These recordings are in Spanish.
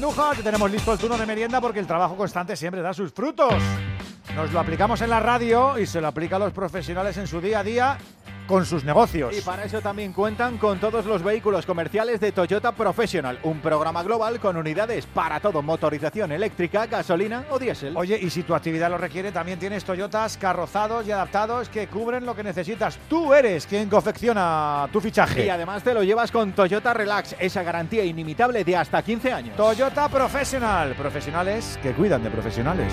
Que tenemos listo el turno de merienda porque el trabajo constante siempre da sus frutos. Nos lo aplicamos en la radio y se lo aplica a los profesionales en su día a día con sus negocios. Y para eso también cuentan con todos los vehículos comerciales de Toyota Professional, un programa global con unidades para todo, motorización eléctrica, gasolina o diésel. Oye, y si tu actividad lo requiere, también tienes Toyotas carrozados y adaptados que cubren lo que necesitas. Tú eres quien confecciona tu fichaje. Y además te lo llevas con Toyota Relax, esa garantía inimitable de hasta 15 años. Toyota Professional, profesionales que cuidan de profesionales.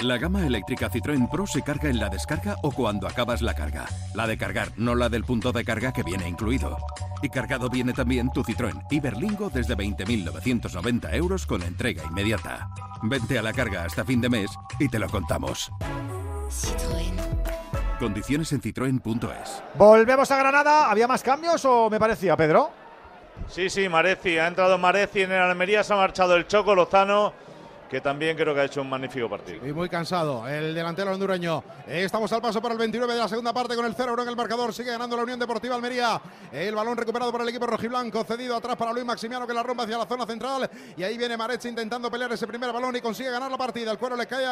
La gama eléctrica Citroën Pro se carga en la descarga o cuando acabas la carga. La de cargar, no la del punto de carga que viene incluido. Y cargado viene también tu Citroën Iberlingo desde 20.990 euros con entrega inmediata. Vente a la carga hasta fin de mes y te lo contamos. Citroën. Condiciones en citroen.es. Volvemos a Granada. ¿Había más cambios o me parecía, Pedro? Sí, sí, Mareci. Ha entrado Mareci en el Almería, se ha marchado el Choco Lozano que también creo que ha hecho un magnífico partido. Y muy cansado el delantero hondureño. Estamos al paso para el 29 de la segunda parte con el 0-1 en el marcador. Sigue ganando la Unión Deportiva Almería. El balón recuperado por el equipo rojiblanco, cedido atrás para Luis Maximiano que la rompe hacia la zona central. Y ahí viene Marechi intentando pelear ese primer balón y consigue ganar la partida. El cuero le cae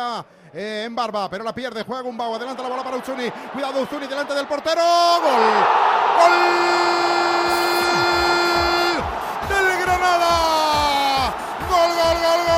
eh, en barba, pero la pierde. Juega Gumbau. Adelanta la bola para Uzuni. Cuidado Uzuni delante del portero. ¡Gol! ¡Gol! ¡Del Granada! ¡Gol, gol, gol, gol, gol, gol,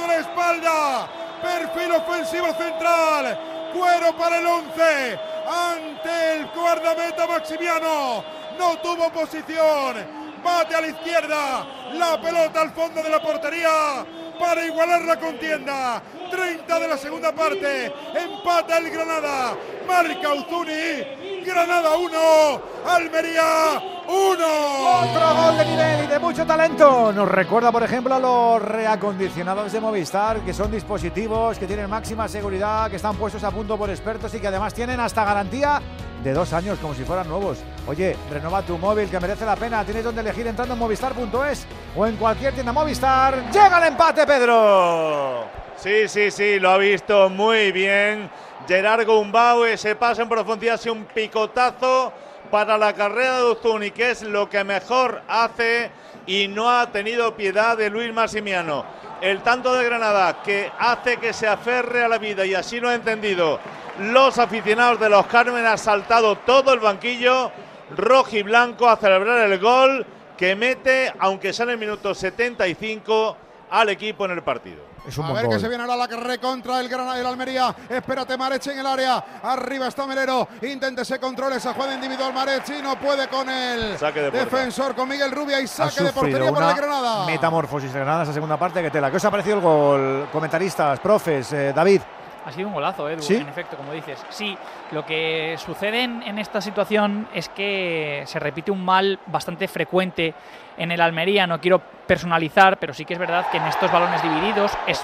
la espalda. Perfil ofensivo central. Cuero para el 11. Ante el guardameta Maximiano. No tuvo posición. Bate a la izquierda. La pelota al fondo de la portería para igualar la contienda. 30 de la segunda parte. Empata el Granada. Marca Uzuni. Granada 1. Almería 1. Otro gol de nivel y de mucho talento. Nos recuerda, por ejemplo, a los reacondicionados de Movistar, que son dispositivos que tienen máxima seguridad, que están puestos a punto por expertos y que además tienen hasta garantía de dos años, como si fueran nuevos. Oye, renova tu móvil, que merece la pena. Tienes donde elegir entrando en movistar.es o en cualquier tienda Movistar. ¡Llega el empate, Pedro! Sí, sí, sí, lo ha visto muy bien. Gerard Gumbau, ese pase en profundidad, ha un picotazo para la carrera de Uzuni, que es lo que mejor hace y no ha tenido piedad de Luis Massimiano. El tanto de Granada que hace que se aferre a la vida y así lo ha entendido los aficionados de los Carmen ha saltado todo el banquillo rojo y blanco a celebrar el gol que mete, aunque sea en el minuto 75, al equipo en el partido. Es un a buen ver gol. que se viene ahora la recontra el Granada y el Almería. Espérate, Marechi en el área. Arriba está Melero. Intente ese control, esa jugada individual. Marechi no puede con el Saque de defensor, con Miguel Rubia y Ha saque de portería para una el Granada. metamorfosis de Granada esa segunda parte que tela. ¿Qué os ha parecido el gol? Comentaristas, profes, eh, David. Ha sido un golazo, Edu, ¿Sí? en efecto, como dices. Sí, lo que sucede en, en esta situación es que se repite un mal bastante frecuente en el Almería. No quiero personalizar, pero sí que es verdad que en estos balones divididos es,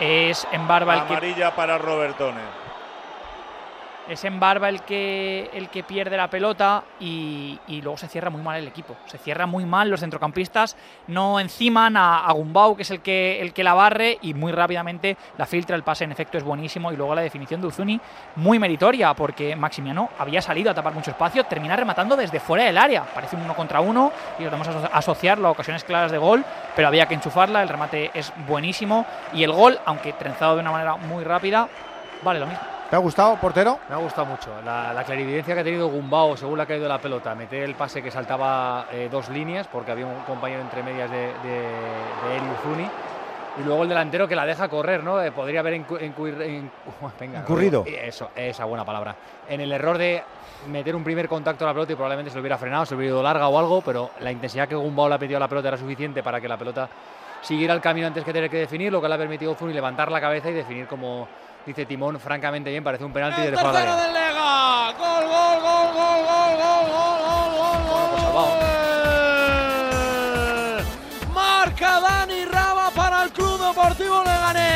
es en Barba el que Amarilla para Robertone. Es en Barba el que, el que pierde la pelota y, luego se cierra muy mal el equipo. Se cierra muy mal, los centrocampistas no enciman a, Gumbau, que es el que, el que la barre, y muy rápidamente la filtra. El pase en efecto es buenísimo y luego la definición de Uzuni muy meritoria, porque Maximiano había salido a tapar mucho espacio, termina rematando desde fuera del área. Parece un uno contra uno y lo a aso- asociarlo a ocasiones claras de gol, pero había que enchufarla. El remate es buenísimo y el gol, aunque trenzado de una manera muy rápida, vale lo mismo. ¿Te ha gustado, portero? Me ha gustado mucho la, la clarividencia que ha tenido Gumbao según le ha caído la pelota. Meter el pase que saltaba eh, dos líneas porque había un compañero entre medias de, de, de y Uzuni. Y luego el delantero que la deja correr, ¿no? Eh, podría haber encu- venga, Incurrido. eh, Eso, esa buena palabra. En el error de meter un primer contacto a la pelota y probablemente se lo hubiera frenado, se lo hubiera ido larga o algo, pero la intensidad que Gumbao le ha pedido a la pelota era suficiente para que la pelota siguiera el camino antes que tener que definir, lo que le ha permitido Zuni levantar la cabeza y definir como dice Timón, francamente bien, parece un penalti de. Gol, gol, gol, gol, gol, gol, gol, gol, gol, pues gol. Marca Dani Raba para el Club Deportivo Leganés.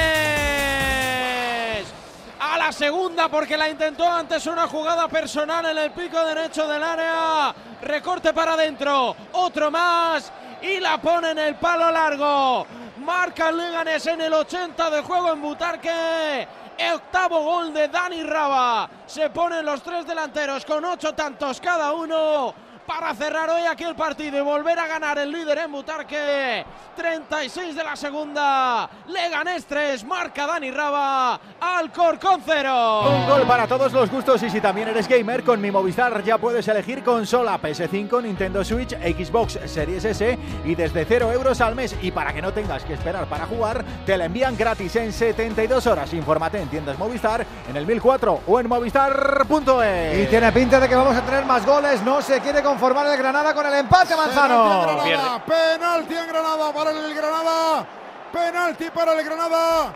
A la segunda porque la intentó antes una jugada personal en el pico derecho del área. Recorte para adentro. Otro más. Y la pone en el palo largo. Marca el Leganés en el 80 de juego en Butarque. Octavo gol de Dani Raba. Se ponen los tres delanteros con ocho tantos cada uno para cerrar hoy aquí el partido y volver a ganar el líder en Butarque. 36 de la segunda. Leganés 3. Marca Dani Raba. Alcorcón 0. Un gol para todos los gustos y si también eres gamer, con mi Movistar ya puedes elegir consola PS5, Nintendo Switch, Xbox Series S y desde 0 euros al mes. Y para que no tengas que esperar para jugar, te la envían gratis en 72 horas. Infórmate en tiendas Movistar, en el 1004 o en movistar.es. Y tiene pinta de que vamos a tener más goles. No se quiere conformar el Granada con el empate, Manzano. Penalti en Granada, penalti en Granada para el Granada, penalti para el Granada.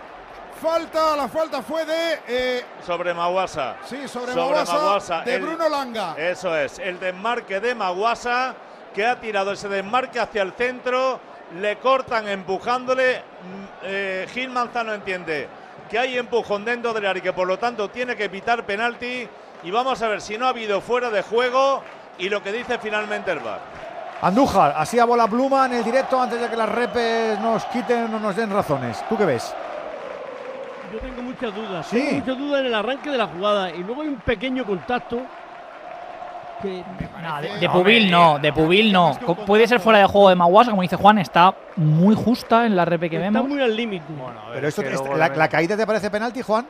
Falta, la falta fue de eh, Sobre Maguasa. sí sobre, Sobre Maguasa, de el- Bruno Langa. Eso es, el desmarque de Maguasa que ha tirado ese desmarque hacia el centro, le cortan empujándole. mm, eh, Gil Manzano entiende que hay empujón dentro del área y que por lo tanto tiene que evitar penalti. Y vamos a ver si no ha habido fuera de juego y lo que dice finalmente el VAR. Andújar, así a bola pluma en el directo antes de que las repes nos quiten o nos den razones. ¿Tú qué ves? Yo tengo muchas dudas. Sí. Tengo muchas dudas en el arranque de la jugada. Y luego hay un pequeño contacto que No, de, de Pubil no, de Pubil no. Puede ser fuera de juego de Maguasa, como dice Juan, está muy justa en la repe que está vemos. muy al límite. Pero esto, la, la caída te parece penalti, Juan?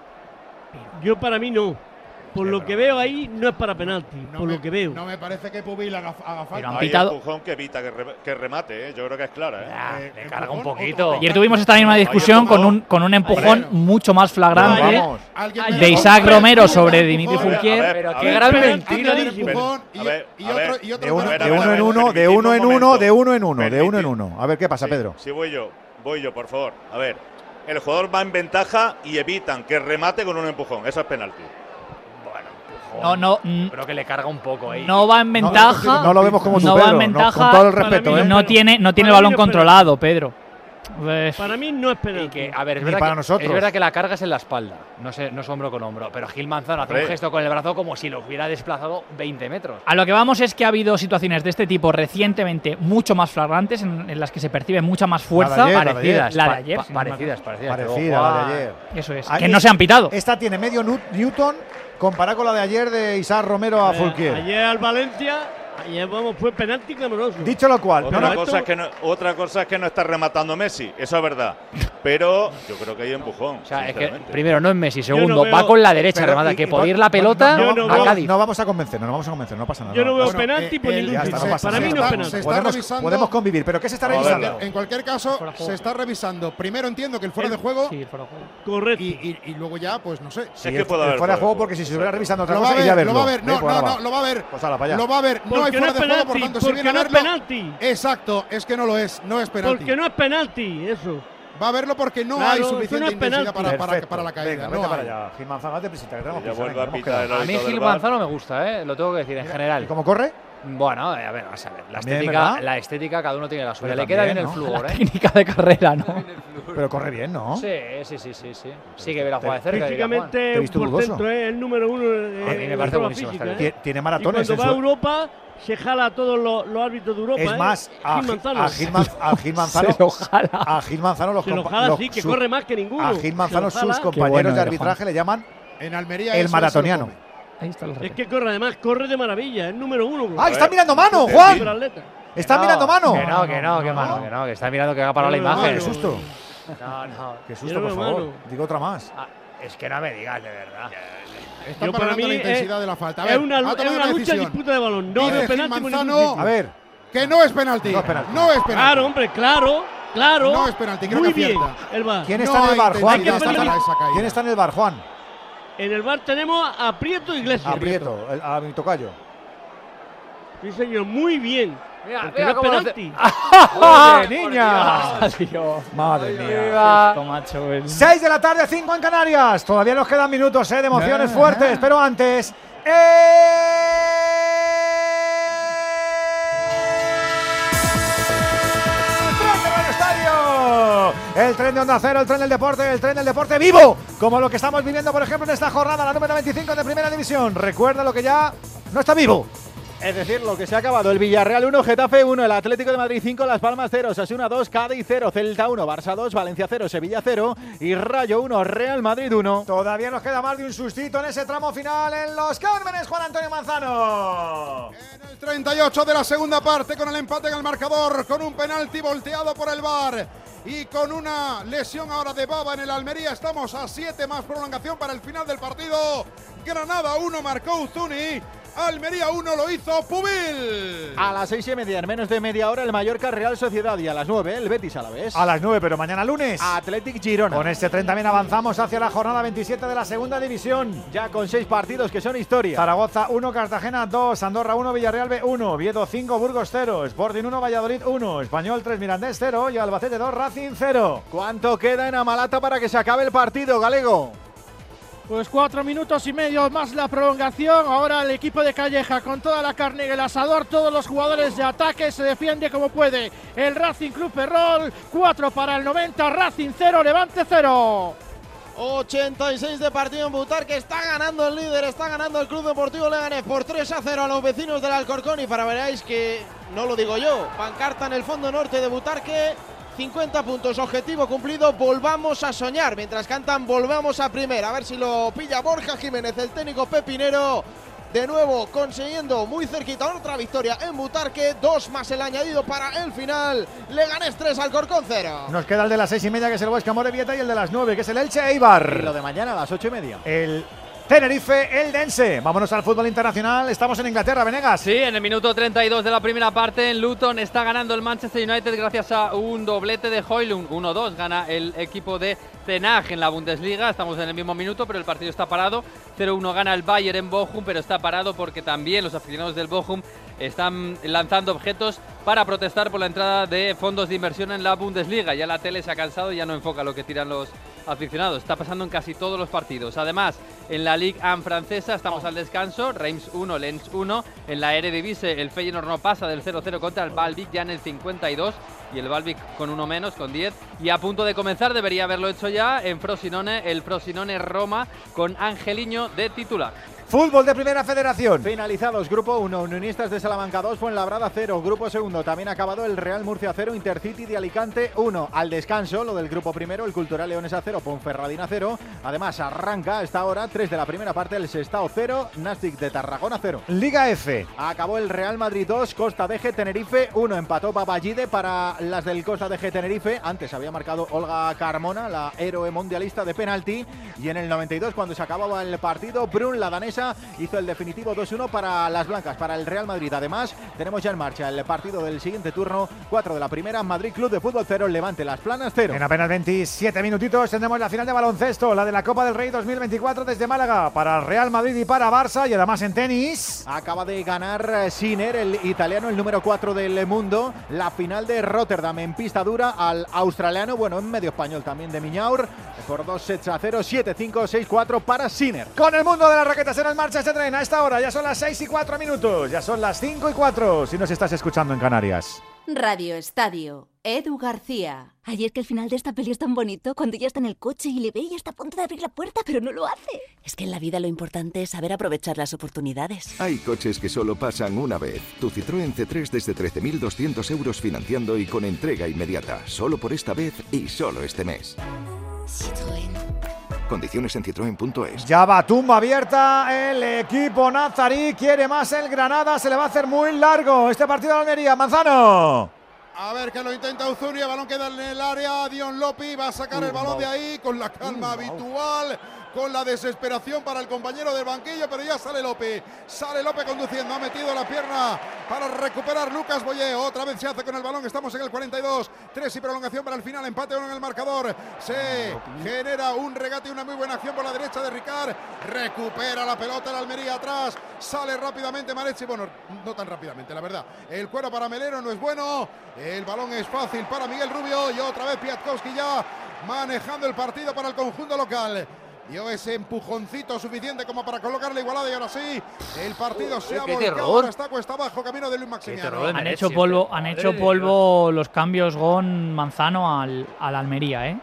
Yo para mí no. Por lo que veo ahí no es para penalti, No por me- lo que veo. No me parece que Pubil haga, haga falta. han Hay pitado- empujón que evita que, re- que remate, ¿eh? yo creo que es clara. ¿eh? Ah, Eh, le empujón, carga un poquito. Ayer tuvimos esta misma discusión con un, con un empujón mucho más flagrante De Isaac Pero- Romero sobre Dimitri ver, Pero qué gran pero- mentira. pero- De uno, en uno, de uno un en uno, de uno en uno, de uno en uno. A ver qué pasa, Pedro. Sí, voy yo, voy yo, por favor. A ver, el jugador va en ventaja y evitan que remate con un empujón. Eso es penalti. No, no, mm, Creo que le carga un poco ahí. no va en ventaja. No lo vemos como no va en no, ventaja. con todo el respeto, mí ¿eh? no tiene, no tiene el balón no controlado, Pedro. Pues, Para mí no es penalti. Que, a ver, es Ni verdad, para que, nosotros. es verdad que la carga es en la espalda, no, sé, no es hombro con hombro, pero Gil Manzano hace un gesto con el brazo como si lo hubiera desplazado 20 metros. A lo que vamos es que ha habido situaciones de este tipo recientemente mucho más flagrantes, en, en las que se percibe mucha más fuerza. ayer, la de parecidas, La de ayer, no parecidas, parecidas. Parecida la de ayer. Eso es. Que no se han pitado. Esta tiene medio Newton comparada con la de ayer de Isaac Romero a Eh, Fulquier. Ayer al Valencia, ayer vamos, fue penalti clamoroso. Dicho lo cual, Otra, no, no, cosa es que no, otra cosa es que no está rematando Messi, eso es verdad. Pero yo creo que hay empujón. O sea, es que sinceramente. primero no es Messi, no segundo veo- va con la derecha, Pero, remata, y- que por ir la pelota no, Yo no a Cádiz. no vamos a convencer, no vamos a convencer, no pasa nada. Yo no veo pasa- penalti por eh, ningún ya tipo. no pasa Para mí no Se es está- penalti. se está podemos, revisando. podemos convivir, pero ¿qué se está revisando? En cualquier caso, se está revisando. Primero entiendo que el fuera de juego Sí, fuera de juego. Correcto. y, y- y luego ya, pues no sé. Sí, Es que el- puede el haber fuera de fuera de juego porque si se estuviera Exacto. revisando otra cosa, ver, verlo. lo va a ver. Eh, No, pues no, no, lo va a ver. Pues ahora, para allá. Lo va a ver. No hay Porque fuera no de es juego, por penalti, tanto, si porque viene a no es verlo. penalti. Exacto, es que no lo es, no es penalti. Porque no es penalti, eso. Va a verlo porque no Claro, hay no suficiente intensidad para, para, la caída. Venga, no vete para allá. Gil Manzano, date prisa, que tenemos a mí Gil. Manzano me gusta, ¿eh? lo tengo que decir en ¿Y general. cómo corre? Bueno, eh, a ver, vamos a ver. La estética, la estética, cada uno tiene la suya. Pero Le queda bien ¿no? el flúor, ¿eh? Técnica de carrera, ¿no? Pero corre bien, ¿no? Sí, sí, sí, sí, sí. Sí que ve la jugada de cerca. Te Físicamente, por dudoso. dentro, es el número uno de, A mí me parece buenísimo física, ¿eh? Tie- Tiene Y maratones cuando va a Europa, se jala a todos los, los árbitros de Europa. Es ¿eh? más, a, Gil Manzano. a Gil Man- a Gil Manzano, Se lo jala. a Gil Manzano los Se lo jala, los- sí, que su- corre más que ninguno. A Gil Manzano sus compañeros bueno de arbitraje le llaman En Almería el maratoniano. Ahí está el Es que corre, además, corre de maravilla. Es número uno. ¡Ah, está mirando mano, Juan! ¡Está No, mirando mano! Que no, que no, que mano, que no, que está mirando que va para la imagen. ¡Qué susto! No, no. ¡Qué susto, por favor! Digo otra más. Ah, es que no me digas, de verdad. Están Yo, para mí, la es- intensidad de la falta. A Es ver, una, ha es una una lucha decisión. disputa de balón. No Gil penalti Manzano-. A ver, Que no es penalti. No es penalti. No es penalti. Claro, hombre, claro, claro. No es penalti, creo Muy que bien, acierta. el VAR. ¿quién No está en el bar, Juan? ¿Quién está, para esa caída. quién está en el bar, Juan? En el bar tenemos a Prieto Iglesias. Aprieto, el- a mi tocayo. Sí, señor, muy bien. Mira, Porque mira no es cómo lo penalti. ¡Oye, Por niña! Dios. Madre mía. macho. el- 6 de la tarde, 5 en Canarias. Todavía nos quedan minutos eh, de emociones Eh, fuertes, eh. pero antes. ¡El tren de Radio Estadio! El tren de Onda Cero, el tren del deporte, el tren del deporte vivo, como lo que estamos viviendo, por ejemplo, en esta jornada, la número 25 de Primera División. Recuerda lo que ya no está vivo. Es decir, lo que se ha acabado. El Villarreal 1, Getafe 1, el Atlético de Madrid 5, Las Palmas 0, Asuna 2, Cádiz 0, Celta 1, Barça 2, Valencia 0, Sevilla 0 y Rayo 1, Real Madrid 1. Todavía nos queda más de un sustito en ese tramo final en los Cármenes, Juan Antonio Manzano. En el 38 de la segunda parte con el empate en el marcador, con un penalti volteado por el VAR y con una lesión ahora de Baba en el Almería. Estamos a 7 más prolongación para el final del partido. Granada 1 marcó Uzuni. Almería 1 lo hizo Pubil. A las 6 y media, en menos de media hora, el Mallorca Real Sociedad y a las 9 el Betis a la vez. A las 9, pero mañana lunes. Athletic Girona. Con este tren también avanzamos hacia la jornada 27 de la segunda división. Ya con 6 partidos que son historia. Zaragoza 1, Cartagena 2, Andorra 1, Villarreal B 1, Viedo 5, Burgos 0, Sporting 1, Valladolid 1, Español 3, Mirandés 0 y Albacete 2, Racing 0. ¿Cuánto queda en Amalata para que se acabe el partido, Galego? Pues cuatro minutos y medio más la prolongación. Ahora el equipo de Calleja con toda la carne en el asador. Todos los jugadores de ataque se defiende como puede. El Racing Club Ferrol. 4 para el 90. Racing 0. Levante 0. 86 de partido en Butar que está ganando el líder, está ganando el Club Deportivo Leganés por 3 a 0 a los vecinos del Alcorcón y para veráis que no lo digo yo, pancarta en el fondo norte de Butarque, 50 puntos, objetivo cumplido, volvamos a soñar, mientras cantan volvamos a primera, a ver si lo pilla Borja Jiménez, el técnico pepinero, de nuevo consiguiendo muy cerquita otra victoria en Butarque, dos más el añadido para el final, Leganés 3, Alcorcón 0. Nos queda el de las 6 y media que es el Huesca Morevieta y el de las 9 que es el Elche Eibar. Y lo de mañana a las 8 y media. El Tenerife, el Dense. Vámonos al fútbol internacional. Estamos en Inglaterra, Venegas. Sí, en el minuto 32 de la primera parte, en Luton está ganando el Manchester United gracias a un doblete de Hoylund. 1-2 gana el equipo de Tenag en la Bundesliga. Estamos en el mismo minuto, pero el partido está parado. 0-1 gana el Bayern en Bochum, pero está parado porque también los aficionados del Bochum están lanzando objetos para protestar por la entrada de fondos de inversión en la Bundesliga. Ya la tele se ha cansado y ya no enfoca lo que tiran los aficionados. Está pasando en casi todos los partidos. Además, en la Ligue 1 francesa estamos al descanso. Reims 1, Lens 1. En la Eredivisie el Feyenoord no pasa del 0-0 contra el Balvic ya en el 52 y el Balvic con uno menos, con 10. Y a punto de comenzar, debería haberlo hecho ya en Frosinone, el Frosinone Roma con Angeliño de titular. Fútbol de Primera Federación. Finalizados, Grupo 1, Unionistas de Salamanca 2, Fuenlabrada 0, Grupo segundo, también acabado el Real Murcia 0, Intercity de Alicante 1. Al descanso, lo del Grupo primero, el Cultural Leones a 0, Ponferradina 0. Además, arranca a esta hora, 3 de la primera parte, el Sestao 0, Nastic de Tarragona 0. Liga F. Acabó el Real Madrid 2, Costa Deje Tenerife 1. Empató Baballide para las del Costa Deje Tenerife. Antes había marcado Olga Carmona, la héroe mundialista de penalti. Y en el 92, cuando se acababa el partido, Brun, la danesa, hizo el definitivo 2-1 para las blancas, para el Real Madrid. Además, tenemos ya en marcha el partido del siguiente turno, 4 de la primera, Madrid Club de Fútbol 0, Levante Las Planas 0. En apenas 27 minutitos tendremos la final de baloncesto, la de la Copa del Rey 2024 desde Málaga para Real Madrid y para Barça y además en tenis. Acaba de ganar eh, Sinner, el italiano, el número 4 del mundo, la final de Rotterdam en pista dura al australiano, bueno, en medio español también de Miñaur, por 2 sets a 0, 7-5, 6-4 para Sinner. Con el mundo de las raquetas en marcha este tren a esta hora, ya son las 6 y 4 minutos, ya son las 5 y 4 si nos estás escuchando en Canarias. Radio Estadio, Edu García. Ay, es que el final de esta peli es tan bonito cuando ya está en el coche y le ve y está a punto de abrir la puerta, pero no lo hace. Es que en la vida lo importante es saber aprovechar las oportunidades. Hay coches que solo pasan una vez. Tu Citroën C3 desde 13.200 euros financiando y con entrega inmediata. Solo por esta vez y solo este mes. Citroën. Condiciones en citroen.es. Ya va tumba abierta el equipo nazarí, quiere más el Granada, se le va a hacer muy largo este partido de Almería. Manzano. A ver que lo intenta Uzuria, balón queda en el área, Dion Lopi va a sacar el balón de ahí con la calma habitual. Con la desesperación para el compañero del banquillo, pero ya sale Lope. Sale Lope conduciendo, ha metido la pierna para recuperar Lucas Boyé. Otra vez se hace con el balón, estamos en el 42. Tres y prolongación para el final, empate uno en el marcador. Se genera un regate y una muy buena acción por la derecha de Ricard. Recupera la pelota el Almería atrás. Sale rápidamente Marechi. Bueno, no tan rápidamente, la verdad. El cuero para Melero no es bueno. El balón es fácil para Miguel Rubio y otra vez Piatkowski ya manejando el partido para el conjunto local. Dio ese empujoncito suficiente como para colocar la igualada y ahora sí, el partido se ha qué volcado, terror. ahora está cuesta abajo, camino de Luis Maximiano. Han hecho polvo, han hecho polvo los cambios Gon Manzano al, al Almería. ¿eh?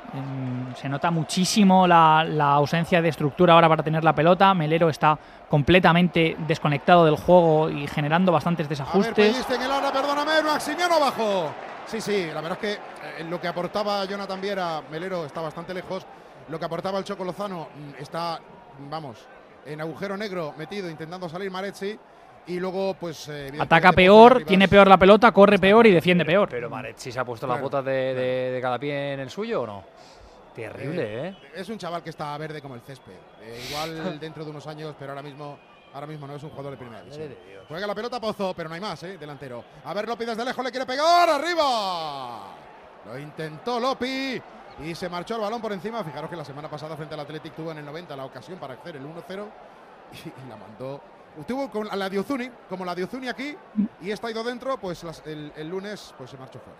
Se nota muchísimo la, la ausencia de estructura ahora para tener la pelota. Melero está completamente desconectado del juego y generando bastantes A ver, desajustes. En el área, perdóname, Maximiano abajo. Sí, sí, la verdad es que eh, lo que aportaba Jonathan Viera, Melero está bastante lejos. Lo que aportaba el Choco Lozano mm, está, vamos, en agujero negro metido intentando salir Marechi. Y luego, pues. eh, Ataca y peor, tiene peor la pelota, corre peor y defiende peor. Pero Marechi se ha puesto las Claro, botas de, de- de cada pie en el suyo o no? Terrible, ¿eh? Es un chaval que está verde como el césped. Eh, igual dentro de unos años, pero ahora mismo. Ahora mismo no es un jugador de primera división. Juega la pelota Pozo, pero no hay más, ¿eh? Delantero. A ver, Lopi desde lejos le quiere pegar. ¡Arriba! Lo intentó Lopi. Y se marchó el balón por encima. Fijaros que la semana pasada frente al Athletic tuvo en el 90 la ocasión para hacer el 1-0. Y, la mandó. Tuvo con la de Ozuni, como la de Ozuni aquí. Y esta ha ido dentro, pues las- el, el lunes pues se marchó fuera.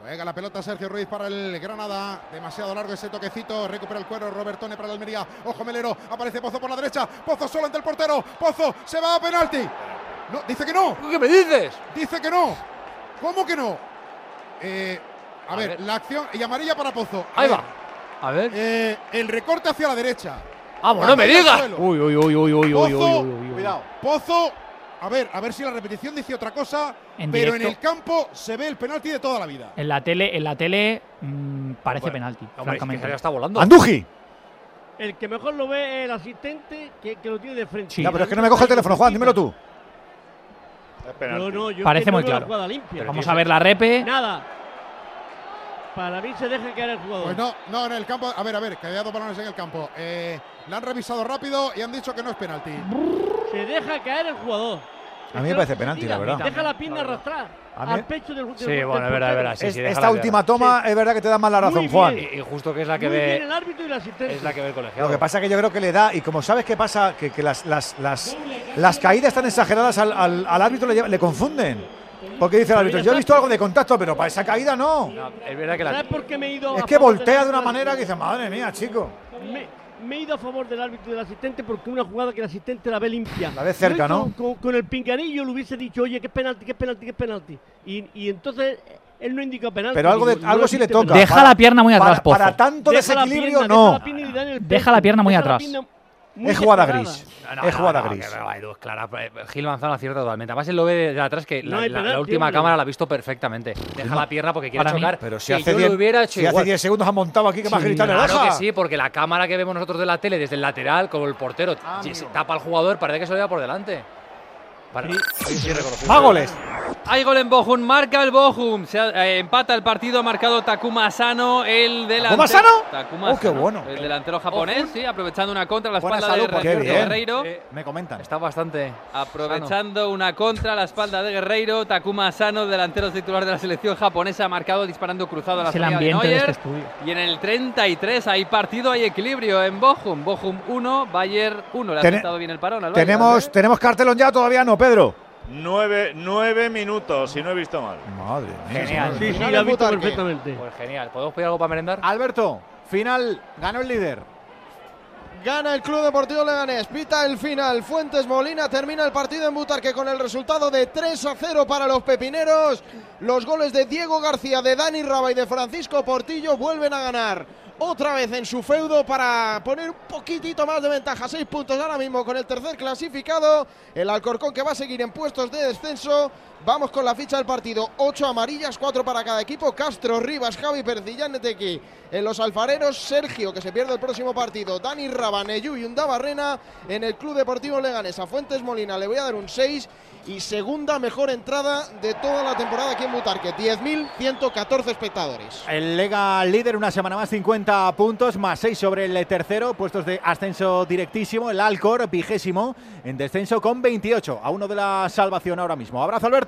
Juega la pelota Sergio Ruiz para el Granada. Demasiado largo ese toquecito. Recupera el cuero Robertone para el Almería. Ojo Melero. Aparece Pozo por la derecha. Pozo solo ante el portero. Pozo se va a penalti. No, dice que no. ¿Qué me dices? Dice que no. ¿Cómo que no? Eh, a, A ver, ver. la acción y amarilla para Pozo. A Ahí ver, va. A ver. eh, el recorte hacia la derecha. ¡Vamos, no me digas! Uy, uy, uy, uy, uy, uy, uy, Pozo, uy, uy, uy. Cuidado. Pozo. A ver, a ver si la repetición dice otra cosa. En pero en el campo se ve el penalti de toda la vida. En la tele, en la tele mm, parece Bueno, penalti, Hombre, es que francamente. ya está volando. Anduji. El que mejor lo ve es el asistente que, que lo tiene de frente. Sí. Ya, pero es que no me coge el teléfono, Juan, dímelo tú. Es. No, no, yo Parece no muy claro. jugada limpia. Vamos a ver la repe. Nada. Para mí se deja caer el jugador. Pues no, no, en el campo. A ver, a ver, que había dos balones en el campo. Eh, la han revisado rápido y han dicho que no es penalti. Se deja caer el jugador. A mí me parece penalti, la verdad. Deja la pierna arrastrar al pecho del, del Sí, del bueno, es verdad, es verdad. Sí, sí, esta última toma es verdad que te da más la razón, Juan. Y, y justo que es la que Muy bien ve. el árbitro y el asistente. Es la que ve el colegiado. Lo que pasa es que yo creo que le da, y como sabes qué pasa, que, que las, las, las, las caídas tan exageradas al, al- al árbitro le, lleva- le confunden. Porque dice el árbitro, yo he visto algo de contacto, pero para esa caída no. No, es verdad que la. ¿Sabes por qué me he ido Es que voltea de una manera que dice, madre mía, chico. Me, me he ido a favor del árbitro y del asistente porque una jugada que el asistente la ve limpia. La ve cerca, Yo ¿no? Con, con- con el pinganillo le hubiese dicho, oye, que es penalti, que es penalti, que es penalti. Y, y entonces eh, él no indica penalti. Pero algo, de, no algo sí le toca. Deja Para- la pierna muy atrás, para, Pozo. para tanto Deja la desequilibrio, pierna, no. Deja la pierna, y da en el Deja la pecho. pierna muy Deja la atrás. pierna muy Es jugada gris. No, es jugada no, gris. que va, Edu, es clara. Eh, Gil Manzano acierta totalmente. Además, él lo ve de atrás que No la, hay la- la última cámara la ha visto perfectamente. Deja la pierna porque quiere Para mí- chocar. Pero si que hace yo 10 lo hubiera hecho si hace igual. 10 segundos ha montado aquí que más Sí, gritar le Claro deja. que sí, porque la cámara que vemos nosotros de la tele desde el lateral, como el portero Ah, se tapa al jugador, parece que se lo lleva por delante. Para, sí, sí, reconocido. Más goles. Hay gol en Bochum, marca el Bochum. Se ha- eh, empata el partido, ha marcado Takuma Asano, el delantero. ¿Takuma Asano? Takuma Oh, qué Asano, bueno. El delantero japonés, sí, aprovechando una contra a la espalda salud, de. Guerreiro. Eh, Me comentan. Está bastante. Aprovechando una contra a la espalda de Guerreiro, Takuma Asano, delantero titular de la selección japonesa, ha marcado disparando cruzado a la salida de Neuer. este estudio. Y en el 33 hay partido, hay equilibrio en Bochum. Bochum 1, Bayern 1. Le ha sentado bien el parón al Bayern. Tenemos, tenemos cartelón ya, todavía no, Pedro. Nueve, nueve minutos, si no he visto mal. Madre mía. Genial. Sí, sí, lo ha en visto perfectamente. Pues genial. ¿Podemos pedir algo para merendar? Alberto, final, ganó el líder. Gana el Club Deportivo Leganés, pita el final. Fuentes Molina termina el partido en Butarque con el resultado de 3 a 0 para los pepineros. Los goles de Diego García, de Dani Raba y de Francisco Portillo vuelven a ganar. Otra vez en su feudo para poner un poquitito más de ventaja. Seis puntos ahora mismo con el tercer clasificado. El Alcorcón que va a seguir en puestos de descenso. Vamos con la ficha del partido. Ocho amarillas, cuatro para cada equipo. Castro, Rivas, Javi Percillán, Netequi. En los alfareros, Sergio, que se pierde el próximo partido. Dani Rabaneyú y Unda Barrena. En el Club Deportivo Leganés, a Fuentes Molina le voy a dar un 6. Y segunda mejor entrada de toda la temporada aquí en Butarque. 10.114 espectadores. El Lega líder una semana más, 50 puntos, más 6 sobre el tercero, puestos de ascenso directísimo. El Alcor, vigésimo, en descenso con 28, a uno de la salvación ahora mismo. Abrazo, Alberto.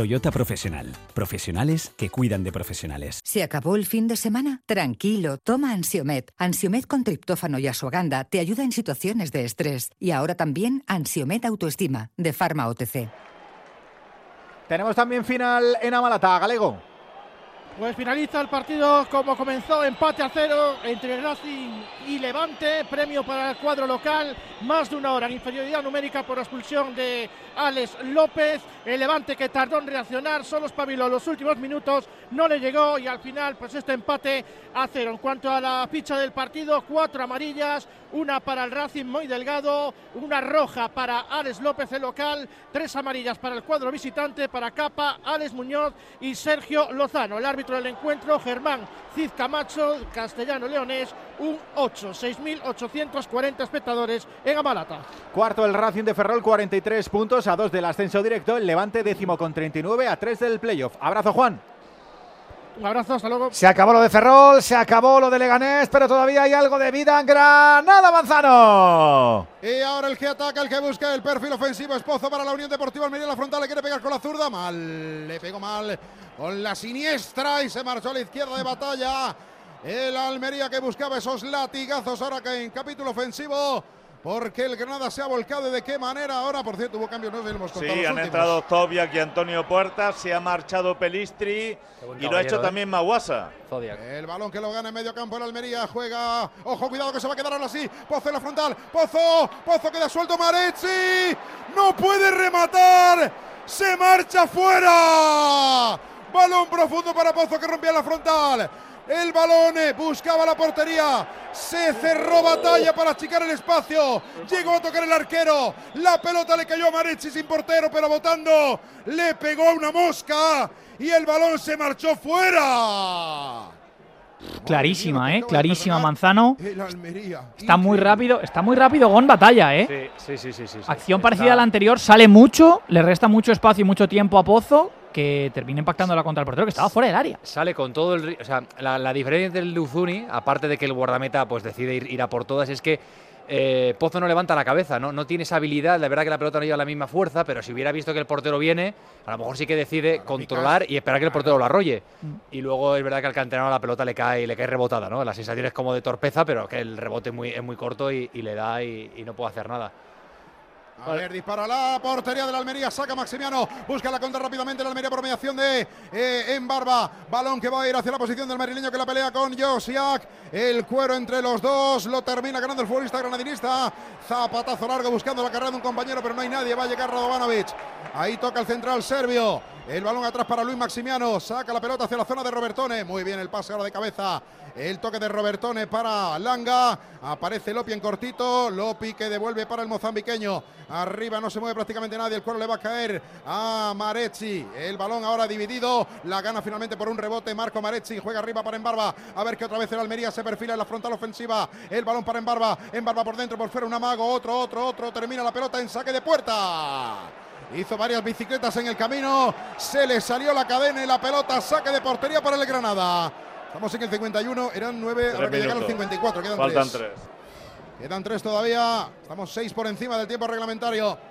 Toyota Profesional. Profesionales que cuidan de profesionales. ¿Se acabó el fin de semana? Tranquilo, toma Ansiomet. Ansiomet con triptófano y asuaganda te ayuda en situaciones de estrés. Y ahora también Ansiomet Autoestima, de Pharma OTC. Tenemos también final en Amalata, Galego. Pues finaliza el partido como comenzó, empate a cero entre Racing y Levante, premio para el cuadro local, más de una hora en inferioridad numérica por expulsión de Alex López, el Levante que tardó en reaccionar, solo espabiló los últimos minutos, no le llegó y al final pues este empate a cero. En cuanto a la ficha del partido, cuatro amarillas, una para el Racing muy delgado, una roja para Alex López el local, tres amarillas para el cuadro visitante, para Capa, Alex Muñoz y Sergio Lozano. El árbitro del encuentro, Germán Cid Camacho, castellano leonés, un 8, 6.840 espectadores en Amalata. Cuarto el Racing de Ferrol, 43 puntos, a 2 del ascenso directo, el Levante décimo con 39, a 3 del playoff. Abrazo Juan. Un abrazo, hasta luego. Se acabó lo de Ferrol, se acabó lo de Leganés, pero todavía hay algo de vida en Granada Manzano. Y ahora el que ataca, el que busca el perfil ofensivo es Pozo para la Unión Deportiva Almería. La frontal le quiere pegar con la zurda. Mal, le pegó mal con la siniestra y se marchó a la izquierda de batalla. El Almería que buscaba esos latigazos ahora que en capítulo ofensivo. Porque el Granada se ha volcado y de qué manera ahora, por cierto, hubo cambios, no hemos contado. Sí, los han últimos. entrado Tobiak y Antonio Puerta, se ha marchado Pelistri y lo ha hecho ¿eh? también Maguasa. El balón que lo gana en medio campo el Almería juega. Ojo, cuidado que se va a quedar ahora sí. Pozo en la frontal. Pozo. Pozo queda suelto. Marezzi. No puede rematar. Se marcha fuera. Balón profundo para Pozo que rompía la frontal. El balón eh, buscaba la portería. Se cerró batalla para achicar el espacio. Llegó a tocar el arquero. La pelota le cayó a Marezzi sin portero, pero botando. Le pegó a una mosca. Y el balón se marchó fuera. Clarísima, ¿eh? Clarísima Manzano. Está muy rápido, está muy rápido Gon Batalla, ¿eh? Sí, sí, sí, sí. sí. Acción parecida a la anterior, sale mucho, le resta mucho espacio y mucho tiempo a Pozo, que termina impactándola contra el portero que estaba fuera del área. Sale con todo el. O sea, la, la diferencia del Luzuni, aparte de que el guardameta pues decide ir, ir a por todas, es que eh, Pozo no levanta la cabeza, ¿no? no tiene esa habilidad. La verdad que la pelota no lleva la misma fuerza, pero si hubiera visto que el portero viene, a lo mejor sí que decide controlar y esperar que el portero lo arrolle. Y luego es verdad que al canterano la pelota le cae, le cae rebotada, ¿no? La sensación es como de torpeza, pero que el rebote es muy, es muy corto y, y le da y, y no puede hacer nada. A ver, dispara la portería de la Almería, saca Maximiano, busca la contra rápidamente la Almería por mediación de eh, Embarba, balón que va a ir hacia la posición del madrileño que la pelea con Josiak, el cuero entre los dos, lo termina ganando el futbolista granadinista, zapatazo largo buscando la carrera de un compañero, pero no hay nadie, va a llegar Radovanovic, ahí toca el central serbio, el balón atrás para Luis Maximiano, saca la pelota hacia la zona de Robertone, muy bien el pase ahora de cabeza, el toque de Robertone para Langa, aparece Lopi en cortito, Lopi que devuelve para el mozambiqueño, Arriba no se mueve prácticamente nadie. El cuero le va a caer a Marezzi. El balón ahora dividido. La gana finalmente por un rebote. Marco Marezzi juega arriba para Embarba. A ver que otra vez el Almería se perfila en la frontal ofensiva. El balón para Embarba. Embarba por dentro, por fuera un amago. Otro, otro, otro. Termina la pelota en saque de puerta. Hizo varias bicicletas en el camino. Se le salió la cadena y la pelota. Saque de portería para el Granada. Estamos en el 51. Eran 9. Tres Ahora que llegar al minutos. 54. Quedan Faltan tres. tres. Quedan tres todavía. Estamos seis por encima del tiempo reglamentario.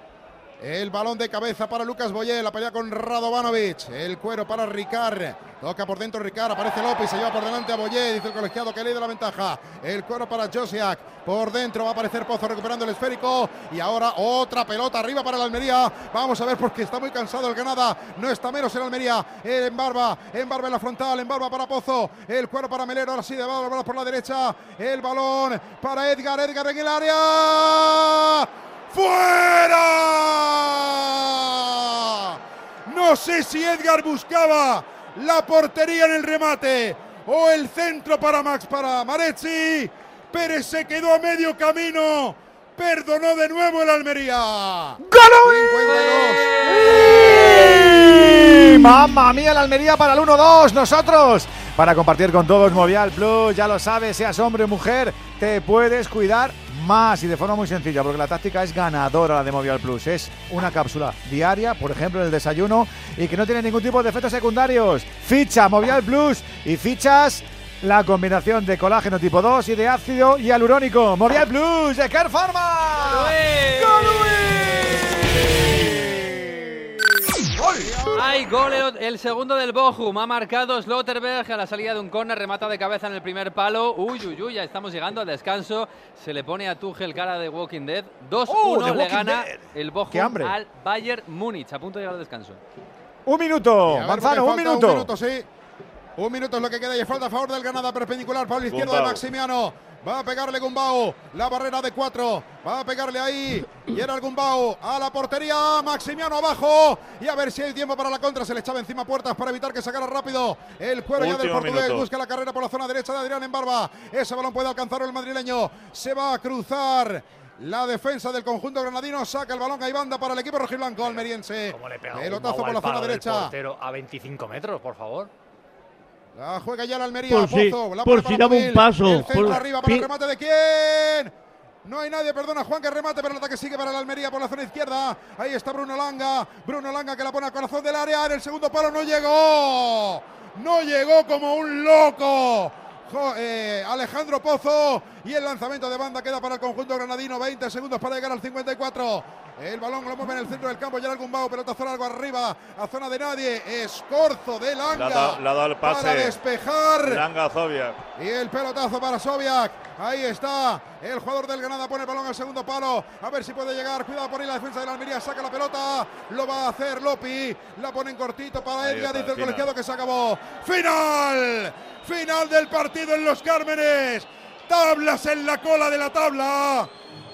El balón de cabeza para Lucas Boyé. La pelea con Radovanovic. El cuero para Ricard. Toca por dentro Ricard. Aparece López. Se lleva por delante a Boyé. Dice el colegiado que le da la ventaja. El cuero para Josiak. Por dentro va a aparecer Pozo recuperando el esférico. Y ahora otra pelota arriba para el Almería. Vamos a ver porque está muy cansado el Granada. No está menos el Almería. En barba. En barba en la frontal. En barba para Pozo. El cuero para Melero. Ahora sí de balón por la derecha. El balón para Edgar. Edgar en el área. ¡Fuera! No sé si Edgar buscaba la portería en el remate o el centro para Max para Marezzi. Pérez se quedó a medio camino. Perdonó de nuevo el Almería. Mamma mía, la Almería para el 1-2. Nosotros, para compartir con todos Movial Plus, ya lo sabes, seas hombre o mujer, te puedes cuidar más y de forma muy sencilla, porque la táctica es ganadora la de Movial Plus. Es una cápsula diaria, por ejemplo, en el desayuno, y que no tiene ningún tipo de efectos secundarios. Ficha Movial Plus y fichas la combinación de colágeno tipo 2 y de ácido hialurónico. Movial Plus de Care Pharma. Hay gol, el- el segundo del Bochum. Ha marcado Slotterberg a la salida de un córner, remata de cabeza en el primer palo. Uy, uy, uy, ya estamos llegando al descanso. Se le pone a Tuchel cara de Walking Dead. 2-1 Oh, de le Walking gana Dead. el Bochum al Bayern Múnich. A punto de llegar al descanso. Un minuto, Manzano, un falta minuto. Un minuto, sí. Un minuto es lo que queda y falta a favor del Granada perpendicular. Pablo izquierdo de. Maximiano. Va a pegarle Gumbao. La barrera de cuatro. Va a pegarle ahí. Y era el Gumbao a la portería. Maximiano abajo. Y a ver si hay tiempo para la contra. Se le echaba encima puertas para evitar que sacara rápido el cuero ya del portugués. minuto. Busca la carrera por la zona derecha de Adrián en barba. Ese balón puede alcanzar el madrileño. Se va a cruzar. La defensa del conjunto granadino saca el balón a banda para el equipo rojiblanco almeriense. Pelotazo por la zona derecha. a 25 metros, por favor. La juega ya la Almería. Por si- Pozo, la por si daba un paso, El centro por- arriba para el remate de quién. No hay nadie, perdona Juan que remate, pero el ataque sigue para la Almería por la zona izquierda. Ahí está Bruno Langa. Bruno Langa que la pone al corazón del área. En el segundo palo no llegó. No llegó como un loco. Jo- eh, Alejandro Pozo y el lanzamiento de banda queda para el conjunto granadino. 20 segundos para llegar al 54. El balón lo mueve en el centro del campo. Ya el Gumbao, pelotazo largo arriba a zona de nadie. Escorzo de Langa. le ha dado el pase. Para despejar. Langa Zobia. Y el pelotazo para Sobiak. Ahí está. El jugador del Granada pone el balón al segundo palo. A ver si puede llegar. Cuidado por ahí la defensa de la Almería. Saca la pelota. Lo va a hacer Lopi. La pone en cortito para Edgar. Dice el colegiado que se acabó. ¡Final! Final del partido en Los Cármenes. Tablas en la cola de la tabla.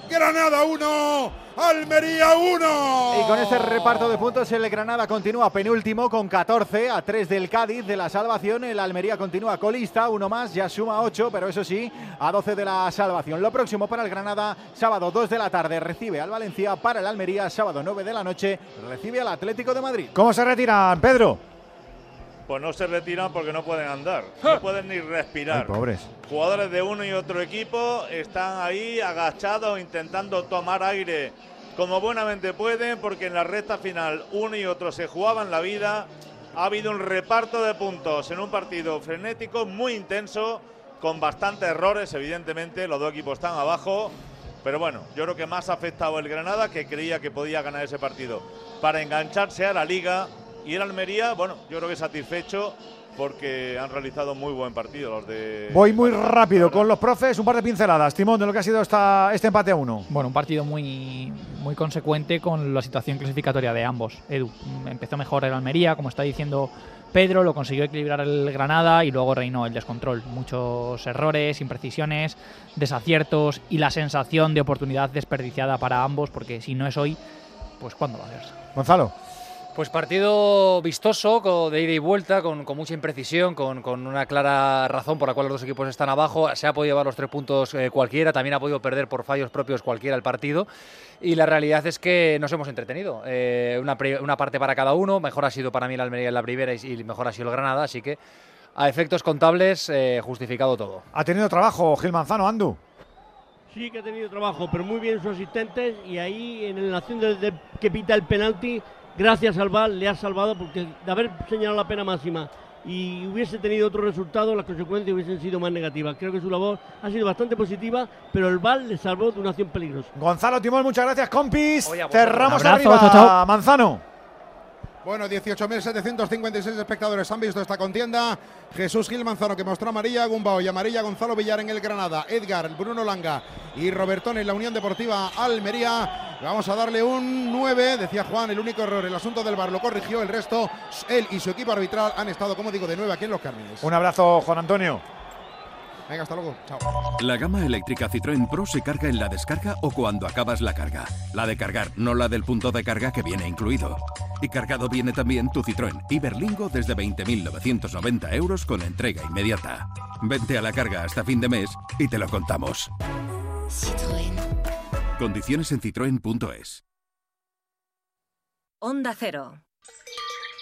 Granada 1. Almería 1. Y con este reparto de puntos el Granada continúa penúltimo con 14 a 3 del Cádiz de la salvación. El Almería continúa colista, uno más, ya suma 8, pero eso sí, a 12 de la salvación. Lo próximo para el Granada, sábado 2 de la tarde recibe al Valencia, para el Almería, sábado 9 de la noche recibe al Atlético de Madrid. ¿Cómo se retiran, Pedro? Pues no se retiran porque no pueden andar. No pueden ni respirar. Ay, pobres. Jugadores de uno y otro equipo están ahí agachados intentando tomar aire como buenamente pueden porque en la recta final uno y otro se jugaban la vida. Ha habido un reparto de puntos en un partido frenético muy intenso con bastantes errores evidentemente. Los dos equipos están abajo. Pero bueno, yo creo que más ha afectado el Granada que creía que podía ganar ese partido para engancharse a la liga. Y el Almería, bueno, yo creo que satisfecho porque han realizado muy buen partido los de... Voy muy rápido con los profes, un par de pinceladas, Timón, de lo que ha sido esta, este empate a uno. Bueno, un partido muy, muy consecuente con la situación clasificatoria de ambos. Edu, empezó mejor el Almería, como está diciendo Pedro, lo consiguió equilibrar el Granada y luego reinó el descontrol. Muchos errores, imprecisiones, desaciertos y la sensación de oportunidad desperdiciada para ambos, porque si no es hoy, pues ¿cuándo va a ser? Gonzalo. Pues partido vistoso, de ida y vuelta, con, con mucha imprecisión, con, con una clara razón por la cual los dos equipos están abajo. Se ha podido llevar los tres puntos eh, cualquiera, también ha podido perder por fallos propios cualquiera el partido. Y la realidad es que nos hemos entretenido. Eh, una, una parte para cada uno, mejor ha sido para mí la Almería en la primera y, y mejor ha sido el Granada, así que a efectos contables, eh, justificado todo. Ha tenido trabajo Gil Manzano, Andu. Sí que ha tenido trabajo, pero muy bien sus asistentes y ahí en la acción de, de- que pita el penalti, gracias al VAR le ha salvado porque de haber señalado la pena máxima y hubiese tenido otro resultado, las consecuencias hubiesen sido más negativas. Creo que su labor ha sido bastante positiva, pero el VAR le salvó de una acción peligrosa. Gonzalo Timón, muchas gracias, compis. Cerramos arriba, chao, chao. Manzano. Bueno, 18.756 espectadores han visto esta contienda. Jesús Gil Manzano que mostró amarilla a Gumbao y amarilla Gonzalo Villar en el Granada. Edgar, Bruno Langa y Robertón en la Unión Deportiva Almería. Vamos a darle un 9, decía Juan, el único error, el asunto del bar lo corrigió, el resto, él y su equipo arbitral han estado, como digo, de 9 aquí en Los Cármenes. Un abrazo, Juan Antonio. Venga, hasta luego. Chao. La gama eléctrica Citroën Pro se carga en la descarga o cuando acabas la carga. La de cargar, no la del punto de carga que viene incluido. Y cargado viene también tu Citroën Iberlingo desde 20.990 euros con entrega inmediata. Vente a la carga hasta fin de mes y te lo contamos. Citroën. Condiciones en citroen.es. Onda Cero.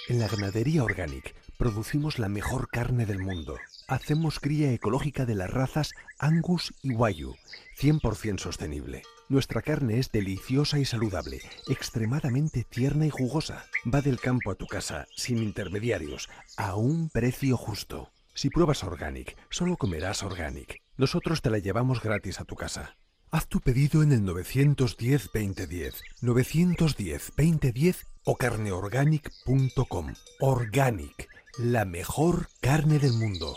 En la ganadería Organic producimos la mejor carne del mundo. Hacemos cría ecológica de las razas Angus y Wayu, 100% sostenible. Nuestra carne es deliciosa y saludable, extremadamente tierna y jugosa. Va del campo a tu casa, sin intermediarios, a un precio justo. Si pruebas Organic, solo comerás Organic. Nosotros te la llevamos gratis a tu casa. Haz tu pedido en el 910-2010, 910-2010 o carneorganic.com. Organic, la mejor carne del mundo.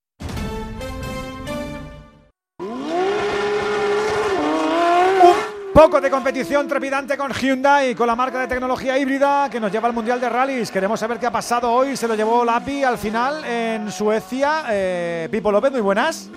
Poco de competición trepidante con Hyundai, con la marca de tecnología híbrida que nos lleva al Mundial de Rallys. Queremos saber qué ha pasado hoy. Se lo llevó Lapi al final en Suecia. Eh, Pipo López, muy buenas.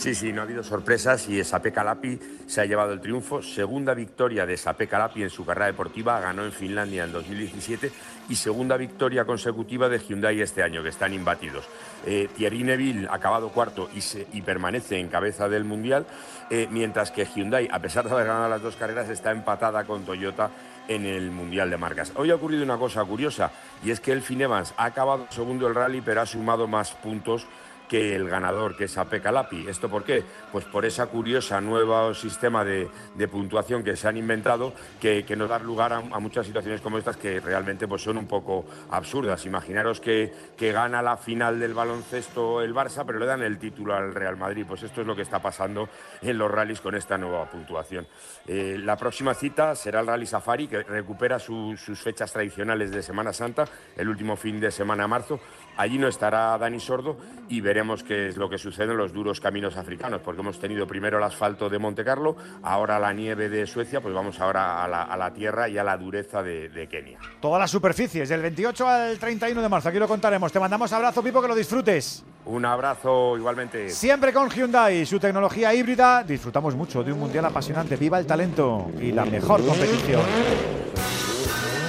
Sí, sí, no ha habido sorpresas y Sape Calapi se ha llevado el triunfo. Segunda victoria de Sape Calapi en su carrera deportiva, ganó en Finlandia en 2017 y segunda victoria consecutiva de Hyundai este año, que están imbatidos. Eh, Thierry Neville ha acabado cuarto y, permanece en cabeza del Mundial, eh, mientras que Hyundai, a pesar de haber ganado las dos carreras, está empatada con Toyota en el Mundial de Marcas. Hoy ha ocurrido una cosa curiosa y es que Elfin Evans ha acabado segundo el rally, pero ha sumado más puntos que el ganador, que es Ape Calapi. ¿Esto por qué? Pues por esa curiosa nuevo sistema de, puntuación que se han inventado que, que nos da lugar a, muchas situaciones como estas que realmente pues, son un poco absurdas. Imaginaros que, que gana la final del baloncesto el Barça, pero le dan el título al Real Madrid. Pues esto es lo que está pasando en los rallies con esta nueva puntuación. Eh, la próxima cita será el Rally Safari, que recupera su- sus fechas tradicionales de Semana Santa, el último fin de semana de marzo. Allí no estará Dani Sordo y veremos qué es lo que sucede en los duros caminos africanos, porque hemos tenido primero el asfalto de Monte Carlo, ahora la nieve de Suecia, pues vamos ahora a la, a la tierra y a la dureza de, de Kenia. Todas las superficies, del 28 al 31 de marzo. Aquí lo contaremos. Te mandamos abrazo, Pipo, que lo disfrutes. Un abrazo igualmente. Siempre con Hyundai, su tecnología híbrida. Disfrutamos mucho de un mundial apasionante. Viva el talento y la mejor competición.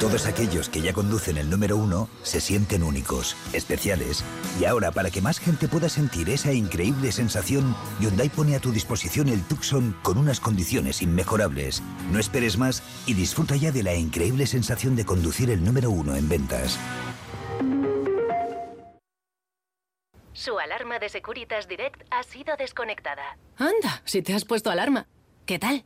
Todos aquellos que ya conducen el número uno se sienten únicos, especiales. Y ahora, para que más gente pueda sentir esa increíble sensación, Hyundai pone a tu disposición el Tucson con unas condiciones inmejorables. No esperes más y disfruta ya de la increíble sensación de conducir el número uno en ventas. Su alarma de Securitas Direct ha sido desconectada. Anda, si te has puesto alarma. ¿Qué tal?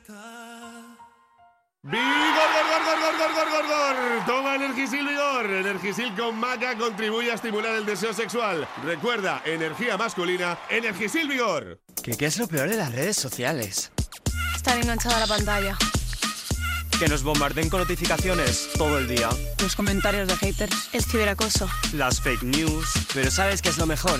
¡Vigor, gor, gor, gor, gor, gor, gor, gor! Toma Energisil Vigor. Energisil con maca contribuye a estimular el deseo sexual. Recuerda, energía masculina, Energisil Vigor. ¿Qué, ¿Qué es lo peor de las redes sociales? Estar enganchada a la pantalla. Que nos bombarden con notificaciones todo el día. Los comentarios de haters. El ciberacoso. Las fake news. Pero ¿sabes qué es lo mejor?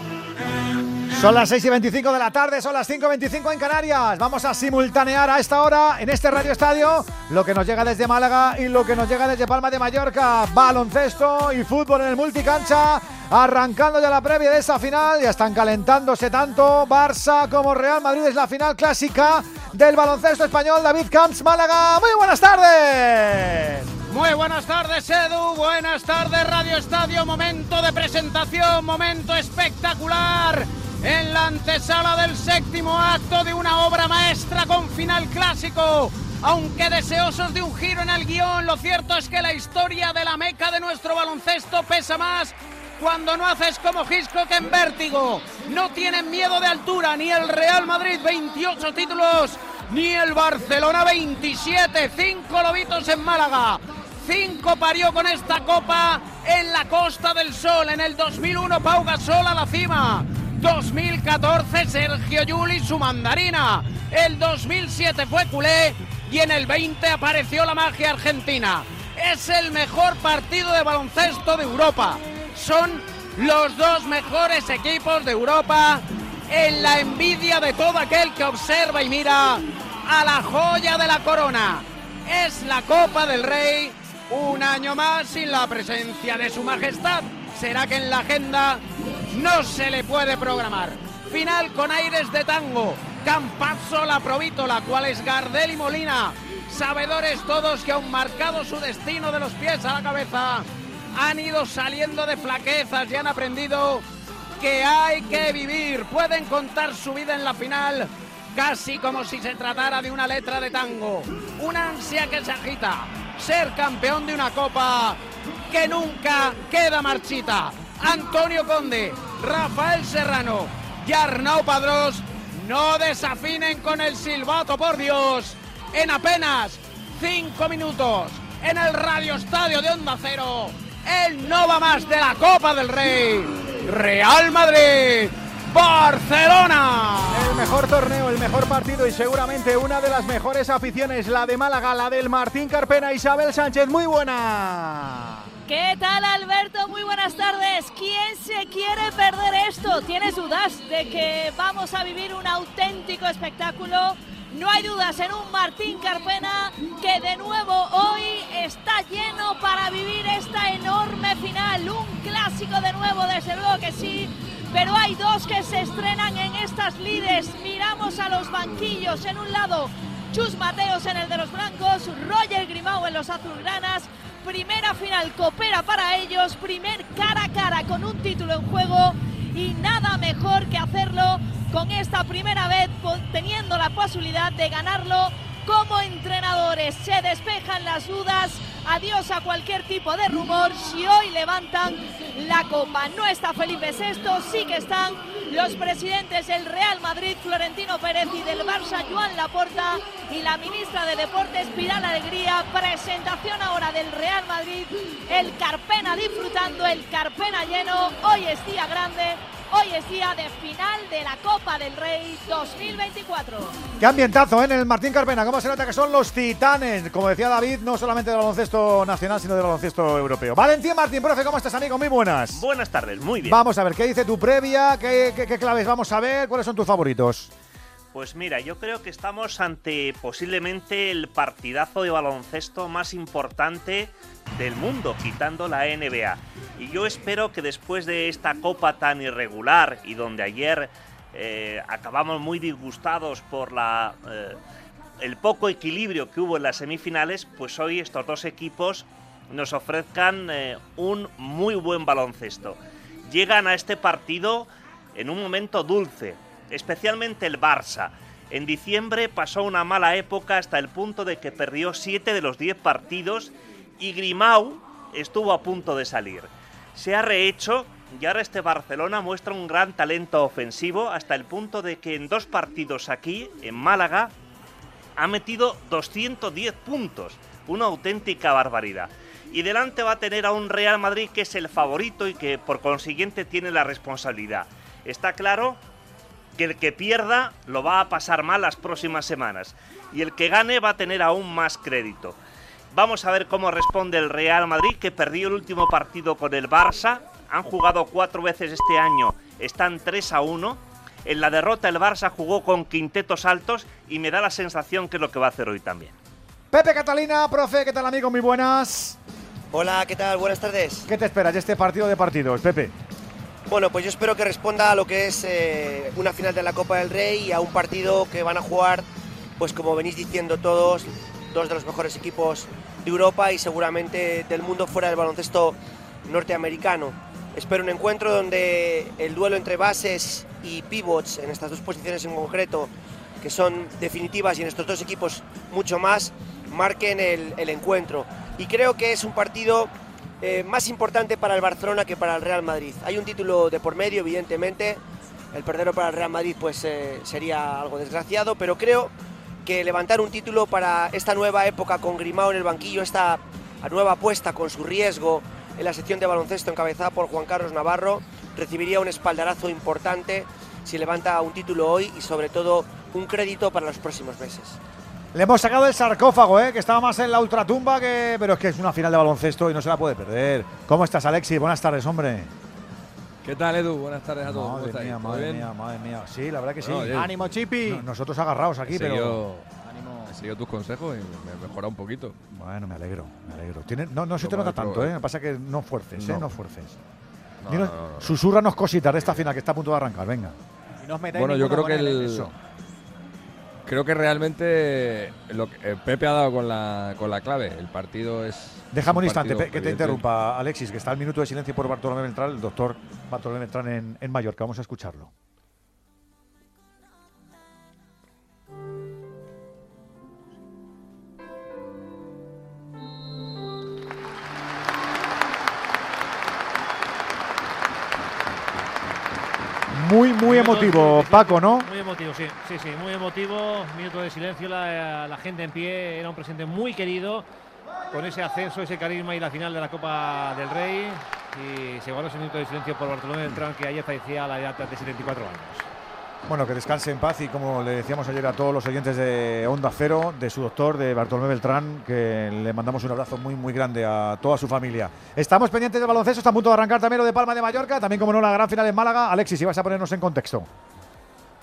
Son las 6 y 25 de la tarde, son las 5 y 25 en Canarias. Vamos a simultanear a esta hora en este Radio Estadio lo que nos llega desde Málaga y lo que nos llega desde Palma de Mallorca. Baloncesto y fútbol en el multicancha. Arrancando ya la previa de esa final, ya están calentándose tanto Barça como Real Madrid. Es la final clásica del baloncesto español. David Camps, Málaga. Muy buenas tardes. Muy buenas tardes, Edu. Buenas tardes, Radio Estadio. Momento de presentación, momento espectacular. En la antesala del séptimo acto de una obra maestra con final clásico. Aunque deseosos de un giro en el guion, lo cierto es que la historia de la meca de nuestro baloncesto pesa más cuando no haces como Gisco que en vértigo. No tienen miedo de altura ni el Real Madrid 28 títulos, ni el Barcelona 27. Cinco lobitos en Málaga. Cinco parió con esta copa en la Costa del Sol. En el 2001 Pau Gasol a la cima. 2014 Sergio Yuli su mandarina. El 2007 fue culé y en el 20 apareció la magia argentina. Es el mejor partido de baloncesto de Europa. Son los dos mejores equipos de Europa en la envidia de todo aquel que observa y mira a la joya de la corona. Es la Copa del Rey, un año más sin la presencia de su majestad. ¿Será que en la agenda no se le puede programar? Final con aires de tango. Campazzo la provítola, cual es Gardel y Molina. Sabedores todos que aun marcado su destino de los pies a la cabeza, han ido saliendo de flaquezas y han aprendido que hay que vivir. Pueden contar su vida en la final casi como si se tratara de una letra de tango. Una ansia que se agita. Ser campeón de una copa que nunca queda marchita. Antonio Conde, Rafael Serrano y Arnau Padrós no desafinen con el silbato, por Dios. En apenas cinco minutos, en el Radio Estadio de Onda Cero, el no va más de la Copa del Rey. Real Madrid, Barcelona. El mejor torneo, el mejor partido y seguramente una de las mejores aficiones, la de Málaga, la del Martín Carpena, Isabel Sánchez. Muy buena. ¿Qué tal Alberto? Muy buenas tardes. ¿Quién se quiere perder esto? ¿Tienes dudas de que vamos a vivir un auténtico espectáculo? No hay dudas en un Martín Carpena que de nuevo hoy está lleno para vivir esta enorme final. Un clásico de nuevo, desde luego que sí. Pero hay dos que se estrenan en estas lides. Miramos a los banquillos. En un lado, Chus Mateos en el de los blancos, Roger Grimau en los azulgranas. Primera final coopera para ellos, primer cara a cara con un título en juego y nada mejor que hacerlo con esta primera vez teniendo la posibilidad de ganarlo como entrenadores. Se despejan las dudas, adiós a cualquier tipo de rumor si hoy levantan la copa. No está Felipe VI, sí que están los presidentes del Real Madrid, Florentino Pérez y del Barça, Joan Laporta y la ministra de Deportes, Pilar Alegría. Presentación ahora del Real Madrid, el Carpena disfrutando, el Carpena lleno. Hoy es día grande. Hoy es día de final de la Copa del Rey 2024. Qué ambientazo ¿eh? en el Martín Carpena. ¿Cómo se nota que son los titanes? Como decía David, no solamente del baloncesto nacional, sino del baloncesto europeo. Valentín Martín, profe, ¿cómo estás, amigo? Muy buenas. Buenas tardes, muy bien. Vamos a ver, ¿qué dice tu previa? ¿Qué, qué, qué claves vamos a ver? ¿Cuáles son tus favoritos? Pues mira, yo creo que estamos ante posiblemente el partidazo de baloncesto más importante del mundo, quitando la NBA. Y yo espero que después de esta copa tan irregular y donde ayer eh, acabamos muy disgustados por la, eh, el poco equilibrio que hubo en las semifinales, pues hoy estos dos equipos nos ofrezcan eh, un muy buen baloncesto. Llegan a este partido en un momento dulce, especialmente el Barça. En diciembre pasó una mala época hasta el punto de que perdió 7 de los 10 partidos y Grimau estuvo a punto de salir. Se ha rehecho y ahora este Barcelona muestra un gran talento ofensivo hasta el punto de que en dos partidos aquí, en Málaga, ha metido 210 puntos. Una auténtica barbaridad. Y delante va a tener a un Real Madrid que es el favorito y que por consiguiente tiene la responsabilidad. Está claro que el que pierda lo va a pasar mal las próximas semanas y el que gane va a tener aún más crédito. Vamos a ver cómo responde el Real Madrid que perdió el último partido con el Barça. Han jugado cuatro veces este año, están 3 a 1. En la derrota el Barça jugó con quintetos altos y me da la sensación que es lo que va a hacer hoy también. Pepe Catalina, profe, ¿qué tal amigo? Muy buenas. Hola, ¿qué tal? Buenas tardes. ¿Qué te esperas de este partido de partidos, Pepe? Bueno, pues yo espero que responda a lo que es eh, una final de la Copa del Rey y a un partido que van a jugar, pues como venís diciendo todos, dos de los mejores equipos de Europa y seguramente del mundo fuera del baloncesto norteamericano. Espero un encuentro donde el duelo entre bases y pivots en estas dos posiciones en concreto, que son definitivas y en estos dos equipos mucho más, marquen el, el encuentro. Y creo que es un partido eh, más importante para el Barcelona que para el Real Madrid. Hay un título de por medio, evidentemente. El perderlo para el Real Madrid pues eh, sería algo desgraciado, pero creo que levantar un título para esta nueva época con Grimao en el banquillo, esta nueva apuesta con su riesgo en la sección de baloncesto encabezada por Juan Carlos Navarro, recibiría un espaldarazo importante si levanta un título hoy y sobre todo un crédito para los próximos meses. Le hemos sacado el sarcófago, ¿eh? que estaba más en la ultratumba que. Pero es que es una final de baloncesto y no se la puede perder. ¿Cómo estás, Alexis? Buenas tardes, hombre. ¿Qué tal, Edu? Buenas tardes a todos. Madre mía, madre mía, madre mía. Sí, la verdad que sí. Ánimo, Chipi. nosotros agarrados aquí, He pero. He seguido tus consejos y me he mejorado un poquito. Bueno, me alegro, me alegro. Tiene- no, no se te nota tanto, ¿eh? Lo que pasa es que no fuerces, ¿eh? No. No fuerces. No, Dinos- no, no, no. Susúrranos cositas de esta final que está a punto de arrancar, venga. Bueno, yo creo que el, creo que realmente lo que, eh, Pepe ha dado con la, con la clave. El partido es. Déjame un instante que te interrumpa, Alexis, que está el minuto de silencio por Bartolomé Beltrán, el doctor Bartolomé Beltrán en, en Mallorca. Vamos a escucharlo. Muy, emotivo, Paco, ¿no? Muy emotivo, sí, sí, sí, muy emotivo. Minuto de silencio, la, la gente en pie, era un presidente muy querido, con ese ascenso, ese carisma y la final de la Copa del Rey. Y se guardó ese minuto de silencio por Bartolomé Beltrán, que ayer fallecía a la edad de 74 años. Bueno, que descanse en paz y como le decíamos ayer a todos los oyentes de Onda Cero, de su doctor, de Bartolomé Beltrán, que le mandamos un abrazo muy, muy grande a toda su familia. Estamos pendientes del baloncesto, está a punto de arrancar también lo de Palma de Mallorca, también como no la gran final en Málaga. Alexis, si vas a ponernos en contexto.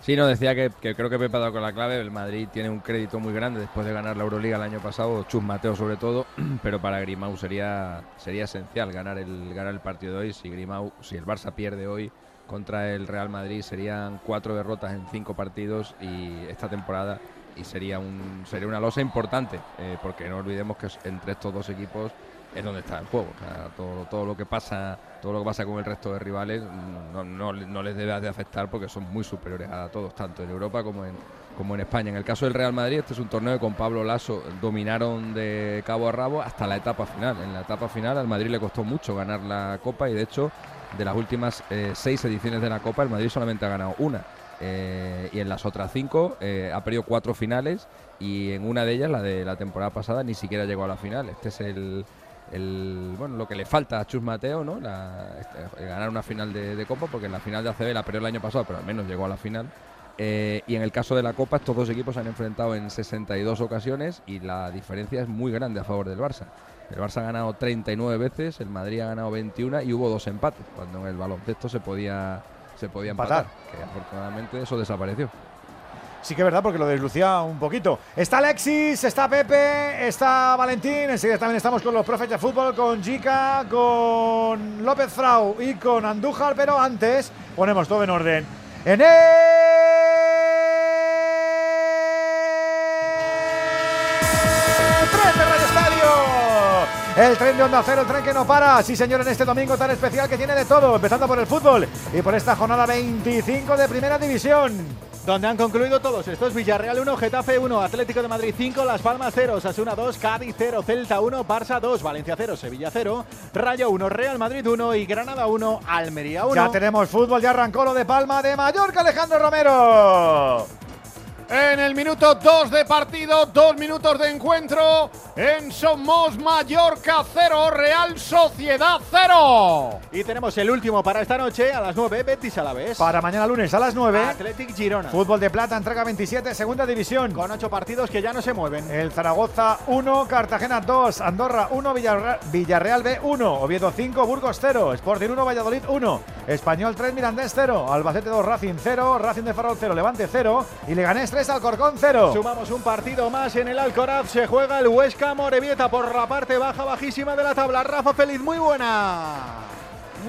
Sí, no, decía que, que creo que Pepe ha dado con la clave. El Madrid tiene un crédito muy grande después de ganar la Euroliga el año pasado, Chus Mateo sobre todo, pero para Grimau sería, sería esencial ganar el, ganar el partido de hoy. Si Grimau, si el Barça pierde hoy contra el Real Madrid, serían cuatro derrotas en cinco partidos y esta temporada y sería un sería una losa importante, eh, porque no olvidemos que entre estos dos equipos es donde está el juego. Todo, todo lo que pasa, todo lo que pasa con el resto de rivales mm, no, no- no les debe de afectar porque son muy superiores a todos, tanto en Europa como en, como en España. En el caso del Real Madrid, este es un torneo que con Pablo Lasso dominaron de cabo a rabo hasta la etapa final. En la etapa final al Madrid le costó mucho ganar la Copa y de hecho de las últimas eh, seis ediciones de la Copa el Madrid solamente ha ganado una. Eh, y en las otras cinco eh, ha perdido cuatro finales y en una de ellas, la de la temporada pasada, ni siquiera llegó a la final. Este es el, bueno lo que le falta a Chus Mateo, ¿no? La- este, ganar una final de, de Copa, porque en la final de ACB la perdió el año pasado, pero al menos llegó a la final. Y en el caso de la Copa, estos dos equipos se han enfrentado en 62 ocasiones y la diferencia es muy grande a favor del Barça. El Barça ha ganado 39 veces, el Madrid ha ganado 21 y hubo dos empates, cuando en el baloncesto se podía, se podía empatar, Empatar. que afortunadamente eso desapareció. Sí que es verdad, porque lo deslucía un poquito. Está Alexis, está Pepe, está Valentín. Enseguida también estamos con los profes de fútbol, con Jica, con López Frau y con Andújar. Pero antes ponemos todo en orden. En el El tren de Onda Cero, el tren que no para. Sí, señor, en este domingo tan especial que tiene de todo, empezando por el fútbol y por esta jornada 25 de Primera División. Donde han concluido todos estos Villarreal 1, Getafe 1, Atlético de Madrid 5, Las Palmas 0, Sasuna 2, Cádiz 0, Celta 1, Barça 2, Valencia 0, Sevilla 0, Rayo 1, Real Madrid 1 y Granada 1, Almería 1. Ya tenemos fútbol, ya arrancó lo de Palma de Mallorca, Alejandro Romero. En el minuto 2 de partido, 2 minutos de encuentro. En Somos Mallorca 0, Real Sociedad 0. Y tenemos el último para esta noche a las 9, Betis a la vez. Para mañana lunes a las 9. Athletic Girona. Fútbol de plata, entrega 27, segunda división. Con 8 partidos que ya no se mueven. El Zaragoza 1, Cartagena 2, Andorra 1, Villarreal, Villarreal B 1, Oviedo 5, Burgos 0, Sporting 1, Valladolid 1, Español 3, Mirandés 0, Albacete 2, Racing 0, Racing de Ferrol 0, Levante 0 y Leganés 3, Alcorcón 0. Sumamos un partido más en el Alcoraz. Se juega el Huesca Morevieta por la parte baja, bajísima de la tabla. Rafa Feliz, muy buena.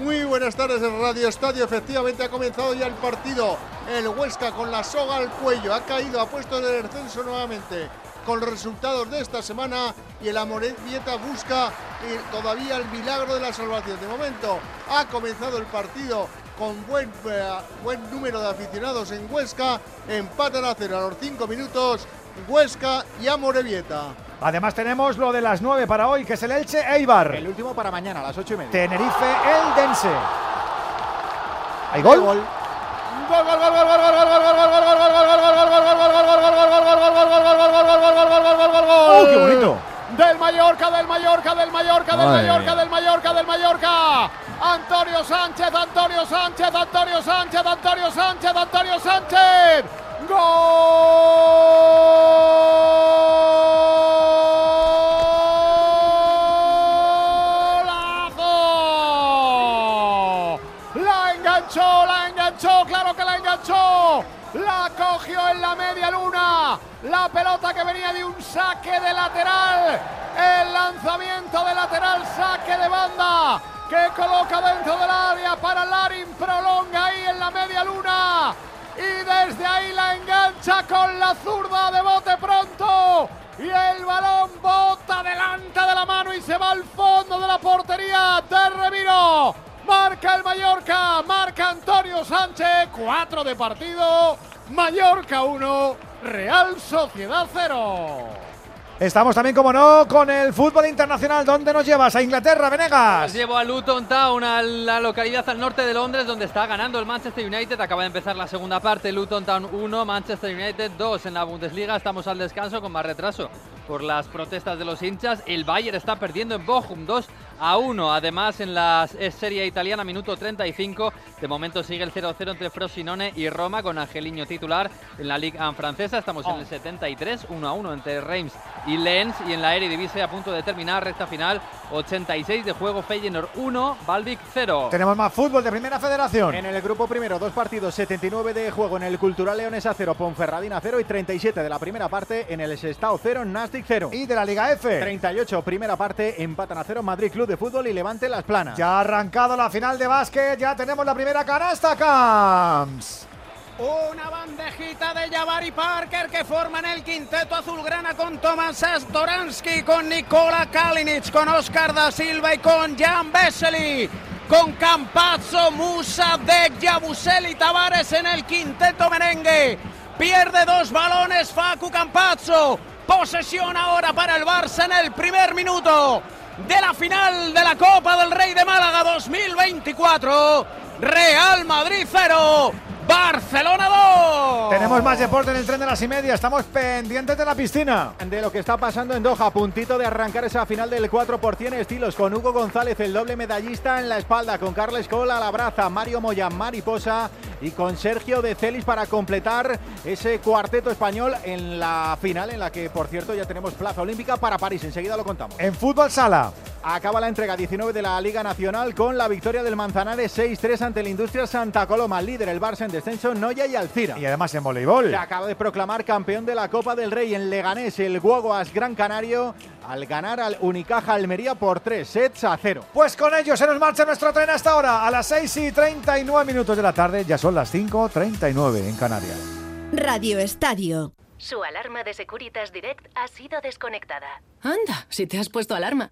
Muy buenas tardes en Radio Estadio. Efectivamente ha comenzado ya el partido. El Huesca con la soga al cuello. Ha caído a puestos de descenso nuevamente con los resultados de esta semana y el Amorebieta busca eh, todavía el milagro de la salvación. De momento ha comenzado el partido con buen, eh, buen número de aficionados en Huesca. Empatan a cero a los cinco minutos. Huesca y Amorebieta. Además tenemos lo de las 9 para hoy, que es el Elche Eibar. El último para mañana a las 8 y media. Tenerife Eldense. ¿Hay gol? Gol, gol, gol, gol, gol, gol, gol, gol, gol, gol, ¡Oh, qué bonito! Del Mallorca, del Mallorca, del Mallorca, del Mallorca, del Mallorca, del Mallorca. Antonio Sánchez, Antonio Sánchez, Antonio Sánchez, Antonio Sánchez, Antonio Sánchez. ¡Golazo! La enganchó, la enganchó, claro que la enganchó. La cogió en la media luna. La pelota que venía de un saque de lateral. El lanzamiento de lateral, saque de banda. Que coloca dentro del área para Larin. Prolonga ahí en la media luna. Y desde ahí la engancha con la zurda de bote pronto. Y el balón bota delante de la mano y se va al fondo de la portería de Remiro. Marca el Mallorca, marca Antonio Sánchez, 4 de partido, Mallorca 1, Real Sociedad 0. Estamos también, como no, con el fútbol internacional. ¿Dónde nos llevas? A Inglaterra, Venegas. Os llevo a Luton Town, a la localidad al norte de Londres, donde está ganando el Manchester United. Acaba de empezar la segunda parte. Luton Town 1, Manchester United 2 en la Bundesliga. Estamos al descanso con más retraso por las protestas de los hinchas. El Bayern está perdiendo en Bochum 2 a 1. Además, en la serie italiana, minuto 35. De momento sigue el 0-0 entre Frosinone y Roma con Angeliño titular. En la Ligue 1 francesa estamos en el 73, 1-1 entre Reims y Lens. Y en la Eredivisie a punto de terminar, recta final, 86 de juego Feyenoord 1, Baldic 0. Tenemos más fútbol de Primera Federación. En el grupo primero, dos partidos, 79 de juego en el Cultural Leonesa 0, Ponferradina 0 y 37 de la primera parte en el Sestao 0, Nastic 0. Y de la Liga F. 38, primera parte, empatan a 0 Madrid Club de Fútbol y Levante Las Planas. Ya ha arrancado la final de básquet, ya tenemos la primera canasta, Camps. Una bandejita de Javari Parker que forman el quinteto azulgrana con Tomás Doransky, con Nicola Kalinic, con Oscar da Silva y con Jan Vesely. Con Campazzo, Musa, Dek, Yabusel y Tavares en el quinteto merengue. Pierde dos balones Facu Campazzo. Posesión ahora para el Barça en el primer minuto de la final de la Copa del Rey de Málaga 2024. Real Madrid 0, Barcelona 2. Tenemos más deporte en el tren de las y media. Estamos pendientes de la piscina. De lo que está pasando en Doha, a puntito de arrancar esa final del 4 por 100 estilos con Hugo González, el doble medallista en la espalda, con Carles Cola a la braza, Mario Moya mariposa y con Sergio de Celis para completar ese cuarteto español en la final, en la que por cierto ya tenemos plaza olímpica para París. Enseguida lo contamos. En fútbol sala. Acaba la entrega 19 de la Liga Nacional con la victoria del Manzanares 6-3 ante la Industria Santa Coloma. Líder el Barça en descenso, Noya y Alcira. Y además en voleibol. Se acaba de proclamar campeón de la Copa del Rey en Leganés, el Guaguas Gran Canario, al ganar al Unicaja Almería por 3 sets a 0. Pues con ello se nos marcha nuestro tren hasta ahora. A las 6 y 39 minutos de la tarde, ya son las 5.39 en Canarias. Radio Estadio. Su alarma de Securitas Direct ha sido desconectada. Anda, si te has puesto alarma.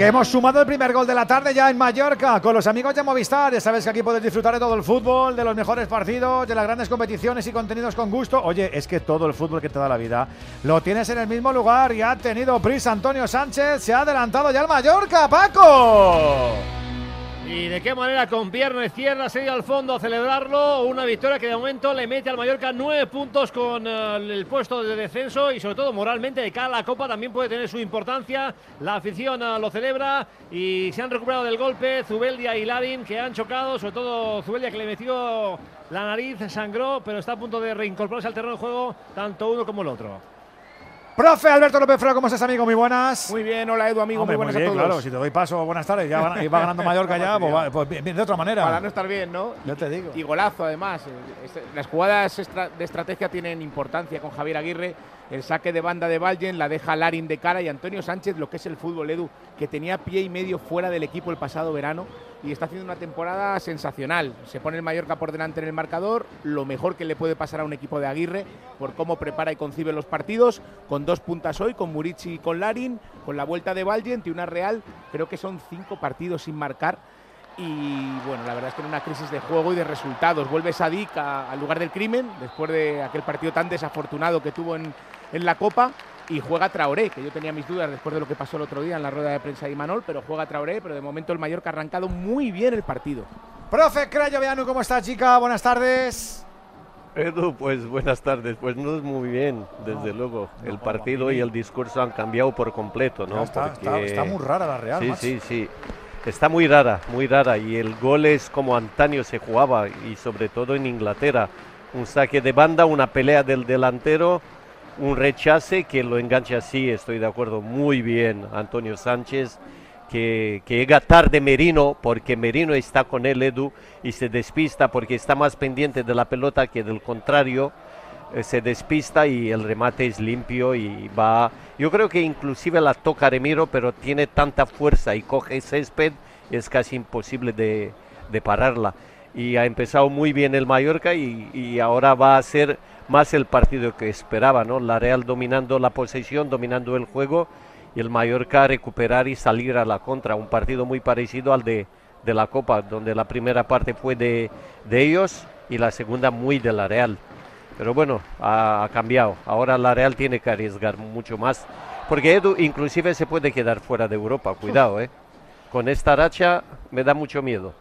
Que hemos sumado el primer gol de la tarde ya en Mallorca con los amigos de Movistar. Ya sabes que aquí puedes disfrutar de todo el fútbol, de los mejores partidos, de las grandes competiciones y contenidos con gusto. Oye, es que todo el fútbol que te da la vida lo tienes en el mismo lugar y ha tenido prisa Antonio Sánchez. Se ha adelantado ya el Mallorca, Paco. Y de qué manera con pierna izquierda se al fondo a celebrarlo. Una victoria que de momento le mete al Mallorca nueve puntos con eh, el puesto de descenso y sobre todo moralmente de cara a la Copa también puede tener su importancia. La afición eh, lo celebra y se han recuperado del golpe Zubeldia y Ladin que han chocado, sobre todo Zubeldia que le metió la nariz, sangró, pero está a punto de reincorporarse al terreno de juego tanto uno como el otro. Profe Alberto López Fro, ¿cómo estás, amigo? Muy buenas. Muy bien, hola Edu, amigo, Hombre, muy buenas bien, a todos. Claro, si te doy paso, buenas tardes, ya va, y va ganando Mallorca ya, pues, va- pues de otra manera. Para no estar bien, ¿no? Yo te digo. Y golazo, además. Las jugadas de estrategia tienen importancia con Javier Aguirre. El saque de banda de Valgen la deja Larin de cara y Antonio Sánchez, lo que es el fútbol, Edu, que tenía pie y medio fuera del equipo el pasado verano y está haciendo una temporada sensacional. Se pone el Mallorca por delante en el marcador, lo mejor que le puede pasar a un equipo de Aguirre por cómo prepara y concibe los partidos, con dos puntas hoy, con Murici y con Larin, con la vuelta de Valgen y una Real, creo que son cinco partidos sin marcar y bueno, la verdad es que en una crisis de juego y de resultados. Vuelve Sadik al lugar del crimen después de aquel partido tan desafortunado que tuvo en, en la Copa y juega Traoré, que yo tenía mis dudas después de lo que pasó el otro día en la rueda de prensa de Imanol, pero juega Traoré, pero de momento el Mallorca ha arrancado muy bien el partido. Profe Crayo Veanu, ¿cómo estás, chica? Buenas tardes. Edu, pues buenas tardes. Pues no es muy bien, desde luego. El partido y el discurso han cambiado por completo, ¿no? Está, está- Porque- está muy rara la Real, Sí, macho. sí, sí. Está muy rara, muy rara. Y el gol es como antaño se jugaba, y sobre todo en Inglaterra. Un saque de banda, una pelea del delantero, un rechace que lo engancha así, estoy de acuerdo, muy bien Antonio Sánchez. Que, que llega tarde Merino, porque Merino está con él, Edu, y se despista porque está más pendiente de la pelota que del contrario eh, se despista y el remate es limpio y va. Yo creo que inclusive la toca Remiro, pero tiene tanta fuerza y coge césped, es casi imposible de, de pararla. Y ha empezado muy bien el Mallorca y ahora va a ser más el partido que esperaba, ¿no? La Real dominando la posesión, dominando el juego y el Mallorca recuperar y salir a la contra. Un partido muy parecido al de, de la Copa, donde la primera parte fue de, de ellos y la segunda muy de la Real. Pero bueno, ha, ha cambiado. Ahora la Real tiene que arriesgar mucho más. Porque Edu inclusive se puede quedar fuera de Europa. Cuidado, ¿eh? Con esta racha me da mucho miedo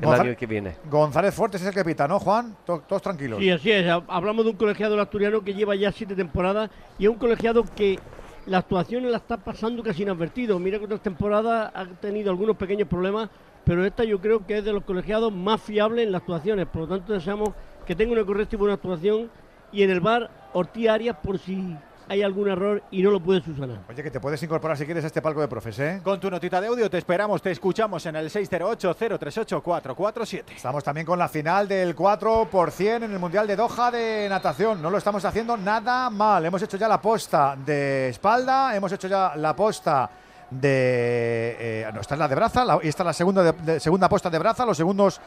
el Gonzalo- año que viene. González Fuertes es el capitán, ¿no, Juan? To- Todos tranquilos. Sí, así es. Ha- Hablamos de un colegiado asturiano que lleva ya siete temporadas y es un colegiado que la actuación la está pasando casi inadvertido. Mira que otras temporadas ha tenido algunos pequeños problemas, pero esta yo creo que es de los colegiados más fiables en las actuaciones. Por lo tanto, deseamos que tenga una correcta y buena actuación y en el bar Ortiz Arias por si hay algún error y no lo puede subsanar. Oye, que te puedes incorporar si quieres a este palco de profes, ¿eh? Con tu notita de audio te esperamos, te escuchamos en el 608-038-447. Estamos también con la final del 4 por 100 en el Mundial de Doha de natación. No lo estamos haciendo nada mal. Hemos hecho ya la posta de espalda, hemos hecho ya la posta de... eh, no, esta es la de braza, la- y esta es la segunda, de- de- segunda posta de braza, los segundos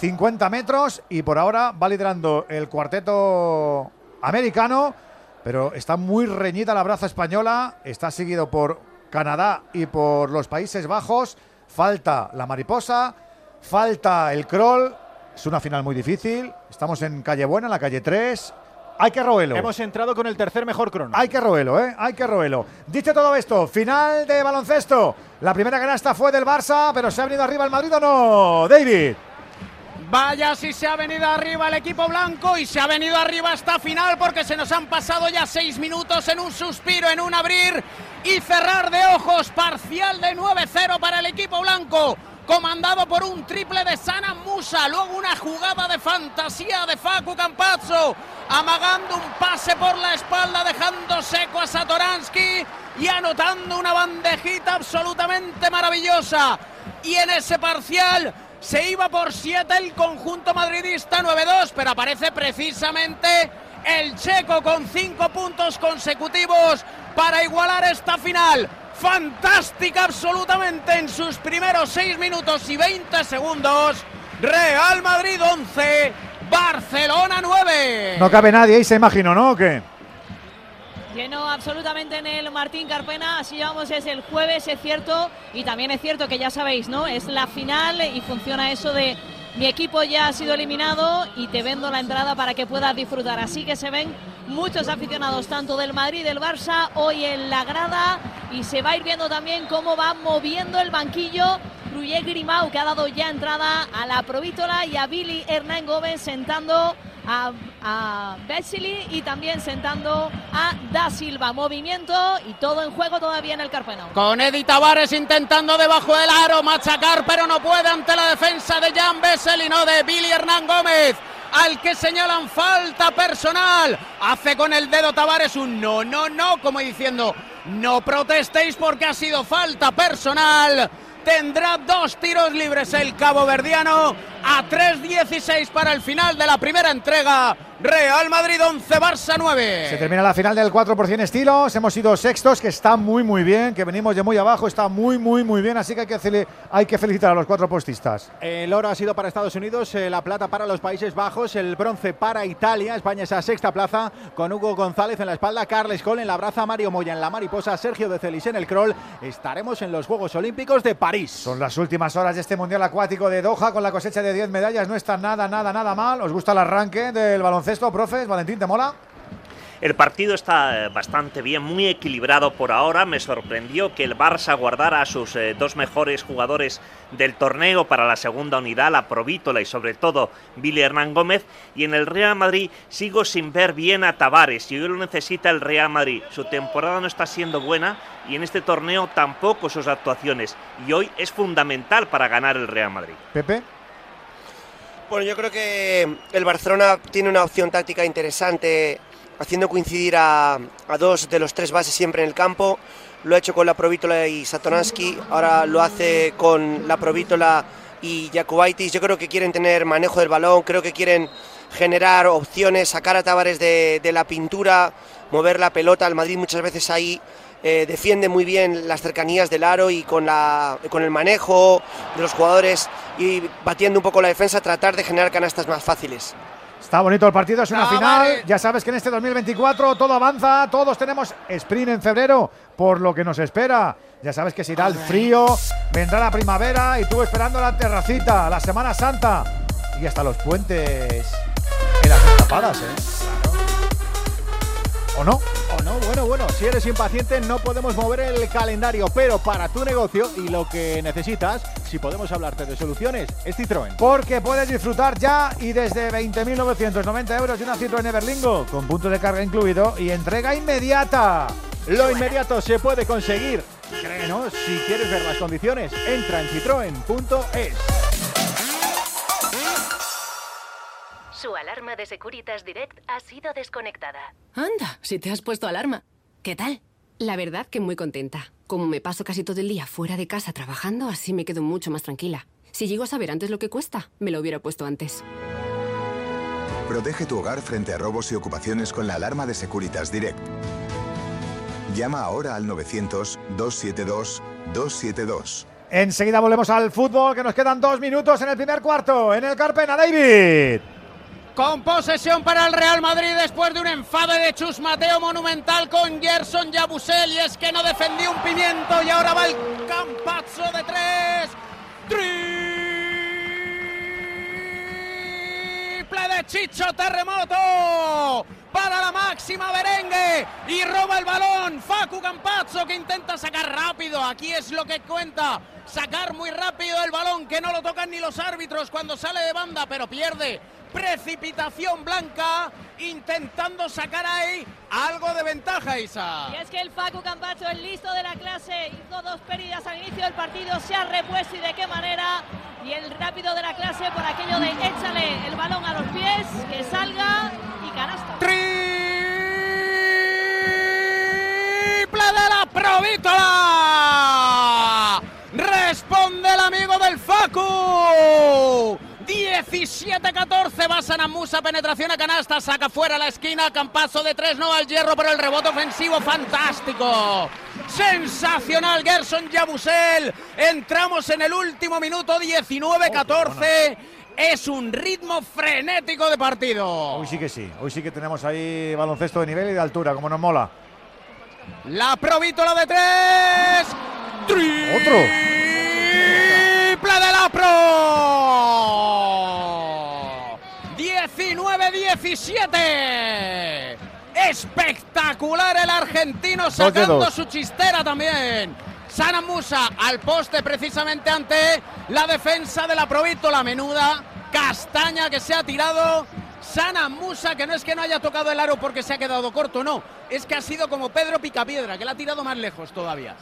50 metros y por ahora va liderando el cuarteto americano, pero está muy reñida la braza española, está seguido por Canadá y por los Países Bajos, falta la mariposa, falta el crawl, es una final muy difícil, estamos en calle buena, en la calle 3, hay que roerlo. Hemos entrado con el tercer mejor crono. Hay que roerlo, ¿eh? Hay que roerlo. Dicho todo esto, final de baloncesto. La primera canasta fue del Barça, pero ¿se ha venido arriba el Madrid o no? David. Vaya si se ha venido arriba el equipo blanco y se ha venido arriba esta final porque se nos han pasado ya seis minutos en un suspiro, en un abrir y cerrar de ojos. Parcial de 9-0 para el equipo blanco. comandado por un triple de Sana Musa. Luego una jugada de fantasía de Facu Campazzo, amagando un pase por la espalda, dejando seco a Satoransky y anotando una bandejita absolutamente maravillosa. Y en ese parcial se iba por 7 el conjunto madridista 9-2, pero aparece precisamente el checo con 5 puntos consecutivos para igualar esta final. Fantástica absolutamente en sus primeros 6 minutos y 20 segundos. Real Madrid 11, Barcelona 9. No cabe nadie ahí, se imagino, ¿no? ¿O qué? Lleno absolutamente en el Martín Carpena, así llevamos es el jueves, es cierto, y también es cierto que ya sabéis, ¿no? Es la final y funciona eso de mi equipo ya ha sido eliminado y te vendo la entrada para que puedas disfrutar. Así que se ven muchos aficionados, tanto del Madrid del Barça, hoy en la grada y se va a ir viendo también cómo va moviendo el banquillo Ruyer Grimau, que ha dado ya entrada a la Provítola y a Billy Hernán Gómez sentando a, a Bessili y también sentando a Da Silva. Movimiento y todo en juego todavía en el Carpeno. Con Eddie Tavares intentando debajo del aro machacar, pero no puede ante la defensa de Jan Bessel y no de Billy Hernán Gómez. Al que señalan falta personal. Hace con el dedo Tavares un no, no, no, como diciendo, no protestéis porque ha sido falta personal. Tendrá dos tiros libres el Cabo Verdiano a 3.16 para el final de la primera entrega. Real Madrid 11, Barça 9. Se termina la final del 4 por 100 estilos. Hemos sido sextos, que está muy, muy bien. Que venimos de muy abajo, está muy, muy, muy bien. Así que hay que, hacerle- hay que felicitar a los cuatro postistas. El oro ha sido para Estados Unidos, eh, la plata para los Países Bajos, el bronce para Italia. España es a sexta plaza con Hugo González en la espalda, Carles Cole en la braza, Mario Moya en la mariposa, Sergio de Celis en el crawl. Estaremos en los Juegos Olímpicos de París. Son las últimas horas de este Mundial Acuático de Doha con la cosecha de 10 medallas. No está nada, nada, nada mal. ¿Os gusta el arranque del baloncesto, profes? Valentín, ¿te mola? El partido está eh, bastante bien, muy equilibrado por ahora. Me sorprendió que el Barça guardara a sus eh, dos mejores jugadores del torneo para la segunda unidad, la Provítola y sobre todo Billy Hernán Gómez. Y en el Real Madrid sigo sin ver bien a Tavares y hoy lo necesita el Real Madrid. Su temporada no está siendo buena y en este torneo tampoco sus actuaciones. Y hoy es fundamental para ganar el Real Madrid. Pepe. Bueno, yo creo que el Barcelona tiene una opción táctica interesante, haciendo coincidir a, dos de los tres bases siempre en el campo. Lo ha hecho con la Provítola y Satoransky, ahora lo hace con la Provítola y Jakubaitis. Yo creo que quieren tener manejo del balón, creo que quieren generar opciones, sacar a Tavares de, de la pintura, mover la pelota. El Madrid muchas veces ahí eh, defiende muy bien las cercanías del aro y con, la, con el manejo de los jugadores y batiendo un poco la defensa, tratar de generar canastas más fáciles. Está bonito el partido, es una Ah, final. vale. Ya sabes que en este 2024 todo avanza, todos tenemos sprint en febrero, por lo que nos espera. Ya sabes que se irá el frío, vendrá la primavera y tú esperando la terracita, la Semana Santa y hasta los puentes en las escapadas, ¿eh? ¿O no? O no, bueno, bueno, si eres impaciente no podemos mover el calendario, pero para tu negocio y lo que necesitas, si podemos hablarte de soluciones, es Citroën. Porque puedes disfrutar ya y desde 20.990 euros de una Citroën Everlingo con punto de carga incluido y entrega inmediata. Lo inmediato se puede conseguir. Créenos, si quieres ver las condiciones, entra en citroen.es. Su alarma de Securitas Direct ha sido desconectada. Anda, si te has puesto alarma. ¿Qué tal? La verdad que muy contenta. Como me paso casi todo el día fuera de casa trabajando, así me quedo mucho más tranquila. Si llego a saber antes lo que cuesta, me lo hubiera puesto antes. Protege tu hogar frente a robos y ocupaciones con la alarma de Securitas Direct. Llama ahora al 900-272-272. Enseguida volvemos al fútbol, que nos quedan dos minutos en el primer cuarto. En el Carpena, David. Con posesión para el Real Madrid después de un enfado de Chus Mateo monumental con Gerson Yabusel y es que no defendió un pimiento y ahora va el campazzo de tres. Triple de Chicho Terremoto para la máxima merengue y roba el balón Facu Campazzo que intenta sacar rápido. Aquí es lo que cuenta. Sacar muy rápido el balón que no lo tocan ni los árbitros cuando sale de banda, pero pierde precipitación blanca, intentando sacar ahí algo de ventaja, Isa. Y es que el Facu Campacho, el listo de la clase, hizo dos pérdidas al inicio del partido, se ha repuesto y de qué manera. Y el rápido de la clase por aquello de échale el balón a los pies, que salga y canasta. triple de la Provítola. Responde el amigo del Facu. 17-14 va Sanamusa, penetración a canasta, saca fuera la esquina, campazo de tres, no al hierro, pero el rebote ofensivo fantástico. Sensacional Gerson Yabusel. Entramos en el último minuto 19-14. Es un ritmo frenético de partido. Hoy sí que sí, hoy sí que tenemos ahí baloncesto de nivel y de altura, como nos mola. La Provítola de tres. Otro. Triple de la Pro. 19-17. Espectacular el argentino sacando su chistera también. Sana Musa al poste precisamente ante la defensa de la Provítola. Menuda castaña que se ha tirado. Sana Musa, que no es que no haya tocado el aro porque se ha quedado corto, no. Es que ha sido como Pedro Picapiedra, que la ha tirado más lejos todavía.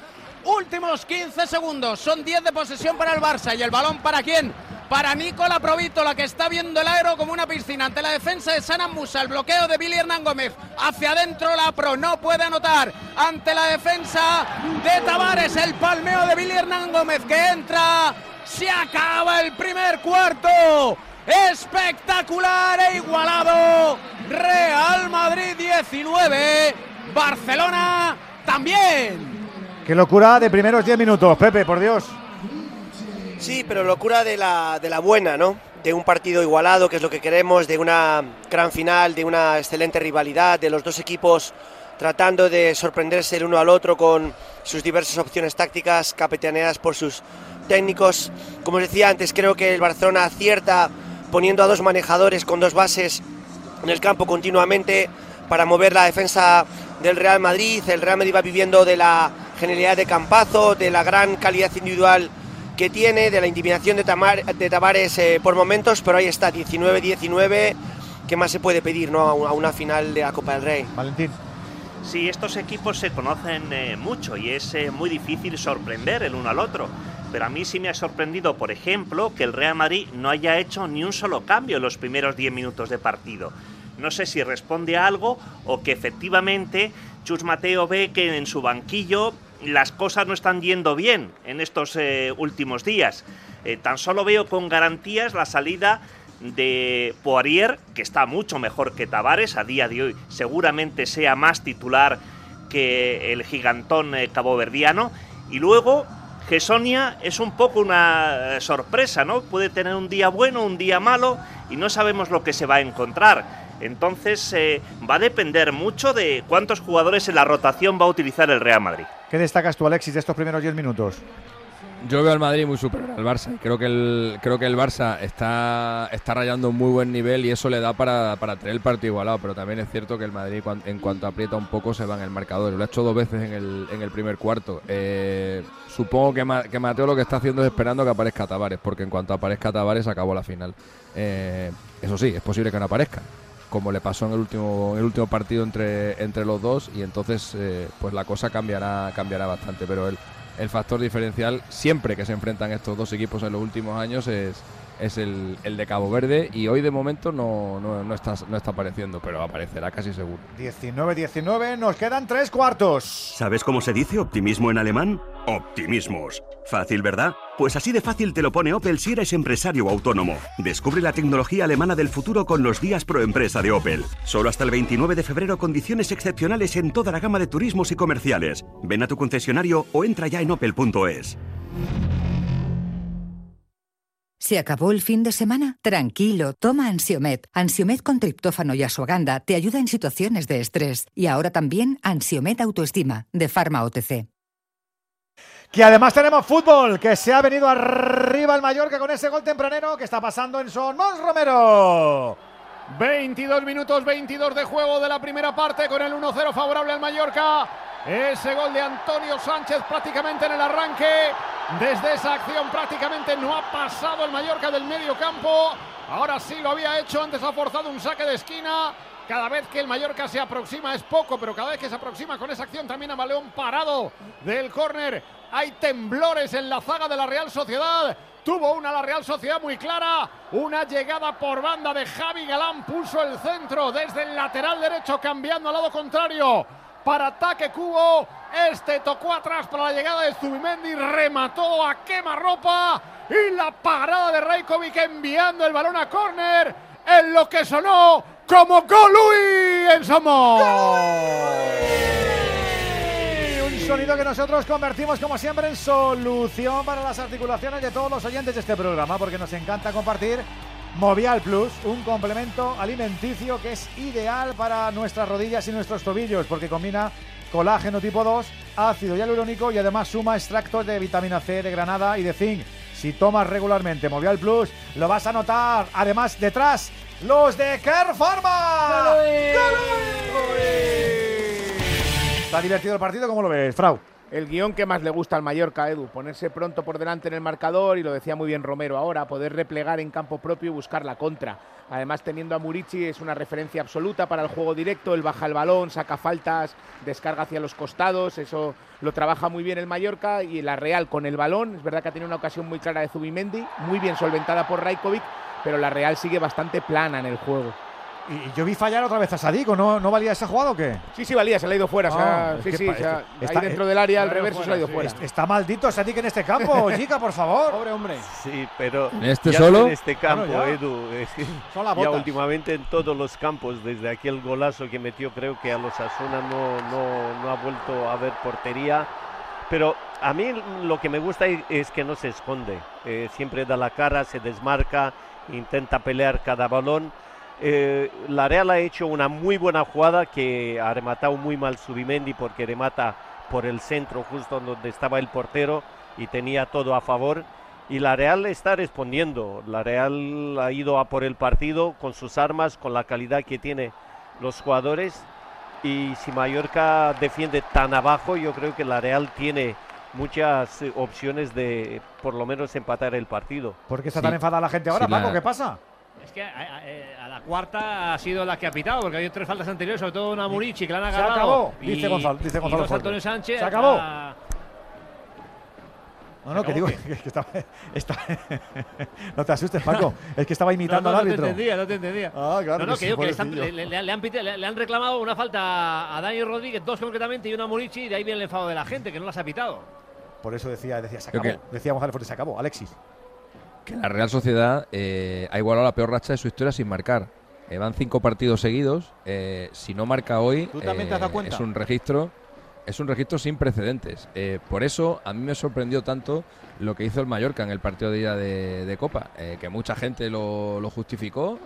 Últimos 15 segundos, son 10 de posesión para el Barça. ¿Y el balón para quién? Para Nicola Provítola, que está viendo el aero como una piscina ante la defensa de Sana Musa. El bloqueo de Billy Hernán Gómez. Hacia adentro la Pro, no puede anotar. Ante la defensa de Tavares, el palmeo de Billy Hernán Gómez que entra. Se acaba el primer cuarto. Espectacular e igualado. Real Madrid 19. Barcelona también. Qué locura de primeros 10 minutos, Pepe, por Dios. Sí, pero locura de la, de la buena, ¿no? De un partido igualado, que es lo que queremos, de una gran final, de una excelente rivalidad, de los dos equipos tratando de sorprenderse el uno al otro con sus diversas opciones tácticas capitaneadas por sus técnicos. Como os decía antes, creo que el Barcelona acierta poniendo a dos manejadores con dos bases en el campo continuamente para mover la defensa del Real Madrid. El Real Madrid va viviendo de la genialidad de Campazo, de la gran calidad individual que tiene, de la intimidación de, Tamar- de Tavares eh, por momentos, pero ahí está, 19-19. ¿Qué más se puede pedir ¿no? a una- final de la Copa del Rey? Valentín. Sí, estos equipos se conocen eh, mucho y es eh, muy difícil sorprender el uno al otro. Pero a mí sí me ha sorprendido, por ejemplo, que el Real Madrid no haya hecho ni un solo cambio en los primeros 10 minutos de partido. No sé si responde a algo o que efectivamente Chus Mateo ve que en su banquillo las cosas no están yendo bien en estos eh, últimos días. Eh, tan solo veo con garantías la salida de Poirier, que está mucho mejor que Tavares a día de hoy, seguramente sea más titular que el gigantón eh, caboverdiano. Y luego, Gesonia es un poco una eh, sorpresa, ¿no? Puede tener un día bueno, un día malo, y no sabemos lo que se va a encontrar. Entonces, va a depender mucho de cuántos jugadores en la rotación va a utilizar el Real Madrid. ¿Qué destacas tú, Alexis, de estos primeros 10 minutos? Yo veo al Madrid muy superior al Barça. Creo que el, creo que el Barça está, está rayando un muy buen nivel y eso le da para, para tener el partido igualado. Pero también es cierto que el Madrid, en cuanto aprieta un poco, se va en el marcador. Lo ha hecho dos veces en el, en el primer cuarto. Eh, supongo que, que Mateo lo que está haciendo es esperando que aparezca Tavares, porque en cuanto aparezca Tavares, acabó la final. Eh, eso sí, es posible que no aparezca. Como le pasó en el último, en el último partido entre, entre los dos, y entonces eh, pues la cosa cambiará, cambiará bastante. Pero el, el factor diferencial siempre que se enfrentan estos dos equipos en los últimos años es, es el, el de Cabo Verde y hoy de momento no, no, no está, no está apareciendo, pero aparecerá casi seguro. 19-19, nos quedan tres cuartos. ¿Sabes cómo se dice optimismo en alemán? Optimismos. Fácil, ¿verdad? Pues así de fácil te lo pone Opel si eres empresario autónomo. Descubre la tecnología alemana del futuro con los días pro empresa de Opel. Solo hasta el 29 de febrero condiciones excepcionales en toda la gama de turismos y comerciales. Ven a tu concesionario o entra ya en opel.es. ¿Se acabó el fin de semana? Tranquilo, toma Ansiomet. Ansiomet con triptófano y asuaganda te ayuda en situaciones de estrés. Y ahora también Ansiomet Autoestima, de Pharma OTC. Que además tenemos fútbol, que se ha venido arriba el Mallorca con ese gol tempranero que está pasando en Son Mons Romero. 22 minutos 22 de juego de la primera parte con el 1-0 favorable al Mallorca. Ese gol de Antonio Sánchez prácticamente en el arranque. Desde esa acción prácticamente no ha pasado el Mallorca del medio campo. Ahora sí lo había hecho, antes ha forzado un saque de esquina. Cada vez que el Mallorca se aproxima es poco, pero cada vez que se aproxima con esa acción también a Baleón parado del córner. Hay temblores en la zaga de la Real Sociedad. Tuvo una la Real Sociedad muy clara. Una llegada por banda de Javi Galán. Puso el centro desde el lateral derecho, cambiando al lado contrario. Para ataque Cubo. Este tocó atrás para la llegada de Zubimendi. Remató a quemarropa. Y la parada de Reikovic enviando el balón a córner. En lo que sonó como Golui en Somos. Un sonido que nosotros convertimos como siempre en solución para las articulaciones de todos los oyentes de este programa, porque nos encanta compartir Movial Plus, un complemento alimenticio que es ideal para nuestras rodillas y nuestros tobillos, porque combina colágeno tipo 2, ácido hialurónico y además suma extractos de vitamina C, de granada y de zinc. Si tomas regularmente Movial Plus, lo vas a notar. Además, detrás, los de Care Pharma. Está divertido el partido, ¿cómo lo ves, Frau? El guion que más le gusta al Mallorca, Edu, ponerse pronto por delante en el marcador y lo decía muy bien Romero ahora, poder replegar en campo propio y buscar la contra. Además, teniendo a Murici es una referencia absoluta para el juego directo, él baja el balón, saca faltas, descarga hacia los costados, eso lo trabaja muy bien el Mallorca y la Real con el balón, es verdad que ha tenido una ocasión muy clara de Zubimendi, muy bien solventada por Raikovic, pero la Real sigue bastante plana en el juego. Y yo vi fallar otra vez a Sadico, ¿no, ¿no valía esa jugada o qué? Sí, sí, valía, se le ha ido fuera. o sea, Ah, sí, sí, o sea, es que ahí dentro del área, al reverso, se le ha ido fuera. Está maldito Sadik en este campo, chica, por favor. Pobre hombre. Sí, pero ¿En este ya solo? en este campo, Bueno, ya. Edu. es que Son las ya botas. últimamente en todos los campos, desde aquel golazo que metió, creo que a los Asuna no, no, no ha vuelto a ver portería. Pero a mí lo que me gusta es- es que no se esconde. Eh, siempre da la cara, se desmarca, intenta pelear cada balón. Eh, la Real ha hecho una muy buena jugada que ha rematado muy mal Subimendi porque remata por el centro justo donde estaba el portero y tenía todo a favor. Y la Real está respondiendo. La Real ha ido a por el partido con sus armas, con la calidad que tiene los jugadores. Y si Mallorca defiende tan abajo, yo creo que la Real tiene muchas eh, opciones de por lo menos empatar el partido. ¿Por qué está tan enfadada la gente ahora, Sí, la- Paco? ¿Qué pasa? Es que a, a- a la cuarta ha sido la que ha pitado, porque hay tres faltas anteriores, sobre todo una Murici que la han Se agarrado. acabó, y- dice Gonzalo- dice y Gonzalo dos. Antonio Sánchez. Se acabó. a- No, no, que digo que, que estaba, está- no te asustes, Paco. Es que estaba imitando no, no, al no árbitro. te entendía, no te entendía. Ah, claro no, no, que digo que le, están- pobrecillo. le- le- le han pite- le- le han reclamado una falta a Dani Rodríguez, dos concretamente, y una a Murici, y de ahí viene el enfado de la gente, que no las ha pitado. Por eso decía, decía, se acabó. que- Decía Fuerte, se acabó. Alexis. Que la Real Sociedad eh, ha igualado la peor racha de su historia sin marcar. Eh, van cinco partidos seguidos. eh, si no marca hoy, ¿Tú también te has dado eh, es un registro, es un registro sin precedentes. Eh, por eso a mí me sorprendió tanto lo que hizo el Mallorca en el partido de ida de, de Copa, eh, que mucha gente lo, lo justificó.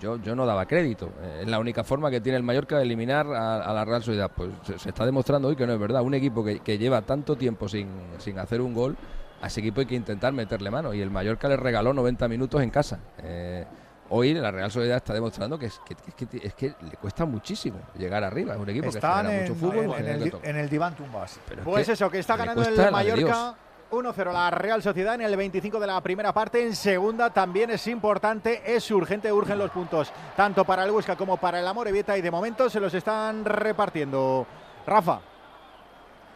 yo, yo no daba crédito. Es la única forma que tiene el Mallorca de eliminar a, a la Real Sociedad. Pues se, se está demostrando hoy que no es verdad. Un equipo que, que lleva tanto tiempo sin, sin hacer un gol, a ese equipo hay que intentar meterle mano. Y el Mallorca le regaló 90 minutos en casa. Eh, hoy la Real Sociedad está demostrando que es que, es que, es que le cuesta muchísimo llegar arriba. Es un equipo Están que genera en, mucho fútbol. en- el, en diván tumbas. Pero es Pues que eso, que está ganando el Mallorca 1-0 la Real Sociedad en el 25 de la primera parte. En segunda también es importante, es urgente, urgen los puntos, tanto para el Huesca como para el Amorebieta y de momento se los están repartiendo. Rafa.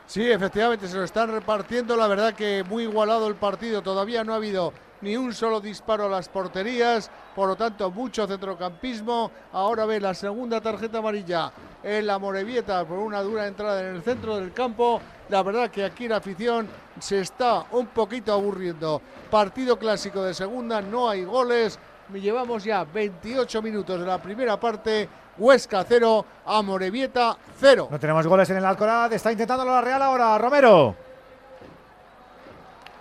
Sí, efectivamente, se lo están repartiendo. La verdad que muy igualado el partido. Todavía no ha habido ni un solo disparo a las porterías. Por lo tanto, mucho centrocampismo. Ahora ve la segunda tarjeta amarilla en la Morevieta por una dura entrada en el centro del campo. La verdad que aquí la afición se está un poquito aburriendo. Partido clásico de segunda, no hay goles. Llevamos ya 28 minutos de la primera parte. Huesca 0, Amorebieta 0. No tenemos goles en el Alcoraz. Está intentándolo la Real ahora. Romero.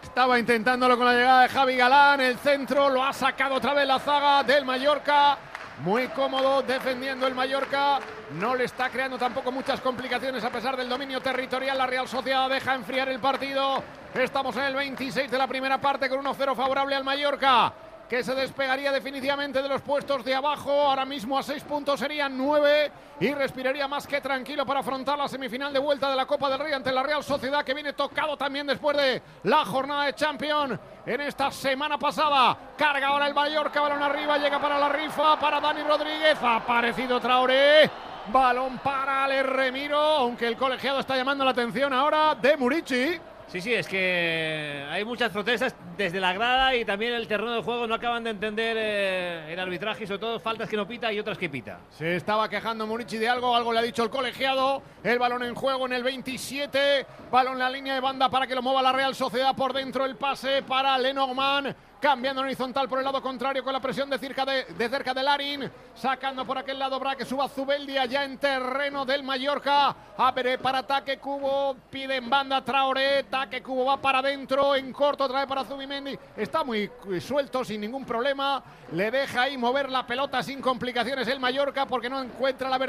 Estaba intentándolo con la llegada de Javi Galán. El centro lo ha sacado otra vez la zaga del Mallorca. Muy cómodo defendiendo el Mallorca. No le está creando tampoco muchas complicaciones a pesar del dominio territorial. La Real Sociedad deja enfriar el partido. Estamos en el 26 de la primera parte con 1-0 favorable al Mallorca. Que se despegaría definitivamente de los puestos de abajo. Ahora mismo a seis puntos serían nueve y respiraría más que tranquilo para afrontar la semifinal de vuelta de la Copa del Rey ante la Real Sociedad que viene tocado también después de la jornada de Champions en esta semana pasada. Carga ahora el Mallorca, balón arriba, llega para la rifa, para Dani Rodríguez, ha aparecido Traoré. Balón para Ale Remiro, aunque el colegiado está llamando la atención ahora de Murici. Sí, sí, es que hay muchas protestas desde la grada y también el terreno de juego no acaban de entender eh, el arbitraje sobre todo faltas que no pita y otras que pita. Se estaba quejando Murici de algo, algo le ha dicho el colegiado. El balón en juego en el 27, balón en la línea de banda para que lo mueva la Real Sociedad por dentro el pase para Lenormand. Cambiando en horizontal por el lado contrario con la presión de cerca de, de cerca de Larin. Sacando por aquel lado Bra que suba Zubeldia ya en terreno del Mallorca. Abre para ataque Cubo. Pide en banda Traoré. Taque Cubo va para adentro. En corto trae para Zubimendi. Está muy suelto sin ningún problema. Le deja ahí mover la pelota sin complicaciones el Mallorca porque no encuentra la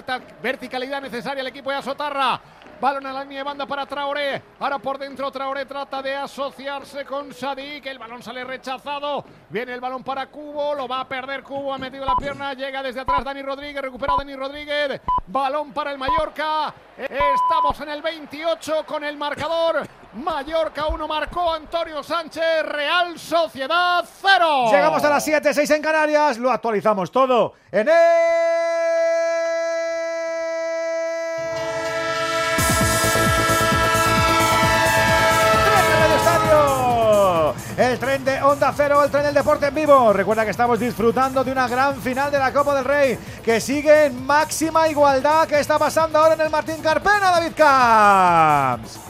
verticalidad necesaria el equipo de Asotarra. Balón a la línea de banda para Traoré. Ahora por dentro Traoré trata de asociarse con Sadik. El balón sale rechazado. Viene el balón para Cubo. Lo va a perder Cubo. Ha metido la pierna. Llega desde atrás Dani Rodríguez. Recupera Dani Rodríguez. Balón para el Mallorca. Estamos en el 28 con el marcador. Mallorca 1 marcó Antonio Sánchez. Real Sociedad 0. Llegamos a las 7, 6 en Canarias. Lo actualizamos todo en el. El tren de Onda Cero, el tren del deporte en vivo. Recuerda que estamos disfrutando de una gran final de la Copa del Rey que sigue en máxima igualdad. ¿Qué está pasando ahora en el Martín Carpena, David Camps?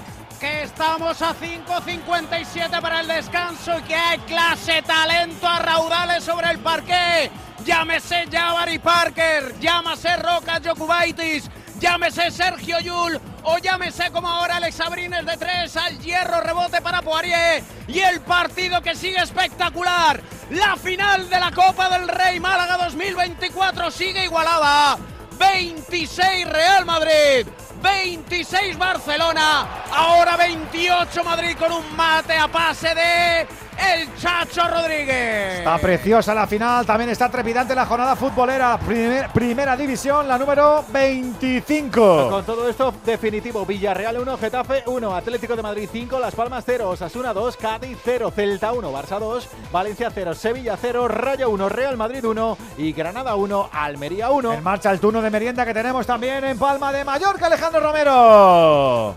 Que estamos a 5.57 para el descanso y que hay clase, talento a raudales sobre el parque. Llámese Jabari Parker, llámese Roca Jokubaitis, llámese Sergio Yul o llámese como ahora Alex Abrines de tres al hierro, rebote para Poirier y el partido que sigue espectacular. La final de la Copa del Rey Málaga 2024 sigue igualada. 26 Real Madrid, 26 Barcelona, ahora 28 Madrid con un mate a pase de el Chacho Rodríguez. Está preciosa la final, también está trepidante la jornada futbolera, primera división, la número 25. Con todo esto definitivo, Villarreal 1, Getafe 1, Atlético de Madrid 5, Las Palmas 0, Osasuna 2, Cádiz 0, Celta 1, Barça 2, Valencia 0, Sevilla 0, Rayo 1, Real Madrid 1 y Granada 1, Almería 1. En marcha el turno de merienda que tenemos también en Palma de Mallorca, Alejandro Romero.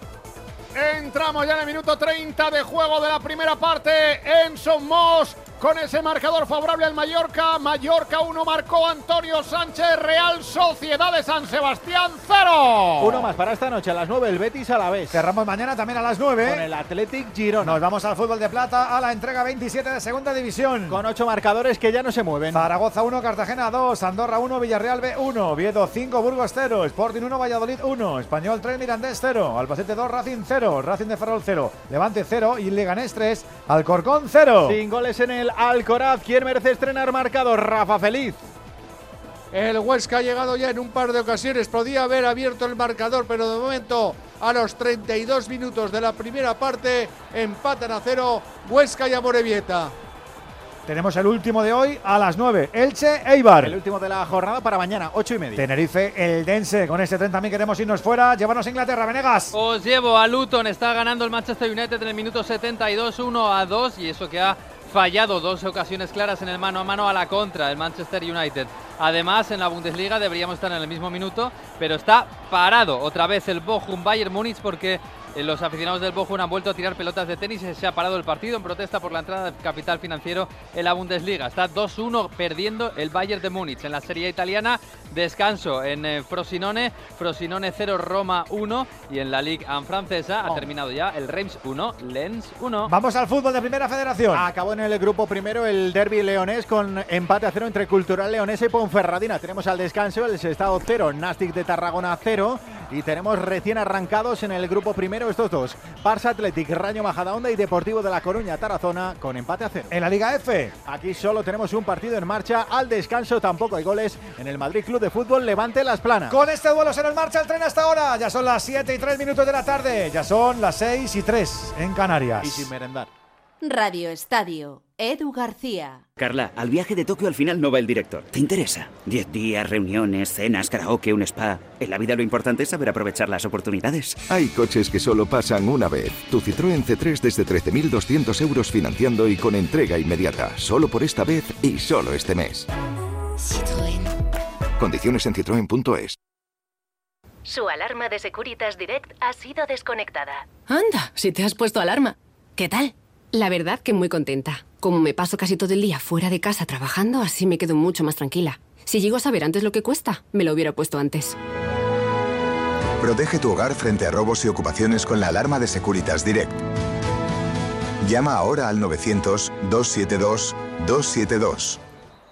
Entramos ya en el minuto 30 de juego de la primera parte en Somos con ese marcador favorable al Mallorca. Mallorca 1 marcó Antonio Sánchez, Real Sociedad de San Sebastián 0. Uno más para esta noche a las 9 el Betis a la vez. Cerramos mañana también a las 9 con el Athletic Girona. Nos vamos al fútbol de plata a la entrega 27 de segunda división. Con ocho marcadores que ya no se mueven. Zaragoza 1, Cartagena 2, Andorra 1, Villarreal B 1, Viedo 5, Burgos 0, Sporting 1, Valladolid 1, Español 3, Mirandés 0, Albacete 2, Racing 0, Racing de Ferrol 0, Levante 0 y Leganés 3, Alcorcón 0. Sin goles en el Alcoraz. ¿Quién merece estrenar marcado? Rafa Feliz. El Huesca ha llegado ya en un par de ocasiones. Podía haber abierto el marcador, pero de momento, a los 32 minutos de la primera parte, empatan a cero Huesca y Amorebieta. Tenemos el último de hoy a las 9. Elche Eibar. El último de la jornada para mañana, 8 y media. Tenerife, el Dense. Con este tren también queremos irnos fuera. Llevarnos a Inglaterra, Venegas. Os llevo a Luton. Está ganando el Manchester United en el minuto 72, 1 a 2. Y eso que ha fallado dos ocasiones claras en el mano a mano a la contra el Manchester United. Además, en la Bundesliga deberíamos estar en el mismo minuto, pero está parado otra vez el Bochum Bayern Múnich porque eh, los aficionados del Bochum han vuelto a tirar pelotas de tenis y se ha parado el partido en protesta por la entrada del capital financiero en la Bundesliga. Está 2-1 perdiendo el Bayern de Múnich. En la Serie Italiana, descanso en eh, Frosinone, Frosinone 0, Roma 1 y en la Ligue 1 francesa ha terminado ya el Reims 1, Lens 1. Vamos al fútbol de Primera Federación. Acabó en el grupo primero el derby leonés con empate a cero entre Cultural Leonés y Ponferradina. Tenemos al descanso el Estado 0, Nastic de Tarragona 0 y tenemos recién arrancados en el grupo primero estos dos. Barça Athletic, Rayo Majadahonda y Deportivo de La Coruña Tarazona con empate a cero. En la Liga F. Aquí solo tenemos un partido en marcha. Al descanso tampoco hay goles en el Madrid Club de Fútbol Levante Las Planas. Con este duelo se nos marcha el tren hasta ahora. Ya son las 7 y 3 minutos de la tarde. Ya son las 6 y 3 en Canarias. Y sin merendar. Radio Estadio. Edu García. Carla, al viaje de Tokio al final no va el director. ¿Te interesa? Diez días, reuniones, cenas, karaoke, un spa. En la vida lo importante es saber aprovechar las oportunidades. Hay coches que solo pasan una vez. Tu Citroën C3 desde 13.200 euros financiando y con entrega inmediata. Solo por esta vez y solo este mes. Citroën. Condiciones en citroen.es. Su alarma de Securitas Direct ha sido desconectada. Anda, si te has puesto alarma. ¿Qué tal? La verdad que muy contenta. Como me paso casi todo el día fuera de casa trabajando, así me quedo mucho más tranquila. Si llego a saber antes lo que cuesta, me lo hubiera puesto antes. Protege tu hogar frente a robos y ocupaciones con la alarma de Securitas Direct. Llama ahora al 900-272-272.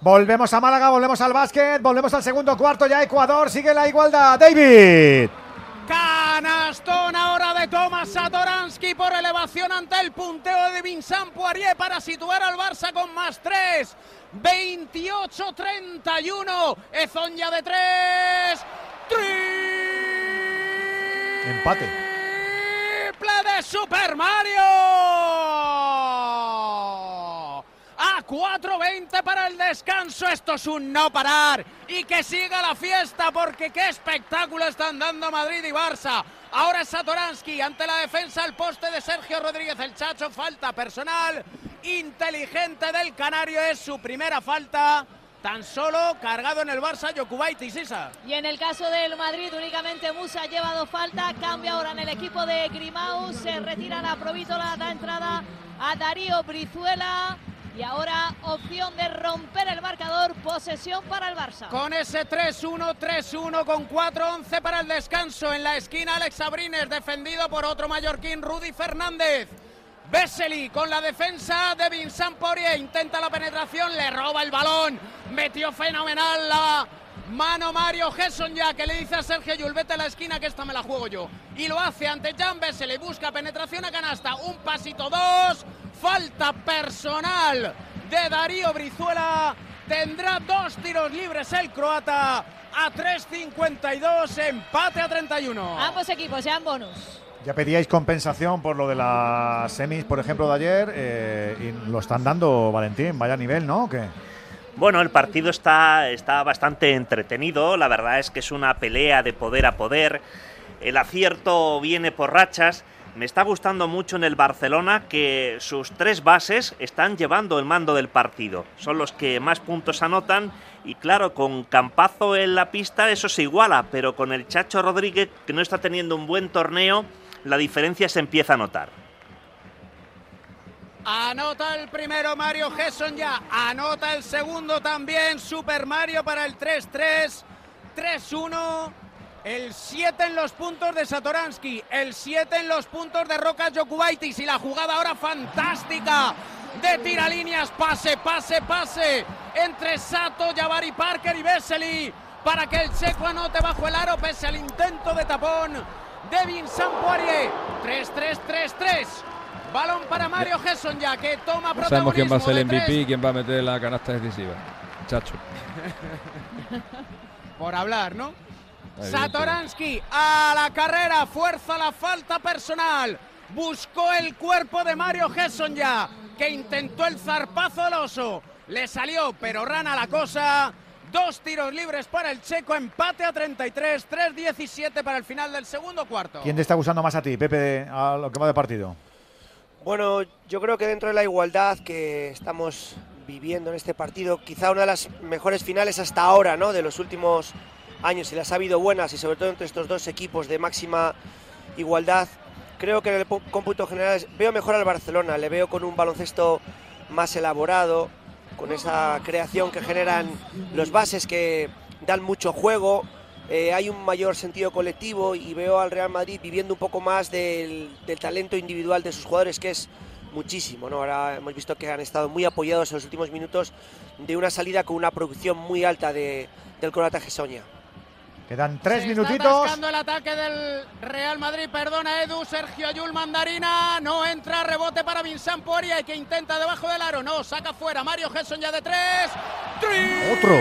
Volvemos a Málaga, volvemos al básquet, volvemos al segundo cuarto, ya Ecuador, sigue la igualdad. David. Canastón ahora de Tomás Satoransky por elevación ante el punteo de Vincent Poirier para situar al Barça con más tres. 28-31. Ezonja de tres. Empate. Triple de Super Mario. A 4.20 para el descanso. Esto es un no parar. Y que siga la fiesta porque qué espectáculo están dando Madrid y Barça. Ahora es Satoransky ante la defensa al poste de Sergio Rodríguez. El Chacho falta personal. Inteligente del Canario es su primera falta. Tan solo cargado en el Barça Jokubaitis, Isa. Y en el caso del Madrid, únicamente Musa ha llevado falta. Cambia ahora en el equipo de Grimau. Se retira la Provítola, da entrada a Darío Brizuela. Y ahora opción de romper el marcador, posesión para el Barça. Con ese 3-1, 3-1 con 4-11 para el descanso. En la esquina Alex Abrines, defendido por otro mallorquín, Rudy Fernández. Besseli con la defensa de Vincent Poirier. Intenta la penetración, le roba el balón. Metió fenomenal la mano Mario Gesson ya que le dice a Sergio Yul, vete la esquina que esta me la juego yo. Y lo hace ante Jan Besseli. Busca penetración a canasta. Un pasito, dos. Falta personal de Darío Brizuela. Tendrá dos tiros libres el croata. A 3.52, empate a 31. Ambos equipos ya en bonus. Ya pedíais compensación por lo de las semis, por ejemplo, de ayer, eh, y lo están dando, Valentín, vaya nivel, ¿no? ¿O qué? Bueno, el partido está, está bastante entretenido, la verdad es que es una pelea de poder a poder, el acierto viene por rachas, me está gustando mucho en el Barcelona que sus tres bases están llevando el mando del partido, son los que más puntos anotan y claro, con Campazo en la pista eso se iguala, pero con el Chacho Rodríguez que no está teniendo un buen torneo, la diferencia se empieza a notar. Anota el primero Mario Gesson ya. Anota el segundo también. Super Mario para el 3-3. 3-1. El 7 en los puntos de Satoransky. El 7 en los puntos de Roca Jokubaitis. Y la jugada ahora fantástica de tiralíneas. Pase, pase, pase. Entre Sato, Jabari Parker y Vesely. Para que el checo anote bajo el aro pese al intento de tapón de Vincent Poirier. 3-3-3-3. Balón para Mario Gesson ya que toma No sabemos quién va a ser el protagonismo MVP y quién va a meter la canasta decisiva. Chacho. Por hablar, ¿no? Satoransky a la carrera, fuerza la falta personal. Buscó el cuerpo de Mario Gesson ya, que intentó el zarpazo al oso. Le salió, pero rana la cosa. Dos tiros libres para el checo, empate a 33, 3-17 para el final del segundo cuarto. ¿Quién te está gustando más a ti, Pepe, a lo que va de partido? Bueno, yo creo que dentro de la igualdad que estamos viviendo en este partido, quizá una de las mejores finales hasta ahora, ¿no? De los últimos años, y las ha habido buenas, y sobre todo entre estos dos equipos de máxima igualdad. Creo que en el pu- cómputo general veo mejor al Barcelona, le veo con un baloncesto más elaborado, con esa creación que generan los bases que dan mucho juego. eh, hay un mayor sentido colectivo y veo al Real Madrid viviendo un poco más del, del talento individual de sus jugadores, que es muchísimo. ¿no? Ahora hemos visto que han estado muy apoyados en los últimos minutos de una salida con una producción muy alta de, del croata Gessonia. Quedan tres Se Está minutitos. atascando el ataque del Real Madrid, perdona Edu, Sergio Yul Mandarina, no entra, rebote para Vincent Poirier que intenta debajo del aro, no, saca fuera, Mario Gesson ya de tres, Otro.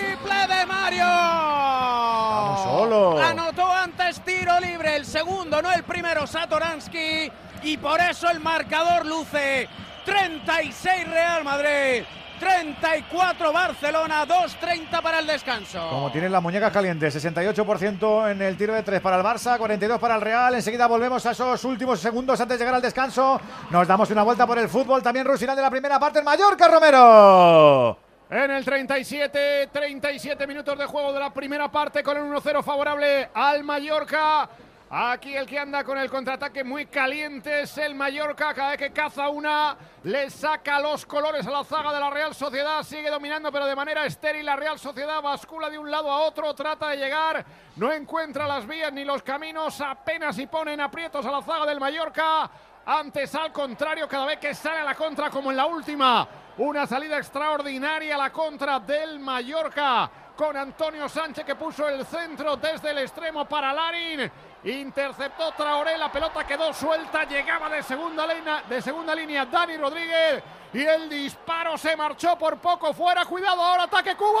triple de Mario. Vamos solo. Anotó antes tiro libre, el segundo, no el primero, Satoransky, y por eso el marcador luce 36 Real Madrid. 34 Barcelona, 2.30 para el descanso. Como tienen las muñecas calientes, 68% en el tiro de 3 para el Barça, 42 para el Real. Enseguida volvemos a esos últimos segundos antes de llegar al descanso. Nos damos una vuelta por el fútbol. También Rusinal de la primera parte en Mallorca, Romero. En el 37, 37 minutos de juego de la primera parte con el 1-0 favorable al Mallorca. Aquí el que anda con el contraataque muy caliente es el Mallorca. Cada vez que caza una, le saca los colores a la zaga de la Real Sociedad. Sigue dominando, pero de manera estéril. La Real Sociedad bascula de un lado a otro, trata de llegar. No encuentra las vías ni los caminos. Apenas y ponen aprietos a la zaga del Mallorca. Antes, al contrario, cada vez que sale a la contra, como en la última, una salida extraordinaria a la contra del Mallorca con Antonio Sánchez que puso el centro desde el extremo para Larin. Interceptó Traoré, la pelota quedó suelta, llegaba de segunda, línea, de segunda línea Dani Rodríguez y el disparo se marchó por poco fuera. Cuidado, ahora ataque Cubo.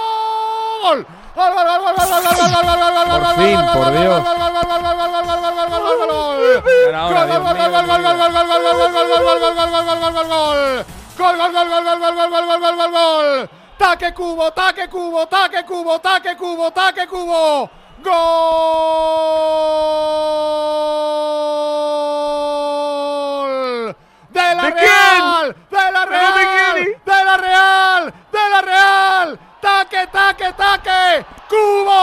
¡Gol! ¡Gol, gol, gol, gol, gol, gol, gol, gol, gol, gol, gol, Por fin, por Dios. Gol, gol, gol, gol, gol, gol, de la ¿De Real, de la ¿Pero de Real, quién? de la Real, de la Real. Taque, taque, taque. Cubo.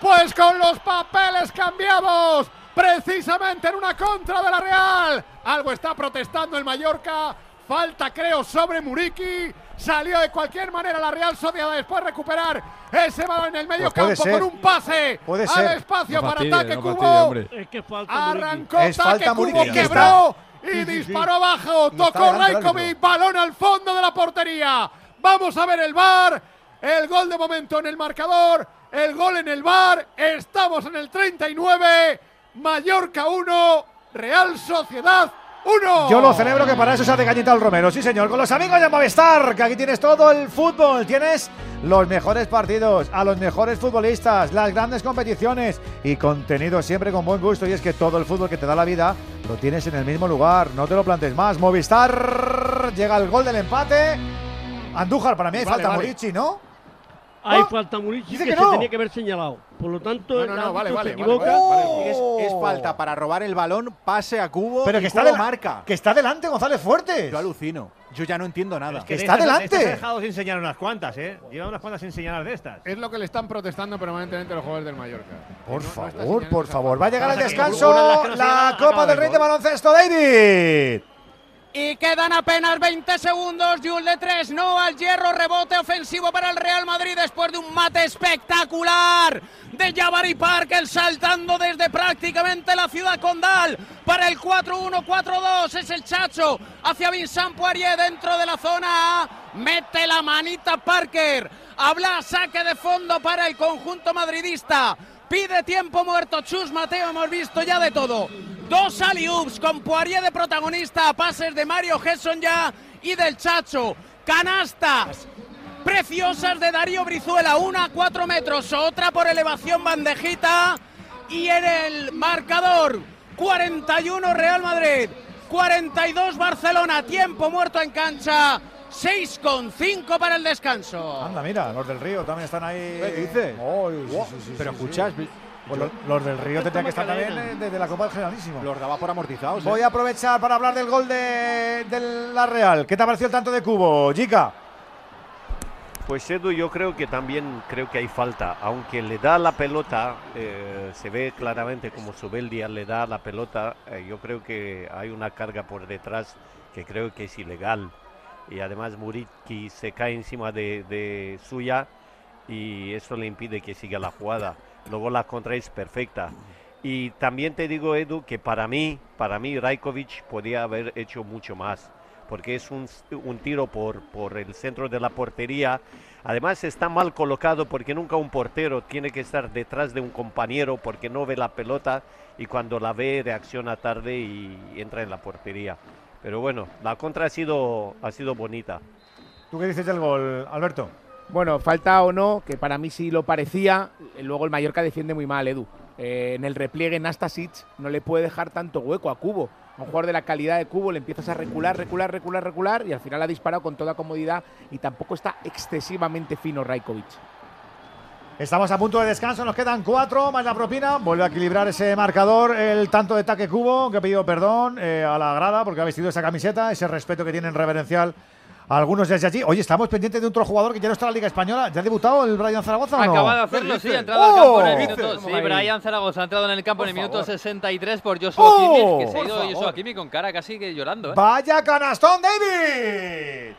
Pues con los papeles cambiados, precisamente en una contra de la Real. Algo está protestando el Mallorca. Falta, creo, sobre Muriqui. Salió de cualquier manera la Real Sociedad después recuperar ese balón en el medio Pues campo ser. con un pase Puede al ser. espacio No para ataque no Cubo. fastidie, hombre. Es que falta Arrancó Es taque falta Cubo, quebró y Sí, sí, sí. disparó abajo. Tocó Raikovic, balón al fondo de la portería. Vamos a ver el bar. El gol de momento en el marcador. El gol en el bar. Estamos en el 39. Mallorca 1. Real Sociedad 1. Yo lo celebro que para eso se hace cañita al Romero. Sí, señor. Con los amigos de Movistar, que aquí tienes todo el fútbol. Tienes los mejores partidos, a los mejores futbolistas, las grandes competiciones y contenido siempre con buen gusto. Y es que todo el fútbol que te da la vida lo tienes en el mismo lugar. No te lo plantes más. Movistar llega el gol del empate. Andújar, para mí hay Vale, falta vale. Murici, ¿no? Hay Oh, falta Murici dice que, que se tenía que haber señalado. Por lo tanto, No, el no, no, vale, vale, se vale, equivoca. vale, Es, es falta para robar el balón, pase a cubo Pero y que está, de- marca. que está delante González Fuertes. Yo alucino. Yo ya no entiendo nada. que está delante. Este se ha dejado sin señalar unas cuantas, ¿eh? Lleva unas cuantas sin señalar de estas. Es lo que le están protestando permanentemente los jugadores del Mallorca. Por favor, por favor. Va a llegar que descanso de la Copa del de Rey de. Baloncesto, David. Y quedan apenas 20 segundos. Jules de 3, no al hierro. Rebote ofensivo para el Real Madrid después de un mate espectacular de Jabari Parker saltando desde prácticamente la ciudad condal para el 4-1-4-2. Es el Chacho hacia Vincent Poirier dentro de la zona A. Mete la manita Parker. Habla saque de fondo para el conjunto madridista. Pide tiempo muerto Chus Mateo, hemos visto ya de todo. Dos alley-oops con Poirier de protagonista, pases de Mario Gesson ya y del Chacho. Canastas preciosas de Darío Brizuela, una a cuatro metros, otra por elevación bandejita. Y en el marcador, 41 Real Madrid, 42 Barcelona, tiempo muerto en cancha, 6 con 5 para el descanso. Anda, mira, los del Río también están ahí. ¿Qué dice? Ay, sí, sí, sí, Pero sí, escuchas, sí. Pues los, los del Río tendrían que estar también eh, desde la Copa del Generalísimo. los daba por amortizados. ¿eh? Voy a aprovechar para hablar del gol de, de la Real. ¿Qué te ha parecido el tanto de Cubo, Jica? Pues Edu, yo creo que también creo que hay falta, aunque le da la pelota, eh, se ve claramente como Subeldia le da la pelota, eh, yo creo que hay una carga por detrás que creo que es ilegal. Y además Muriqui se cae encima de, de suya y eso le impide que siga la jugada. Luego la contra es perfecta. Y también te digo, Edu, que para mí, para mí Rajkovic podía haber hecho mucho más, porque es un, un tiro por, por el centro de la portería. Además está mal colocado porque nunca un portero tiene que estar detrás de un compañero porque no ve la pelota y cuando la ve reacciona tarde y entra en la portería. Pero bueno, la contra ha sido, ha sido bonita. ¿Tú qué dices del gol, Alberto? Bueno, falta o no, que para mí sí lo parecía. Luego el Mallorca defiende muy mal, Edu. Eh, en el repliegue Nastasic no le puede dejar tanto hueco a Cubo. a un jugador de la calidad de Cubo le empiezas a recular, recular, recular, recular y al final ha disparado con toda comodidad y tampoco está excesivamente fino Raikovic. Estamos a punto de descanso, nos quedan cuatro más la propina. Vuelve a equilibrar ese marcador, el tanto de Taque Cubo, que ha pedido perdón eh, a la grada porque ha vestido esa camiseta, ese respeto que tienen reverencial algunos desde allí. Oye, estamos pendientes de otro jugador que ya no está en la Liga Española. ¿Ya ha debutado el Brian Zaragoza o no? Acaba de hacerlo, sí, ha entrado ¡Oh! al campo en el ¿Qué minuto. Sí, Brian Zaragoza ha entrado en el campo en el minuto favor. 63 por Joshua ¡Oh! Kimmich, que se ha ido. Joshua Kimmich con cara casi que llorando. ¿eh? Vaya canastón, David.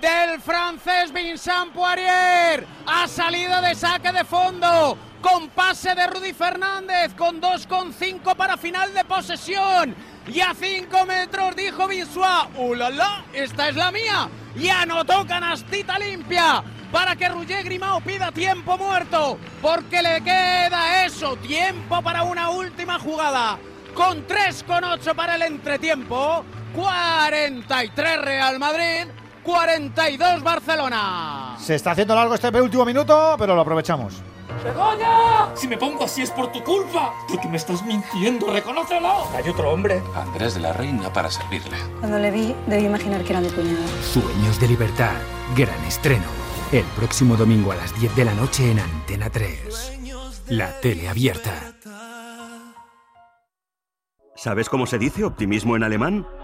del francés Vincent Poirier. Ha salido de saque de fondo con pase de Rudy Fernández con 2,5 para final de posesión. Y a 5 metros dijo Vinsua, ¡Ulala! ¡Esta es la mía! Y anotó canastita limpia para que Roger Grimao pida tiempo muerto, porque le queda eso, tiempo para una última jugada. Con 3,8 para el entretiempo, 43 Real Madrid, 42 Barcelona. Se está haciendo largo este último minuto, pero lo aprovechamos. ¡Begoña! Si me pongo así es por tu culpa. Porque me estás mintiendo, reconócelo. Hay otro hombre. Andrés de la Reina para servirle. Cuando le vi, debí imaginar que era mi cuñado. Sueños de libertad. Gran estreno. El próximo domingo a las 10 de la noche en Antena 3. La tele abierta. ¿Sabes cómo se dice optimismo en alemán?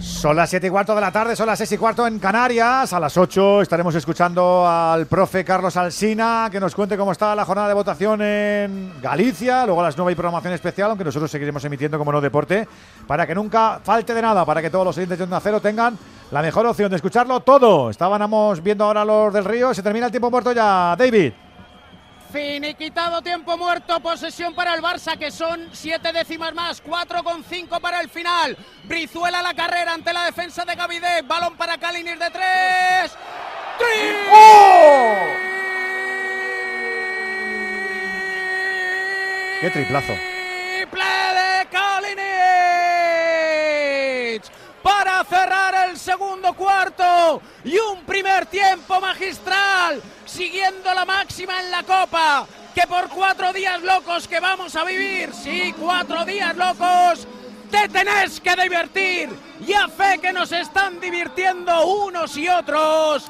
Son las 7 y cuarto de la tarde, son las 6 y cuarto en Canarias. A las 8 estaremos escuchando al profe Carlos Alsina que nos cuente cómo está la jornada de votación en Galicia. Luego a las 9 hay programación especial, aunque nosotros seguiremos emitiendo como no deporte, para que nunca falte de nada, para que todos los oyentes de Onda Cero tengan la mejor opción de escucharlo todo. Estábamos viendo ahora los del Río, se termina el tiempo muerto ya, David. Finiquitado tiempo muerto, posesión para el Barça, que son siete décimas más, 4,5 para el final. Brizuela la carrera ante la defensa de Gavide, balón para Kalinir de tres. Qué triplazo. Triple de Kalinic para cerrar el segundo cuarto y un primer tiempo magistral siguiendo la máxima en la copa que por cuatro días locos que vamos a vivir, sí, cuatro días locos, te tenés que divertir y a fe que nos están divirtiendo unos y otros.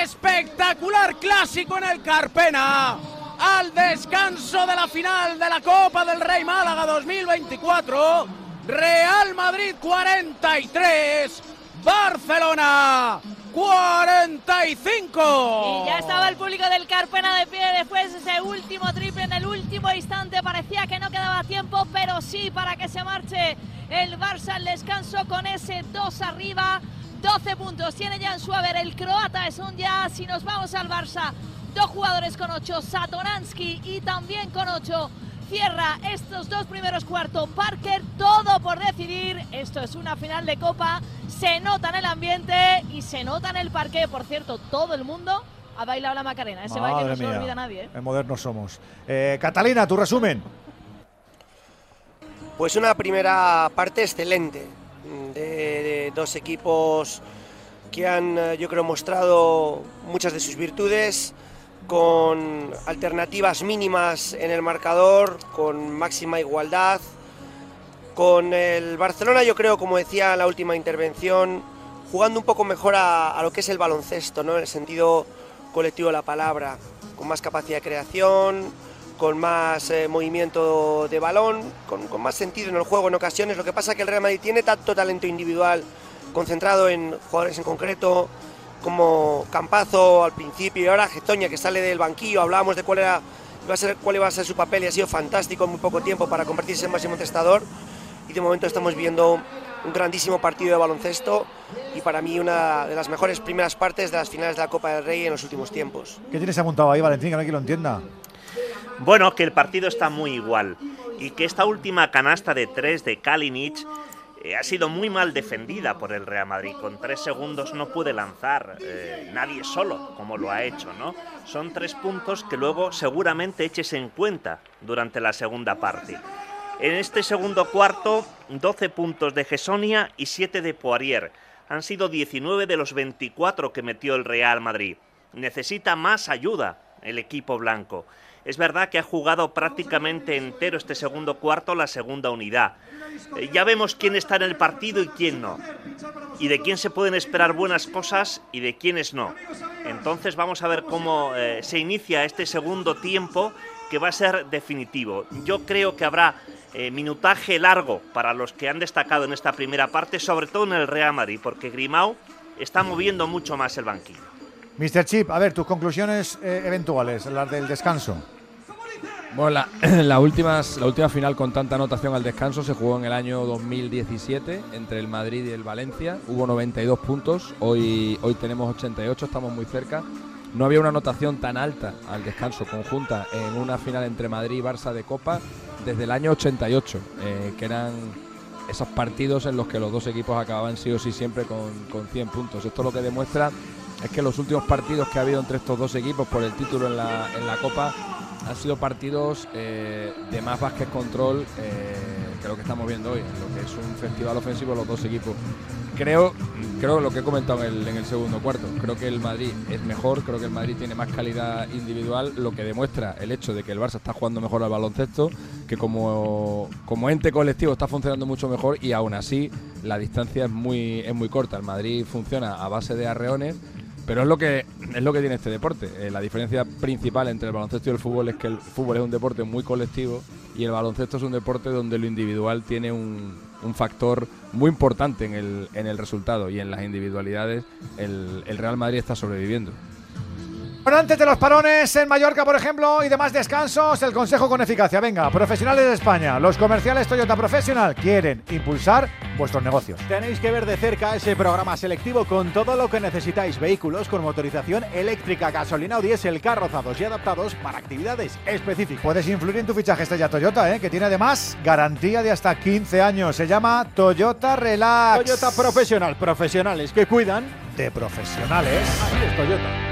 Espectacular clásico en el Carpena al descanso de la final de la Copa del Rey Málaga 2024. Real Madrid 43, Barcelona 45. Y ya estaba el público del Carpena de pie después de ese último triple en el último instante. Parecía que no quedaba tiempo, pero sí para que se marche el Barça al descanso con ese 2 arriba. 12 puntos tiene ya en su haber el croata. Es un ya, si nos vamos al Barça, dos jugadores con 8, Satoransky y también con 8. Cierra estos dos primeros cuartos. Parker, todo por decidir. Esto es una final de Copa. Se nota en el ambiente y se nota en el parque. Por cierto, todo el mundo ha bailado la Macarena. Ese baile no Madre se lo mía. olvida nadie. ¿eh? En modernos somos. Eh, Catalina, tu resumen. Pues una primera parte excelente de, de dos equipos que han, eh, yo creo, mostrado muchas de sus virtudes con alternativas mínimas en el marcador, con máxima igualdad. Con el Barcelona, yo creo, como decía la última intervención, jugando un poco mejor a, a lo que es el baloncesto, ¿no? en el sentido colectivo de la palabra, con más capacidad de creación, con más eh, movimiento de balón, con, con más sentido en el juego en ocasiones. Lo que pasa es que el Real Madrid tiene tanto talento individual concentrado en jugadores en concreto, como Campazo al principio y ahora Getoña que sale del banquillo. Hablábamos de cuál, era, iba a ser, cuál iba a ser su papel y ha sido fantástico en muy poco tiempo para convertirse en máximo testador. Y de momento estamos viendo un grandísimo partido de baloncesto y para mí una de las mejores primeras partes de las finales de la Copa del Rey en los últimos tiempos. ¿Qué tienes apuntado ahí, Valentín? Que no hay quien lo entienda. Bueno, que el partido está muy igual y que esta última canasta de tres de Kalinic eh, ha sido muy mal defendida por el Real Madrid. Con tres segundos no puede lanzar eh, nadie solo, como lo ha hecho, ¿no? Son tres puntos que luego seguramente eches en cuenta durante la segunda parte. En este segundo cuarto, 12 puntos de Gesonia y 7 de Poirier. Han sido 19 de los 24 que metió el Real Madrid. Necesita más ayuda el equipo blanco. Es verdad que ha jugado prácticamente entero este segundo cuarto la segunda unidad. Eh, ya vemos quién está en el partido y quién no. Y de quién se pueden esperar buenas cosas y de quiénes no. Entonces vamos a ver cómo eh, se inicia este segundo tiempo que va a ser definitivo. Yo creo que habrá eh, minutaje largo para los que han destacado en esta primera parte, sobre todo en el Real Madrid, porque Grimao está moviendo mucho más el banquillo. Mr. Chip, a ver, tus conclusiones eh, eventuales, las del descanso. Bueno, la, la, la última final con tanta anotación al descanso se jugó en el año 2017 entre el Madrid y el Valencia. Hubo 92 puntos, hoy, hoy tenemos 88, estamos muy cerca. No había una anotación tan alta al descanso conjunta en una final entre Madrid y Barça de Copa desde el año 88, eh, que eran esos partidos en los que los dos equipos acababan sí o sí siempre con, con 100 puntos. Esto lo que demuestra es que los últimos partidos que ha habido entre estos dos equipos por el título en la, en la Copa han sido partidos eh, de más básquet control eh, que lo que estamos viendo hoy, lo que es un festival ofensivo los dos equipos. Creo, creo lo que he comentado en el, en el segundo cuarto, creo que el Madrid es mejor, creo que el Madrid tiene más calidad individual, lo que demuestra el hecho de que el Barça está jugando mejor al baloncesto, que como, como ente colectivo está funcionando mucho mejor y aún así la distancia es muy, es muy corta. El Madrid funciona a base de arreones pero es lo que es lo que tiene este deporte. Eh, la diferencia principal entre el baloncesto y el fútbol es que el fútbol es un deporte muy colectivo y el baloncesto es un deporte donde lo individual tiene un, un factor muy importante en el, en el resultado y en las individualidades el, el Real Madrid está sobreviviendo. Bueno, antes de los parones en Mallorca, por ejemplo, y demás descansos, el consejo con eficacia. Venga, profesionales de España, los comerciales Toyota Professional quieren impulsar vuestros negocios. Tenéis que ver de cerca ese programa selectivo con todo lo que necesitáis. Vehículos con motorización eléctrica, gasolina o diésel, carrozados y adaptados para actividades específicas. Puedes influir en tu fichaje Estrella Toyota, ¿eh? que tiene además garantía de hasta 15 años. Se llama Toyota Relax. Toyota Professional, profesionales que cuidan de profesionales. Así es Toyota.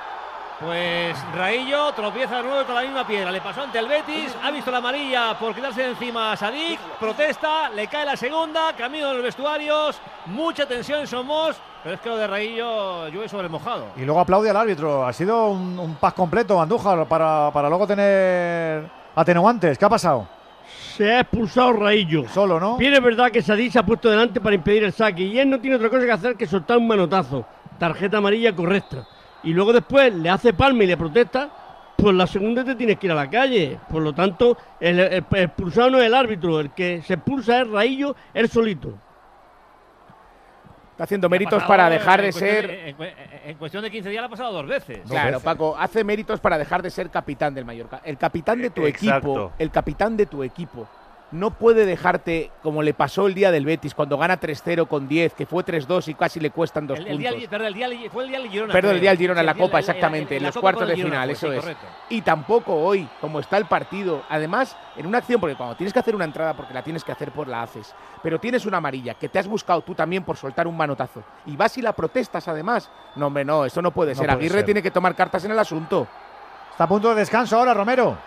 Pues Raillo tropieza de nuevo con la misma piedra. Le pasó ante el Betis, ha visto la amarilla por quitarse de encima a Sadik, protesta, le cae la segunda, camino de los vestuarios, mucha tensión en Somos, pero es que lo de Raillo llueve sobre el mojado. Y luego aplaude al árbitro. Ha sido un, un pas completo, Andújar, para, para luego tener atenuantes. ¿Qué ha pasado? Se ha expulsado Raillo. Solo, ¿no? Bien es verdad que Sadik se ha puesto delante para impedir el saque y él no tiene otra cosa que hacer que soltar un manotazo. Tarjeta amarilla correcta. Y luego después le hace palma y le protesta, pues la segunda te tienes que ir a la calle. Por lo tanto, el, el- el expulsado no es el árbitro, el que se expulsa es Raillo, él solito. Está haciendo Ha méritos pasado para en dejar de ser. En, cu- en cuestión de 15 días le ha pasado dos veces. Claro, Paco, hace méritos para dejar de ser capitán del Mallorca. El capitán de tu equipo, Exacto. el capitán de tu equipo, no puede dejarte como le pasó el día del Betis, cuando gana 3-0 con 10, que fue 3-2 y casi le cuestan dos El, el día, puntos. perdón, el día, fue el día del Girona. Perdón, el día del Girona en la Copa, exactamente, en los cuartos de final, fue, eso sí, es. correcto. Y tampoco hoy, como está el partido, además, en una acción, porque cuando tienes que hacer una entrada, porque la tienes que hacer, por la haces, pero tienes una amarilla que te has buscado tú también por soltar un manotazo, y vas y la protestas además, no, hombre, no, eso no puede No ser. puede Aguirre ser. tiene que tomar cartas en el asunto. Está a punto de descanso ahora, Romero.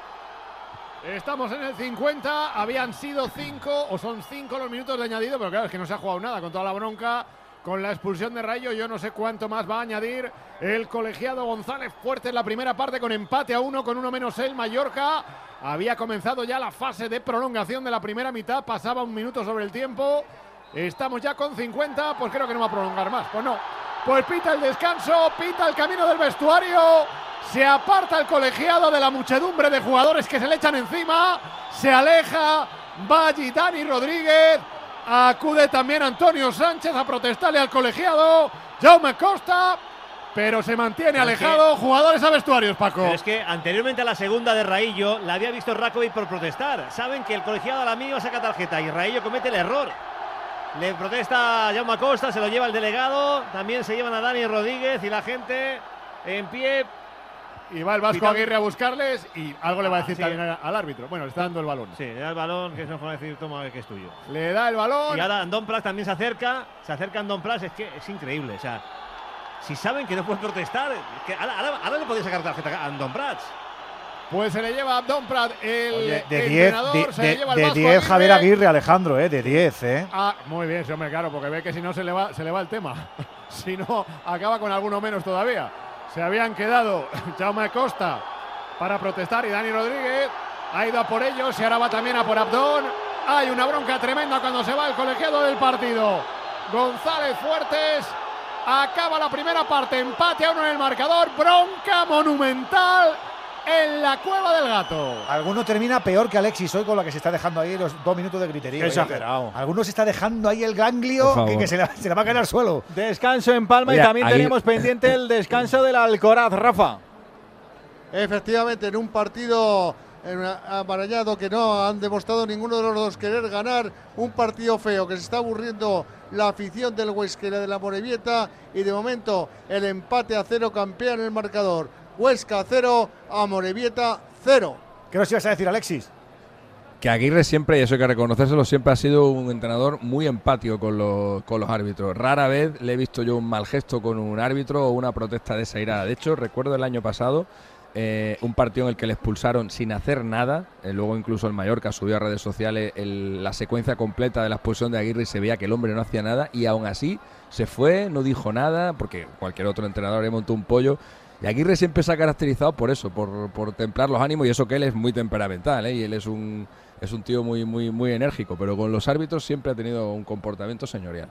Estamos en el 50, habían sido 5 o son 5 los minutos de añadido, pero claro, es que no se ha jugado nada con toda la bronca con la expulsión de Rayo. Yo no sé cuánto más va a añadir el colegiado González Fuerte en la primera parte con empate a uno, con uno menos el Mallorca. Había comenzado ya la fase de prolongación de la primera mitad, pasaba un minuto sobre el tiempo. Estamos ya con 50, pues creo que no va a prolongar más. Pues no. Pues pita el descanso, pita el camino del vestuario. Se aparta el colegiado de la muchedumbre de jugadores que se le echan encima. Se aleja. Va allí Dani Rodríguez. Acude también Antonio Sánchez a protestarle al colegiado. Jaume Costa. Pero se mantiene alejado. Jugadores a vestuarios, Paco. Pero es que anteriormente a la segunda de Raillo la había visto Rakovic por protestar. Saben que el colegiado al amigo saca tarjeta y Raillo comete el error. Le protesta a Jaume Costa, se lo lleva el delegado. También se llevan a Dani Rodríguez y la gente en pie. Y va el Vasco Pitando- Aguirre a buscarles y algo le va a decir sí. también al, al árbitro. Bueno, le está dando el balón. Sí, le da el balón, que es mejor decir, toma, que es tuyo. Le da el balón. Y ahora Andón Plas también se acerca, se acerca Andón Plas, es que es increíble. O sea, si saben que no pueden protestar, que ahora, ahora- ahora le podéis sacar tarjeta a Andón Prats. Pues se le lleva a Abdón Prat el Oye, de 10 entrenador. de, se le de- lleva el de Vasco 10 Javier Aguirre, Alejandro, ¿eh? De 10, ¿eh? Ah, muy bien, sí, hombre, claro, porque ve que si no se le va, se le va el tema. si no, acaba con alguno menos todavía. Se habían quedado Jaume Costa para protestar y Dani Rodríguez ha ido a por ellos y ahora va también a por Abdón. Hay una bronca tremenda cuando se va el colegiado del partido. González Fuertes acaba la primera parte, empate a uno en el marcador, bronca monumental en la cueva del gato. Alguno termina peor que Alexis hoy con la que se está dejando ahí los dos minutos de ¿eh? exagerado. Alguno se está dejando ahí el ganglio que, que se, le, se le va a caer al suelo. Descanso en Palma Oye, y también ahí- tenemos pendiente el descanso del Alcoraz, Rafa. Efectivamente, en un partido amarallado que no han demostrado ninguno de los dos querer ganar, un partido feo que se está aburriendo la afición del la de la Morevieta y de momento el empate a cero campea en el marcador. Huesca cero, a Morevieta cero. ¿Qué nos ibas a decir, Alexis? Que Aguirre siempre, y eso hay que reconocérselo, siempre ha sido un entrenador muy empático con los, con los árbitros. Rara vez le he visto yo un mal gesto con un árbitro o una protesta desairada. De hecho, recuerdo el año pasado eh, un partido en el que le expulsaron sin hacer nada. eh, luego incluso el Mallorca subió a redes sociales el- la secuencia completa de la expulsión de Aguirre y se veía que el hombre no hacía nada y aún así se fue, no dijo nada, porque cualquier otro entrenador le montó un pollo. Y Aguirre siempre se ha caracterizado por eso, por, por templar los ánimos y eso que él es muy temperamental ¿eh? y él es un, es un tío muy, muy, muy enérgico, pero con los árbitros siempre ha tenido un comportamiento señorial.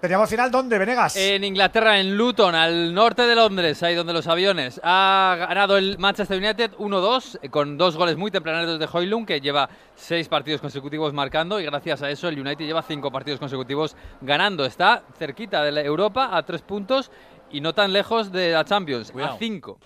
Teníamos final dónde, Venegas. En Inglaterra, en Luton, al norte de Londres, ahí donde los aviones. Ha ganado el Manchester United 1-2 eh, con dos goles muy tempraneros de Hoylund, que lleva seis partidos consecutivos marcando y gracias a eso el United lleva cinco partidos consecutivos ganando. Está cerquita de la Europa a tres puntos y no tan lejos de la Champions, a cinco.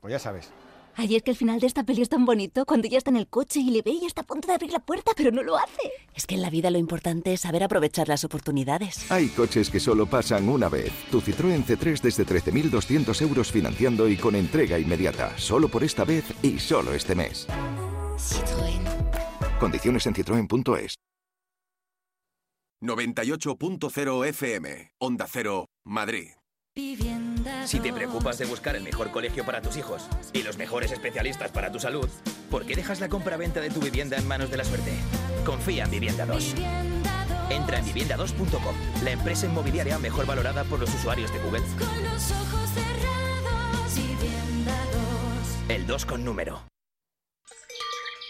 Pues ya sabes. Ay, es que el final de esta peli es tan bonito cuando ya está en el coche y le ve y está a punto de abrir la puerta, pero no lo hace. Es que en la vida lo importante es saber aprovechar las oportunidades. Hay coches que solo pasan una vez. Tu Citroën C3 desde 13.200 euros financiando y con entrega inmediata. Solo por esta vez y solo este mes. Condiciones en citroen.es. 98.0 FM, Onda Cero, Madrid. Si te preocupas de buscar el mejor colegio para tus hijos y los mejores especialistas para tu salud, ¿por qué dejas la compra-venta de tu vivienda en manos de la suerte? Confía en Vivienda 2. Entra en vivienda2.com, la empresa inmobiliaria mejor valorada por los usuarios de Google. Con los ojos cerrados, vivienda 2. El 2 con número.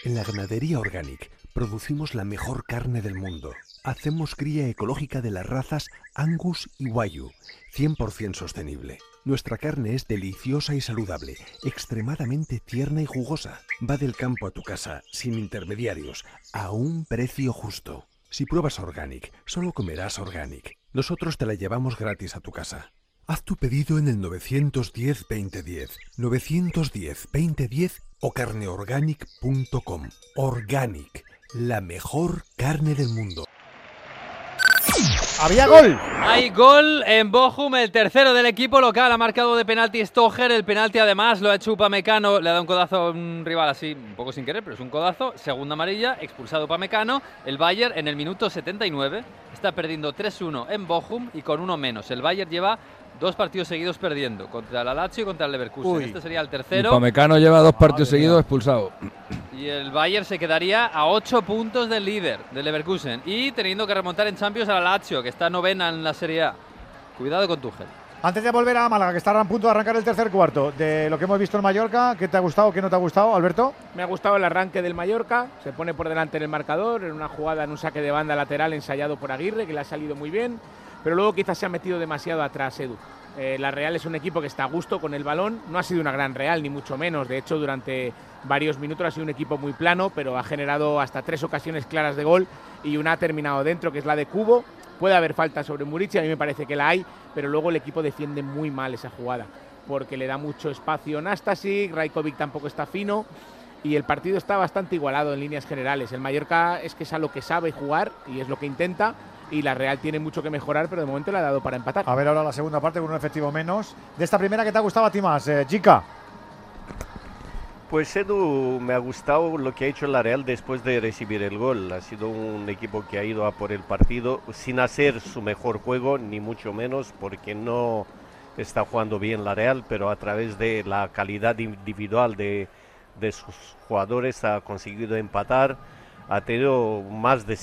En la ganadería Organic producimos la mejor carne del mundo. Hacemos cría ecológica de las razas Angus y Wagyu, 100% sostenible. Nuestra carne es deliciosa y saludable, extremadamente tierna y jugosa. Va del campo a tu casa, sin intermediarios, a un precio justo. Si pruebas Organic, solo comerás Organic. Nosotros te la llevamos gratis a tu casa. Haz tu pedido en el 910-2010, 910-2010 o carneorganic.com. Organic, la mejor carne del mundo. ¡Había gol! Hay gol en Bochum, el tercero del equipo local. Ha marcado de penalti Stoger. El penalti además lo ha hecho Upamecano. Le dado un codazo a un rival así, un poco sin querer, pero es un codazo. Segunda amarilla, expulsado Upamecano. El Bayern en el minuto 79 está perdiendo 3-1 en Bochum y con uno menos. El Bayern lleva dos partidos seguidos perdiendo, contra el Lazio y contra el Leverkusen. Uy. Este sería el tercero. Pamecano lleva dos partidos seguidos expulsado. Y el Bayern se quedaría a 8 puntos del líder, del Leverkusen. Y teniendo que remontar en Champions a la Lazio, que está novena en la Serie A. Cuidado con Tuchel. Antes de volver a Málaga, que está a punto de arrancar el tercer cuarto, de lo que hemos visto en Mallorca, ¿qué te ha gustado, qué no te ha gustado, Alberto? Me ha gustado el arranque del Mallorca, se pone por delante en el marcador, en una jugada, en un saque de banda lateral ensayado por Aguirre, que le ha salido muy bien, pero luego quizás se ha metido demasiado atrás Edu. Eh, la Real es un equipo que está a gusto con el balón, no ha sido una gran Real, ni mucho menos, de hecho durante varios minutos ha sido un equipo muy plano, pero ha generado hasta tres ocasiones claras de gol y una ha terminado dentro, que es la de Cubo, Puede haber falta sobre Murici, a mí me parece que la hay, pero luego el equipo defiende muy mal esa jugada, porque le da mucho espacio Nastasic, Rajkovic tampoco está fino y el partido está bastante igualado en líneas generales. El Mallorca es que es a lo que sabe jugar y es lo que intenta. Y la Real tiene mucho que mejorar, pero de momento le ha dado para empatar. A ver ahora la segunda parte con un efectivo menos. De esta primera, ¿qué te ha gustado a ti más, eh, Chica? Pues Edu, me ha gustado lo que ha hecho la Real después de recibir el gol. Ha sido un equipo que ha ido a por el partido sin hacer su mejor juego, ni mucho menos, porque no está jugando bien la Real, pero a través de la calidad individual de, de sus jugadores ha conseguido empatar. Ha tenido más de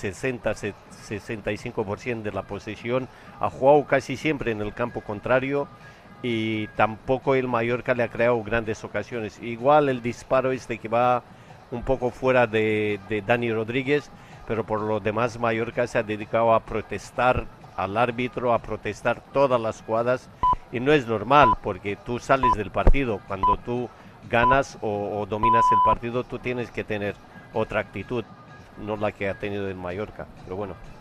60-65% de la posesión. Ha jugado casi siempre en el campo contrario y tampoco el Mallorca le ha creado grandes ocasiones. Igual el disparo este que va un poco fuera de, Dani Rodríguez, pero por lo demás Mallorca se ha dedicado a protestar al árbitro, a protestar todas las jugadas y no es normal porque tú sales del partido, cuando tú ganas o, o dominas el partido tú tienes que tener otra actitud, no la que ha tenido el Mallorca, pero bueno.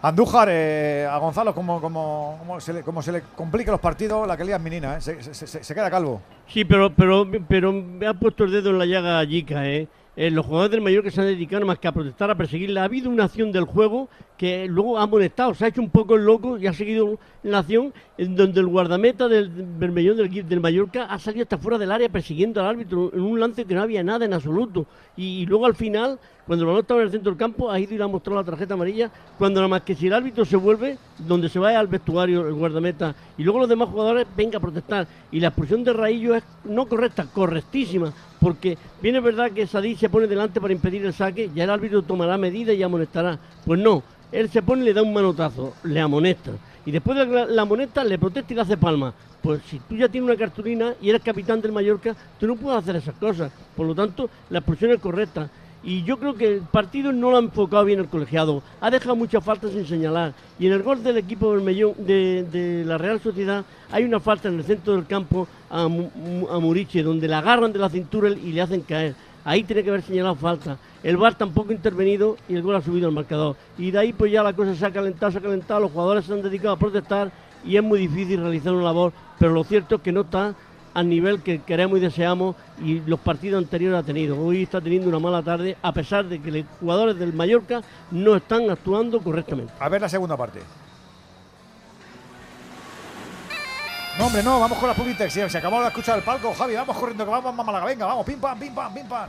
Andújar, eh, a Gonzalo, como, como, como, se le, como se le complica los partidos, la que lía menina, ¿eh? se, se, queda calvo. Sí, pero, pero, pero me ha puesto el dedo en la llaga Jica, ¿eh? Eh, los jugadores del que se han dedicado más que a protestar, a perseguirla. Ha habido una acción del juego que luego ha molestado, se ha hecho un poco el loco y ha seguido la acción en donde el guardameta del Bermellón del, del Mallorca ha salido hasta fuera del área persiguiendo al árbitro en un lance que no había nada en absoluto. Y, luego al final, cuando el balón estaba en el centro del campo, ha ido y le ha mostrado la tarjeta amarilla. Cuando nada más que si el árbitro se vuelve, donde se vaya al vestuario el guardameta y luego los demás jugadores venga a protestar. Y la expulsión de Raillo es no correcta, correctísima porque viene verdad que Sadí se pone delante para impedir el saque, ya el árbitro tomará medidas y amonestará. Pues no, él se pone y le da un manotazo, le amonesta. Y después de la, la amonesta le protesta y le hace palma. Pues si tú ya tienes una cartulina y eres capitán del Mallorca, tú no puedes hacer esas cosas. Por lo tanto, la expulsión es correcta. Y yo creo que el partido no lo ha enfocado bien el colegiado. Ha dejado muchas faltas sin señalar. Y en el gol del equipo de, de la Real Sociedad hay una falta en el centro del campo a, a Muriche, donde le agarran de la cintura y le hacen caer. Ahí tiene que haber señalado falta. El VAR tampoco ha intervenido y el gol ha subido al marcador. Y de ahí pues ya la cosa se ha calentado, se ha calentado, los jugadores se han dedicado a protestar y es muy difícil realizar una labor, pero lo cierto es que no está al nivel que queremos y deseamos y los partidos anteriores ha tenido. Hoy está teniendo una mala tarde a pesar de que los jugadores del Mallorca no están actuando correctamente. A ver la segunda parte. No, hombre, no, vamos con la Publitex. Se acabó de escuchar el palco, Javi, vamos corriendo, que vamos, Málaga, venga, vamos, pim pam, pim pam, pim pam.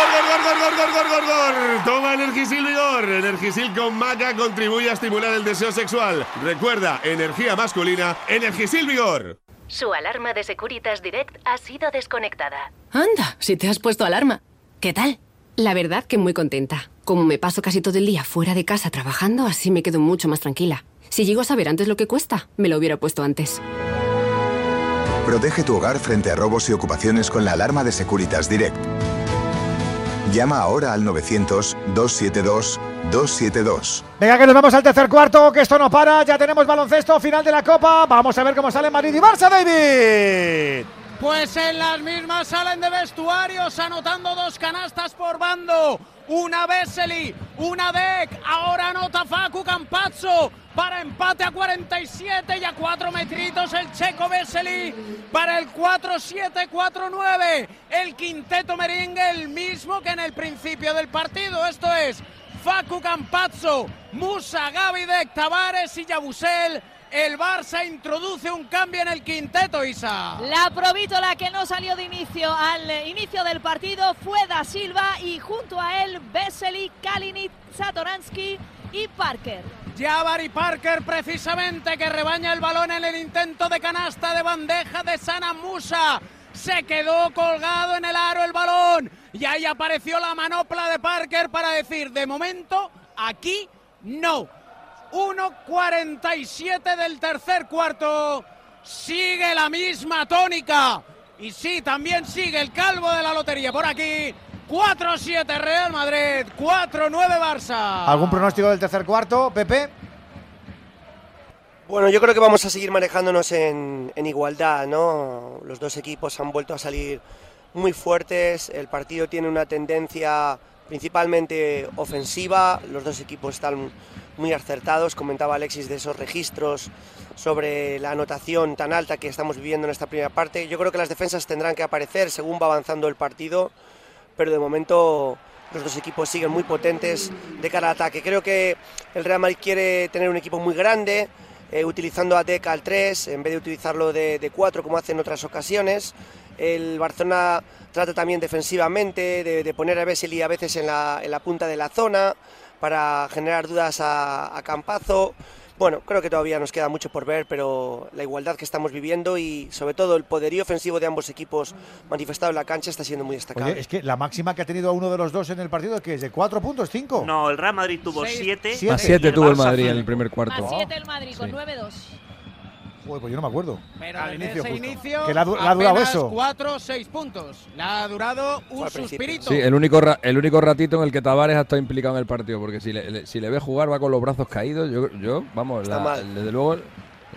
Toma Energisil Vigor. Energisil con maca contribuye a estimular el deseo sexual. Recuerda, energía masculina, Energisil Vigor. Su alarma de Securitas Direct ha sido desconectada. Anda, si te has puesto alarma. ¿Qué tal? La verdad que muy contenta. Como me paso casi todo el día fuera de casa trabajando, así me quedo mucho más tranquila. Si llego a saber antes lo que cuesta, me lo hubiera puesto antes. Protege tu hogar frente a robos y ocupaciones con la alarma de Securitas Direct. Llama ahora al 900-272-272. Venga, que nos vamos al tercer cuarto, que esto no para. Ya tenemos baloncesto, final de la Copa. Vamos a ver cómo sale Madrid y Barça, David. Pues en las mismas salen de vestuarios, anotando dos canastas por bando. Una Vesely, una Deck, ahora anota Facu Campazzo para empate a 47 y a 4 metritos el checo Vesely para el 4-7-4-9. El quinteto merengue el mismo que en el principio del partido. Esto es Facu Campazzo, Musa, Gavidec, Tavares y Yabusel el Barça introduce un cambio en el quinteto, Isa. La provítola que no salió de inicio al inicio del partido fue Da Silva y junto a él Vesely, Kalinic, Satoransky y Parker. Jabari Parker precisamente que rebaña el balón en el intento de canasta de bandeja de Sana Musa. Se quedó colgado en el aro el balón y ahí apareció la manopla de Parker para decir, de momento, aquí no. 1.47 del tercer cuarto. Sigue la misma tónica. Y sí, también sigue el calvo de la lotería por aquí. 4-7 Real Madrid, 4-9 Barça. ¿Algún pronóstico del tercer cuarto, Pepe? Bueno, yo creo que vamos a seguir manejándonos en, en, igualdad, ¿no? Los dos equipos han vuelto a salir muy fuertes, el partido tiene una tendencia principalmente ofensiva, los dos equipos están muy acertados, comentaba Alexis de esos registros sobre la anotación tan alta que estamos viviendo en esta primera parte. Yo creo que las defensas tendrán que aparecer según va avanzando el partido, pero de momento los dos equipos siguen muy potentes de cara al ataque. Creo que el Real Madrid quiere tener un equipo muy grande, eh, utilizando a Deca al 3 en vez de utilizarlo de, de 4 como hace en otras ocasiones. El Barcelona trata también defensivamente de, de poner a Vesely a veces en la, en la, punta de la zona para generar dudas a, a Campazo. Bueno, creo que todavía nos queda mucho por ver, pero la igualdad que estamos viviendo y sobre todo el poderío ofensivo de ambos equipos manifestado en la cancha está siendo muy destacable. Oye, es que la máxima que ha tenido uno de los dos en el partido que es de cuatro puntos, cinco. No, el Real Madrid tuvo siete. Más siete tuvo el Madrid en el primer cuarto. Más 7 el Madrid con 9-2. Joder, pues yo no me acuerdo. Pero Al en inicio ese justo. inicio Que le ha durado eso. 4 6 puntos. Le ha durado un suspirito. Sí, el único, ra- el único ratito en el que Tavares ha estado implicado en el partido, porque si le, le- si le ve jugar va con los brazos caídos. Yo, yo vamos, Está la- mal. desde luego,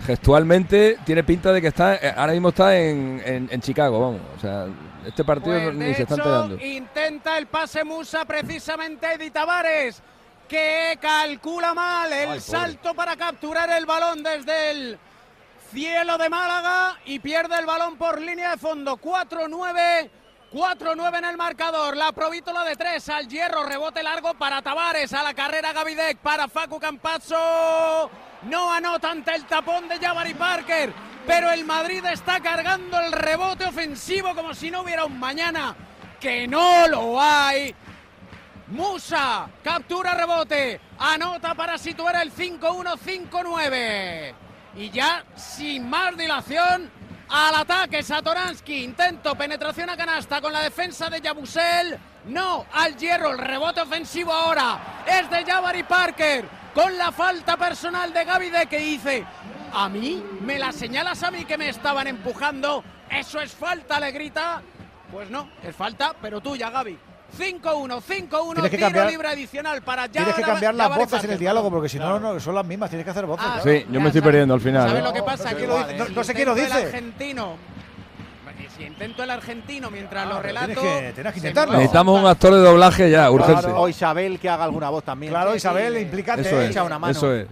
gestualmente tiene pinta de que está, eh, ahora mismo está en, en- en Chicago, vamos. O sea, este partido Pues, ni de se está hecho, enterando. intenta el pase Musa precisamente Edi Tavares, que calcula mal el salto para capturar el balón desde el cielo de Málaga y pierde el balón por línea de fondo. 4-9. 4-9 en el marcador, la provítola de tres al hierro, rebote largo para Tavares, a la carrera Gavidec para Facu Campazzo, no anota ante el tapón de Jabari Parker, pero el Madrid está cargando el rebote ofensivo como si no hubiera un mañana, que no lo hay. Musa captura rebote, anota para situar el 5-1-5-9. Y ya sin más dilación, al ataque Satoransky, intento, penetración a canasta con la defensa de Yabusel. No, al hierro, el rebote ofensivo ahora es de Jabari Parker con la falta personal de Gaby de que dice, a mí, me la señalas a mí que me estaban empujando, eso es falta, le grita. Pues no, es falta, pero tuya, Gaby. 5-1, 5-1, Tienes que tiro cambiar- libre adicional para Tienes que cambiar las voces en el diálogo porque si no, no son las mismas. Tienes que hacer voces. Ah. Sí, yo me estoy perdiendo al final. ¿Sabes ¿eh? lo que pasa? lo dice, no- no sé quién lo intento el dice. argentino. Si intento el argentino mientras lo relato. tienes que- tienes que intentarlo. Necesitamos un actor de doblaje ya, urgente. Claro, o Isabel que haga alguna voz también. Claro, Isabel, sí, implícate. Eso es, echa una mano. eso es.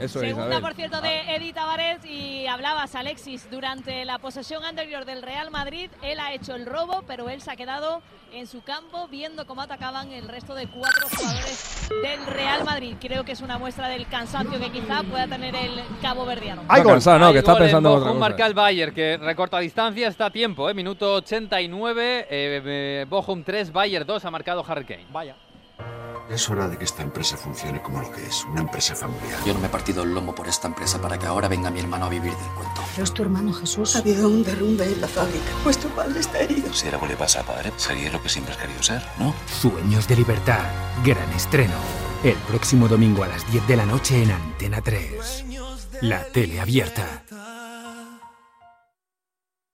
Eso es, Segunda, por cierto, de Edith Tavares y hablabas, Alexis, durante la posesión anterior del Real Madrid, él ha hecho el robo, pero él se ha quedado en su campo viendo cómo atacaban el resto de cuatro jugadores del Real Madrid. Creo que es una muestra del cansancio que quizá pueda tener el cabo verdiano. Está cansado, no, Hay que está gol en pensando en otra cosa. marca el Bayern, que recorta distancia, está a tiempo, ¿eh? minuto 89, eh, eh, Bochum 3, Bayern 2, ha marcado Harry Kane. Vaya. Es hora de que esta empresa funcione como lo que es, una empresa familiar. Yo no me he partido el lomo por esta empresa para que ahora venga mi hermano a vivir del cuento. Pero es tu hermano Jesús. Ha habido un derrumbe en la fábrica. Vuestro padre está herido. Si algo le pasa a padre, sería lo que siempre has querido ser, ¿no? Sueños de libertad. Gran estreno. El próximo domingo a las 10 de la noche en Antena 3. La tele abierta.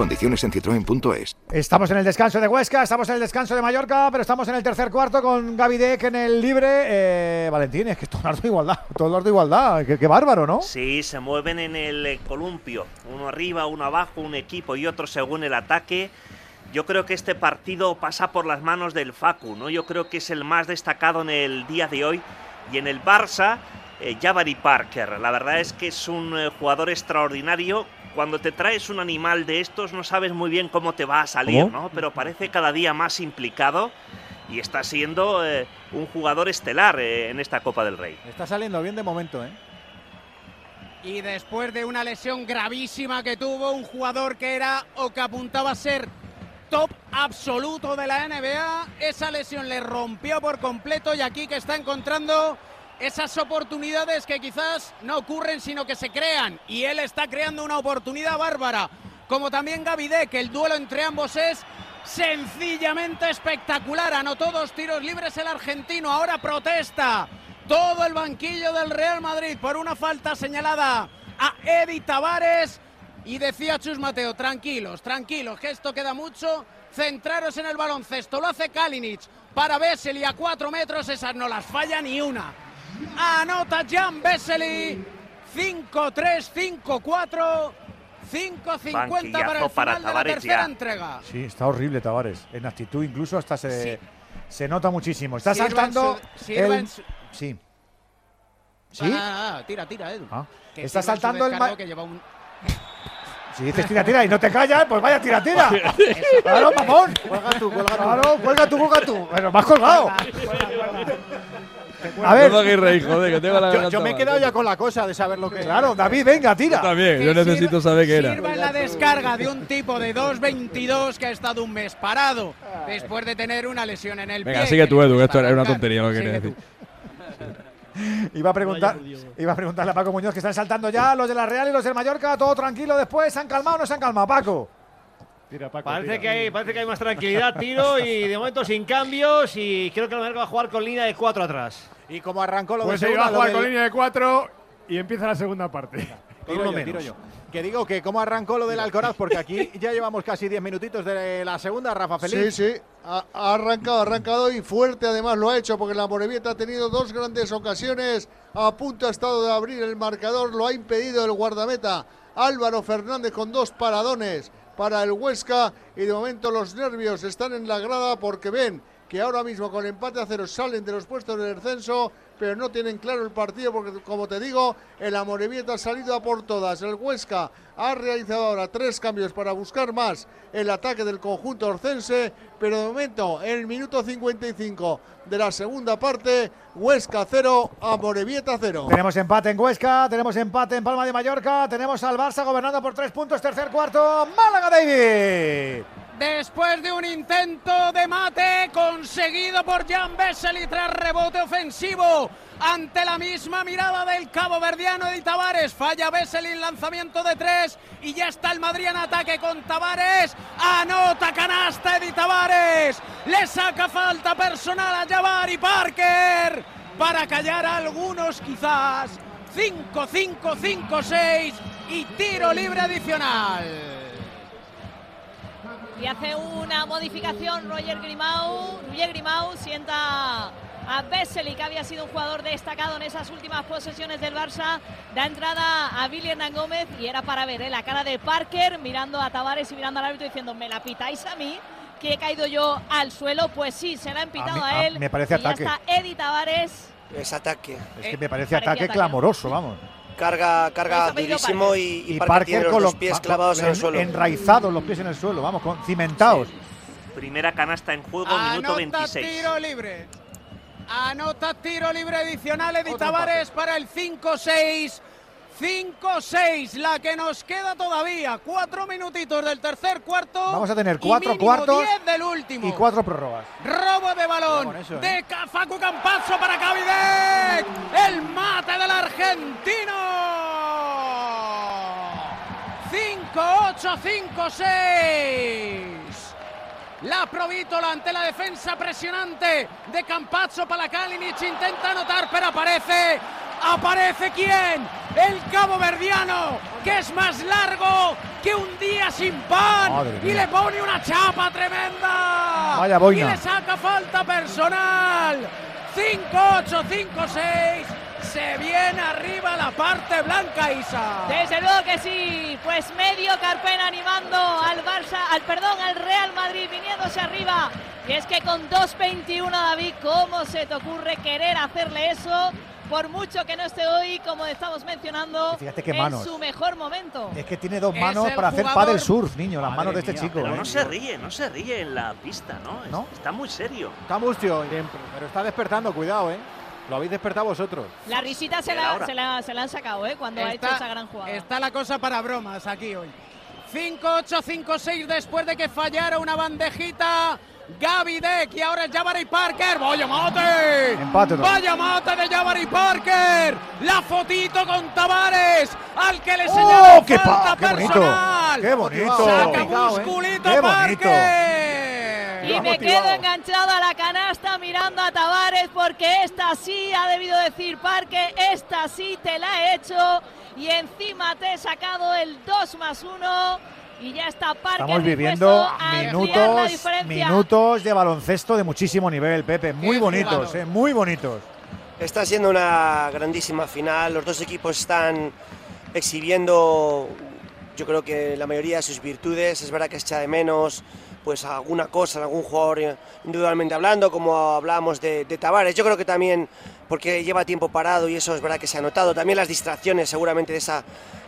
Condiciones en citroen.es. Estamos en el descanso de Huesca, estamos en el descanso de Mallorca, pero estamos en el tercer cuarto con Gaby Deck en el libre. Eh, Valentín, es que es todo el arte de igualdad, todo el arte de igualdad. Qué, qué bárbaro, ¿no? Sí, se mueven en el eh, columpio, uno arriba, uno abajo, un equipo y otro según el ataque. Yo creo que este partido pasa por las manos del Facu, ¿no? Yo creo que es el más destacado en el día de hoy Y en el Barça, eh, Jabari Parker, la verdad es que es un eh, jugador extraordinario. Cuando te traes un animal de estos no sabes muy bien cómo te va a salir, ¿Cómo? ¿no? Pero parece cada día más implicado y está siendo eh, un jugador estelar eh, en esta Copa del Rey. Está saliendo bien de momento, ¿eh? Y después de una lesión gravísima que tuvo un jugador que era o que apuntaba a ser top absoluto de la NBA, esa lesión le rompió por completo y aquí que está encontrando esas oportunidades que quizás no ocurren sino que se crean y él está creando una oportunidad bárbara. Como también Gavide, que el duelo entre ambos es sencillamente espectacular. Anotó dos tiros libres el argentino, ahora protesta todo el banquillo del Real Madrid por una falta señalada a Edi Tavares. Y decía Chus Mateo, tranquilos, tranquilos, que esto queda mucho. Centraros en el baloncesto. Lo hace Kalinic para Vesely a cuatro metros. Esas no las falla ni una. Anota Jan Vesely. 5-3, 5-4. 5-50 para el para final de la tercera ya. entrega. Sí, está horrible Tavares. En actitud incluso hasta se, se nota muchísimo. Está saltando. su- el- su- Sí. Ah, ¿Sí? ah, ah, tira, tira, Edu. Ah, Que Está saltando el ma- que lleva un- Si dices tira, tira y no te callas, pues vaya tira, tira. claro, mamón. Cuelga tú, cuelga tú. Claro, cuelga tú, cuelga tú. Pero me has colgado. A ver. No me hagáis reír, joder, que tengo la Yo, yo me he quedado ya con la cosa de saber lo que Claro, David, venga, tira. Yo también, yo necesito saber qué era. Sirva en la descarga de un tipo de 2.22 que ha estado un mes parado después de tener una lesión en el Venga, pie. sigue que tú, Edu, que esto era una tontería lo que Sigue quería decir. Iba a preguntar, iba a preguntarle a Paco Muñoz que están saltando ya los de la Real y los del Mallorca, todo tranquilo después, ¿se han calmado o no se han calmado, Paco? Parece que, hay, parece que hay más tranquilidad, tiro, y de momento sin cambios. Y creo que el Mallorca va a jugar con línea de cuatro atrás. Y como arrancó lo Pues de se iba a jugar con línea de cuatro y empieza la segunda parte. Tiro yo, tiro yo. Que digo que cómo arrancó lo del Alcoraz, porque aquí ya llevamos casi 10 minutitos de la segunda, Rafa Feliz. Sí, sí, ha, ha arrancado, ha arrancado y fuerte además lo ha hecho porque la Morevieta ha tenido dos grandes ocasiones, a punto ha estado de abrir el marcador, lo ha impedido el guardameta Álvaro Fernández con dos paradones para el Huesca y de momento los nervios están en la grada porque ven que ahora mismo con empate a cero salen de los puestos del descenso, pero no tienen claro el partido porque, como te digo, el Amorebieta ha salido a por todas. El Huesca ha realizado ahora tres cambios para buscar más el ataque del conjunto orcense, pero de momento, en el minuto 55 de la segunda parte, Huesca 0, Amorebieta 0. Tenemos empate en Huesca, tenemos empate en Palma de Mallorca, tenemos al Barça gobernando por tres puntos, tercer cuarto, Málaga David. Después de un intento de mate conseguido por Jan Vesely tras rebote ofensivo ante la misma mirada del cabo verdiano de Tavares. Falla Vesely en lanzamiento de tres y ya está el Madrid en ataque con Tavares. Anota canasta de Tavares. Le saca falta personal a Jabari Parker para callar a algunos quizás. 5-5-5-6 y tiro libre adicional. Y hace una modificación Roger Grimau. Roger Grimau sienta a Vesely, que había sido un jugador destacado en esas últimas posesiones del Barça. Da entrada a Billy Hernán Gómez y era para ver ¿eh? la cara de Parker mirando a Tavares y mirando al árbitro diciendo, ¿me la pitáis a mí? Que he caído yo al suelo. Pues sí, se la han pitado a, mí- a- él. me parece y ya ataque. está Eddie Tavares. Es ataque. Es que me parece ataque ataque. clamoroso, vamos. Carga, carga durísimo Parker. y, y Parker, tiene con los pies clavados en el suelo. Enraizados los pies en el suelo, vamos, con cimentados. Primera canasta en juego, minuto Anota 26. tiro libre. Anota tiro libre adicional Edi Tavares para el 5-6. 5-6, la que nos queda todavía. Cuatro minutitos del tercer cuarto. Vamos a tener cuatro cuartos 10 del último. y cuatro prórrogas. Robo de balón eso, ¿eh? de Facu Campazzo para Cavidec. El mate del argentino. 5-8-5-6. La Provítola ante la defensa presionante de Campazzo para Kalinic. Intenta anotar, pero aparece. ¿Aparece quién? El Cabo Verdiano, que es más largo que un día sin pan. Madre y le pone una chapa tremenda. Vaya boina. Y le saca falta personal. 5-8, 5-6. Se viene arriba la parte blanca, Isa. Desde luego que sí, pues medio Carpena animando al Barça, al perdón, al Real Madrid viniéndose arriba Y es que con 2.21 David, ¿cómo se te ocurre querer hacerle eso? Por mucho que no esté hoy, como estamos mencionando, Fíjate qué en manos. su mejor momento. Es que tiene dos manos para hacer jugador- paddle surf, niño, las Madre manos de este mía, chico. Pero ¿eh? no se ríe, no se ríe en la pista, ¿no? ¿No? Está muy serio. Está mustio, pero está despertando, cuidado, ¿eh? Lo habéis despertado vosotros. La risita se la, se, la, se la han sacado, ¿eh? Cuando ha hecho Está- esa gran jugada. Está la cosa para bromas aquí hoy. 5-8, 5-6 después de que fallara una bandejita. Gaby Deck y ahora es Jabari Parker. ¡Vaya mate! Empate vez. ¡Vaya mate de Jabari Parker! La fotito con Tavares al que le ¡Oh, señala qué pa- falta qué bonito! personal. ¡Qué bonito! Saca ¿eh? musculito ¡Qué bonito! Parker. Y me quedo enganchada a la canasta mirando a Tavares porque esta sí ha debido decir Parque, esta sí te la he hecho y encima te he sacado el 2 más 1 y ya está Parque Estamos viviendo minutos, minutos de baloncesto de muchísimo nivel, Pepe. Muy Qué bonitos, eh, muy bonitos. Está siendo una grandísima final. Los dos equipos están exhibiendo, yo creo que la mayoría de sus virtudes. Es verdad que echa de menos pues alguna cosa, algún jugador individualmente hablando, como hablábamos de, de Tavares. Yo creo que también porque lleva tiempo parado y eso es verdad que se ha notado. También las distracciones seguramente de esa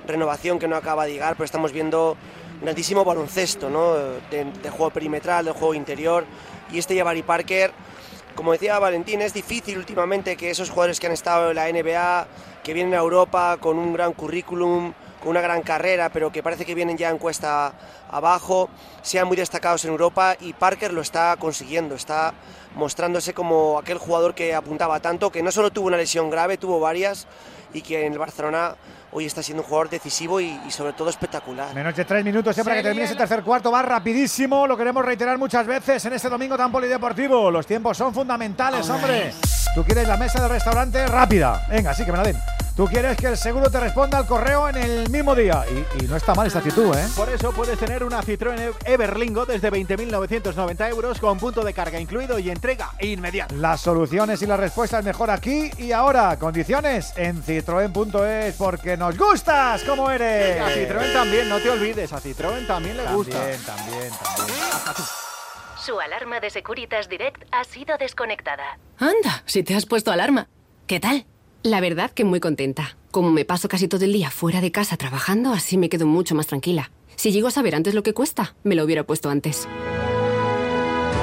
renovación que no acaba de llegar, pero estamos viendo grandísimo baloncesto, ¿no? De, de juego perimetral, de juego interior. Y este Jabari Parker, como decía Valentín, es difícil últimamente que esos jugadores que han estado en la NBA, que vienen a Europa con un gran currículum, con una gran carrera, pero que parece que vienen ya en cuesta abajo, sean muy destacados en Europa y Parker lo está consiguiendo, está mostrándose como aquel jugador que apuntaba tanto, que no solo tuvo una lesión grave, tuvo varias y que en el Barcelona hoy está siendo un jugador decisivo y, y sobre todo espectacular. Menos de tres minutos siempre que termine ese tercer cuarto. Va rapidísimo. Lo queremos reiterar muchas veces en este domingo tan polideportivo. Los tiempos son fundamentales, hombre. Tú quieres la mesa del restaurante rápida. Venga, sí que me la den. Tú quieres que el seguro te responda al correo en el mismo día. Y, y no está mal esta actitud, ¿eh? Por eso puedes tener una Citroën Everlingo desde 20.990 euros con punto de carga incluido y entrega inmediata. Las soluciones y las respuestas mejor aquí y ahora. Condiciones en citroen.es porque nos gustas como eres. A Citroën también, no te olvides, a Citroën también le gusta. También, también, también. Su alarma de Securitas Direct ha sido desconectada. Anda, si te has puesto alarma. ¿Qué tal? La verdad que muy contenta. Como me paso casi todo el día fuera de casa trabajando, así me quedo mucho más tranquila. Si llego a saber antes lo que cuesta, me lo hubiera puesto antes.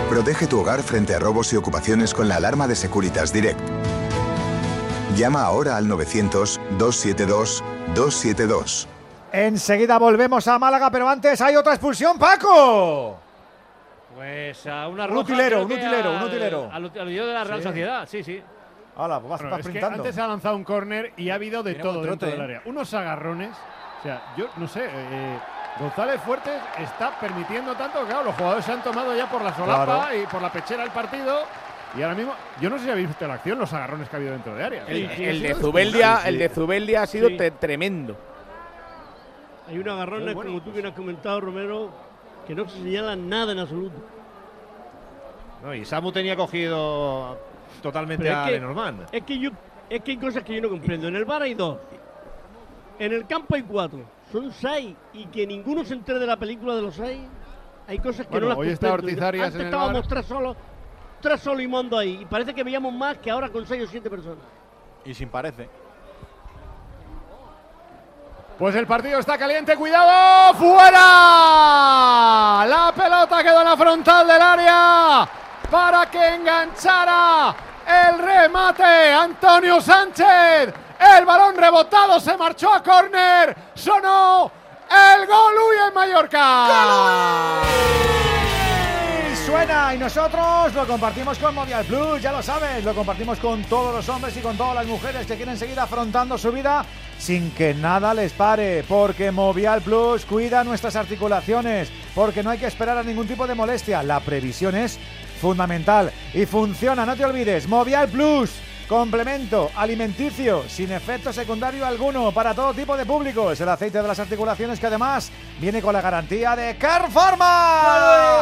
Protege tu hogar frente a robos y ocupaciones con la alarma de Securitas Direct. Llama ahora al 900-272-272. Enseguida volvemos a Málaga, pero antes hay otra expulsión, Paco. Pues a una Un roja, utilero, creo un utilero, un al- utilero. Al, al líder de la Real Sí. Sociedad, sí, sí. Hola, pues vas, Bueno, vas es que antes ha lanzado un córner y ha habido de Tiene todo dentro del ¿eh? área. Unos agarrones. O sea, yo no sé. eh, González Fuertes está permitiendo tanto. Claro, los jugadores se han tomado ya por la solapa Claro. y por la pechera el partido. Y ahora mismo, yo no sé si habéis visto la acción, los agarrones que ha habido dentro de área. El, de. Zubeldia, el de Zubeldia ha sido Sí. tremendo. Hay Muy bueno. como tú bien has comentado, Romero, que no se señala nada en absoluto. No, y Samu tenía cogido totalmente Pero a es que, Lenormand. es que yo, es que hay cosas que yo no comprendo. En el bar hay dos. En el campo hay cuatro. Son seis. Y que ninguno se entere de la película de los seis. Hay cosas que Bueno, no las hoy está comprendo. Ortiz Arias Antes en el estábamos bar. tres solos, tres solos y mondo ahí. Y parece que veíamos más que ahora con seis o siete personas. Y sin parece. Pues el partido está caliente, cuidado, fuera. La pelota quedó en la frontal del área para que enganchara el remate Antonio Sánchez. El balón rebotado se marchó a córner. Sonó el gol Uy en Mallorca. Suena y nosotros lo compartimos con Movial Plus, ya lo sabes, lo compartimos con todos los hombres y con todas las mujeres que quieren seguir afrontando su vida sin que nada les pare, porque Movial Plus cuida nuestras articulaciones, porque no hay que esperar a ningún tipo de molestia, la previsión es fundamental y funciona, no te olvides, Movial Plus. Complemento alimenticio sin efecto secundario alguno para todo tipo de públicos. El aceite de las articulaciones que además viene con la garantía de Carpharma.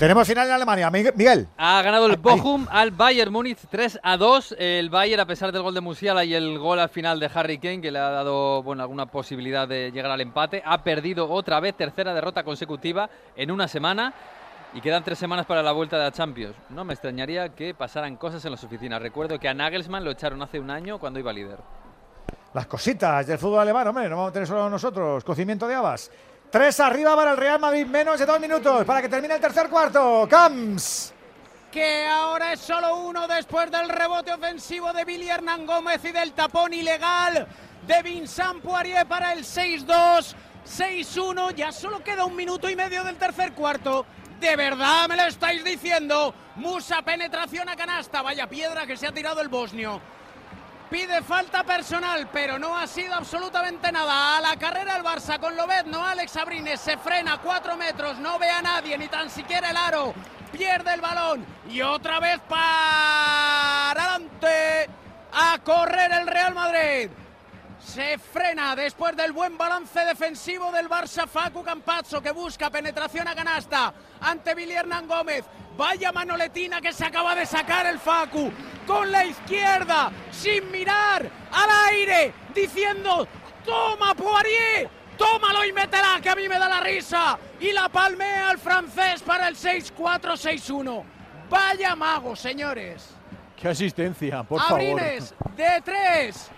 Tenemos final en Alemania. Miguel. Ha ganado el Bochum al Bayern Múnich 3 a 2. El Bayern, a pesar del gol de Musiala y el gol al final de Harry Kane, que le ha dado bueno, alguna posibilidad de llegar al empate, ha perdido otra vez tercera derrota consecutiva en una semana. Y quedan tres semanas para la vuelta de la Champions. No me extrañaría que pasaran cosas en las oficinas. Recuerdo que a Nagelsmann lo echaron hace un año cuando iba líder. Las cositas del fútbol alemán, hombre, no vamos a tener solo nosotros. Cocimiento de habas. Tres arriba para el Real Madrid, menos de dos minutos para que termine el tercer cuarto. Camps. Que ahora es solo uno después del rebote ofensivo de Billy Hernán Gómez y del tapón ilegal de Vincent Poirier para el 6-2. 6-1, ya solo queda un minuto y medio del tercer cuarto. ¿De verdad me lo estáis diciendo? Musa, penetración a canasta. Vaya piedra que se ha tirado el bosnio. Pide falta personal, pero no ha sido absolutamente nada. A la carrera el Barça con Lobet, no Alex Abrines, se frena cuatro metros, no ve a nadie, ni tan siquiera el aro. Pierde el balón y otra vez para adelante a correr el Real Madrid. Se frena después del buen balance defensivo del Barça Facu Campazzo que busca penetración a canasta ante Billy Hernán Gómez. Vaya manoletina que se acaba de sacar el Facu con la izquierda, sin mirar al aire, diciendo, toma Poirier, tómalo y métela, que a mí me da la risa. Y la palmea al francés para el 6-4-6-1. Vaya mago, señores. Qué asistencia, por Abrines, de tres.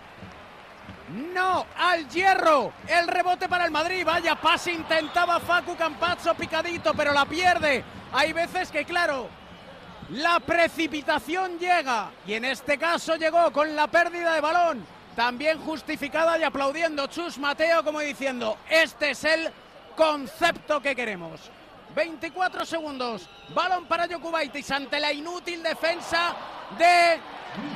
No, al hierro. El rebote para el Madrid. Vaya pase intentaba Facu Campazzo picadito, pero la pierde. Hay veces que, claro, la precipitación llega. Y en este caso llegó con la pérdida de balón. También justificada y aplaudiendo Chus Mateo como diciendo, este es el concepto que queremos. 24 segundos. Balón para Jokubaitis ante la inútil defensa de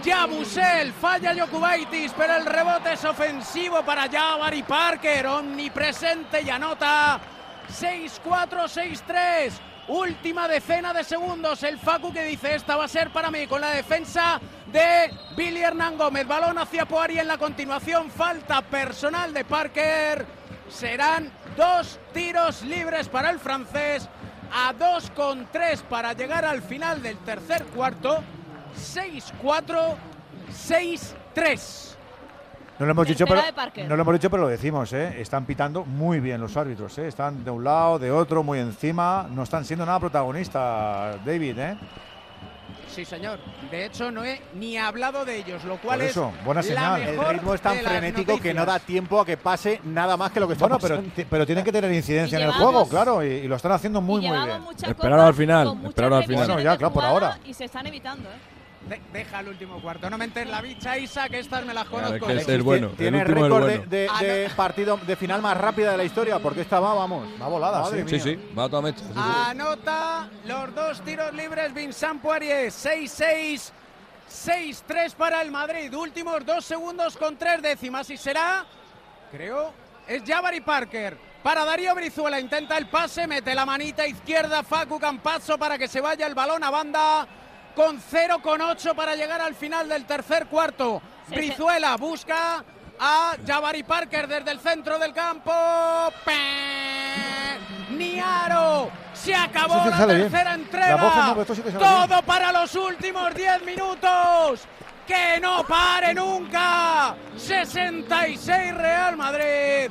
Yabusel. Falla Jokubaitis, pero el rebote es ofensivo para Jabari Parker. Omnipresente y anota 6-4-6-3. Última decena de segundos. El Facu que dice esta va a ser para mí con la defensa de Billy Hernán Gómez. Balón hacia Poari en la continuación. Falta personal de Parker. Serán dos tiros libres para el francés. A 2 con 3 para llegar al final del tercer cuarto. 6-4, 6-3. No lo, hemos dicho, pero, no lo hemos dicho, pero lo decimos, ¿eh? Están pitando muy bien los árbitros, ¿eh? Están de un lado, de otro, muy encima. No están siendo nada protagonistas, David, ¿eh? Sí, señor. De hecho, no he ni hablado de ellos, lo cual Por eso, es buena la señal. El ritmo es tan frenético que no da tiempo a que pase nada más que lo que está Bueno, pero, pero tienen que tener incidencia Y en el juego, claro, y, y lo están haciendo muy, muy bien. Esperaron al final, esperaron al final. Bueno, ya, claro, por ahora. Y se están evitando, ¿eh? De- deja el último cuarto. No me la bicha, Isa, que estas me las conozco. es que es el bueno. Tiene el último es el récord de, bueno. de- Ah, de partido de final más rápida de la historia, porque esta va, vamos. Va volada, Madre sí. Sí, mía. sí, va a toda mecha. sí, sí. Anota los dos tiros libres Vincent Poirier. 6-6, 6-3 para el Madrid. Últimos dos segundos con tres décimas. Y será, creo, es Jabari Parker. Para Darío Brizuela intenta el pase, mete la manita izquierda Facu Campazzo para que se vaya el balón a banda con 0 con 8 para llegar al final del tercer cuarto. Sí, Brizuela busca a Jabari Parker desde el centro del campo. ¡Pe! Niaro. Se acabó sí la bien. tercera entrega. La sí bien. Todo para los últimos 10 minutos. Que no pare nunca. 66 Real Madrid.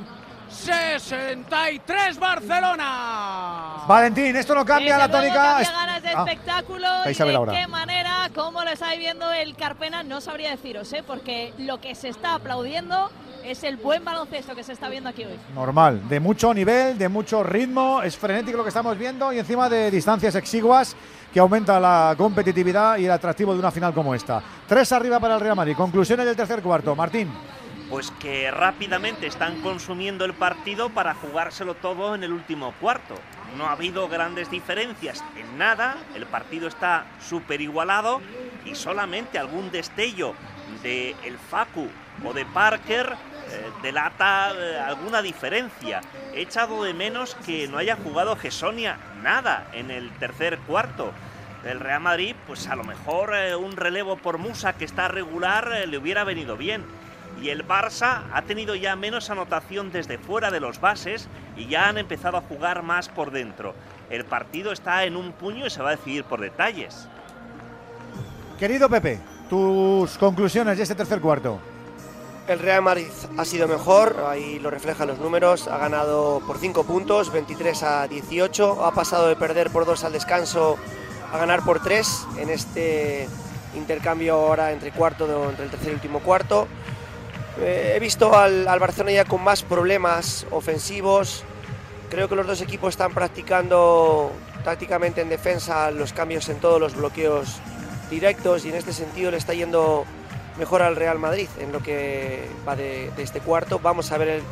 63 Barcelona. Valentín, esto no cambia Desde la tónica. había ganas de Ah, espectáculo y de qué manera, cómo lo está viviendo el Carpena, no sabría deciros, ¿eh? porque lo que se está aplaudiendo es el buen baloncesto que se está viendo aquí hoy. Normal, de mucho nivel, de mucho ritmo, es frenético lo que estamos viendo y encima de distancias exiguas que aumenta la competitividad y el atractivo de una final como esta. Tres arriba para el Real Madrid. Conclusiones del tercer cuarto. Martín. Pues que rápidamente están consumiendo el partido para jugárselo todo en el último cuarto. No ha habido grandes diferencias en nada, el partido está súper igualado y solamente algún destello de el Facu o de Parker eh, delata eh, alguna diferencia. He echado de menos que no haya jugado Gesonia nada en el tercer cuarto. El Real Madrid, pues a lo mejor eh, un relevo por Musa que está regular le hubiera venido bien. Y el Barça ha tenido ya menos anotación desde fuera de los bases y ya han empezado a jugar más por dentro. El partido está en un puño y se va a decidir por detalles. Querido Pepe, tus conclusiones de este tercer cuarto. El Real Madrid ha sido mejor, ahí lo reflejan los números, ha ganado por 5 puntos, 23 a 18, ha pasado de perder por 2 al descanso a ganar por 3 en este intercambio ahora entre cuarto, entre el tercer y último cuarto. Eh, he visto al, al Barcelona ya con más problemas ofensivos, creo que los dos equipos están practicando tácticamente en defensa los cambios en todos los bloqueos directos y en este sentido le está yendo mejor al Real Madrid en lo que va de, este cuarto. Vamos a ver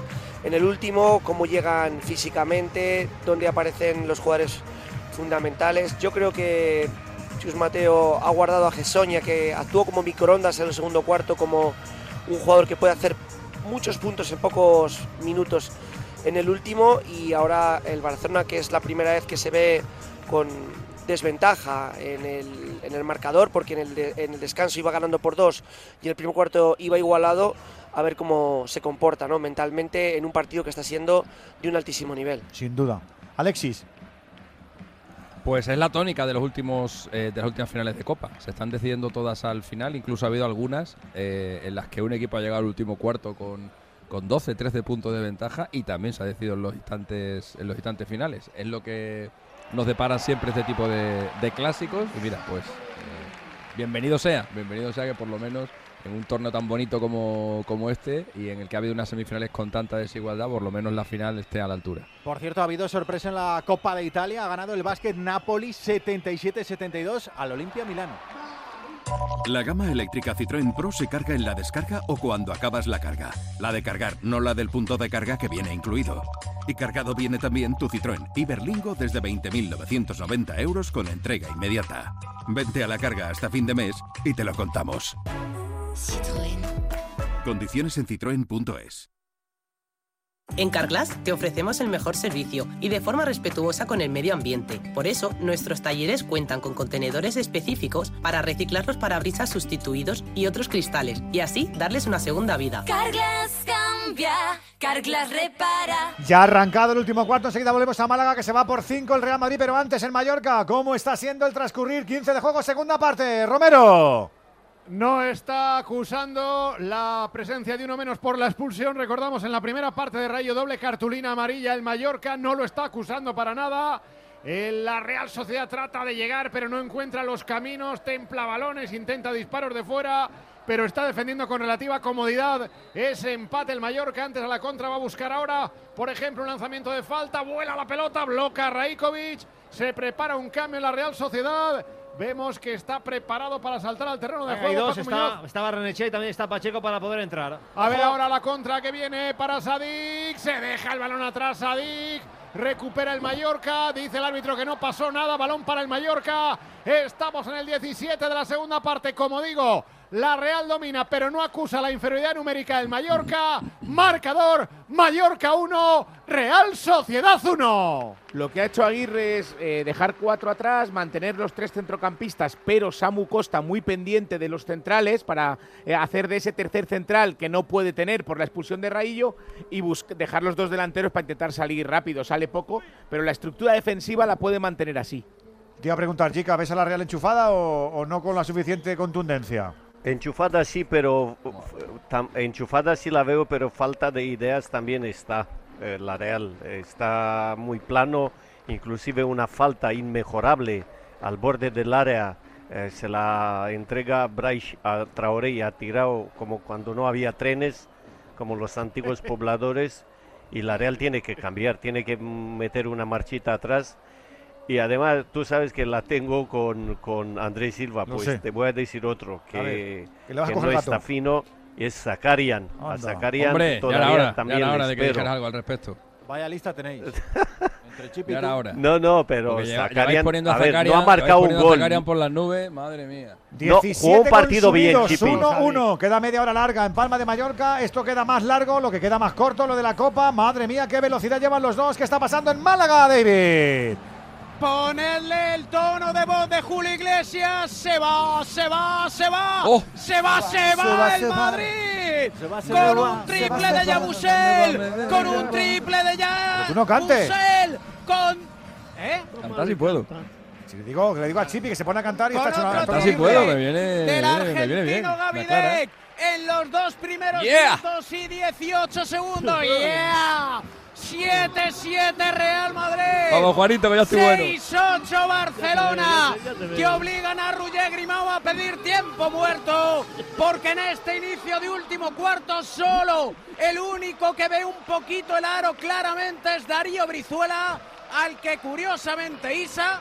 en el último cómo llegan físicamente, dónde aparecen los jugadores fundamentales. Yo creo que Chus Mateo ha guardado a Gesonia, que actuó como microondas en el segundo cuarto, como un jugador que puede hacer muchos puntos en pocos minutos en el último y ahora el Barcelona que es la primera vez que se ve con desventaja en el, en el marcador porque en el, en el descanso iba ganando por dos y el primer cuarto iba igualado a ver cómo se comporta ¿no? mentalmente en un partido que está siendo de un altísimo nivel. Sin duda. Alexis, Pues es la tónica de los últimos eh, de las últimas finales de Copa. Se están decidiendo todas al final. Incluso ha habido algunas eh, en las que un equipo ha llegado al último cuarto con, con 12, 13 puntos de ventaja y también se ha decidido en los instantes en los instantes finales. Es lo que nos depara siempre este tipo de, clásicos. Y mira, pues eh, bienvenido sea, bienvenido sea que por lo menos en un torneo tan bonito como, como este y en el que ha habido unas semifinales con tanta desigualdad, por lo menos la final esté a la altura. Por cierto, ha habido sorpresa en la Copa de Italia. Ha ganado el básquet Napoli 77-72 al Olimpia Milano. La gama eléctrica Citroën Pro se carga en la descarga o cuando acabas la carga. La de cargar, no la del punto de carga que viene incluido. Y cargado viene también tu Citroën Iberlingo desde 20.990 euros con entrega inmediata. Vente a la carga hasta fin de mes y te lo contamos. Condiciones en citroen.es. En Carglass te ofrecemos el mejor servicio y de forma respetuosa con el medio ambiente. Por eso, nuestros talleres cuentan con contenedores específicos para reciclar los parabrisas sustituidos y otros cristales y así darles una segunda vida. Carglass cambia, Carglass repara. ya ha arrancado el último cuarto. Enseguida volvemos a Málaga que se va por 5 el Real Madrid, pero antes el Mallorca. ¿Cómo está siendo el transcurrir? 15 de juego, segunda parte. Romero. No está acusando la presencia de uno menos por la expulsión. Recordamos en la primera parte de Rayo doble cartulina amarilla. El Mallorca no lo está acusando para nada. La Real Sociedad trata de llegar, pero no encuentra los caminos. Templa balones, intenta disparos de fuera, pero está defendiendo con relativa comodidad. Ese empate el Mallorca. Antes a la contra va a buscar ahora, por ejemplo, un lanzamiento de falta. Vuela la pelota, bloca Raikovic. Se prepara un cambio en la Real Sociedad. Vemos que está preparado para saltar al terreno de Hay juego. dos, está, está Barrenechea y también está Pacheco para poder entrar. A ver ahora la contra que viene para Sadik. Se deja el balón atrás Sadik. Recupera el Mallorca. Dice el árbitro que no pasó nada. Balón para el Mallorca. Estamos en el 17 de la segunda parte. Como digo, la Real domina, pero no acusa la inferioridad numérica del Mallorca. Marcador: Mallorca 1, Real Sociedad 1. Lo que ha hecho Aguirre es eh, dejar cuatro atrás, mantener los tres centrocampistas, pero Samu Costa muy pendiente de los centrales para eh, hacer de ese tercer central que no puede tener por la expulsión de Raillo y dejar los dos delanteros para intentar salir rápido. Sale poco, pero la estructura defensiva la puede mantener así. Te iba a preguntar, chica, ¿ves a la Real enchufada o, o no con la suficiente contundencia? Enchufada sí, pero tam- enchufada sí la veo, pero falta de ideas también está eh, la Real. Está muy plano, inclusive una falta inmejorable al borde del área. eh, se la entrega Bryce a Traoré y ha tirado como cuando no había trenes, como los antiguos pobladores. Y la Real tiene que cambiar, tiene que meter una marchita atrás. Y además, tú sabes que la tengo con, con Andrés Silva, Lo pues sé. te voy a decir otro, que, A ver, que a que no está fino, es Zakarian. A Anda. Zakarian Hombre, ya todavía era hora, ya también le hora de que dijeras algo al respecto. Vaya lista tenéis. Y ahora. No, no, pero lleva- Zakarian- poniendo a a ver, no ha Zakarian- marcado un a gol. Zakarian por las nubes, madre mía. 17 partido bien, Chipi. 1-1. Queda media hora larga en Palma de Mallorca. Esto queda más largo, lo que queda más corto, lo de la Copa. Madre mía, qué velocidad llevan los dos. ¿Qué está pasando en Málaga, David? Ponerle el tono de voz de Julio Iglesias. Se va, se va, se va. Oh. Se va, se va, Se va, el se va. Madrid. Se va, se con un triple de. Yabusel. Con un triple de Pero tú no cantes. Yabusel. Con. ¿Eh? Cantar si puedo. Si le digo, le digo a Chipi que se pone a cantar y Con está hecho una otro Cantar si puedo, me viene, Del me viene bien. Gavidec en los dos primeros Yeah. minutos y 18 segundos. ¡Yeah! 7-7 Real Madrid. Vamos, Juanito, que ya estoy bueno. 6-8 Barcelona. Ya te veo, ya te veo. Que obligan a Ruger Grimao a pedir tiempo muerto. Porque en este inicio de último cuarto solo el único que ve un poquito el aro claramente es Darío Brizuela. Al que curiosamente Isa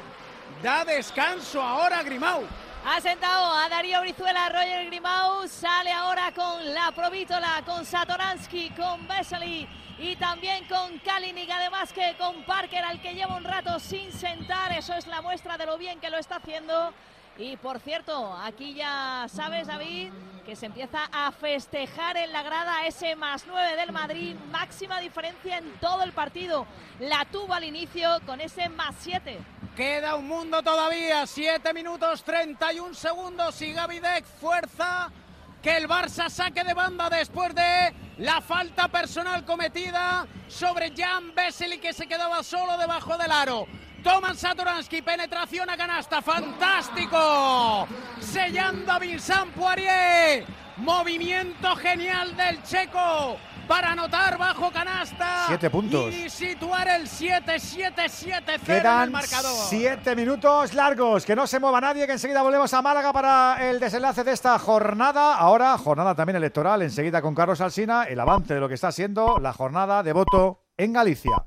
da descanso ahora a Grimao. Ha sentado a Darío Brizuela, Roger Grimau, sale ahora con la Provítola, con Satoransky, con Vesely y también con Kalinic, además que con Parker, al que lleva un rato sin sentar, eso es la muestra de lo bien que lo está haciendo. Y por cierto, aquí ya sabes, David, que se empieza a festejar en la grada ese más 9 del Madrid, máxima diferencia en todo el partido. La tuvo al inicio con ese más 7. Queda un mundo todavía, 7 minutos 31 segundos y Gavidec fuerza que el Barça saque de banda después de la falta personal cometida sobre Jan Vesely que se quedaba solo debajo del aro. Toman Satoransky, penetración a canasta, fantástico. Sellando a Vincent Poirier. Movimiento genial del checo para anotar bajo canasta. Siete puntos. Y situar el 7-7-7-0 en el Quedan marcador. siete minutos largos. Que no se mueva nadie, que enseguida volvemos a Málaga para el desenlace de esta jornada. Ahora, jornada también electoral. Enseguida con Carlos Alsina, el avance de lo que está siendo la jornada de voto en Galicia.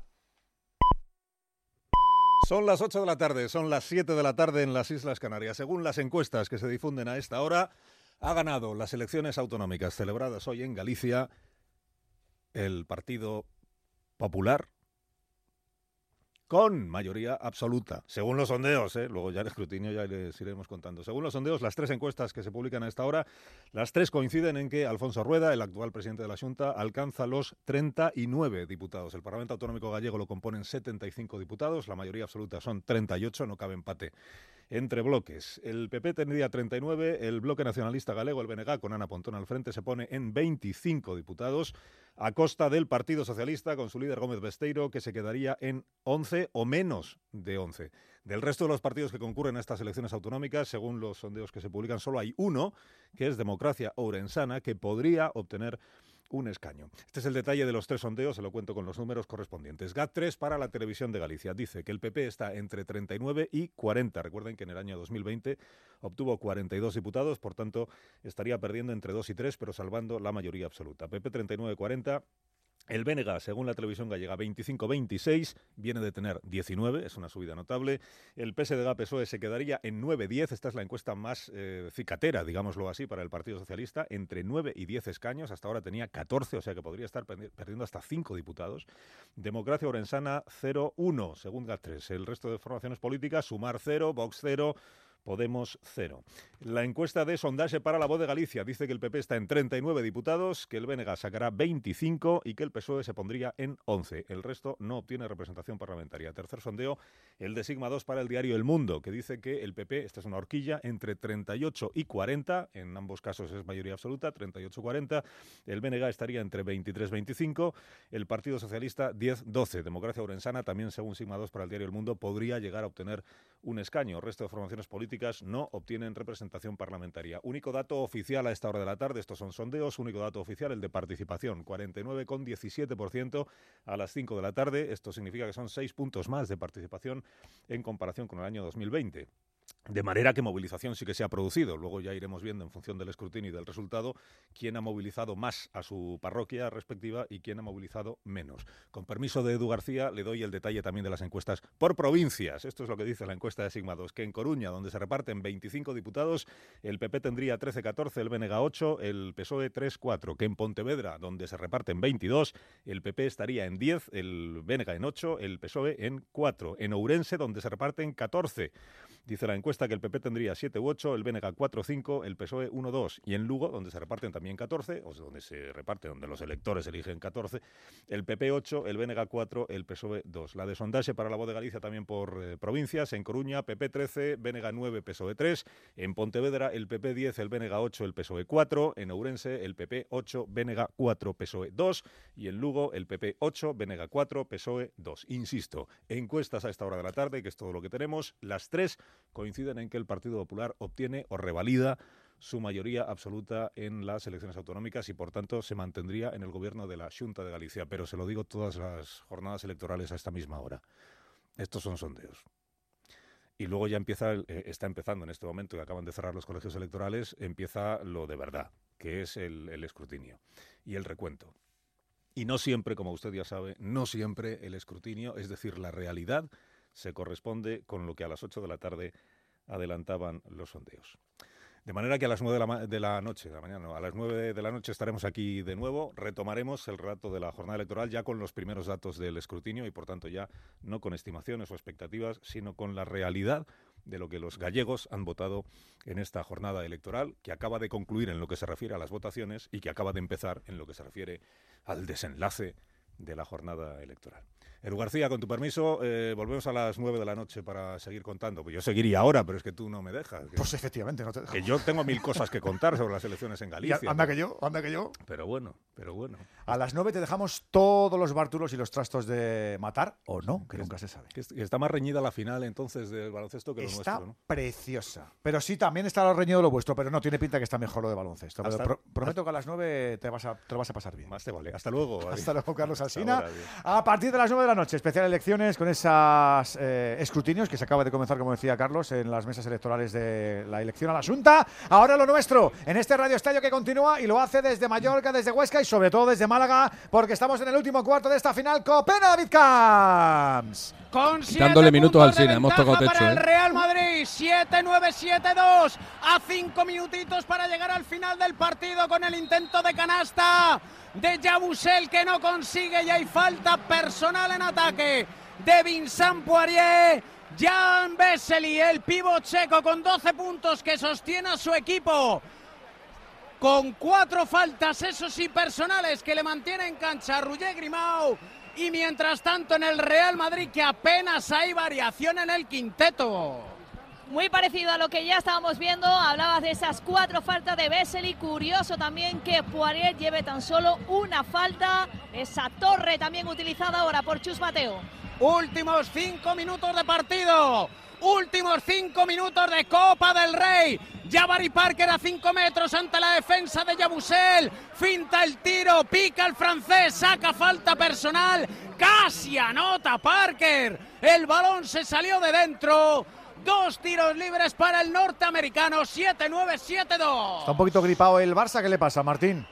Son las 8 de la tarde, son las 7 de la tarde en las Islas Canarias. Según las encuestas que se difunden a esta hora, ha ganado las elecciones autonómicas celebradas hoy en Galicia el Partido Popular con mayoría absoluta, según los sondeos, ¿eh? luego ya el escrutinio ya les iremos contando. Según los sondeos, las tres encuestas que se publican a esta hora, las tres coinciden en que Alfonso Rueda, el actual presidente de la Junta, alcanza los 39 diputados. El Parlamento Autonómico Gallego lo componen 75 diputados, la mayoría absoluta son 38, no cabe empate entre bloques. El PP tendría 39, el Bloque Nacionalista Galego, el BNG, con Ana Pontón al frente, se pone en 25 diputados, a costa del Partido Socialista, con su líder Gómez Besteiro, que se quedaría en 11 o menos de 11. Del resto de los partidos que concurren a estas elecciones autonómicas, según los sondeos que se publican, solo hay uno, que es Democracia Ourensana, que podría obtener un escaño. Este es el detalle de los tres sondeos, se lo cuento con los números correspondientes. GAT3 para la televisión de Galicia dice que el PP está entre 39 y 40. Recuerden que en el año 2020 obtuvo 42 diputados, por tanto estaría perdiendo entre 2 y 3, pero salvando la mayoría absoluta. PP 39-40. El BNG, según la televisión gallega, 25-26, viene de tener 19, es una subida notable. El PSDG-PSOE se quedaría en 9-10, esta es la encuesta más eh, cicatera, digámoslo así, para el Partido Socialista, entre 9 y 10 escaños, hasta ahora tenía 14, o sea que podría estar perdi- perdiendo hasta 5 diputados. Democracia Orensana 0-1, según GAT3. El resto de formaciones políticas, Sumar 0, Vox 0, Podemos cero. La encuesta de sondaje para la voz de Galicia dice que el PP está en 39 diputados, que el BNG sacará 25 y que el PSOE se pondría en 11. El resto no obtiene representación parlamentaria. Tercer sondeo, el de Sigma 2 para el diario El Mundo, que dice que el PP, esta es una horquilla, entre 38 y 40, en ambos casos es mayoría absoluta, 38-40, el BNG estaría entre 23-25, el Partido Socialista 10-12. Democracia Orensana, también según Sigma 2 para el diario El Mundo, podría llegar a obtener un escaño. El resto de formaciones políticas no obtienen representación parlamentaria. Único dato oficial a esta hora de la tarde, estos son sondeos, único dato oficial el de participación, 49,17% a las 5 de la tarde. Esto significa que son 6 puntos más de participación en comparación con el año 2020. De manera que movilización sí que se ha producido. Luego ya iremos viendo en función del escrutinio y del resultado quién ha movilizado más a su parroquia respectiva y quién ha movilizado menos. Con permiso de Edu García, le doy el detalle también de las encuestas por provincias. Esto es lo que dice la encuesta de Sigma 2, que en Coruña, donde se reparten 25 diputados, el PP tendría 13-14, el BNG 8, el PSOE 3-4. Que en Pontevedra, donde se reparten 22, el PP estaría en 10, el BNG en 8, el PSOE en 4. En Ourense, donde se reparten 14. Dice la encuesta que el PP tendría 7 u 8, el BNG 4 5, el PSOE 1 2. Y en Lugo, donde se reparten también 14, o sea, donde se reparte, donde los electores eligen 14, el PP 8, el BNG 4, el PSOE 2. La de sondaje para la voz de Galicia también por eh, provincias. En Coruña, PP 13, BNG 9, PSOE 3. En Pontevedra, el PP 10, el BNG 8, el PSOE 4. En Ourense, el PP 8, BNG 4, PSOE 2. Y en Lugo, el PP 8, BNG 4, PSOE 2. Insisto, encuestas a esta hora de la tarde, que es todo lo que tenemos. Las tres coinciden en que el Partido Popular obtiene o revalida su mayoría absoluta en las elecciones autonómicas y por tanto se mantendría en el gobierno de la Junta de Galicia. Pero se lo digo todas las jornadas electorales a esta misma hora. Estos son sondeos. Y luego ya empieza, eh, está empezando en este momento que acaban de cerrar los colegios electorales, empieza lo de verdad, que es el, el escrutinio y el recuento. Y no siempre, como usted ya sabe, no siempre el escrutinio, es decir, la realidad, se corresponde con lo que a las 8 de la tarde adelantaban los sondeos. De manera que a las 9 de la, de la, noche, de la mañana, no, a las 9 de la noche estaremos aquí de nuevo. Retomaremos el relato de la jornada electoral ya con los primeros datos del escrutinio y, por tanto, ya no con estimaciones o expectativas, sino con la realidad de lo que los gallegos han votado en esta jornada electoral, que acaba de concluir en lo que se refiere a las votaciones y que acaba de empezar en lo que se refiere al desenlace de la jornada electoral. Edu García, con tu permiso, eh, volvemos a las 9 de la noche para seguir contando. Pues yo seguiría ahora, pero es que tú no me dejas. Que, Pues efectivamente, no te dejo. que yo tengo mil cosas que contar sobre las elecciones en Y Galicia. anda que yo, anda que yo. Pero bueno, pero bueno. A las 9 te dejamos todos los bártulos y los trastos de matar o no, que nunca se sabe. Que es- que está más reñida la final entonces del baloncesto que lo Está nuestro, ¿no? preciosa. Pero sí, también está lo reñido lo vuestro, pero no, tiene pinta que está mejor lo de baloncesto. Pero pro- prometo que a las 9 te, vas a, te lo vas a pasar bien. Más te vale. Hasta luego. Hasta luego, Carlos Alsina. A partir de las 9 de la noche, especial elecciones con esos escrutinios que se acaba de comenzar, como decía Carlos, en las mesas electorales de la elección a la Junta. Ahora lo nuestro, en este Radio Estadio que continúa y lo hace desde Mallorca, desde Huesca y sobre todo desde Málaga, porque estamos en el último cuarto de esta final Copena David Camps. Con siete minutos al cine, hemos tocado techo, Para el ¿eh? Real Madrid, 7-9-7-2. A cinco minutitos para llegar al final del partido con el intento de canasta de Yabusel que no consigue y hay falta personal en ataque de Vincent Poirier. Jan Vesely, el pívot checo con 12 puntos que sostiene a su equipo con cuatro faltas, eso sí, personales que le mantiene en cancha Roger Grimau. Y mientras tanto en el Real Madrid que apenas hay variación en el quinteto. Muy parecido a lo que ya estábamos viendo, hablabas de esas cuatro faltas de Vesely, curioso también que Poirier lleve tan solo una falta, esa torre también utilizada ahora por Chus Mateo. Últimos cinco minutos de partido. Últimos cinco minutos de Copa del Rey. Jabari Parker a cinco metros ante la defensa de Yabusel. Finta el tiro, pica el francés, saca falta personal. Casi anota Parker. El balón se salió de dentro. Dos tiros libres para el norteamericano. 7-9-7-2. Está un poquito gripado el Barça, ¿qué le pasa, Martín?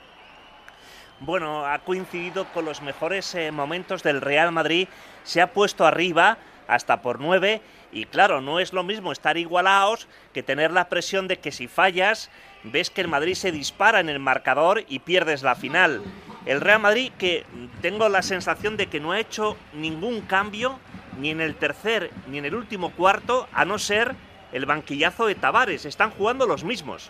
Bueno, ha coincidido con los mejores eh, momentos del Real Madrid. Se ha puesto arriba hasta por nueve. Y claro, no es lo mismo estar igualados que tener la presión de que si fallas, ves que el Madrid se dispara en el marcador y pierdes la final. El Real Madrid, que tengo la sensación de que no ha hecho ningún cambio, ni en el tercer ni en el último cuarto, a no ser el banquillazo de Tavares. Están jugando los mismos.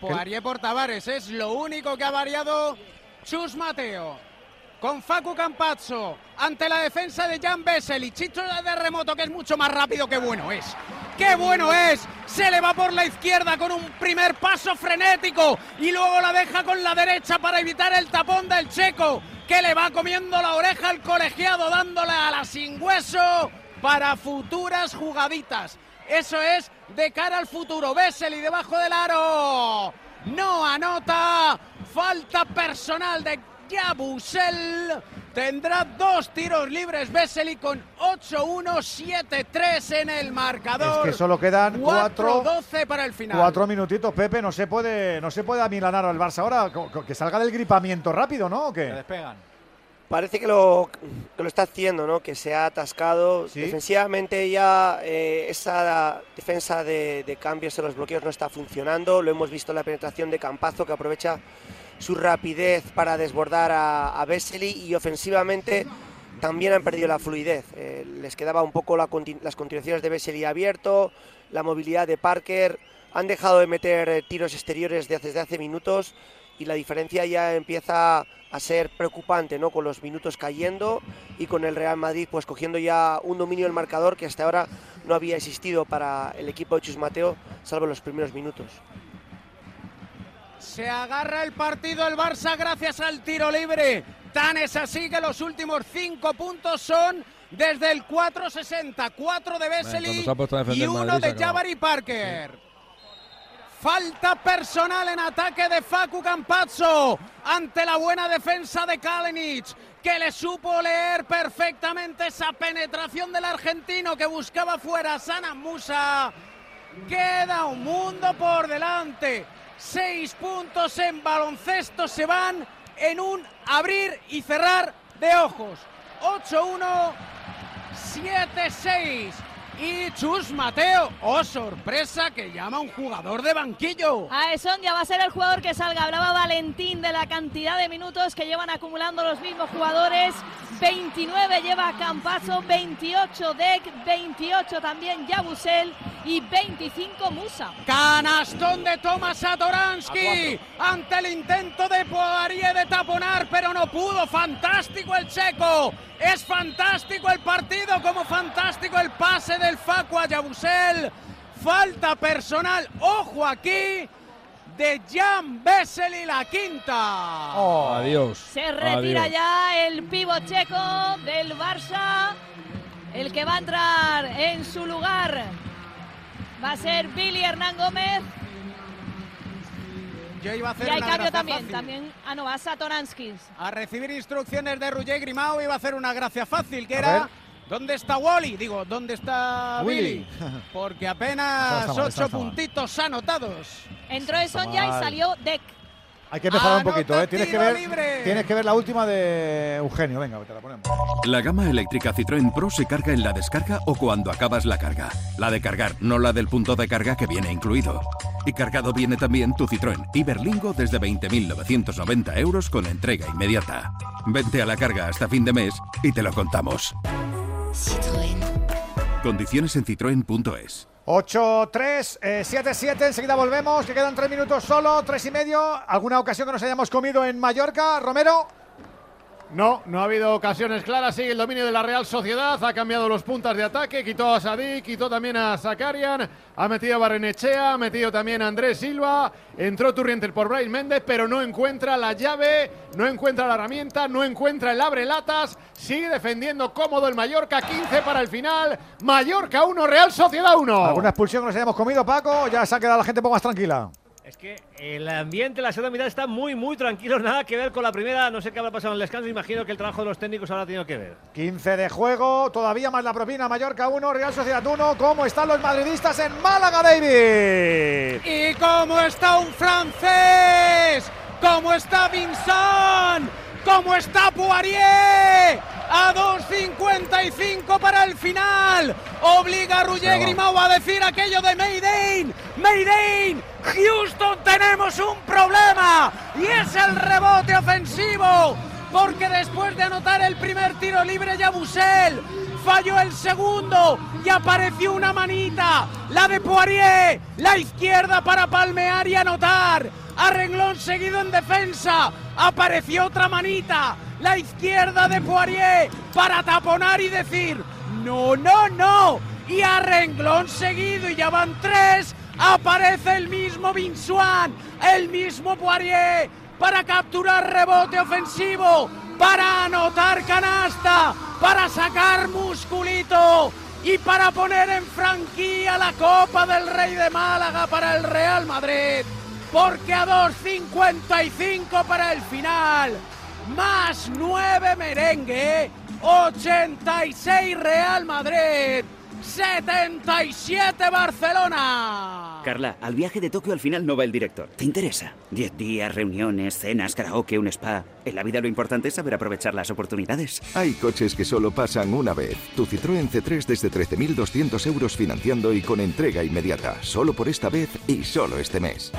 Poirier por Tavares es lo único que ha variado Chus Mateo. Con Facu Campazzo ante la defensa de Jan Vesely. Chicho de remoto que es mucho más rápido que bueno es. ¡Qué bueno es! Se le va por la izquierda con un primer paso frenético y luego la deja con la derecha para evitar el tapón del checo que le va comiendo la oreja al colegiado dándole a la sin hueso para futuras jugaditas. Eso es de cara al futuro. Vesely debajo del aro. No anota. Falta personal de Yabusel. Tendrá dos tiros libres Vesely con 8-1-7-3 en el marcador. Es que solo quedan cuatro, 4-12 para el final. cuatro minutitos, Pepe. No se puede, no se puede amilanar al Barça ahora. Que salga del gripamiento rápido, ¿no? ¿O qué? despegan. Parece que lo, que lo está haciendo, ¿no? Que se ha atascado. Defensivamente ya eh, esa defensa de, de cambios en los bloqueos no está funcionando. Lo hemos visto en la penetración de Campazo, que aprovecha su rapidez para desbordar a, a y ofensivamente también han perdido la fluidez. Eh, les quedaba un poco las continuaciones de Vesely abierto, la movilidad de Parker. Han dejado de meter eh, tiros exteriores de hace- desde hace minutos y la diferencia ya empieza a ser preocupante, ¿no? Con los minutos cayendo y con el Real Madrid pues cogiendo ya un dominio del marcador que hasta ahora no había existido para el equipo de Chus Mateo, salvo los primeros minutos. Se agarra el partido el Barça gracias al tiro libre. Tan es así que los últimos cinco puntos son desde el 4-60. Cuatro de defender y uno Madrid, de. Jabari Parker. Falta personal en ataque de Facu Campazzo ante la buena defensa de Kalinic, que le supo leer perfectamente esa penetración del argentino que buscaba fuera Sana Musa. Queda un mundo por delante. Seis puntos en baloncesto se van en un abrir y cerrar de ojos. 8-1, 7-6. Y Chus Mateo, oh sorpresa, que llama a un jugador de banquillo. Aeson ya va a ser el jugador que salga. Hablaba Valentín de la cantidad de minutos que llevan acumulando los mismos jugadores. 29 lleva Campazo, 28 Deck, 28 también Yabusel y 25 Musa. Canastón de Tomás Satoransky ante el intento de Poirier de taponar, pero no pudo. Fantástico el checo. Es fantástico el partido, como fantástico el pase del Facu a Yabusel. Falta personal, ojo aquí, de Jan Vesely, la quinta. Adiós. Se retira Adiós. ya el pívot checo del Barça. El que va a entrar en su lugar va a ser Billy Hernán Gómez. Yo iba a hacer Y hay una cambio gracia también. fácil. También, ah, no, Satoranskis. A recibir instrucciones de Roger Grimao iba a hacer una gracia fácil, que A era ver. ¿Dónde está Wally? Digo, ¿dónde está Willy. Billy? Porque apenas mal, ocho puntitos anotados. Entró Eson ya y salió Deck. Hay que mejorar un poquito, ¿eh? Tienes que, ver, libre. tienes que ver la última de Eugenio. Venga, te la ponemos. La gama eléctrica Citroën Pro se carga en la descarga o cuando acabas la carga. La de cargar, no la del punto de carga que viene incluido. Y cargado viene también tu Citroën Iberlingo desde 20.990 euros con entrega inmediata. Vente a la carga hasta fin de mes y te lo contamos. Condiciones en citroen.es. 8-3, eh, 7-7, enseguida volvemos, que quedan 3 minutos solo, 3 y medio. ¿Alguna ocasión que nos hayamos comido en Mallorca, Romero? No, no ha habido ocasiones claras. Sigue el dominio de la Real Sociedad. Ha cambiado los puntas de ataque. Quitó a Sadik, quitó también a Zakarian. Ha metido a Barrenechea, ha metido también a Andrés Silva. Entró Turrienter por Bryce Méndez, pero no encuentra la llave, no encuentra la herramienta, no encuentra el abre latas. Sigue defendiendo cómodo el Mallorca. 15 para el final. Mallorca 1, Real Sociedad 1. ¿Alguna expulsión que nos hayamos comido, Paco? ¿O Ya se ha quedado la gente un poco más tranquila. Es que el ambiente, la segunda mitad está muy, muy tranquilo. Nada que ver con la primera. No sé qué habrá pasado en el descanso. Imagino que el trabajo de los técnicos habrá tenido que ver. 15 de juego, todavía más la propina, Mallorca 1, Real Sociedad 1. ¿Cómo están los madridistas en Málaga, David? ¿Y cómo está un francés? ¿Cómo está Vincent? ¿Cómo está Poirier? A 2.55 para el final. Obliga a Roger Grimau a decir aquello de Mayday. Mayday. Houston, tenemos un problema. Y es el rebote ofensivo. Porque después de anotar el primer tiro libre, Yabusel falló el segundo y apareció una manita, la de Poirier, la izquierda para palmear y anotar. A renglón seguido en defensa, apareció otra manita, la izquierda de Poirier para taponar y decir, no, no, no. Y a renglón seguido, y ya van tres, aparece el mismo Vinsuan, el mismo Poirier, para capturar rebote ofensivo, para anotar canasta, para sacar musculito y para poner en franquía la Copa del Rey de Málaga para el Real Madrid. Porque a 2.55 para el final, más 9 merengue, 86 Real Madrid, 77 Barcelona. Carla, al viaje de Tokio al final no va el director. ¿Te interesa? Diez días, reuniones, cenas, karaoke, un spa. En la vida lo importante es saber aprovechar las oportunidades. Hay coches que solo pasan una vez. Tu Citroën C3 desde 13.200 euros financiando y con entrega inmediata. Solo por esta vez y solo este mes.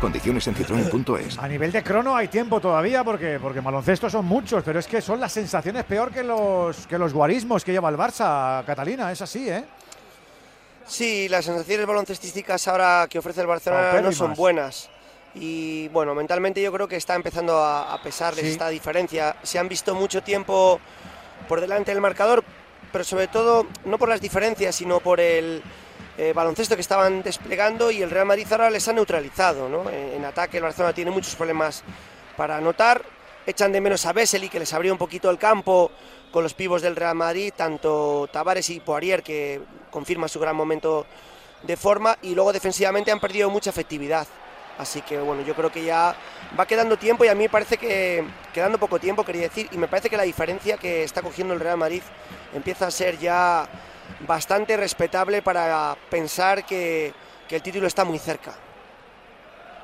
Condiciones en citroen.es. A nivel de crono hay tiempo todavía porque, porque baloncesto son muchos, pero es que son las sensaciones peor que los, que los guarismos que lleva el Barça, Catalina, es así, ¿eh? Sí, las sensaciones baloncestísticas ahora que ofrece el Barcelona no son buenas. Y bueno, mentalmente yo creo que está empezando a, a pesarles Sí. esta diferencia. Se han visto mucho tiempo por delante del marcador, pero sobre todo no por las diferencias, sino por el eh, baloncesto que estaban desplegando y el Real Madrid ahora les ha neutralizado. ¿no? En, ataque el Barcelona tiene muchos problemas para anotar. Echan de menos a Vesely, que les abrió un poquito el campo con los pivos del Real Madrid, tanto Tavares y Poirier, que confirma su gran momento de forma, y luego defensivamente han perdido mucha efectividad. Así que bueno, yo creo que ya va quedando tiempo y a mí me parece que quedando poco tiempo, quería decir, y me parece que la diferencia que está cogiendo el Real Madrid empieza a ser ya bastante respetable para pensar que, el título está muy cerca.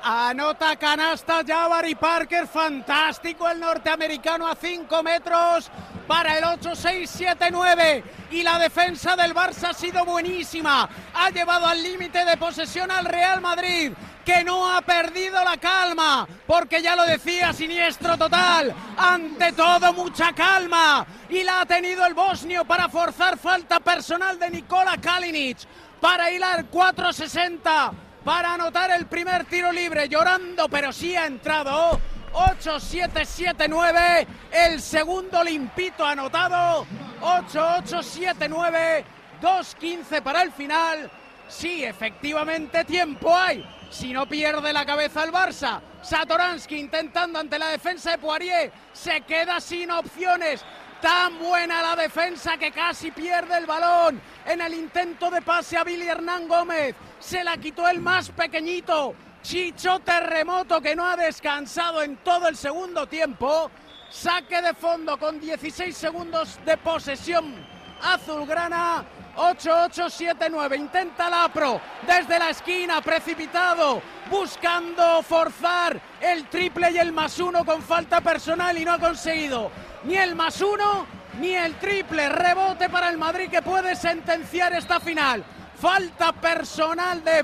Anota canasta Jabari Parker, fantástico el norteamericano a 5 metros para el 8-6-7-9 y la defensa del Barça ha sido buenísima, ha llevado al límite de posesión al Real Madrid que no ha perdido la calma, porque ya lo decía, siniestro total, ante todo mucha calma. Y la ha tenido el bosnio para forzar falta personal de Nikola Kalinic para hilar 4-60 para anotar el primer tiro libre, llorando, pero sí ha entrado. 8-7-7-9, el segundo limpito anotado. 8-8-7-9, 2-15 para el final. Sí, efectivamente, tiempo hay. Si no pierde la cabeza el Barça, Satoransky intentando ante la defensa de Poirier, se queda sin opciones. Tan buena la defensa que casi pierde el balón en el intento de pase a Billy Hernán Gómez. Se la quitó el más pequeñito, Chicho Terremoto, que no ha descansado en todo el segundo tiempo. Saque de fondo con 16 segundos de posesión azulgrana. 8-8-7-9. Intenta Lapro desde la esquina, precipitado, buscando forzar el triple y el más uno con falta personal y no ha conseguido ni el más uno ni el triple. Rebote para el Madrid que puede sentenciar esta final. Falta personal de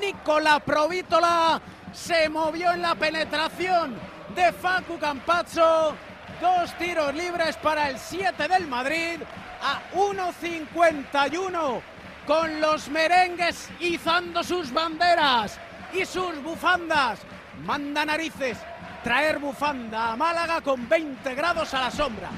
Nicola Provítola. Se movió en la penetración de Facu Campazzo. Dos tiros libres para el 7 del Madrid a 1.51 con los merengues izando sus banderas y sus bufandas. Manda narices traer bufanda a Málaga con 20 grados a la sombra.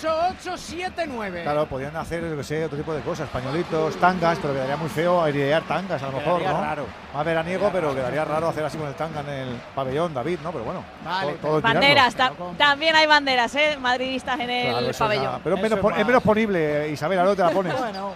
8-8-7-9. Claro, podrían hacer, yo que sé, otro tipo de cosas, pañuelitos, tangas, pero quedaría muy feo airear tangas a lo mejor, Quedaría ¿no? raro. Más veraniego, pero quedaría raro hacer así con el tanga en el pabellón, David, ¿no? Pero bueno, Vale, todo- todo Banderas, ta- también hay banderas, ¿eh? Madridistas en el Claro, pabellón. nada. Pero es menos, es es menos ponible, Isabel, ahora te la pones. Bueno.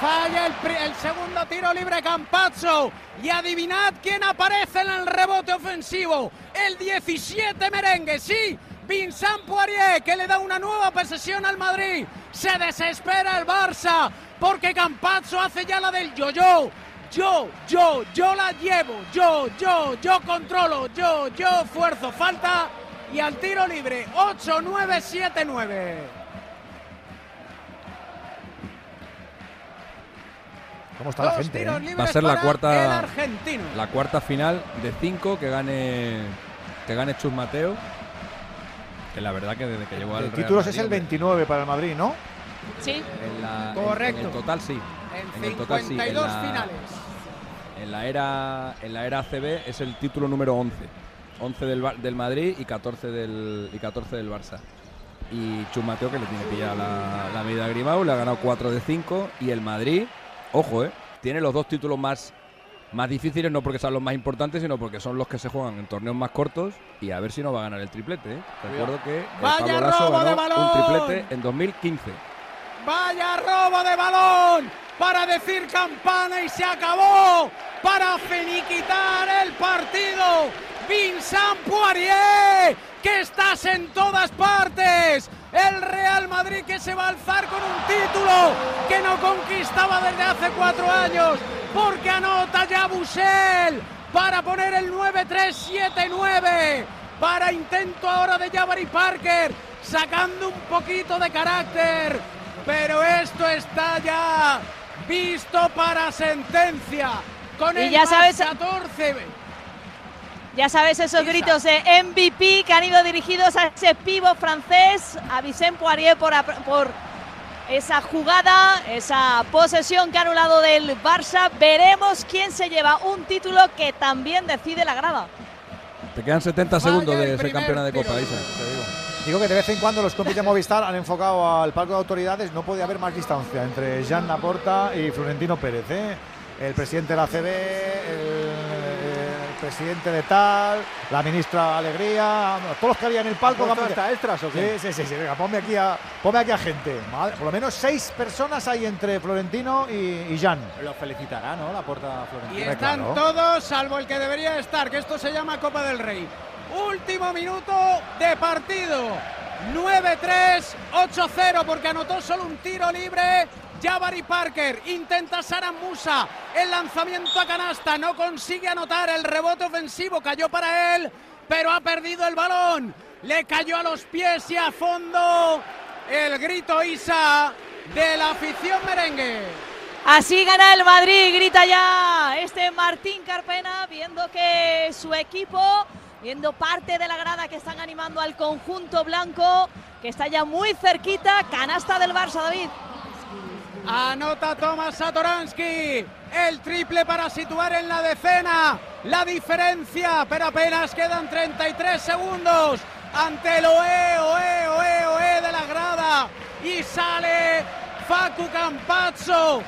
Falla el, pri- el segundo tiro libre Campazzo. Y adivinad quién aparece en el rebote ofensivo. El 17 merengue, sí. Vincent Poirier que le da una nueva posesión al Madrid. Se desespera el Barça porque Campazzo hace ya la del yo-yo. Yo, yo, yo la llevo. Yo, yo, yo controlo. Yo, yo fuerzo. Falta. Y al tiro libre. 8-9-7-9. ¿Cómo está la gente? eh? Va a ser la cuarta, la cuarta final de cinco que gane que gane Chus Mateo. Que la verdad que desde que llegó al De Real títulos Madrid, es el 29 para el Madrid, ¿no? Sí. en la- en- Correcto. En, el total sí. En el total sí. 52 en la, finales. En la era en la era ACB es el título número 11. 11 del, del Madrid y 14 del y 14 del Barça. Y Chus Mateo que le tiene pillada la, la medida a Grimau, le ha ganado 4 de 5 y el Madrid, ojo, eh, tiene los dos títulos más más difíciles no porque sean los más importantes, sino porque son los que se juegan en torneos más cortos y a ver si no va a ganar el triplete. ¿eh? Recuerdo que el Pablo Lasso de balón. un triplete en 2015. Vaya robo de balón para decir campana y se acabó para finiquitar el partido. Vincent Poirier, que estás en todas partes. El Real Madrid que se va a alzar con un título que no conquistaba desde hace cuatro años, porque anota ya Busel para poner el 9-3-7-9. Para intento ahora de Jabari Parker, sacando un poquito de carácter. Pero esto está ya visto para sentencia. Con Y el ya más sabes- 14. Ya sabes esos gritos de MVP que han ido dirigidos a ese pivo francés, a Vicente Poirier por, esa jugada, esa posesión que ha anulado del Barça. Veremos quién se lleva un título que también decide la grada. Te quedan 70 segundos de ser campeona de Copa, Isa. te digo. Digo que de vez en cuando los compis de Movistar han enfocado al palco de autoridades. No puede haber más distancia entre Jean Laporta y Florentino Pérez. ¿eh? El presidente de la CB, el presidente de tal, la ministra Alegría, todos los que había en el palco. ¿Han puesto vamos, hasta extras o qué? Sí, sí, sí, sí, venga, ponme aquí a, ponme aquí a gente. Madre, por lo menos seis personas hay entre Florentino y, y Jean. Lo felicitará, ¿no? La puerta Florentino. Y están todos, salvo el que debería estar, que esto se llama Copa del Rey. Último minuto de partido. 9-3, 8-0, porque anotó solo un tiro libre. Jabari Parker intenta Sara Musa. El lanzamiento a canasta no consigue anotar. El rebote ofensivo cayó para él, pero ha perdido el balón. Le cayó a los pies y a fondo. El grito Isa de la afición merengue. Así gana el Madrid, grita ya este Martín Carpena, viendo que su equipo, viendo parte de la grada que están animando al conjunto blanco, que está ya muy cerquita, canasta del Barça, David. Anota Tomás Satoransky. El triple para situar en la decena. La diferencia, pero apenas quedan 33 segundos ante el OE, OE, OE, OE de la grada. Y sale Facu Campazzo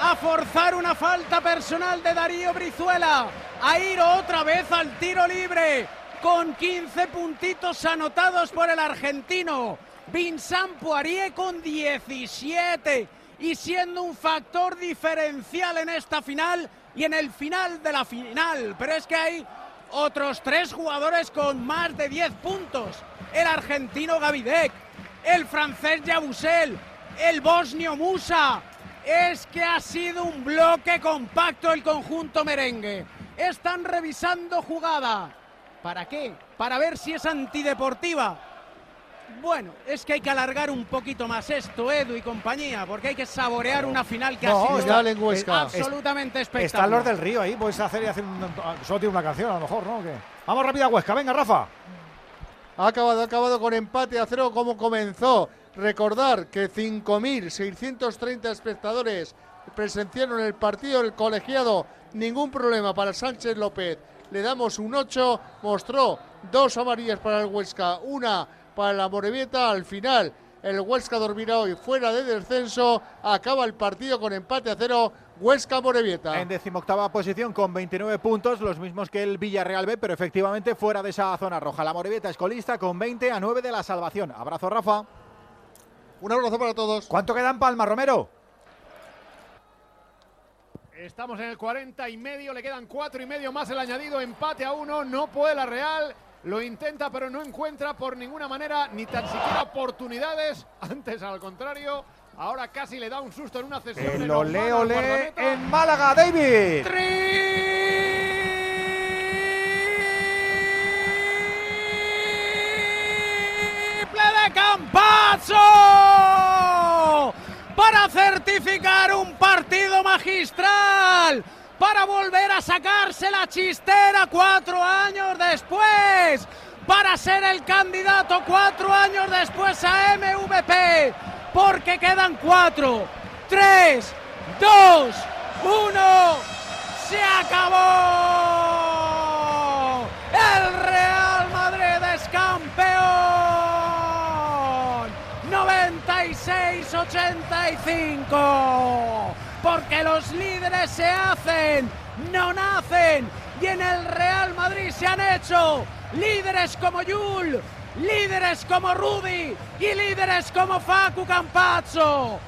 a forzar una falta personal de Darío Brizuela. A ir otra vez al tiro libre con 15 puntitos anotados por el argentino. Vincent Poirier con 17 y siendo un factor diferencial en esta final y en el final de la final. Pero es que hay otros tres jugadores con más de 10 puntos. El argentino Gavidec, el francés Yabusel, el bosnio Musa. Es que ha sido un bloque compacto el conjunto merengue. Están revisando jugada. ¿Para qué? Para ver si es antideportiva. Bueno, es que hay que alargar un poquito más esto, Edu y compañía, porque hay que saborear una final que No, ha sido está- en Huesca. absolutamente espectacular. Están los del Río ahí, puedes hacer y hacer un, solo tiene una canción a lo mejor, ¿no? Vamos rápido a Huesca, venga Rafa. Ha acabado, ha acabado con empate a cero como comenzó. Recordar que 5.630 espectadores presenciaron el partido del colegiado. Ningún problema para Sánchez López. Le damos un 8. Mostró dos amarillas para el Huesca, una para la Morevieta. Al final, el Huesca dormirá hoy fuera de descenso. Acaba el partido con empate a cero. Huesca Morevieta. En decimoctava posición con 29 puntos, los mismos que el Villarreal B, pero efectivamente fuera de esa zona roja. La Morevieta es colista con 20 a 9 de la salvación. Abrazo, Rafa. Un abrazo para todos. ¿Cuánto queda en Palma, Romero? Estamos en el 40 y medio, le quedan cuatro y medio más el añadido, empate a uno, no puede la Real, lo intenta pero no encuentra por ninguna manera ni tan siquiera oportunidades, antes al contrario, ahora casi le da un susto en una cesión. El ole guardameta. en Málaga, David. triple de Campazzo para certificar un partido magistral, para volver a sacarse la chistera cuatro años después, para ser el candidato cuatro años después a MVP, porque quedan cuatro, tres, dos, uno, se acabó. El Real Madrid es campeón. 96-85. Porque los líderes se hacen, no nacen. Y en el Real Madrid se han hecho líderes como Yul, líderes como Rudy y líderes como Facu Campazzo.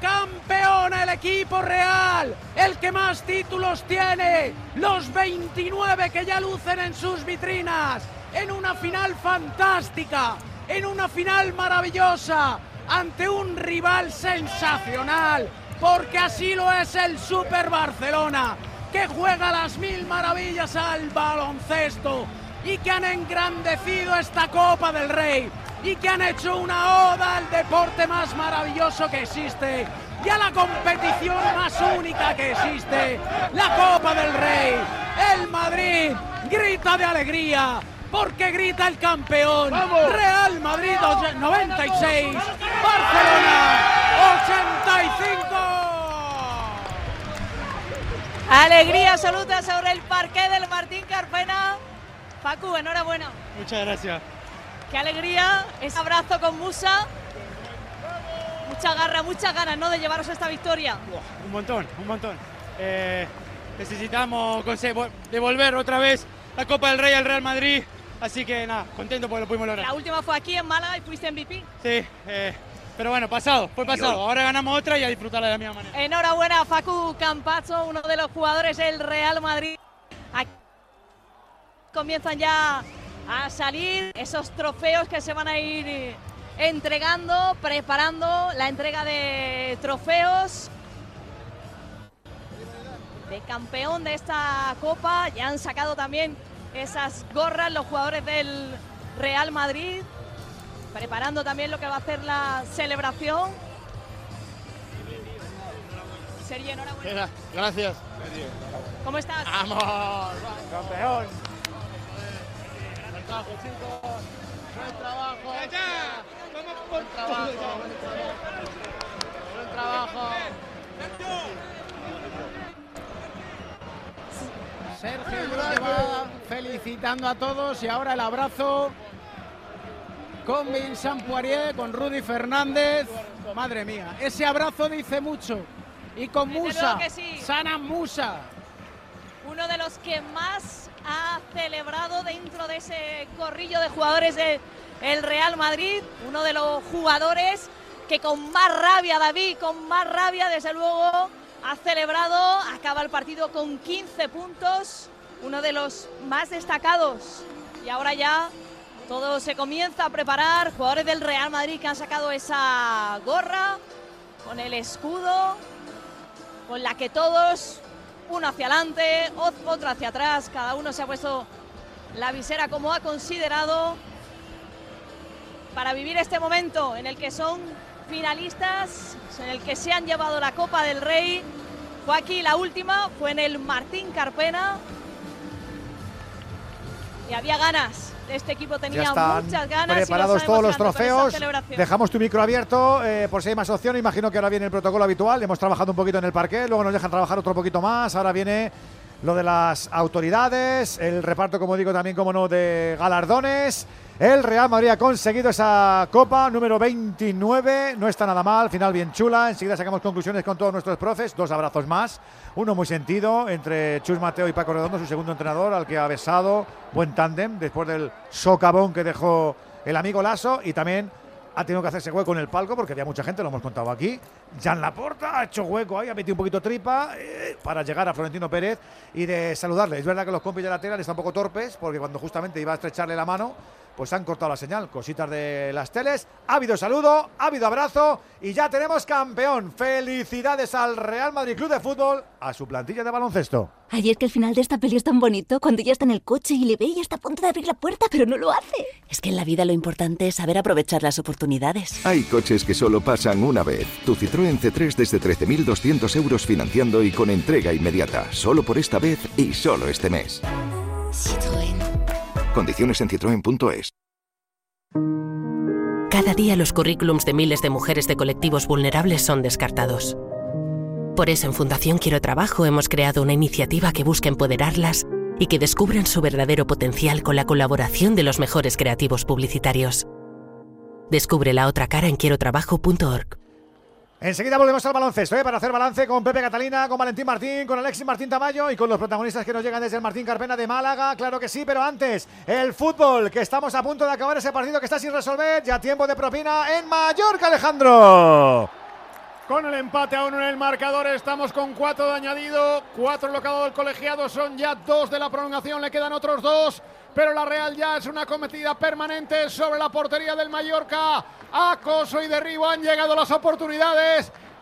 campeón el equipo real, el que más títulos tiene, los 29 que ya lucen en sus vitrinas, en una final fantástica, en una final maravillosa, ante un rival sensacional, porque así lo es el Super Barcelona, que juega las mil maravillas al baloncesto y que han engrandecido esta Copa del Rey y que han hecho una oda al deporte más maravilloso que existe y a la competición más única que existe, la Copa del Rey. El Madrid grita de alegría porque grita el campeón. Real Madrid 96, Barcelona 85. Alegría absoluta sobre el parque del Martín Carpena. Facu, enhorabuena. Muchas gracias. Qué alegría, ese abrazo con Musa. Mucha garra, muchas ganas, ¿no? De llevaros esta victoria. Un montón, un montón. Eh, necesitamos conseguir devolver otra vez la Copa del Rey al Real Madrid. Así que nada, contento porque lo pudimos lograr. La última fue aquí en Málaga y fuiste MVP. Sí, eh, pero bueno, pasado, fue pasado. Ahora ganamos otra y a disfrutarla de la misma manera. Enhorabuena, Facu Campacho, uno de los jugadores del Real Madrid. Aquí comienzan ya a salir esos trofeos que se van a ir eh, entregando, preparando la entrega de trofeos de campeón de esta copa. Ya han sacado también esas gorras los jugadores del Real Madrid, preparando también lo que va a hacer la celebración. Sergio, enhorabuena. Gracias. ¿Cómo estás? Vamos, campeón. Buen trabajo, chicos. Buen trabajo. Buen trabajo. Buen trabajo. Sergio Yuleva felicitando a todos y ahora el abrazo con Vincent Poirier, con Rudy Fernández. Madre mía, ese abrazo dice mucho. Y con Musa, que sí. Sana Musa. uno de los que más ha celebrado dentro de ese corrillo de jugadores del Real Madrid, uno de los jugadores que con más rabia, David, con más rabia, desde luego, ha celebrado, acaba el partido con 15 puntos, uno de los más destacados. Y ahora ya todo se comienza a preparar, jugadores del Real Madrid que han sacado esa gorra con el escudo, con la que todos uno hacia adelante, ot- otro hacia atrás, cada uno se ha puesto la visera como ha considerado para vivir este momento en el que son finalistas, en el que se han llevado la Copa del Rey. Fue aquí la última, fue en el Martín Carpena. Y había ganas. Este equipo Ya tenía están muchas ganas. preparados todos los trofeos. Dejamos tu micro abierto eh, por si hay más opciones. Imagino que ahora viene el protocolo habitual. Hemos trabajado un poquito en el parque, luego nos dejan trabajar otro poquito más. Ahora viene lo de las autoridades, el reparto, como digo, también, como no, de galardones. El Real Madrid ha conseguido esa copa número 29. No está nada mal, final bien chula. Enseguida sacamos conclusiones con todos nuestros profes. Dos abrazos más. Uno muy sentido entre Chus Mateo y Paco Redondo, su segundo entrenador, al que ha besado. Buen tándem después del socavón que dejó el amigo Lasso. Y también ha tenido que hacerse hueco en el palco porque había mucha gente, lo hemos contado aquí. Jan Laporta ha hecho hueco ahí, ha metido un poquito tripa eh, para llegar a Florentino Pérez y de saludarle. Es verdad que los compis de la están un poco torpes porque cuando justamente iba a estrecharle la mano, pues han cortado la señal. Cositas de las teles. Ha habido saludo, ha habido abrazo y ya tenemos campeón. Felicidades al Real Madrid Club de Fútbol, a su plantilla de baloncesto. Ay, es que el final de esta peli es tan bonito cuando ya está en el coche y le ve y está a punto de abrir la puerta, pero no lo hace. Es que en la vida lo importante es saber aprovechar las oportunidades. Hay coches que solo pasan una vez. Tu Citroën C3 desde 13.200 euros financiando y con entrega inmediata. Solo por esta vez y solo este mes. Condiciones en citroen.es. Cada día los currículums de miles de mujeres de colectivos vulnerables son descartados. Por eso en Fundación Quiero Trabajo hemos creado una iniciativa que busca empoderarlas y que descubran su verdadero potencial con la colaboración de los mejores creativos publicitarios. Descubre la otra cara en quierotrabajo.org. Enseguida volvemos al baloncesto, ¿eh? para hacer balance con Pepe Catalina, con Valentín Martín, con Alexis Martín Tamayo y con los protagonistas que nos llegan desde el Martín Carpena de Málaga. Claro que sí, pero antes, el fútbol, que estamos a punto de acabar ese partido que está sin resolver. Ya tiempo de propina en Mallorca, Alejandro. con el empate a uno en el marcador. Estamos con cuatro de añadido, cuatro locado del colegiado, son ya dos de la prolongación, le quedan otros dos. Pero la Real ya es una cometida permanente sobre la portería del Mallorca. Acoso y derribo han llegado las oportunidades.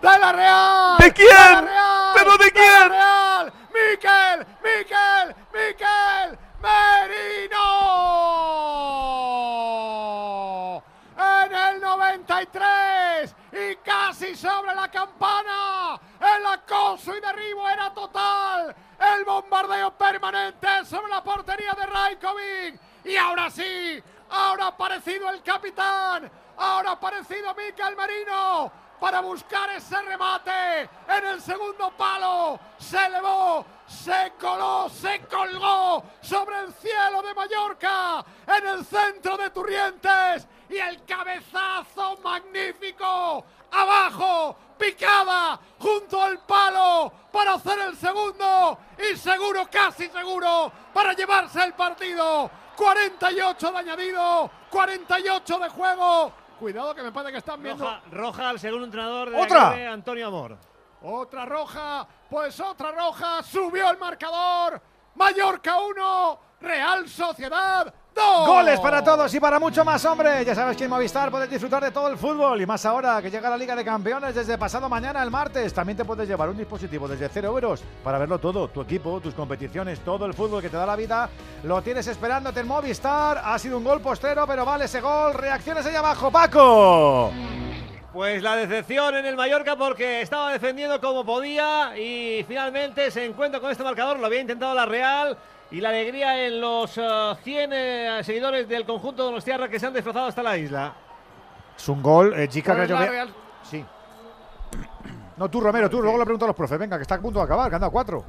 ¡De la Real! ¿De quién? Real! ¿Pero de quién? Real! ¡Miquel! ¡Miquel! ¡Miquel! ¡Merino! En el 93 y casi sobre la campana. El acoso y derribo era total. El bombardeo permanente sobre la portería de Rajkovic. Y ahora sí, ahora ha aparecido el capitán. Ahora ha aparecido Miquel Merino para buscar ese remate en el segundo palo. Se elevó, se coló, se colgó sobre el cielo de Mallorca, en el centro de Turrientes. Y el cabezazo magnífico, abajo, picada, junto al palo, para hacer el segundo. Y seguro, casi seguro, para llevarse el partido. 48 de añadido, 48 de juego. Cuidado que me parece que están viendo. Roja, roja al segundo entrenador de Antonio Amor. Otra roja, pues otra roja, subió el marcador. Mallorca 1, Real Sociedad 2. Goles para todos y para mucho más, hombre. Ya sabes que en Movistar puedes disfrutar de todo el fútbol y más ahora que llega la Liga de Campeones desde pasado mañana, el martes. También te puedes llevar un dispositivo desde cero euros para verlo todo. Tu equipo, tus competiciones, todo el fútbol que te da la vida. Lo tienes esperándote en Movistar. Ha sido un gol postero, pero vale ese gol. Reacciones allá abajo, Paco. Pues la decepción en el Mallorca porque estaba defendiendo como podía y finalmente se encuentra con este marcador. Lo había intentado la Real y la alegría en los eh, 100 eh, seguidores del conjunto de los Tierra que se han desplazado hasta la isla. Es un gol, eh, Chica, que Real- Sí. No, tú, Romero, tú. Luego le pregunto a los profes. Venga, que está a punto de acabar, que han dado cuatro.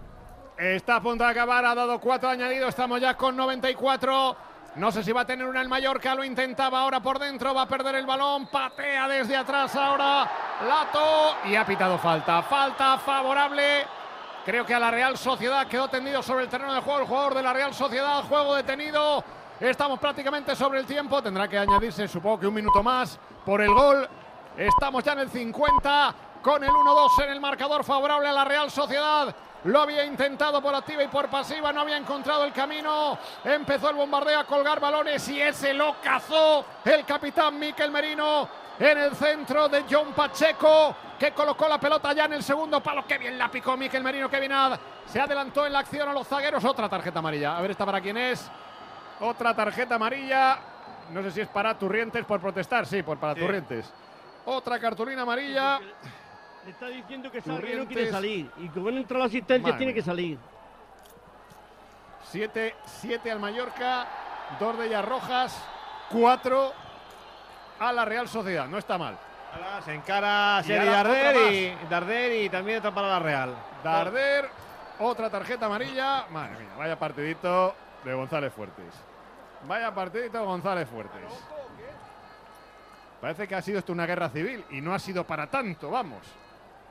Está a punto de acabar, ha dado cuatro añadidos, estamos ya con 94. No sé si va a tener una el Mallorca, lo intentaba ahora por dentro, va a perder el balón, patea desde atrás ahora Lato y ha pitado falta. Falta favorable. Creo que a la Real Sociedad quedó tendido sobre el terreno de juego el jugador de la Real Sociedad, juego detenido. Estamos prácticamente sobre el tiempo, tendrá que añadirse supongo que un minuto más por el gol. Estamos ya en el 50 con el 1-2 en el marcador favorable a la Real Sociedad. Lo había intentado por activa y por pasiva, no había encontrado el camino. Empezó el bombardeo a colgar balones y ese lo cazó el capitán Miquel Merino en el centro de John Pacheco, que colocó la pelota ya en el segundo palo. Qué bien la picó Miquel Merino, qué bien Se adelantó en la acción a los zagueros. Otra tarjeta amarilla. A ver, esta para quién es. Otra tarjeta amarilla. No sé si es para Turrientes por protestar. Sí, por para Sí. Turrientes. Otra cartulina amarilla. Le está diciendo que no quiere salir. Y como no entra la asistencia, Madre tiene mía. que salir. 7, 7 al Mallorca, dos de ellas rojas, 4 a la Real Sociedad. No está mal. Ahora se encara Seri y, Darder y también otra para la Real. Darder, otra tarjeta amarilla. Madre mía, vaya partidito de González Fuertes. Vaya partidito de González Fuertes. Parece que ha sido esto una guerra civil y no ha sido para tanto, vamos.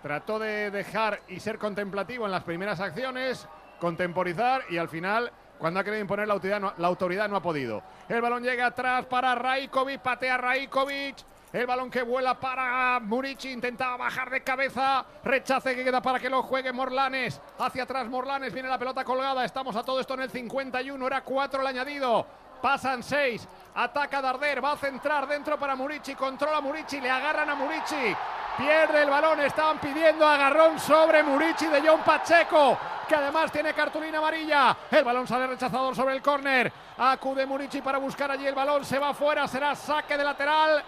Trató de dejar y ser contemplativo en las primeras acciones, contemporizar y al final, cuando ha querido imponer la autoridad, no, la autoridad no ha podido. El balón llega atrás para Rajkovic, patea Rajkovic. El balón que vuela para Murici, intentaba bajar de cabeza, rechace que queda para que lo juegue Morlanes. Hacia atrás Morlanes, viene la pelota colgada, estamos a todo esto en el 51, era 4 el añadido. Pasan 6, ataca Darder, va a centrar dentro para Murici, controla Murici, le agarran a Murici, pierde el balón, estaban pidiendo agarrón sobre Murici de John Pacheco, que además tiene cartulina amarilla. El balón sale rechazador sobre el córner, acude Murici para buscar allí el balón, se va fuera, será saque de lateral.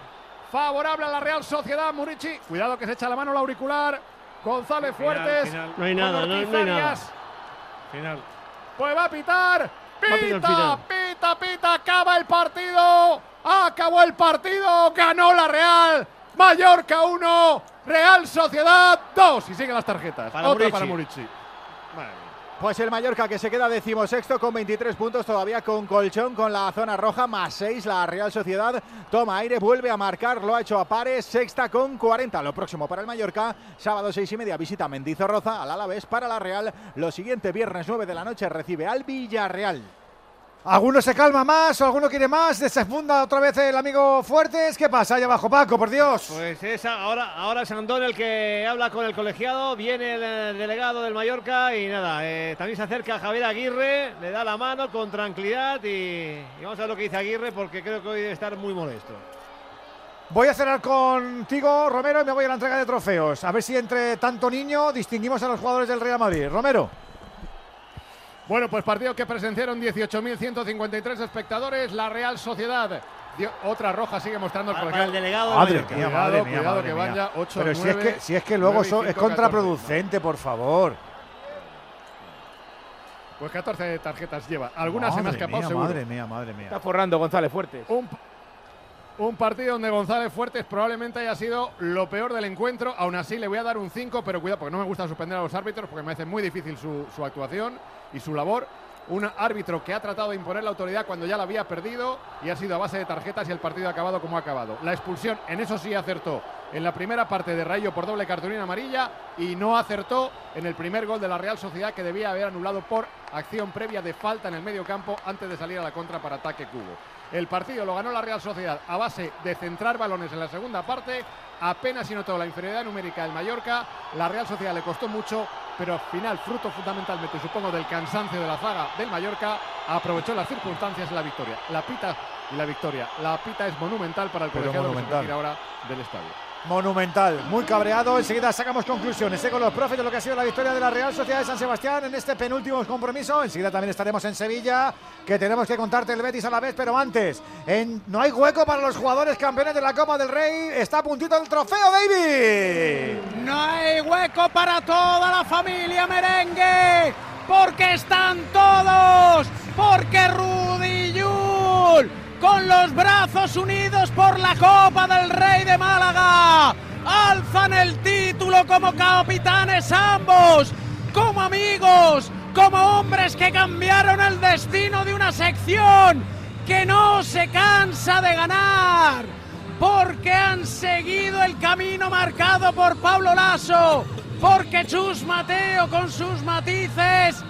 Favorable a la Real Sociedad, Murici. Cuidado que se echa la mano el auricular. González Final, Fuertes. final. No hay nada, no- no hay nada. Final. Pues va a pitar. Pita, pita, pita. Acaba el partido. Acabó el partido. Ganó la Real. Mallorca 1, Real Sociedad 2. Y siguen las tarjetas. Para Otra Murici. para Murici. Pues el Mallorca que se queda decimosexto con 23 puntos todavía con colchón con la zona roja más 6 la Real Sociedad toma aire vuelve a marcar lo ha hecho a pares sexta con 40 lo próximo para el Mallorca sábado 6 y media visita Mendizorroza al Alavés para la Real lo siguiente viernes 9 de la noche recibe al Villarreal ¿Alguno se calma más o alguno quiere más? ¿Desfunda otra vez el amigo Fuertes? ¿Qué pasa ahí abajo, Paco, por Dios? Pues es ahora, ahora es Andón el que habla con el colegiado, viene el eh, delegado del Mallorca y nada, eh, también se acerca Javier Aguirre, le da la mano con tranquilidad y, y vamos a ver lo que dice Aguirre porque creo que hoy debe estar muy molesto. Voy a cerrar contigo, Romero, y me voy a la entrega de trofeos. A ver si entre tanto niño distinguimos a los jugadores del Real Madrid. Romero. Bueno, pues partido que presenciaron 18.153 espectadores. La Real Sociedad. dio- otra roja sigue mostrando el Para- el delegado del Madre mía, Cuidado, madre mía, cuidado madre que mía. vaya 8, Pero si, 9, es que, si es que luego 9 y so- es 5, 14. contraproducente, por favor. Pues 14 tarjetas lleva. Algunas se me ha Madre escapado mía, seguro. Madre mía, madre mía. Está forrando González Fuertes. Un, un partido donde González Fuertes probablemente haya sido lo peor del encuentro. Aún así, le voy a dar un 5, pero cuidado, porque no me gusta suspender a los árbitros, porque me hace muy difícil su, su actuación y su labor. Un árbitro que ha tratado de imponer la autoridad cuando ya la había perdido y ha sido a base de tarjetas y el partido ha acabado como ha acabado. La expulsión, en eso sí acertó en la primera parte de Rayo por doble cartulina amarilla y no acertó en el primer gol de la Real Sociedad que debía haber anulado por acción previa de falta en el medio campo antes de salir a la contra para ataque cubo. El partido lo ganó la Real Sociedad a base de centrar balones en la segunda parte. Apenas si notó la inferioridad numérica del Mallorca. La Real Sociedad le costó mucho, pero al final, fruto fundamentalmente, supongo, del cansancio de la zaga del Mallorca, aprovechó las circunstancias y la victoria. La pita y la victoria. La pita es monumental para el colegiado que se ahora del estadio. Monumental, muy cabreado. Enseguida sacamos conclusiones ¿eh? con los profes de lo que ha sido la victoria de la Real Sociedad de San Sebastián en este penúltimo compromiso. Enseguida también estaremos en Sevilla, que tenemos que contarte el Betis a la vez, pero antes, no hay hueco para los jugadores campeones de la Copa del Rey. Está a puntito el trofeo, David. No hay hueco para toda la familia merengue, porque están todos, porque Rudy Yul, con los brazos unidos por la Copa del Rey de Málaga, alzan el título como capitanes ambos, como amigos, como hombres que cambiaron el destino de una sección que no se cansa de ganar porque han seguido el camino marcado por Pablo Lasso, porque Chus Mateo con sus matices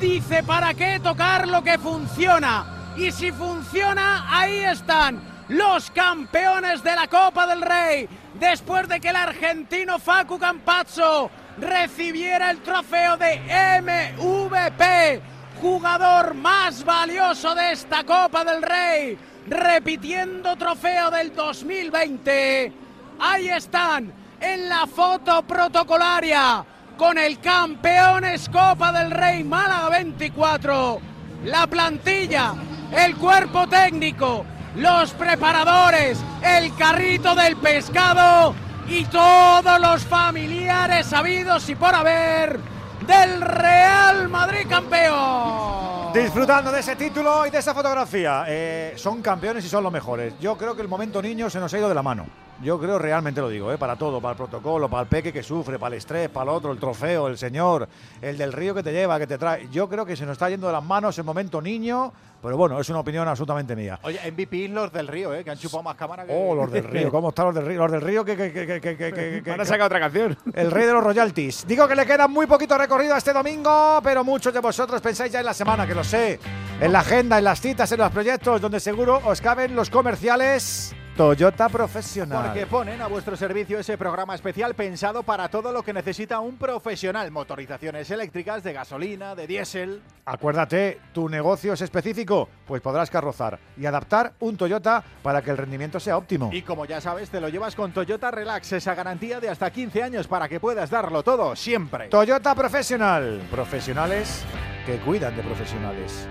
dice para qué tocar lo que funciona. Y si funciona, ahí están los campeones de la Copa del Rey, después de que el argentino Facu Campazzo recibiera el trofeo de MVP, jugador más valioso de esta Copa del Rey, repitiendo trofeo del 2020. Ahí están, en la foto protocolaria, con el campeones Copa del Rey Málaga 24, la plantilla, el cuerpo técnico, los preparadores, el carrito del pescado y todos los familiares sabidos y por haber del Real Madrid campeón. Disfrutando de ese título y de esa fotografía. Eh, son campeones y son los mejores. Yo creo que el momento niño se nos ha ido de la mano. Yo creo, realmente lo digo, eh, para todo, para el protocolo, para el peque que sufre, para el estrés, para el otro, el trofeo, el señor, el del río que te lleva, que te trae. Yo creo que se nos está yendo de las manos el momento niño, pero bueno, es una opinión absolutamente mía. Oye, MVP los del Río, ¿eh? que han chupado más cámara que. Oh, los del río, ¿cómo están los del río? Los del río que... que, que, que, que, que- que- Van a sacar otra canción. el rey de los royalties. Digo que le queda muy poquito recorrido a este domingo, pero muchos de vosotros pensáis ya en la semana, que lo sé. En la agenda, en las citas, en los proyectos, donde seguro os caben los comerciales Toyota Profesional. Porque ponen a vuestro servicio ese programa especial pensado para todo lo que necesita un profesional. Motorizaciones eléctricas, de gasolina, de diésel. Acuérdate, tu negocio es específico, pues podrás carrozar y adaptar un Toyota para que el rendimiento sea óptimo. Y como ya sabes, te lo llevas con Toyota Relax, esa garantía de hasta 15 años para que puedas darlo todo, siempre. Toyota Profesional. Profesionales que cuidan de profesionales.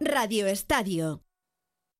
Radio Estadio.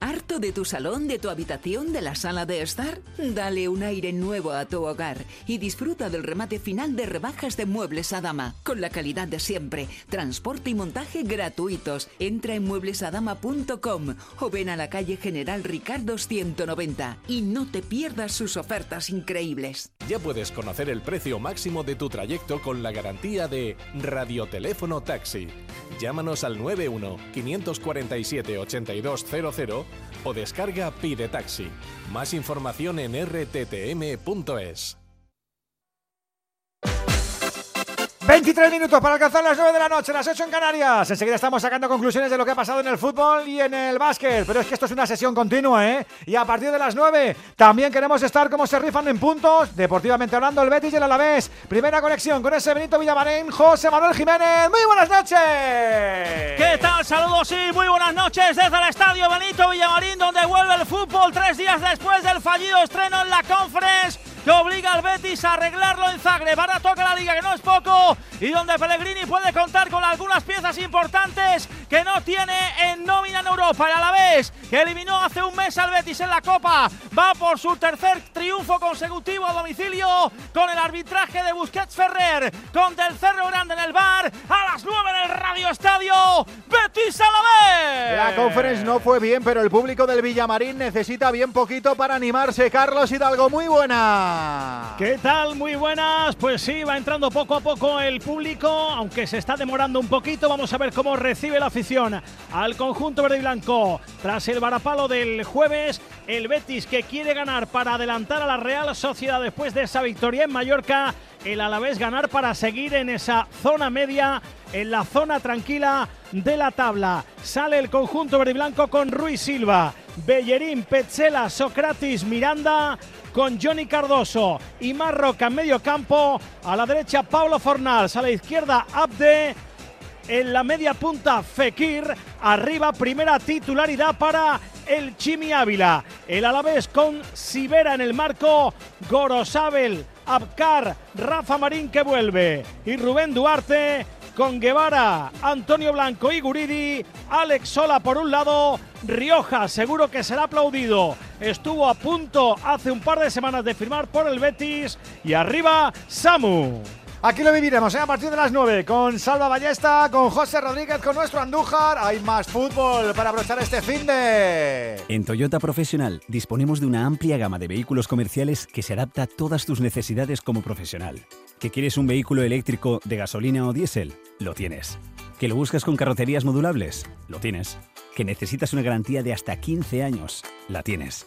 ¿Harto de tu salón, de tu habitación, de la sala de estar? Dale un aire nuevo a tu hogar y disfruta del remate final de rebajas de Muebles Adama, con la calidad de siempre, transporte y montaje gratuitos. Entra en mueblesadama.com o ven a la calle General Ricardo 190 y no te pierdas sus ofertas increíbles. Ya puedes conocer el precio máximo de tu trayecto con la garantía de Radioteléfono Taxi. Llámanos al 91 547 8200 o descarga Pide Taxi. Más información en rttm.es. 23 minutos para alcanzar las 9 de la noche, las 8 en Canarias. Enseguida estamos sacando conclusiones de lo que ha pasado en el fútbol y en el básquet. Pero es que esto es una sesión continua, ¿eh? Y a partir de las 9 también queremos estar como se rifan en puntos, deportivamente hablando, el Betis y el Alavés. Primera conexión con ese Benito Villamarín, José Manuel Jiménez. ¡Muy buenas noches! ¿Qué tal? Saludos y muy buenas noches desde el estadio Benito Villamarín, donde vuelve el fútbol tres días después del fallido estreno en la Conference que obliga al Betis a arreglarlo en Zagreb. Ahora toca la liga, que no es poco, y donde Pellegrini puede contar con algunas piezas importantes que no tiene en nómina en Europa. Y a la vez que eliminó hace un mes al Betis en la Copa, va por su tercer triunfo consecutivo a domicilio con el arbitraje de Busquets Ferrer, con Del Cerro Grande en el bar, a las 9 en el Radio Estadio, Betis a la vez. La conference no fue bien, pero el público del Villamarín necesita bien poquito para animarse. Carlos Hidalgo, muy buena. ¿Qué tal? Muy buenas. Pues sí, va entrando poco a poco el público, aunque se está demorando un poquito. Vamos a ver cómo recibe la afición al conjunto verde y blanco. Tras el varapalo del jueves, el Betis que quiere ganar para adelantar a la Real Sociedad después de esa victoria en Mallorca. El Alavés ganar para seguir en esa zona media, en la zona tranquila de la tabla. Sale el conjunto verde y blanco con Ruiz Silva, Bellerín, Petzela, Socratis, Miranda con Johnny Cardoso y Marroca en medio campo. A la derecha Pablo Fornals, a la izquierda Abde. En la media punta Fekir. Arriba primera titularidad para el Chimi Ávila. El Alavés con Sibera en el marco. Gorosabel, Abkar, Rafa Marín que vuelve. Y Rubén Duarte con Guevara, Antonio Blanco y Guridi, Alex Sola por un lado, Rioja seguro que será aplaudido. Estuvo a punto hace un par de semanas de firmar por el Betis y arriba Samu. Aquí lo viviremos ¿eh? a partir de las 9 con Salva Ballesta, con José Rodríguez, con nuestro Andújar. Hay más fútbol para aprovechar este fin de. En Toyota Profesional disponemos de una amplia gama de vehículos comerciales que se adapta a todas tus necesidades como profesional. ¿Que quieres un vehículo eléctrico de gasolina o diésel? Lo tienes. ¿Que lo buscas con carrocerías modulables? Lo tienes. ¿Que necesitas una garantía de hasta 15 años? La tienes.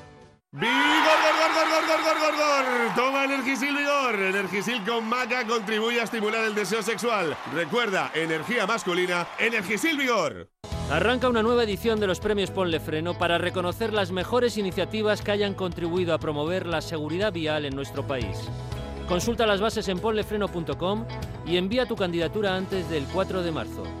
¡Vigor, gor, gor, gor, gor, gor, gor! Toma Energisil Vigor. Energisil con maca contribuye a estimular el deseo sexual. Recuerda, energía masculina, Energisil Vigor. Arranca una nueva edición de los premios Ponle Freno para reconocer las mejores iniciativas que hayan contribuido a promover la seguridad vial en nuestro país. Consulta las bases en ponlefreno.com y envía tu candidatura antes del 4 de marzo.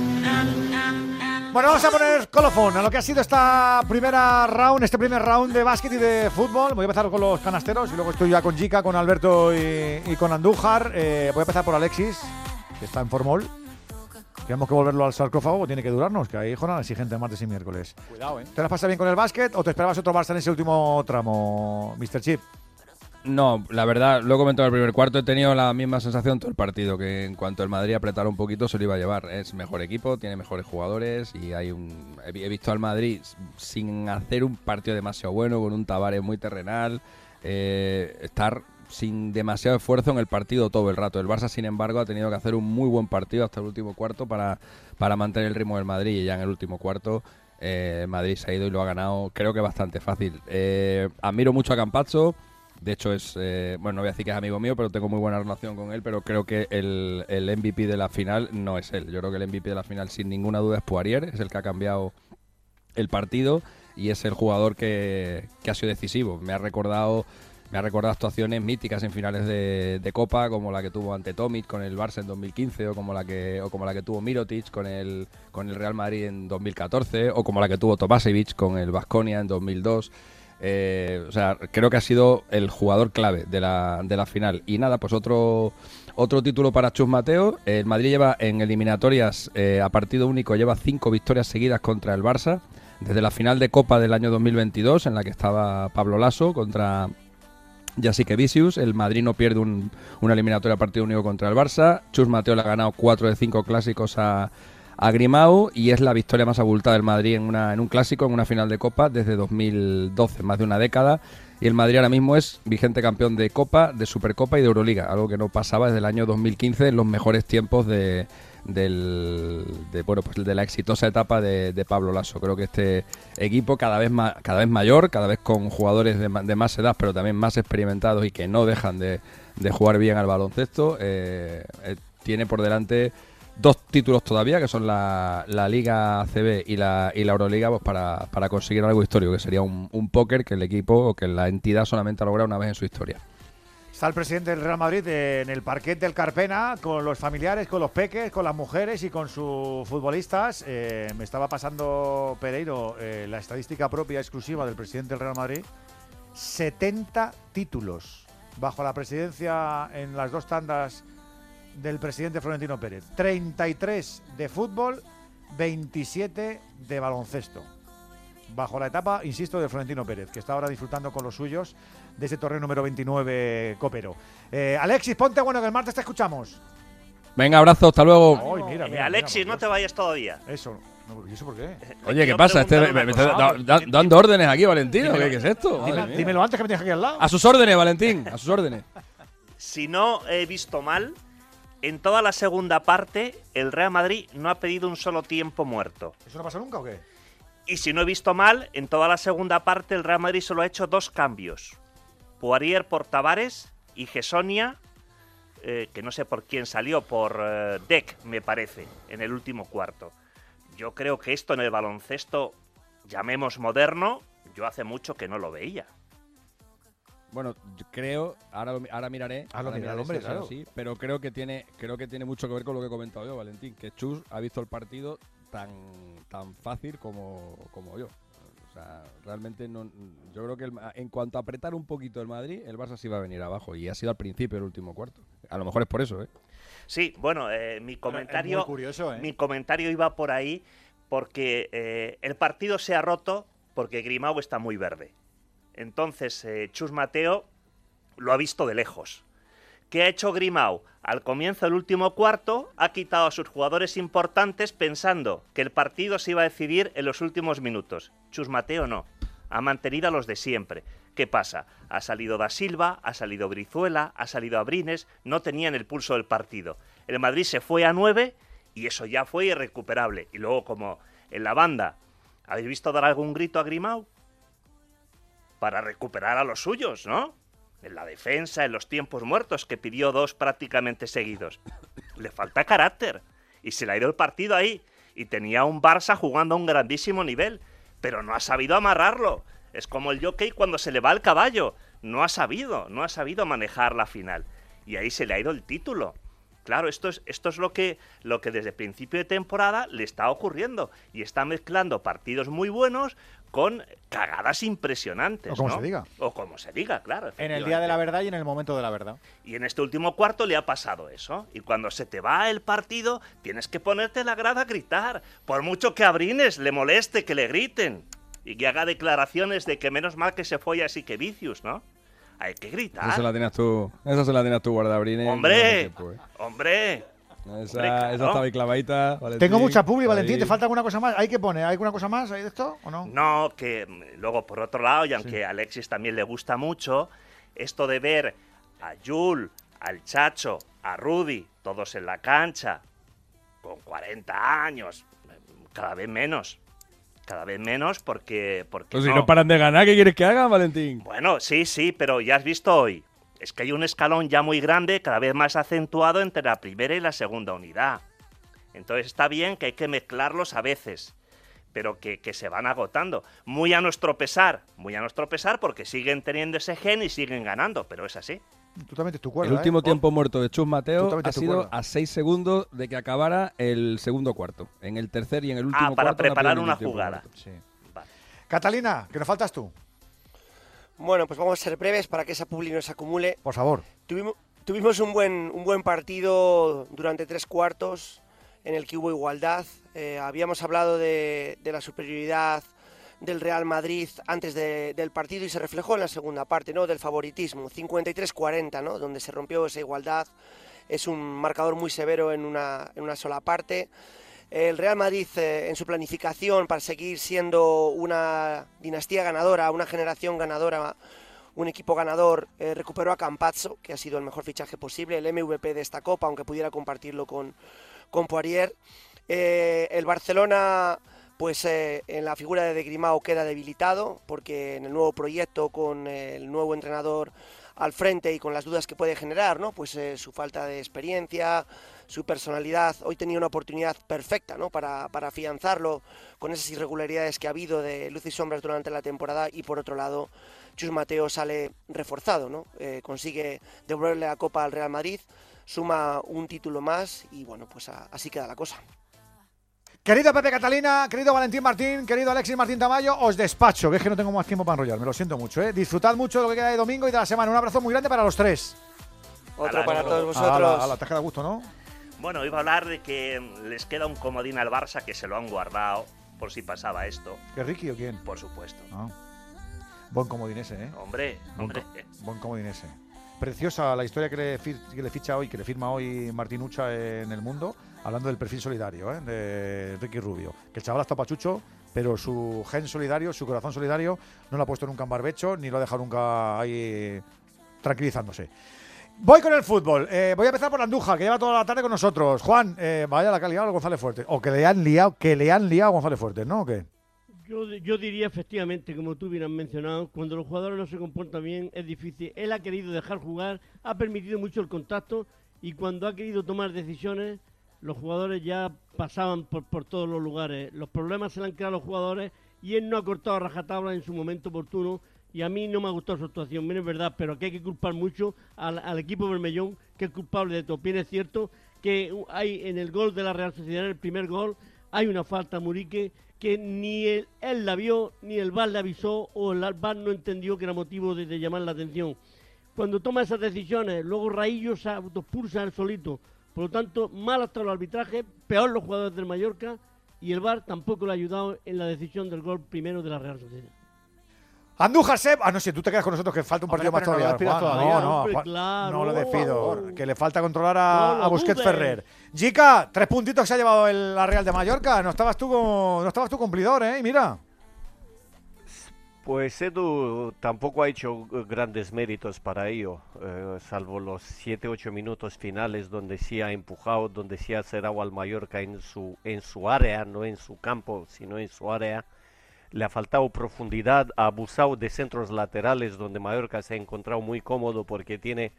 Bueno, vamos a poner colofón a lo que ha sido esta primera round, este primer round de básquet y de fútbol. Voy a empezar con los canasteros y luego estoy ya con Jica, con Alberto y, y con Andújar. Eh, voy a empezar por Alexis, que está en formol. Tenemos que volverlo al sarcófago, tiene que durarnos, que hay jornada exigente martes y miércoles. Cuidado, ¿eh? ¿Te las pasas bien con el básquet o te esperabas otro Barça en ese último tramo, Mr. Chip? No, la verdad, lo he comentado en el primer cuarto, he tenido la misma sensación todo el partido, que en cuanto el Madrid apretara un poquito se lo iba a llevar. Es mejor equipo, tiene mejores jugadores y hay un... He visto al Madrid sin hacer un partido demasiado bueno, con un Tavares muy terrenal, eh, estar sin demasiado esfuerzo en el partido todo el rato. El Barça, sin embargo, ha tenido que hacer un muy buen partido hasta el último cuarto para, para mantener el ritmo del Madrid y ya en el último cuarto eh, Madrid se ha ido y lo ha ganado, creo que bastante fácil. Eh, admiro mucho a Campazzo. De hecho, es. eh, bueno, no voy a decir que es amigo mío, pero tengo muy buena relación con él. Pero creo que el, el MVP de la final no es él. Yo creo que el MVP de la final, sin ninguna duda, es Poirier. Es el que ha cambiado el partido y es el jugador que, que ha sido decisivo. Me ha recordado. Me ha recordado actuaciones míticas en finales de, de Copa, como la que tuvo ante Tomic con el Barça en 2015, o como la que, o como la que tuvo Mirotic con el, con el Real Madrid en 2014, o como la que tuvo Tomasevic con el Vasconia en 2002. Eh, o sea, creo que ha sido el jugador clave de la, de la final. Y nada, pues otro, otro título para Chus Mateo. El Madrid lleva en eliminatorias eh, a partido único, lleva cinco victorias seguidas contra el Barça. Desde la final de Copa del año 2022, en la que estaba Pablo Lasso contra Jasique Vicius. El Madrid no pierde un, una eliminatoria a partido único contra el Barça. Chus Mateo le ha ganado cuatro de cinco clásicos a, a Grimau y es la victoria más abultada del Madrid en, una, en un clásico, en una final de Copa desde 2012, más de una década. Y el Madrid ahora mismo es vigente campeón de Copa, de Supercopa y de Euroliga, algo que no pasaba desde el año 2015 en los mejores tiempos de, del, de, bueno, pues de la exitosa etapa de, Pablo Lasso. Creo que este equipo cada vez, ma- cada vez mayor, cada vez con jugadores de, de más edad, pero también más experimentados y que no dejan de, de jugar bien al baloncesto, eh, eh, tiene por delante dos títulos todavía, que son la, la Liga CB y la, y la Euroliga, pues para, para conseguir algo histórico, que sería un, un póker que el equipo o que la entidad solamente ha logrado una vez en su historia. Está el presidente del Real Madrid en el parquet del Carpena con los familiares, con los peques, con las mujeres y con sus futbolistas. Eh, me estaba pasando Pereiro eh, la estadística propia exclusiva del presidente del Real Madrid. 70 títulos bajo la presidencia en las dos tandas del presidente Florentino Pérez. 33 de fútbol, 27 de baloncesto bajo la etapa, insisto, de Florentino Pérez, que está ahora disfrutando con los suyos de ese torneo número 29 Copero. Eh, Alexis, ponte bueno que el martes te escuchamos. Venga, abrazo, hasta luego. Ay, mira, Eh, mira, Alexis, no te vayas todavía. Eso. No, ¿y eso por qué? Oye, ¿qué pasa? Este, me, me está da- da- dando órdenes aquí, Valentino. ¿Qué, qué es esto? Dímelo antes que me tienes aquí al lado. A sus órdenes, Valentín, a sus órdenes. Si no he visto mal, en toda la segunda parte, el Real Madrid no ha pedido un solo tiempo muerto. ¿Eso no pasa nunca o qué? Y si no he visto mal, en toda la segunda parte, el Real Madrid solo ha hecho dos cambios: Poirier por Tavares y Gesonia, eh, que no sé por quién salió, por eh, Deck, me parece, en el último cuarto. Yo creo que esto en el baloncesto, llamemos moderno, yo hace mucho que no lo veía. Bueno, yo creo, ahora, lo mi- ahora miraré. Ah, lo ahora miraré hombre, claro. pero creo que tiene, creo que tiene mucho que ver con lo que he comentado yo, Valentín, que Chus ha visto el partido tan, tan fácil como, como yo. O sea, realmente no, yo creo que el Ma- en cuanto a apretar un poquito el Madrid, el Barça sí va a venir abajo y ha sido al principio el último cuarto. A lo mejor es por eso, ¿eh? Sí, bueno, eh, mi comentario, curioso, ¿eh? mi comentario iba por ahí porque eh, el partido se ha roto porque Grimao está muy verde. Entonces, eh, Chus Mateo lo ha visto de lejos. ¿Qué ha hecho Grimao? Al comienzo del último cuarto ha quitado a sus jugadores importantes pensando que el partido se iba a decidir en los últimos minutos. Chus Mateo no. Ha mantenido a los de siempre. ¿Qué pasa? Ha salido Da Silva, ha salido Brizuela, ha salido Abrines, no tenían el pulso del partido. El Madrid se fue a 9 y eso ya fue irrecuperable. Y luego, como en la banda, ¿habéis visto dar algún grito a Grimao? Para recuperar a los suyos, ¿no? En la defensa, en los tiempos muertos, que pidió dos prácticamente seguidos. Le falta carácter. Y se le ha ido el partido ahí. Y tenía un Barça jugando a un grandísimo nivel. Pero no ha sabido amarrarlo. Es como el jockey cuando se le va el caballo. No ha sabido, no ha sabido manejar la final. Y ahí se le ha ido el título. Claro, esto es, esto es lo, que, lo que desde principio de temporada le está ocurriendo y está mezclando partidos muy buenos con cagadas impresionantes. O como ¿no? se diga. O como se diga, claro. En el día de la verdad y en el momento de la verdad. Y en este último cuarto le ha pasado eso. Y cuando se te va el partido, tienes que ponerte la grada a gritar. Por mucho que Abrines le moleste que le griten. Y que haga declaraciones de que menos mal que se folla así que vicios, ¿no? Hay que gritar. Esa se la tienes tú, esa se la tienes tú, guardabrines. ¡Hombre! No sé, pues. ¡Hombre! Esa, claro. esa estaba ahí clavadita. Valentín. Tengo mucha publi, Valentín. Ahí. ¿Te falta alguna cosa más? ¿Hay que poner alguna cosa más ahí de esto o no? No, que mm, luego por otro lado, y aunque a Alexis también le gusta mucho, esto de ver a Jul, al Chacho, a Rudy, todos en la cancha, con 40 años, mm, cada vez menos. Cada vez menos porque... porque Pues si no paran de ganar, ¿qué quieres que hagan, Valentín? Bueno, sí, sí, pero ya has visto hoy. Es que hay un escalón ya muy grande, cada vez más acentuado entre la primera y la segunda unidad. Entonces está bien que hay que mezclarlos a veces, pero que, que se van agotando. Muy a nuestro pesar, muy a nuestro pesar porque siguen teniendo ese gen y siguen ganando, pero es así. También tu El cuerda, último ¿eh? tiempo muerto de Chus Mateo Totalmente ha sido cuerda. a 6 segundos de que acabara el segundo cuarto. En el tercer y en el último Ah, para cuarto preparar una jugada. Catalina, que nos faltas tú. Bueno, pues vamos a ser breves para que esa publi no se acumule. Por favor. Tuvimos, tuvimos un, buen, un buen partido durante tres cuartos en el que hubo igualdad. Eh, habíamos hablado de, de la superioridad del Real Madrid antes de- del partido y se reflejó en la segunda parte, ¿no? Del favoritismo, 53-40, ¿no? Donde se rompió esa igualdad. Es un marcador muy severo en una, en una sola parte. El Real Madrid eh, en su planificación para seguir siendo una dinastía ganadora, una generación ganadora, un equipo ganador, eh, recuperó a Campazzo, que ha sido el mejor fichaje posible, el MVP de esta Copa, aunque pudiera compartirlo con, con Poirier. Eh, el Barcelona, pues en la figura de, de Grimao queda debilitado, porque en el nuevo proyecto, con el nuevo entrenador al frente y con las dudas que puede generar, ¿no? Pues su falta de experiencia, su personalidad. Hoy tenía una oportunidad perfecta, ¿no? Para, para afianzarlo con esas irregularidades que ha habido de luz y sombras durante la temporada y por otro lado, Chus Mateo sale reforzado, ¿no? Eh, consigue devolverle la copa al Real Madrid, suma un título más y bueno, pues a- así queda la cosa. Querido Pepe Catalina, querido Valentín Martín, querido Alexis Martín Tamayo, os despacho, que es que no tengo más tiempo para enrollar, me lo siento mucho, ¿eh? Disfrutad mucho de lo que queda de domingo y de la semana. Un abrazo muy grande para los tres. Otro para todos vosotros. Te quedado gusto, ¿no? Bueno, iba a hablar de que les queda un comodín al Barça que se lo han guardado por si pasaba esto. ¿Que Ricky o quién? Por supuesto. Ah. Buen comodinese, ¿eh? Hombre, Buen, hombre. co- buen comodinese. Preciosa la historia que le, fi- que le ficha hoy, que le firma hoy Martín Ucha en El Mundo, hablando del perfil solidario ¿eh? de Ricky Rubio. Que el chaval está pachucho, pero su gen solidario, su corazón solidario, no lo ha puesto nunca en barbecho, ni lo ha dejado nunca ahí tranquilizándose. Voy con el fútbol. Eh, voy a empezar por Andújar, que lleva toda la tarde con nosotros. Juan, eh, vaya la que ha liado González Fuerte. O que le han liado, que le han liado a González Fuerte, ¿no? ¿O? Yo, yo diría efectivamente, como tú bien has mencionado, cuando los jugadores no se comportan bien es difícil. Él ha querido dejar jugar, ha permitido mucho el contacto y cuando ha querido tomar decisiones, los jugadores ya pasaban por, por todos los lugares. Los problemas se le han creado a los jugadores y él no ha cortado a rajatabla en su momento oportuno. Y a mí no me ha gustado su actuación, bien es verdad, pero que hay que culpar mucho al, al equipo Bermellón, que es culpable de todo. Bien es cierto que hay en el gol de la Real Sociedad, en el primer gol, hay una falta a Murique que ni él, la vio, ni el VAR le avisó, o el VAR no entendió que era motivo de, llamar la atención. Cuando toma esas decisiones, luego Raillo se autopulsa él solito. Por lo tanto, mal hasta el arbitraje, peor los jugadores del Mallorca, y el VAR tampoco le ha ayudado en la decisión del gol primero de la Real Sociedad. Andújar Seb. Ah, no sé, tú te quedas con nosotros que falta un Hombre, partido más pero no lo todavía. todavía. No, no, Hombre, Juan, claro, no lo despido. Que le falta controlar a, No a Busquets dudes. Ferrer. Jica, tres puntitos se ha llevado el- la Real de Mallorca. No estabas tú, no estabas tú cumplidor, ¿eh? Y mira. Pues Edu tampoco ha hecho grandes méritos para ello, eh, salvo los 7-8 minutos finales donde sí ha empujado, donde sí ha cerrado al Mallorca en su, en su área, no en su campo, sino en su área. Le ha faltado profundidad, ha abusado de centros laterales donde Mallorca se ha encontrado muy cómodo porque tiene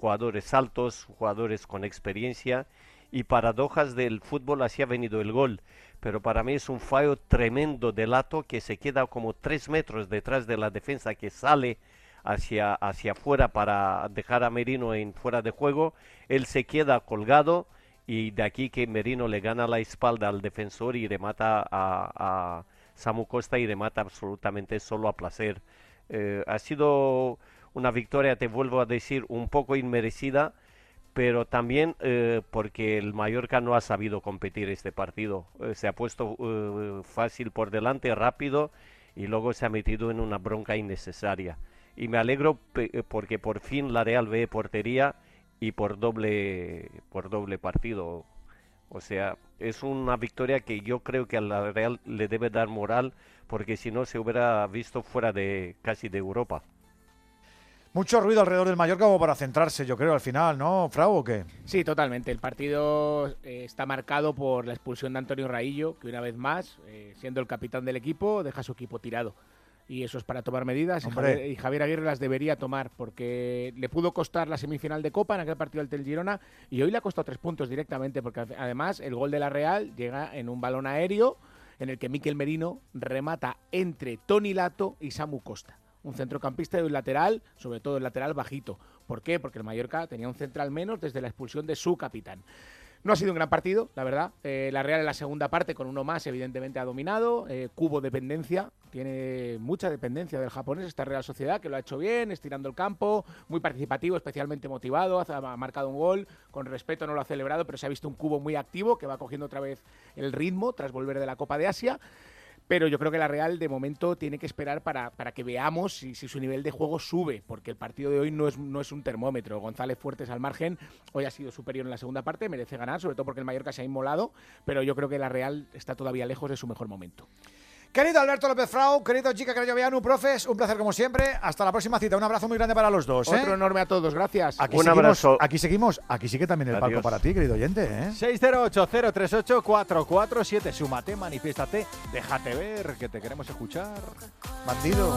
jugadores altos, jugadores con experiencia y paradojas del fútbol así ha venido el gol. Pero para mí es un fallo tremendo de Lato que se queda como tres metros detrás de la defensa que sale hacia, hacia afuera para dejar a Merino fuera de juego, él se queda colgado y de aquí que Merino le gana la espalda al defensor y remata a, a Samu Costa y remata absolutamente solo a placer. Eh, ha sido una victoria, te vuelvo a decir, un poco inmerecida, pero también eh, porque el Mallorca no ha sabido competir este partido. Eh, se ha puesto fácil por delante, rápido, y luego se ha metido en una bronca innecesaria. Y me alegro porque por fin la Real ve portería y por doble, por doble partido. O sea, es una victoria que yo creo que a la Real le debe dar moral, porque si no se hubiera visto fuera de casi de Europa. Mucho ruido alrededor del Mallorca como para centrarse, yo creo, al final, ¿no, Frau, o qué? Sí, totalmente. El partido eh, está marcado por la expulsión de Antonio Raillo, que una vez más, eh, siendo el capitán del equipo, deja a su equipo tirado. Y eso es para tomar medidas. Y. Javier, y Javier Aguirre las debería tomar, porque le pudo costar la semifinal de Copa en aquel partido del Girona, y hoy le ha costado tres puntos directamente, porque ad- además el gol de la Real llega en un balón aéreo en el que Miquel Merino remata entre Tony Lato y Samu Costa. Un centrocampista y un lateral, sobre todo el lateral bajito. ¿Por qué? Porque el Mallorca tenía un central menos desde la expulsión de su capitán. No ha sido un gran partido, la verdad. Eh, la Real en la segunda parte, con uno más, evidentemente ha dominado. Eh, cubo dependencia, tiene mucha dependencia del japonés, esta Real Sociedad, que lo ha hecho bien, estirando el campo, muy participativo, especialmente motivado, ha marcado un gol, con respeto no lo ha celebrado, pero se ha visto un cubo muy activo, que va cogiendo otra vez el ritmo tras volver de la Copa de Asia. Pero yo creo que la Real de momento tiene que esperar para, para que veamos si, si su nivel de juego sube, porque el partido de hoy no es, no es un termómetro. González Fuertes al margen, hoy ha sido superior en la segunda parte, merece ganar, sobre todo porque el Mallorca se ha inmolado, pero yo creo que la Real está todavía lejos de su mejor momento. Querido Alberto López Frau, querido Chica Crayovianu, profes, un placer como siempre. Hasta la próxima cita. Un abrazo muy grande para los dos. ¿eh? Otro enorme a todos, gracias. Aquí Un seguimos, abrazo. Aquí seguimos. Aquí sigue también el palco Adiós. para ti, querido oyente. ¿eh? 608-038-447. Súmate, manifiéstate, déjate ver, que te queremos escuchar. Bandido.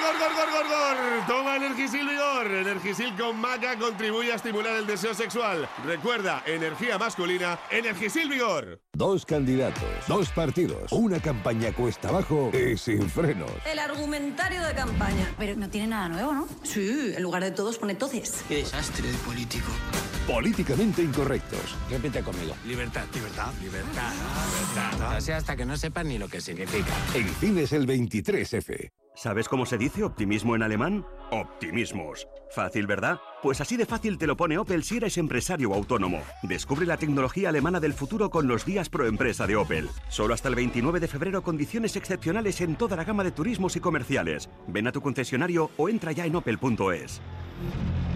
gor, gor, gor, gor, gor, gor, gor! Toma Energisil Vigor. Energisil con maca contribuye a estimular el deseo sexual. Recuerda, energía masculina, Energisil Vigor. Dos candidatos, dos partidos, una campaña cuesta abajo y sin frenos. El argumentario de campaña. Pero no tiene nada nuevo, ¿no? Sí, en lugar de todos pone toces. Qué desastre de político. Políticamente incorrectos. Repite conmigo. Libertad, libertad, libertad, libertad. O sea, hasta que no sepan ni lo que significa. En cines el 23F. ¿Sabes cómo se dice optimismo en alemán? Optimismos. Fácil, ¿verdad? Pues así de fácil te lo pone Opel si eres empresario o autónomo. Descubre la tecnología alemana del futuro con los días pro empresa de Opel. Solo hasta el 29 de febrero condiciones excepcionales en toda la gama de turismos y comerciales. Ven a tu concesionario o entra ya en opel.es.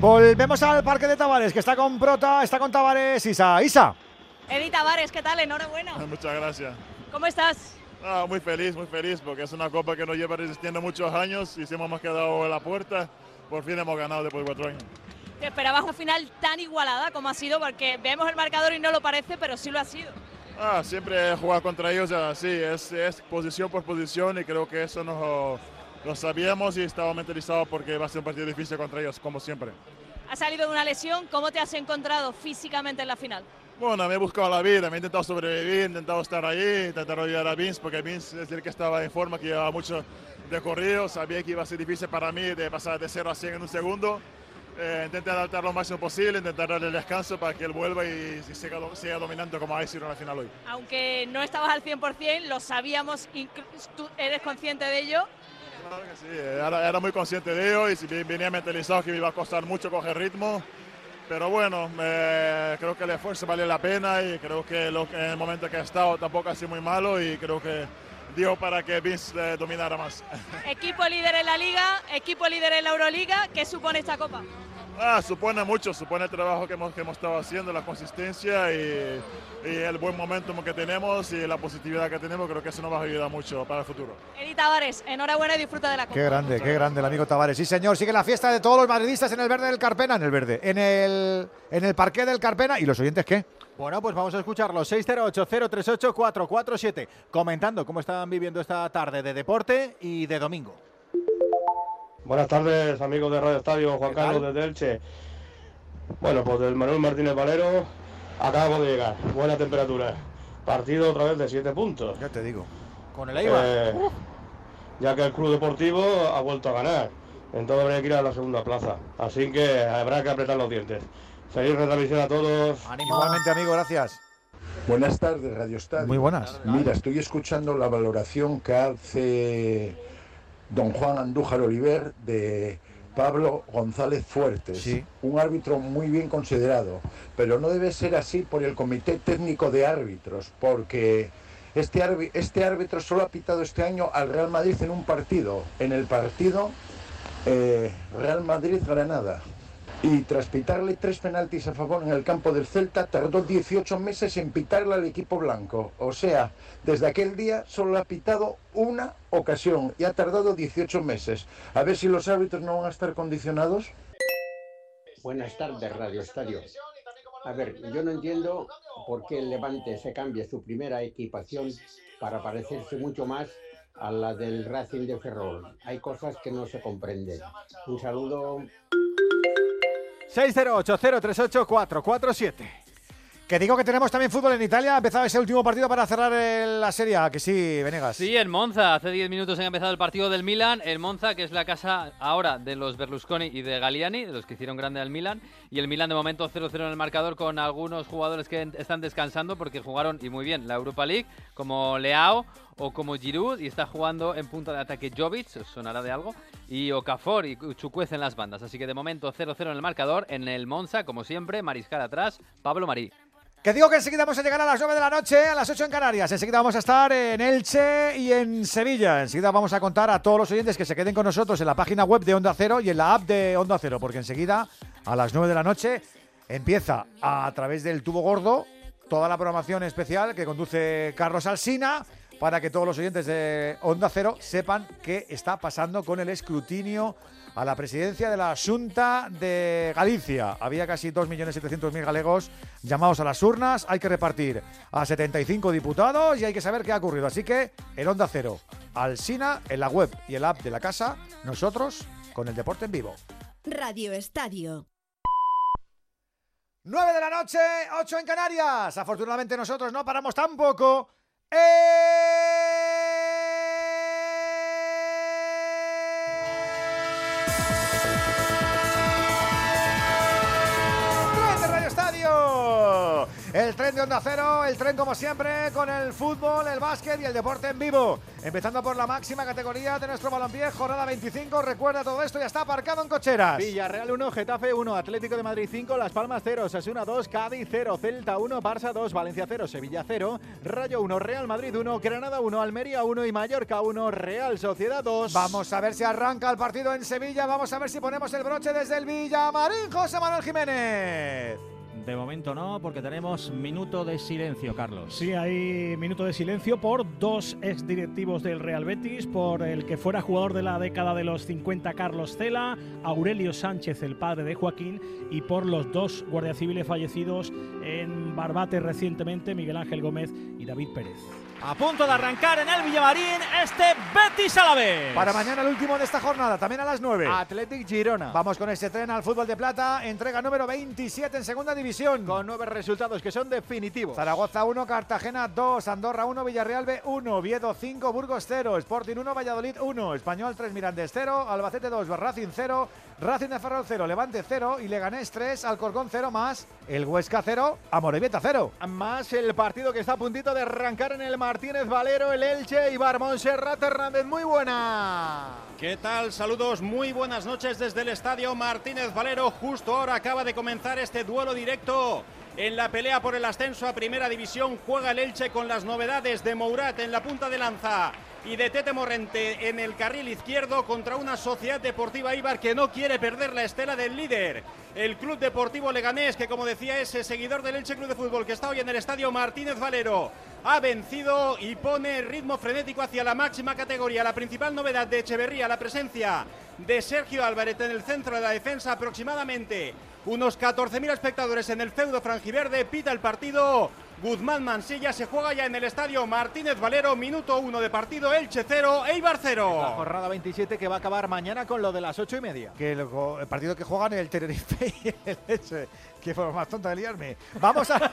Volvemos al Parque de Tavares, que está con Prota, está con Tavares. Isa, Isa. Eddie Tavares, ¿qué tal? Enhorabuena. Muchas gracias. ¿Cómo estás? Ah, muy feliz, muy feliz, porque es una copa que nos lleva resistiendo muchos años y si hemos quedado en la puerta, por fin hemos ganado después de cuatro años. ¿Te esperabas una final tan igualada como ha sido? Porque vemos el marcador y no lo parece, pero sí lo ha sido. Ah, siempre jugar contra ellos así, es, es posición por posición y creo que eso nos lo sabíamos y estaba mentalizado porque va a ser un partido difícil contra ellos, como siempre. Has salido de una lesión, ¿cómo te has encontrado físicamente en la final? Bueno, me he buscado la vida, me he intentado sobrevivir, he intentado estar ahí, intentar ayudar a Vince, porque Vince es el que estaba en forma, que llevaba mucho de corrido, sabía que iba a ser difícil para mí de pasar de 0 a 100 en un segundo. Eh, intenté adaptar lo máximo posible, intentar darle descanso para que él vuelva y, y siga, siga dominando como ha sido en la final hoy. Aunque no estabas al 100%, lo sabíamos, tú eres consciente de ello. Eh, era, muy consciente de ello y si venía mentalizado que me iba a costar mucho coger ritmo. Pero bueno, eh, creo que el esfuerzo vale la pena y creo que lo, en el momento que he estado tampoco ha sido muy malo y creo que dio para que Vince eh, dominara más. Equipo líder en la Liga, equipo líder en la Euroliga, ¿qué supone esta copa? Ah, supone mucho, supone el trabajo que hemos, que hemos estado haciendo, la consistencia y, y el buen momentum que tenemos y la positividad que tenemos. Creo que eso nos va a ayudar mucho para el futuro. Edi Tavares, enhorabuena y disfruta de la Copa. Qué grande, qué grande el amigo Tavares. Sí, señor, sigue la fiesta de todos los madridistas en el verde del Carpena, en el verde, en el, en el parque del Carpena. ¿Y los oyentes qué? Bueno, pues vamos a escucharlo. 608-038-447. Comentando cómo están viviendo esta tarde de deporte y de domingo. Buenas tardes, amigos de Radio Estadio, Juan Carlos desde Elche. Bueno, pues del Manuel Martínez Valero acabamos de llegar. Buena temperatura. Partido otra vez de 7 puntos. Ya te digo. Con el Eibar. Eh, ya que el Club Deportivo ha vuelto a ganar. Entonces habría que ir a la segunda plaza. Así que habrá que apretar los dientes. Feliz retransmisión a todos. Igualmente, amigo, gracias. Buenas tardes, Radio Estadio. Muy buenas. Mira, estoy escuchando la valoración que hace don Juan Andújar Oliver de Pablo González Fuertes. Un árbitro muy bien considerado, pero no debe ser así por el Comité Técnico de Árbitros, porque este, este árbitro solo ha pitado este año al Real Madrid en un partido. En el partido eh, Real Madrid-Granada. Y tras pitarle tres penaltis a favor en el campo del Celta, tardó 18 meses en pitarle al equipo blanco. O sea, desde aquel día solo ha pitado una ocasión y ha tardado 18 meses. A ver si los árbitros no van a estar condicionados. Buenas tardes, Radio Estadio. A ver, yo no entiendo por qué el Levante se cambia su primera equipación para parecerse mucho más a la del Racing de Ferrol. Hay cosas que no se comprenden. Un saludo. 608-038-447. Que digo que tenemos también fútbol en Italia. Ha empezado ese último partido para cerrar el- la Serie A, que sí, Venegas. Sí, en Monza. Hace 10 minutos ha empezado el partido del Milan. El Monza, que es la casa ahora de los Berlusconi y de Galliani, de los que hicieron grande al Milan. Y el Milan de momento 0-0 en el marcador con algunos jugadores que están descansando porque jugaron, y muy bien, la Europa League, como Leao o como Giroud. Y está jugando en punta de ataque Jovic, sonará de algo. Y Okafor y Chukwueze en las bandas. Así que de momento 0-0 en el marcador. En el Monza, como siempre, Mariscal atrás, Pablo Marí. Que digo que enseguida vamos a llegar a las 9 de la noche, a las 8 en Canarias. Enseguida vamos a estar en Elche y en Sevilla. Enseguida vamos a contar a todos los oyentes que se queden con nosotros en la página web de Onda Cero y en la app de Onda Cero, porque enseguida, a las 9 de la noche, empieza a, través del tubo gordo toda la programación especial que conduce Carlos Alsina para que todos los oyentes de Onda Cero sepan qué está pasando con el escrutinio a la presidencia de la Junta de Galicia. Había casi 2.700.000 galegos llamados a las urnas. Hay que repartir a 75 diputados y hay que saber qué ha ocurrido. Así que en Onda Cero, Alsina, en la web y el app de la casa, nosotros con el deporte en vivo. Radio Estadio. 9 de la noche, 8 en Canarias. Afortunadamente nosotros no paramos tampoco. Tren El tren de Onda Cero, el tren como siempre con el fútbol, el básquet y el deporte en vivo. Empezando por la máxima categoría de nuestro balompié, jornada 25. Recuerda todo esto, ya está aparcado en cocheras. Villarreal 1, Getafe 1, Atlético de Madrid 5, Las Palmas 0, Sasuna 2, Cádiz 0, Celta 1, Barça 2, Valencia 0, Sevilla 0, Rayo 1, Real Madrid 1, Granada 1, Almería 1 y Mallorca 1, Real Sociedad 2. Vamos a ver si arranca el partido en Sevilla. Vamos a ver si ponemos el broche desde el Villamarín, José Manuel Jiménez. De momento no, porque tenemos minuto de silencio, Carlos. Sí, hay minuto de silencio por dos exdirectivos del Real Betis, por el que fuera jugador de la década de los 50, Carlos Cela, Aurelio Sánchez, el padre de Joaquín, y por los dos guardias civiles fallecidos en Barbate recientemente, Miguel Ángel Gómez y David Pérez. A punto de arrancar en el Villamarín este Betis a la vez. Para mañana el último de esta jornada, también a las 9. Athletic Girona. Vamos con ese tren al fútbol de plata, entrega número 27 en segunda división. Con nueve resultados que son definitivos. Zaragoza 1, Cartagena 2, Andorra 1, Villarreal B 1, Oviedo 5, Burgos 0, Sporting 1, Valladolid 1, Español 3, Mirandés 0, Albacete 2, Racing 0, Racing de Ferrol 0, Levante 0 y Leganés 3, Alcorcón 0 más, el Huesca 0, Amorebieta 0. Más el partido que está a puntito de arrancar en el Martínez Valero, el Elche y Monserrat Hernández. Muy buena. ¿Qué tal? Saludos, muy buenas noches desde el estadio Martínez Valero. Justo ahora acaba de comenzar este duelo directo. En la pelea por el ascenso a Primera División juega el Elche con las novedades de Mourat en la punta de lanza y de Tete Morrente en el carril izquierdo contra una sociedad deportiva Ibar que no quiere perder la estela del líder. el Club Deportivo Leganés, que como decía es seguidor del Elche Club de Fútbol, que está hoy en el estadio Martínez Valero. Ha vencido y pone ritmo frenético hacia la máxima categoría. La principal novedad de Echeverría, la presencia de Sergio Álvarez en el centro de la defensa, aproximadamente unos 14.000 espectadores en el feudo franjiverde. Pita el partido. Guzmán Mansilla se juega ya en el estadio Martínez Valero, minuto 1 de partido, Elche 0, Eibar 0. La jornada 27 que va a acabar mañana con lo de las 8 y media. Que el, el partido que juegan el Tenerife y el Elche. Qué forma más tonta de liarme. Vamos, a,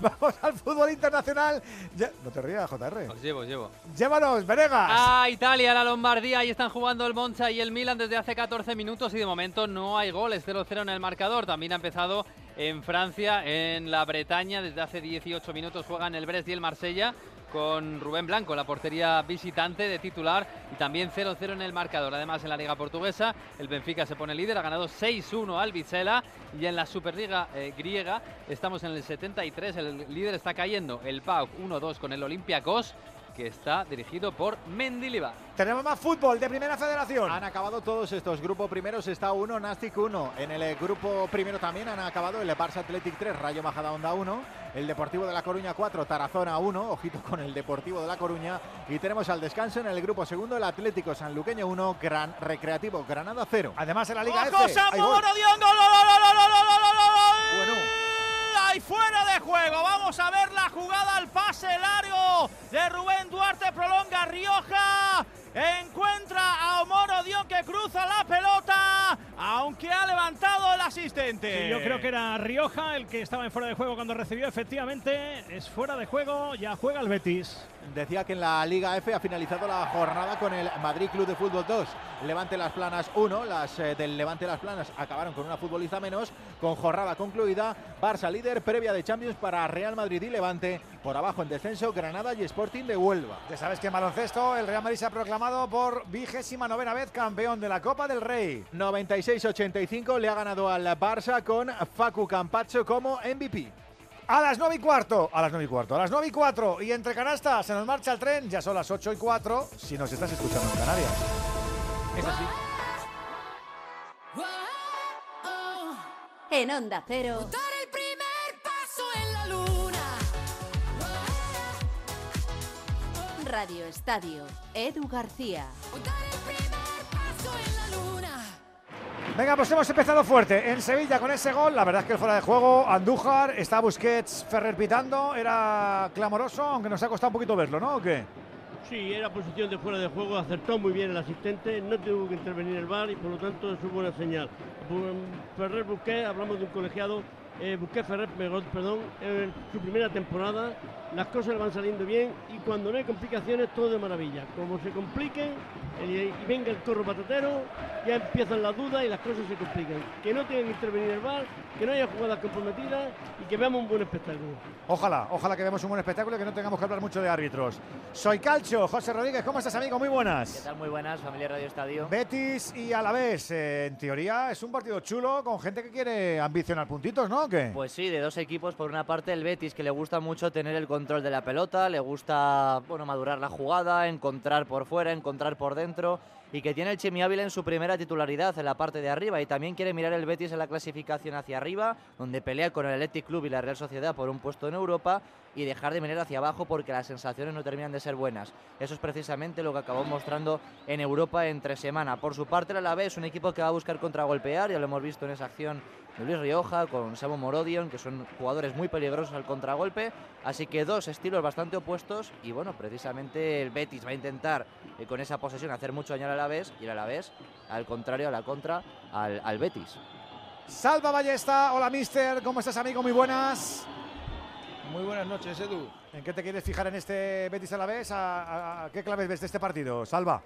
vamos al fútbol internacional. Ya- no te rías, JR. Os llevo, os llevo. Llévanos, Venegas. A Italia, la Lombardía, ahí están jugando el Monza y el Milan desde hace 14 minutos y de momento no hay goles, 0-0 en el marcador. También ha empezado en Francia, en la Bretaña, desde hace 18 minutos juegan el Brest y el Marsella con Rubén Blanco, la portería visitante de titular y también 0-0 en el marcador. Además, en la Liga Portuguesa, el Benfica se pone líder, ha ganado 6-1 al Vizela y en la Superliga eh, griega estamos en el 73, el líder está cayendo, el PAOK 1-2 con el Olympiacos que está dirigido por Mendilibar. Tenemos más fútbol de Primera Federación. Han acabado todos estos. Grupo primeros está 1, Nastic 1. En el eh, grupo primero también han acabado el Barça Athletic 3, Rayo Majadahonda 1. El Deportivo de La Coruña 4, Tarazona 1. Ojito con el Deportivo de La Coruña. Y tenemos al descanso en el grupo segundo el Atlético Sanluqueño 1, Gran Recreativo Granada 0. Además en la Liga ¡Ojo, F. Samu ¡Ay, fuera de juego! Vamos a ver la jugada al pase largo de Rubén Duarte. Prolonga Rioja. Encuentra a Omoro Dion que cruza la pelota, aunque ha levantado el asistente. Sí, yo creo que era Rioja el que estaba en fuera de juego cuando recibió. Efectivamente, es fuera de juego. Ya juega el Betis. Decía que en la Liga F ha finalizado la jornada con el Madrid Club de Fútbol 2. Levante Las Planas 1. Las eh, del Levante Las Planas acabaron con una futbolista menos. Con jornada concluida. Barça líder previa de Champions para Real Madrid y Levante. Por abajo en descenso Granada y Sporting de Huelva. Ya sabes que en baloncesto el Real Madrid se ha proclamado por vigésima novena vez campeón de la Copa del Rey. 96-85 le ha ganado al Barça con Facu Campazzo como MVP. A las 9 y cuarto, a las 9 y cuarto, a las 9 y 4 y entre canastas se nos marcha el tren, ya son las 8 y 4 si nos estás escuchando en Canarias. Es así. En Onda Cero. Radio Estadio. Edu García. Venga, pues hemos empezado fuerte en Sevilla con ese gol. La verdad es que el fuera de juego, Andújar, está Busquets, Ferrer pitando, era clamoroso, aunque nos ha costado un poquito verlo, ¿no? ¿O qué? Sí, era posición de fuera de juego, acertó muy bien el asistente, no tuvo que intervenir el VAR y por lo tanto es una buena señal. Ferrer Busquets, hablamos de un colegiado, eh, Busquets Ferrer, perdón, en su primera temporada, las cosas van saliendo bien y cuando no hay complicaciones todo de maravilla. Como se compliquen y venga el corro patatero, ya empiezan las dudas y las cosas se complican. Que no tengan que intervenir el VAR, que no haya jugadas comprometidas y que veamos un buen espectáculo. Ojalá, ojalá que veamos un buen espectáculo y que no tengamos que hablar mucho de árbitros. Soy Calcho, José Rodríguez, ¿cómo estás, amigo? Muy buenas. ¿Qué tal? Muy buenas, familia Radio Estadio. Betis y Alavés, eh, en teoría es un partido chulo con gente que quiere ambicionar puntitos, ¿no? ¿O qué? Pues sí, de dos equipos. Por una parte, el Betis, que le gusta mucho tener el control de la pelota, le gusta bueno, madurar la jugada, encontrar por fuera, encontrar por dentro. Y que tiene el Chemi Ávila en su primera titularidad en la parte de arriba. Y también quiere mirar el Betis en la clasificación hacia arriba, donde pelea con el Athletic Club y la Real Sociedad por un puesto en Europa. Y dejar de mirar hacia abajo porque las sensaciones no terminan de ser buenas. Eso es precisamente lo que acabó mostrando en Europa entre semana. Por su parte, el Alavés es un equipo que va a buscar contragolpear, ya lo hemos visto en esa acción de Luis Rioja con Samu Morodion, que son jugadores muy peligrosos al contragolpe. Así que dos estilos bastante opuestos. Y bueno, precisamente el Betis va a intentar eh, con esa posesión hacer mucho daño al Alavés y el Alavés, al contrario, a la contra, al, al Betis. Salva Ballesta, hola mister, ¿cómo estás, amigo? Muy buenas. Muy buenas noches, Edu. ¿En qué te quieres fijar en este Betis? ¿A, a- a qué claves ves de este partido? Salva.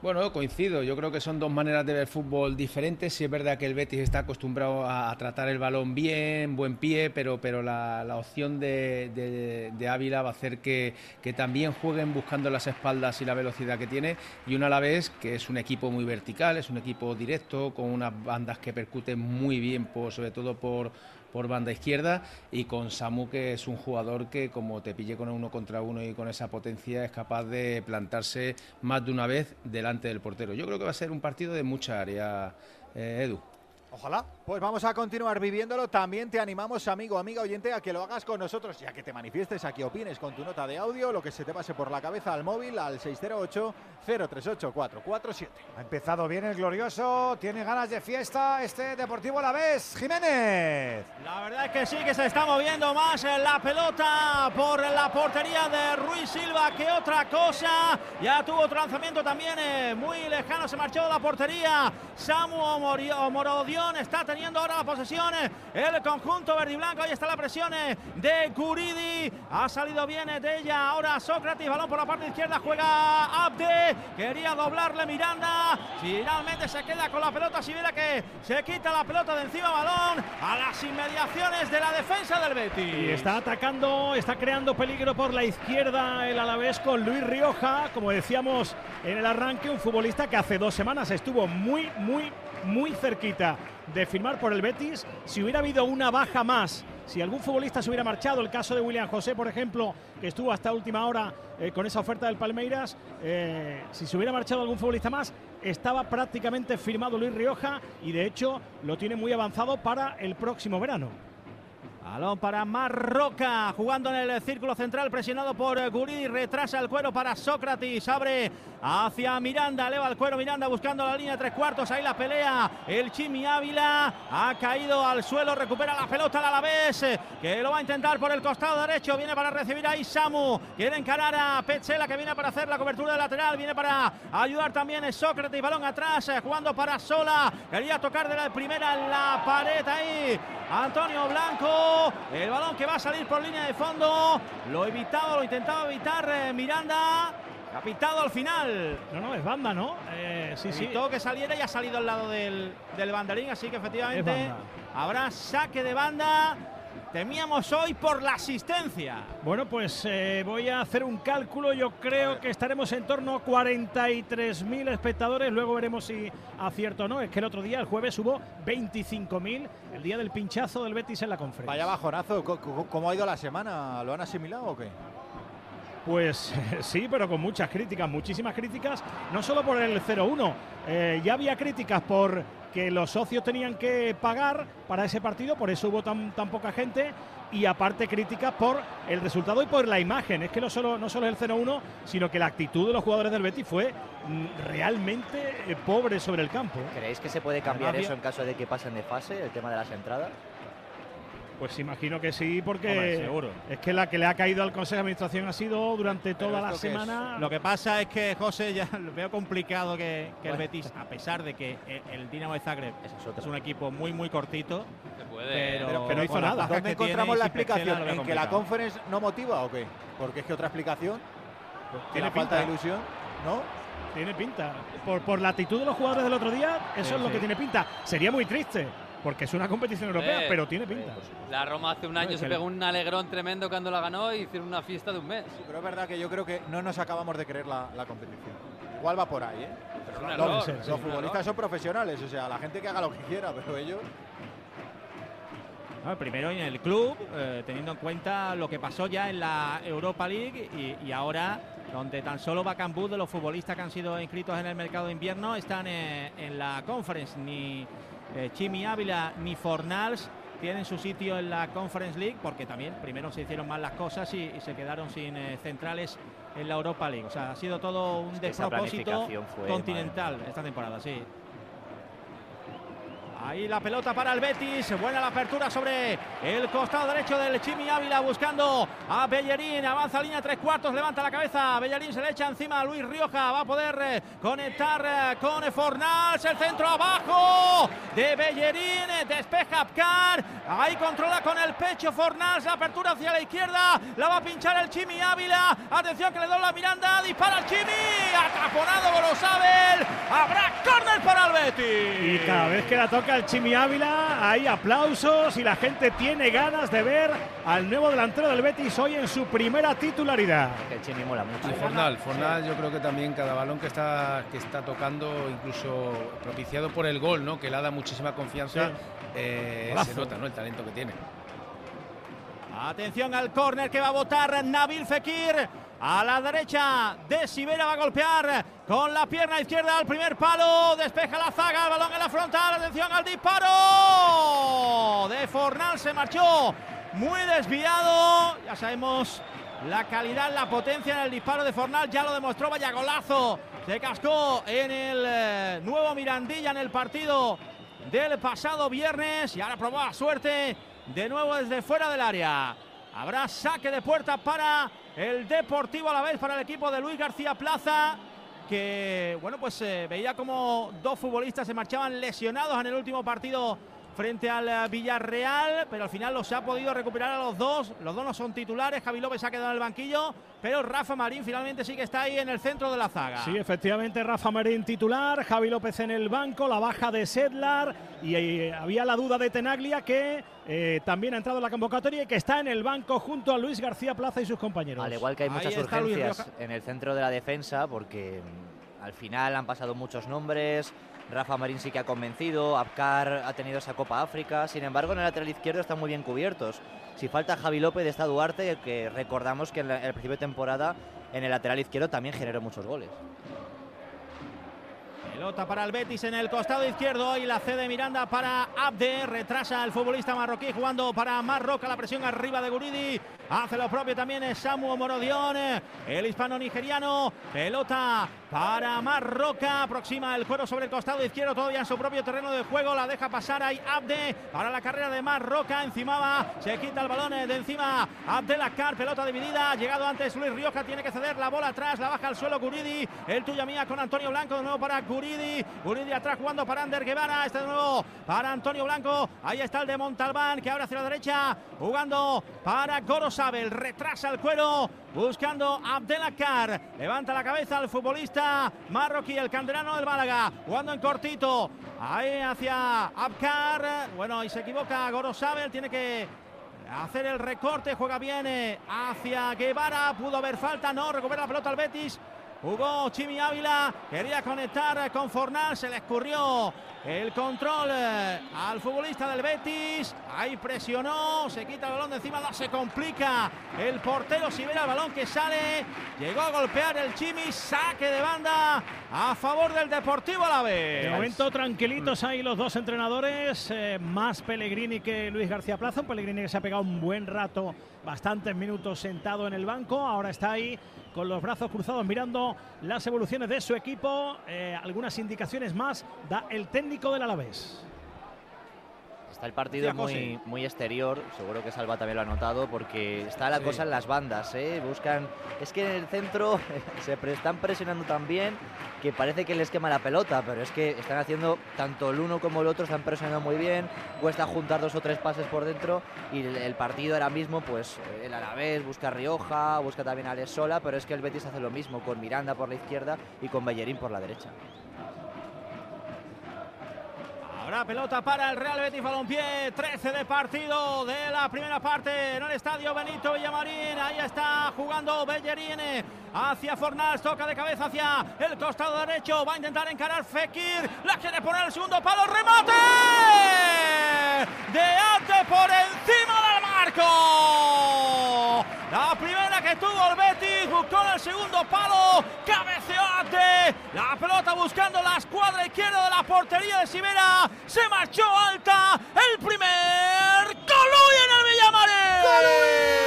Bueno, coincido. Yo creo que son dos maneras de ver fútbol diferentes. Sí es verdad que el Betis está acostumbrado a, a tratar el balón bien, buen pie, pero, pero la, la opción de, de- de Ávila va a hacer que, que también jueguen buscando las espaldas y la velocidad que tiene. Y un Alavés que es un equipo muy vertical, es un equipo directo, con unas bandas que percuten muy bien, por, sobre todo por, por banda izquierda y con Samu que es un jugador que como te pille con uno contra uno y con esa potencia es capaz de plantarse más de una vez delante del portero. Yo creo que va a ser un partido de mucha área, eh, Edu. Ojalá. Pues vamos a continuar viviéndolo. También te animamos, amigo, amiga oyente, a que lo hagas con nosotros, ya que te manifiestes, a que opines con tu nota de audio, lo que se te pase por la cabeza al móvil, al 608-038-447. Ha empezado bien el glorioso, tiene ganas de fiesta este Deportivo La Vez. Jiménez. La verdad es que sí, que se está moviendo más la pelota por la portería de Ruiz Silva que otra cosa. Ya tuvo otro lanzamiento también eh, muy lejano, se marchó de la portería. Samu Morio- Está teniendo ahora la posesión. El conjunto verde y ahí está la presión eh, de Guridi. Ha salido bien eh, de ella ahora Sócrates, balón por la parte izquierda, juega Abde. Quería doblarle Miranda. Finalmente se queda con la pelota. Si viera que se quita la pelota de encima, balón a las inmediaciones de la defensa del Betis. Y está atacando, está creando peligro por la izquierda el Alavés con Luis Rioja, como decíamos en el arranque, un futbolista que hace dos semanas estuvo muy, muy, muy cerquita de firmar por el Betis. Si hubiera habido una baja más, si algún futbolista se hubiera marchado, el caso de William José, por ejemplo, que estuvo hasta última hora eh, con esa oferta del Palmeiras, eh, si se hubiera marchado algún futbolista más, estaba prácticamente firmado Luis Rioja y de hecho lo tiene muy avanzado para el próximo verano. Balón para Marroca, jugando en el círculo central, presionado por eh, Guridi, retrasa el cuero para Sócrates, abre hacia Miranda, eleva el cuero Miranda buscando la línea tres cuartos, ahí la pelea, el Chimi Ávila ha caído al suelo, recupera la pelota al Alavés, eh, que lo va a intentar por el costado derecho, viene para recibir ahí Samu, quiere encarar a Petzela que viene para hacer la cobertura de lateral, viene para ayudar también Sócrates, balón atrás, eh, jugando para Sola, quería tocar de la primera en la pared ahí, Antonio Blanco, el balón que va a salir por línea de fondo, lo evitado, lo intentaba evitar eh, Miranda, ha pitado al final. No, no, es banda, ¿no? Eh, sí, sí. Evitó que saliera y ha salido al lado del, del banderín, así que efectivamente habrá saque de banda. Temíamos hoy por la asistencia. Bueno, pues eh, voy a hacer un cálculo. Yo creo que estaremos en torno a 43.000 espectadores. Luego veremos si acierto o no. Es que el otro día, el jueves, hubo 25.000. El día del pinchazo del Betis en la conferencia. Vaya bajonazo. ¿Cómo ha ido la semana? ¿Lo han asimilado o qué? Pues sí, pero con muchas críticas, muchísimas críticas, no solo por el 0-1, eh, ya había críticas por que los socios tenían que pagar para ese partido, por eso hubo tan, tan poca gente, y aparte críticas por el resultado y por la imagen. Es que no solo, no solo es el 0-1, sino que la actitud de los jugadores del Betis fue mm, realmente eh, pobre sobre el campo. ¿Creéis que se puede cambiar Además, eso en caso de que pasen de fase, el tema de las entradas? Pues imagino que sí, porque Hombre, seguro. es que la que le ha caído al Consejo de Administración ha sido durante toda la semana. Lo que pasa es que, José, ya lo veo complicado que, que el Betis, a pesar de que el, el Dinamo de Zagreb es, un equipo muy, muy cortito, puede. pero, Pero que no hizo con las nada. ¿Dónde que tiene encontramos la explicación? ¿En que la conference no motiva o qué? Porque es que otra explicación. Tiene la falta de ilusión, ¿no? Tiene pinta. Por, por la actitud de los jugadores del otro día, eso Sí, es lo sí. que tiene pinta. Sería muy triste, porque es una competición europea, Eh, pero tiene pinta. La Roma hace un año se pegó un alegrón tremendo cuando la ganó y hicieron una fiesta de un mes. Pero es verdad que yo creo que no nos acabamos de creer la, la competición. Igual va por ahí, ¿eh? Los error, futbolistas son profesionales, o sea, la gente que haga lo que quiera, pero ellos. No, primero en el club, eh, teniendo en cuenta lo que pasó ya en la Europa League y, y ahora donde tan solo Bacambú de los futbolistas que han sido inscritos en el mercado de invierno están eh, en la conference. Ni eh, Chimi Ávila ni Fornals tienen su sitio en la Conference League porque también primero se hicieron mal las cosas y, y se quedaron sin eh, centrales en la Europa League. O sea, ha sido todo un despropósito continental esta temporada, sí. Ahí la pelota para el Betis. Buena la apertura sobre el costado derecho del Chimi Ávila buscando a Bellerín. Avanza línea tres cuartos, levanta la cabeza. Bellerín se le echa encima a Luis Rioja. Va a poder eh, conectar eh, con Fornals. El centro abajo de Bellerín. Despeja Apcar. Ahí controla con el pecho Fornals. La apertura hacia la izquierda. La va a pinchar el Chimi Ávila. Atención que le dobla Miranda. Dispara el Chimi. Ataponado Gorosabel. Habrá córner para el Betis. Y cada vez que la toca el Chimi Ávila, hay aplausos y la gente tiene ganas de ver al nuevo delantero del Betis hoy en su primera titularidad. El Chimi mola mucho. Y Fornal, Fornal yo creo que también cada balón que está, que está tocando, incluso propiciado por el gol, ¿no? que le da muchísima confianza, Sí. eh, se nota ¿no? el talento que tiene. Atención al córner que va a votar Nabil Fekir. A la derecha de Sibera va a golpear con la pierna izquierda al primer palo, despeja la zaga, el balón en la frontal, atención al disparo. De Fornal, se marchó. Muy desviado, ya sabemos la calidad, la potencia en el disparo de Fornal, ya lo demostró, vaya golazo, se cascó en el eh, nuevo Mirandilla en el partido del pasado viernes. Y ahora probó la suerte de nuevo desde fuera del área. Habrá saque de puerta para el Deportivo a la vez, para el equipo de Luis García Plaza que bueno pues eh, veía como dos futbolistas se marchaban lesionados en el último partido frente al eh, Villarreal, pero al final los ha podido recuperar a los dos. Los dos no son titulares, Javi López ha quedado en el banquillo, pero Rafa Marín finalmente sí que está ahí en el centro de la zaga. Sí, efectivamente, Rafa Marín titular, Javi López en el banco, la baja de Sedlar y eh, había la duda de Tenaglia que eh, también ha entrado en la convocatoria y que está en el banco junto a Luis García Plaza y sus compañeros. Al igual que hay muchas urgencias en el centro de la defensa, porque mm, al final han pasado muchos nombres. Rafa Marín sí que ha convencido, Abkar ha tenido esa Copa África. Sin embargo, en el lateral izquierdo están muy bien cubiertos. Si falta Javi López, está Duarte, que recordamos que en el principio de temporada en el lateral izquierdo también generó muchos goles. Pelota para el Betis en el costado izquierdo y la cede Miranda para Abde. Retrasa el futbolista marroquí jugando para Marroca. La presión arriba de Guridi. Hace lo propio también Samu Morodión, el hispano nigeriano. Pelota para Marroca. Aproxima el cuero sobre el costado izquierdo, todavía en su propio terreno de juego. La deja pasar ahí Abde para la carrera de Marroca. Encima va, se quita el balón de encima. Abdelakar, pelota dividida. Llegado antes Luis Rioja, tiene que ceder la bola atrás. La baja al suelo Guridi. El tuya mía con Antonio Blanco. De nuevo para Guridi. Guridi atrás jugando para Ander Guevara. Este de nuevo para Antonio Blanco. Ahí está el de Montalbán que abre hacia la derecha. Jugando para Gorosabel. Retrasa el cuero. Buscando Abdelakar. Levanta la cabeza el futbolista marroquí, el candelano del Málaga. Jugando en cortito. Ahí hacia Abkar. Bueno, y se equivoca Gorosabel. Tiene que hacer el recorte, juega bien eh, hacia Guevara, pudo haber falta, no, recupera la pelota al Betis. Jugó Chimi Ávila, quería conectar con Fornal, se le escurrió el control eh, al futbolista del Betis. Ahí presionó, se quita el balón de encima, no se complica. El portero si ve el balón que sale, llegó a golpear el Chimi, saque de banda a favor del Deportivo a la vez. De momento tranquilitos ahí los dos entrenadores, eh, más Pellegrini que Luis García Plaza, un Pellegrini que se ha pegado un buen rato, bastantes minutos sentado en el banco, ahora está ahí con los brazos cruzados mirando las evoluciones de su equipo, eh, algunas indicaciones más da el técnico del Alavés. Está el partido muy, muy exterior, seguro que Salva también lo ha notado, porque está la cosa en las bandas, ¿eh? Buscan. Es que en el centro se pre- están presionando tan bien que parece que les quema la pelota, pero es que están haciendo tanto el uno como el otro, están presionando muy bien, cuesta juntar dos o tres pases por dentro y el, el partido ahora mismo, pues el Alavés busca a Rioja, busca también a Alex Sola, pero es que el Betis hace lo mismo con Miranda por la izquierda y con Bellerín por la derecha. Habrá pelota para el Real Betis Balompié, 13 de partido de la primera parte en el estadio Benito Villamarín. Ahí está jugando Bellerín eh, hacia Fornals, toca de cabeza hacia el costado derecho. Va a intentar encarar Fekir, la quiere poner el segundo palo, remate de arte por encima del marco. La primera que tuvo el Betis, buscó el segundo palo, cabeceó ante la pelota buscando la escuadra izquierda de la portería de Sibera. Se marchó alta el primer Coluy en el Villamarín.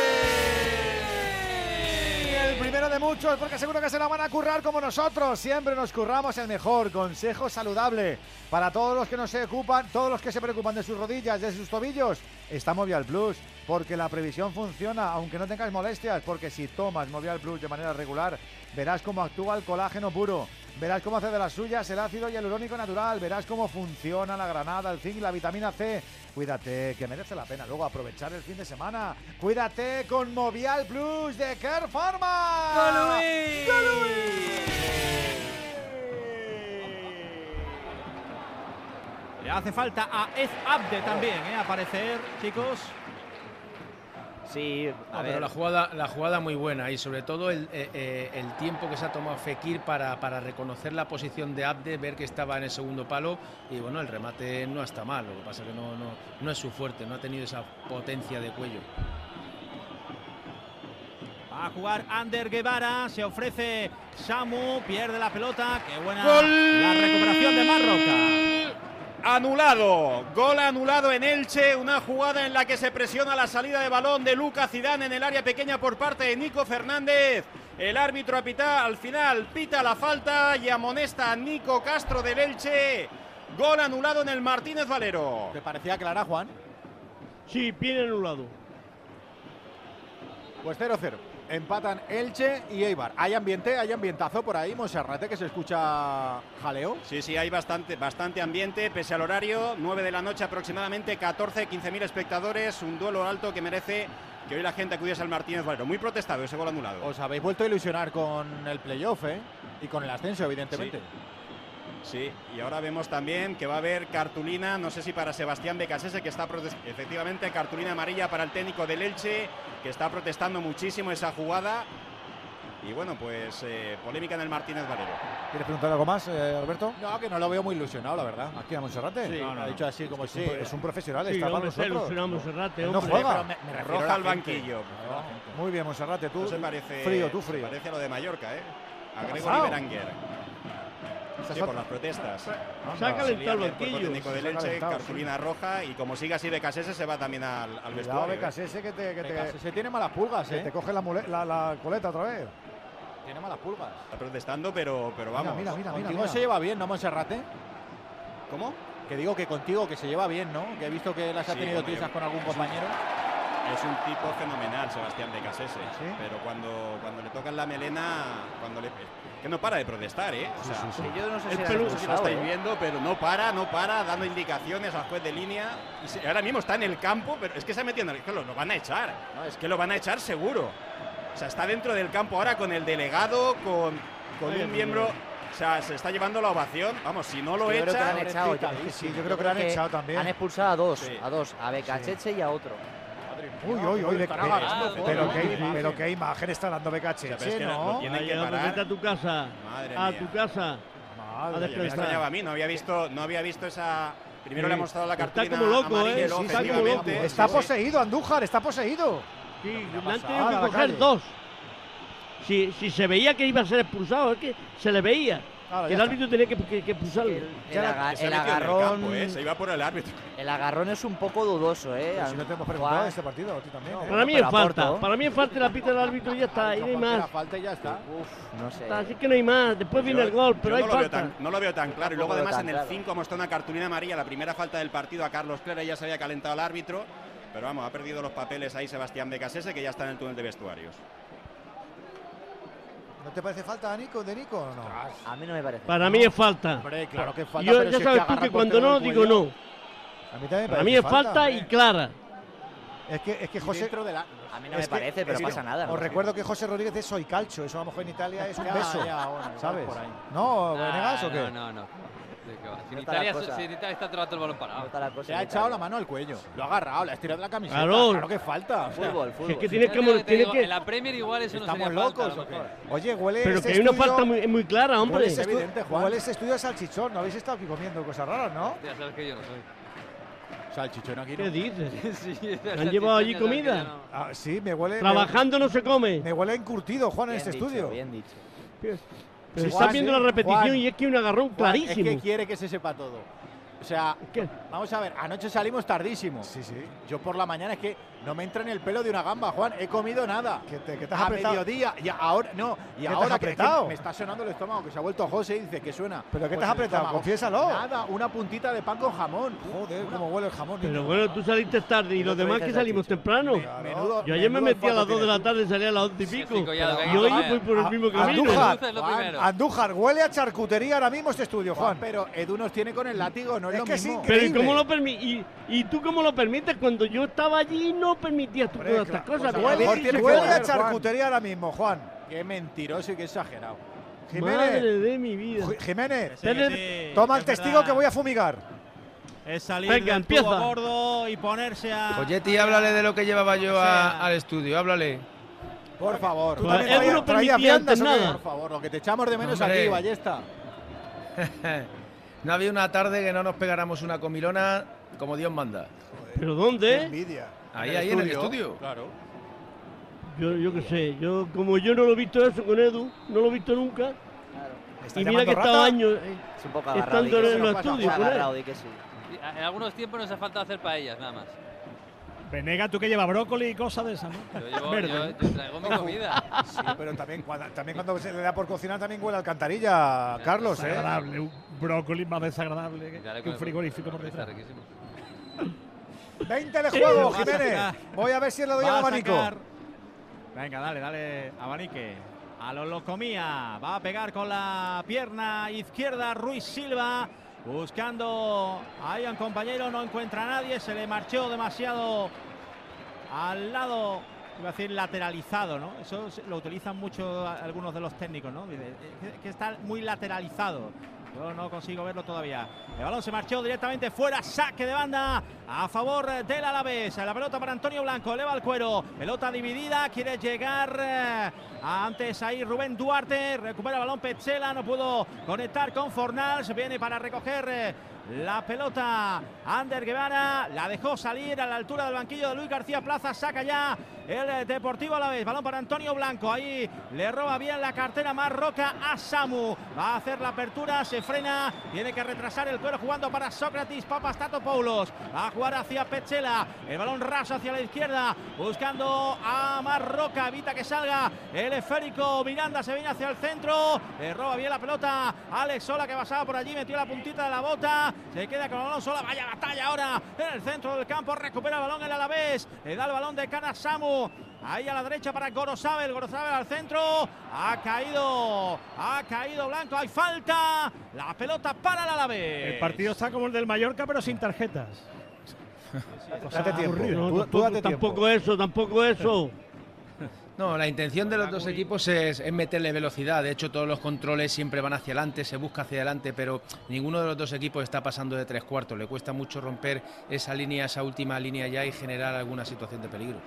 De muchos, porque seguro que se la van a currar como nosotros. Siempre nos curramos el mejor consejo saludable para todos los que nos ocupan, todos los que se preocupan de sus rodillas, de sus tobillos. Está Movial Plus, porque la previsión funciona, aunque no tengas molestias, porque si tomas Movial Plus de manera regular, verás cómo actúa el colágeno puro. Verás cómo hace de las suyas el ácido hialurónico natural. Verás cómo funciona la granada, el zinc la vitamina C. Cuídate, que merece la pena luego aprovechar el fin de semana. Cuídate con Movial Plus de Care Pharma. Le hace falta a Ez Abde también, ¿eh? aparecer, chicos. Sí. Pero la jugada, la jugada muy buena y sobre todo el, eh, eh, el tiempo que se ha tomado Fekir para, para, reconocer la posición de Abde, ver que estaba en el segundo palo y bueno, el remate no está mal, lo que pasa es que no, no, no es su fuerte, no ha tenido esa potencia de cuello. Va a jugar Ander Guevara, se ofrece Samu, pierde la pelota, qué buena la recuperación de Marroca anulado. Gol anulado en Elche, una jugada en la que se presiona la salida de balón de Lucas Zidane en el área pequeña por parte de Nico Fernández. El árbitro apita, al final pita la falta y amonesta a Nico Castro del Elche. Gol anulado en el Martínez Valero. ¿Te parecía clara, Juan? Sí, bien anulado. Pues 0-0. Empatan Elche y Eibar. Hay ambiente, hay ambientazo por ahí, Monserrate, que se escucha jaleo. Sí, sí, hay bastante, bastante ambiente, pese al horario, 9 de la noche aproximadamente, 14, 15 mil espectadores, un duelo alto que merece que hoy la gente acudiese al Martínez Valero. Muy protestado ese gol anulado. Os habéis vuelto a ilusionar con el playoff, ¿eh? Y con el ascenso, evidentemente. Sí, y ahora vemos también que va a haber cartulina, no sé si para Sebastián Becasese, que está efectivamente cartulina amarilla para el técnico del Elche, que está protestando muchísimo esa jugada. Y bueno, pues eh, polémica en el Martínez Valero. ¿Quieres preguntar algo más, eh, Alberto? No, que no lo veo muy ilusionado, la verdad. ¿Aquí a Monserrate? Sí, no, no, ha dicho así como es. Es un, profesional, sí, está para nosotros. No juega. Me, me Roja al banquillo. Muy bien, Monserrate, tú. No se parece, frío, tú frío. Parece a lo de Mallorca, ¿eh? Agrego Liberanguer. Sí, por las protestas. No, se ha calentado el banquillo. De Leche, cartulina roja y como siga así Becasese se va también al, vestuario. Becasese ¿eh? que te, que te se tiene malas pulgas. ¿eh? Te coge la, la, la, coleta otra vez. Tiene malas pulgas. Está protestando, pero, pero vamos. Mira, mira, mira, contigo se lleva bien, ¿no, Monserrate? ¿Cómo? Que digo que contigo que se lleva bien, ¿no? Que he visto que las ha tenido trizas con algún compañero. Es un tipo fenomenal, Sebastián de Becasese. Pero cuando, cuando le tocan la melena, cuando le que no para de protestar, ¿eh? O sea. Yo no sé el si lo estáis viendo, pero no para, no para, dando indicaciones al juez de línea. Ahora mismo está en el campo, pero es que se ha metido en el. Que lo, van a echar. Es que lo van a echar seguro. O sea, está dentro del campo ahora con el delegado, con, un miembro. O sea, se está llevando la ovación. Vamos, si no lo echa. Yo creo que lo han echado. Sí, yo creo, que lo han echado también. Han expulsado a dos, a dos, a Becacheche y a otro. Uy, uy, uy, de, pero, qué, pero qué imagen está dando Becache. Sí, ¿no? Tiene que parar. a tu casa. Madre a tu casa. Madre mía, me extrañaba a mí, no había visto, no había visto esa, Primero le ha mostrado la cartulina ¿eh? Está como loco, ¿eh? Está, como loco. está poseído, Andújar, está poseído. Sí, le han tenido que coger dos. Si, si, se veía que iba a ser expulsado, es que se le veía. El árbitro tenía que, que. El, aga el agarrón. Campo. ¿eh? Se iba por el árbitro. El agarrón es un poco dudoso, ¿eh? Pero no te hemos preguntado este partido, ¿eh? Para mí es falta. Para mí es falta la pita del árbitro y ya está. Y no hay más. Falta y ya está. Uf, no sé. Así que no hay más. Después viene el gol, pero hay no falta. Lo no lo veo tan claro. Y luego, además, en el 5 claro. mostró una cartulina amarilla, la primera falta del partido a Carlos Clara. Ya se había calentado el árbitro. Pero vamos, ha perdido los papeles ahí Sebastián Becasese, que ya está en el túnel de vestuarios. ¿No te parece falta a Nico, de Nico o no? A mí no me parece. Para mí es falta. Yo, ya sabes tú que cuando no, digo no. A mí también Para mí es falta, y ¿eh? clara. Es que, es que José. A mí no me parece, que, pero pasa nada. Os recuerdo que José Rodríguez es soy calcho. Eso a lo mejor en Italia es un beso. ¿Sabes? ¿No, Venegas o qué? No, no, no. Si Italia, si Italia está todo el balón parado. Se ha echado la mano al cuello. Lo ha agarrado, le ha estirado la camiseta. Claro, claro que falta. O sea, fútbol, fútbol. Es que tiene que, que, que... En la Premier igual eso Estamos no sería locos. Falta, o Oye, huele Pero ese que hay estudio... una falta muy, muy clara, hombre. Es evidente, Juan. Huele ese estudio a salchichón. No habéis estado aquí comiendo cosas raras, ¿no? Ya sabes que yo no soy. Salchichón aquí. ¿Qué no? dices? sí, ¿Han llevado allí comida? No. Ah, sí, me huele. Trabajando me... no se come. Me huele encurtido, Juan, bien en este dicho, estudio. Bien dicho. Pero están viendo la eh, repetición y es que un agarrón clarísimo. Es que quiere que se sepa todo. O sea, vamos a ver, anoche salimos tardísimo. Sí, sí. Yo por la mañana es que no me entra en el pelo de una gamba, Juan. He comido nada. Que te, que te has a mediodía. Y ahora, no. Y ahora que, que, me está sonando el estómago, que se ha vuelto José y dice que suena. ¿Pero qué pues te has apretado? Confiésalo. Nada, una puntita de pan con jamón. Joder, cómo huele el jamón. Pero bueno, tú saliste tarde y los demás que salimos temprano. Menudo, yo ayer me metí a las 2 de la tarde y salí a las 11 y pico. Sí, y hoy voy por el mismo camino. Andújar, Andújar, huele a charcutería ahora mismo este estudio, Juan. Pero Edu nos tiene con el látigo, no es, lo que mismo. Pero ¿y, cómo lo ¿y tú cómo lo permites? Cuando yo estaba allí no no permitías tú todas estas cosas. Vuelve a charcutería ahora mismo, Juan. Qué mentiroso y qué exagerado. Jiménez. Madre de mi vida. Jiménez. Sí, sí, toma el testigo que voy a fumigar. Es salir Venga, del empieza. Tubo gordo y ponerse a. Colletti, háblale de lo que llevaba yo a, al estudio, háblale. Por favor. Tú pues traía, no traía viandas, nada. Por favor, lo que te echamos de menos Hombre. aquí, Ballesta. no había una tarde que no nos pegáramos una comilona como Dios manda. ¿Pero dónde? Qué envidia. Ahí, ahí en el estudio. Claro. Yo, yo qué sé, yo como yo no lo he visto eso con Edu, no lo he visto nunca. ¿Está Y mira que rata? años eh, Es un poco agarrado. estando en los estudios ha En algunos tiempos nos hace falta hacer paellas, nada más. Venega, tú que llevas brócoli y cosas de esas, ¿no? Yo, llevo- Verde. yo- yo traigo mi comida. Sí, pero también cuando, también cuando se le da por cocinar también huele a alcantarilla, Carlos, ¿eh? Desagradable, un brócoli más desagradable que, un frigorífico por Está detrás. riquísimo. 20 de juego, Jiménez. Voy a ver si le doy al abanico. Venga, dale, dale, abanique. A lo locomía. Va a pegar con la pierna izquierda Ruiz Silva. Buscando ahí a un compañero, no encuentra a nadie. Se le marchó demasiado al lado, iba a decir lateralizado, ¿no? Eso lo utilizan mucho algunos de los técnicos, ¿no? Que está muy lateralizado. Yo no consigo verlo todavía. El balón se marchó directamente fuera, saque de banda a favor del Alavés. La pelota para Antonio Blanco, eleva el cuero. Pelota dividida, quiere llegar eh, antes ahí Rubén Duarte. Recupera el balón Petzela, no pudo conectar con Fornals. Viene para recoger eh, la pelota Ander Guevara. La dejó salir a la altura del banquillo de Luis García Plaza. Saca ya el eh, Deportivo Alavés. Balón para Antonio Blanco. Ahí le roba bien la cartera Marroca a Samu. Va a hacer la apertura, se frena. Tiene que retrasar el cuero jugando para Sócrates Papastatopoulos. Va a jugar hacia Pechela. El balón raso hacia la izquierda. Buscando a Marroca. Evita que salga el esférico. Miranda se viene hacia el centro. Le roba bien la pelota. Alex Sola que pasaba por allí. Metió la puntita de la bota. Se queda con el balón Sola. Vaya batalla ahora en el centro del campo. Recupera el balón el Alavés. Le da el balón de Cana Samu. Ahí a la derecha para Gorosabel. Gorosabel al centro. Ha caído. Ha caído Blanco. Hay falta. La pelota para el Alavés. El partido está como el del Mallorca, pero sin tarjetas. Date tiempo. aburrido. No, Tú- tú tampoco, date tiempo. tampoco eso, tampoco eso. No, la intención de los dos equipos es, es meterle velocidad. De hecho, todos los controles siempre van hacia adelante, se busca hacia adelante, pero ninguno de los dos equipos está pasando de tres cuartos. Le cuesta mucho romper esa línea, esa última línea ya y generar alguna situación de peligro.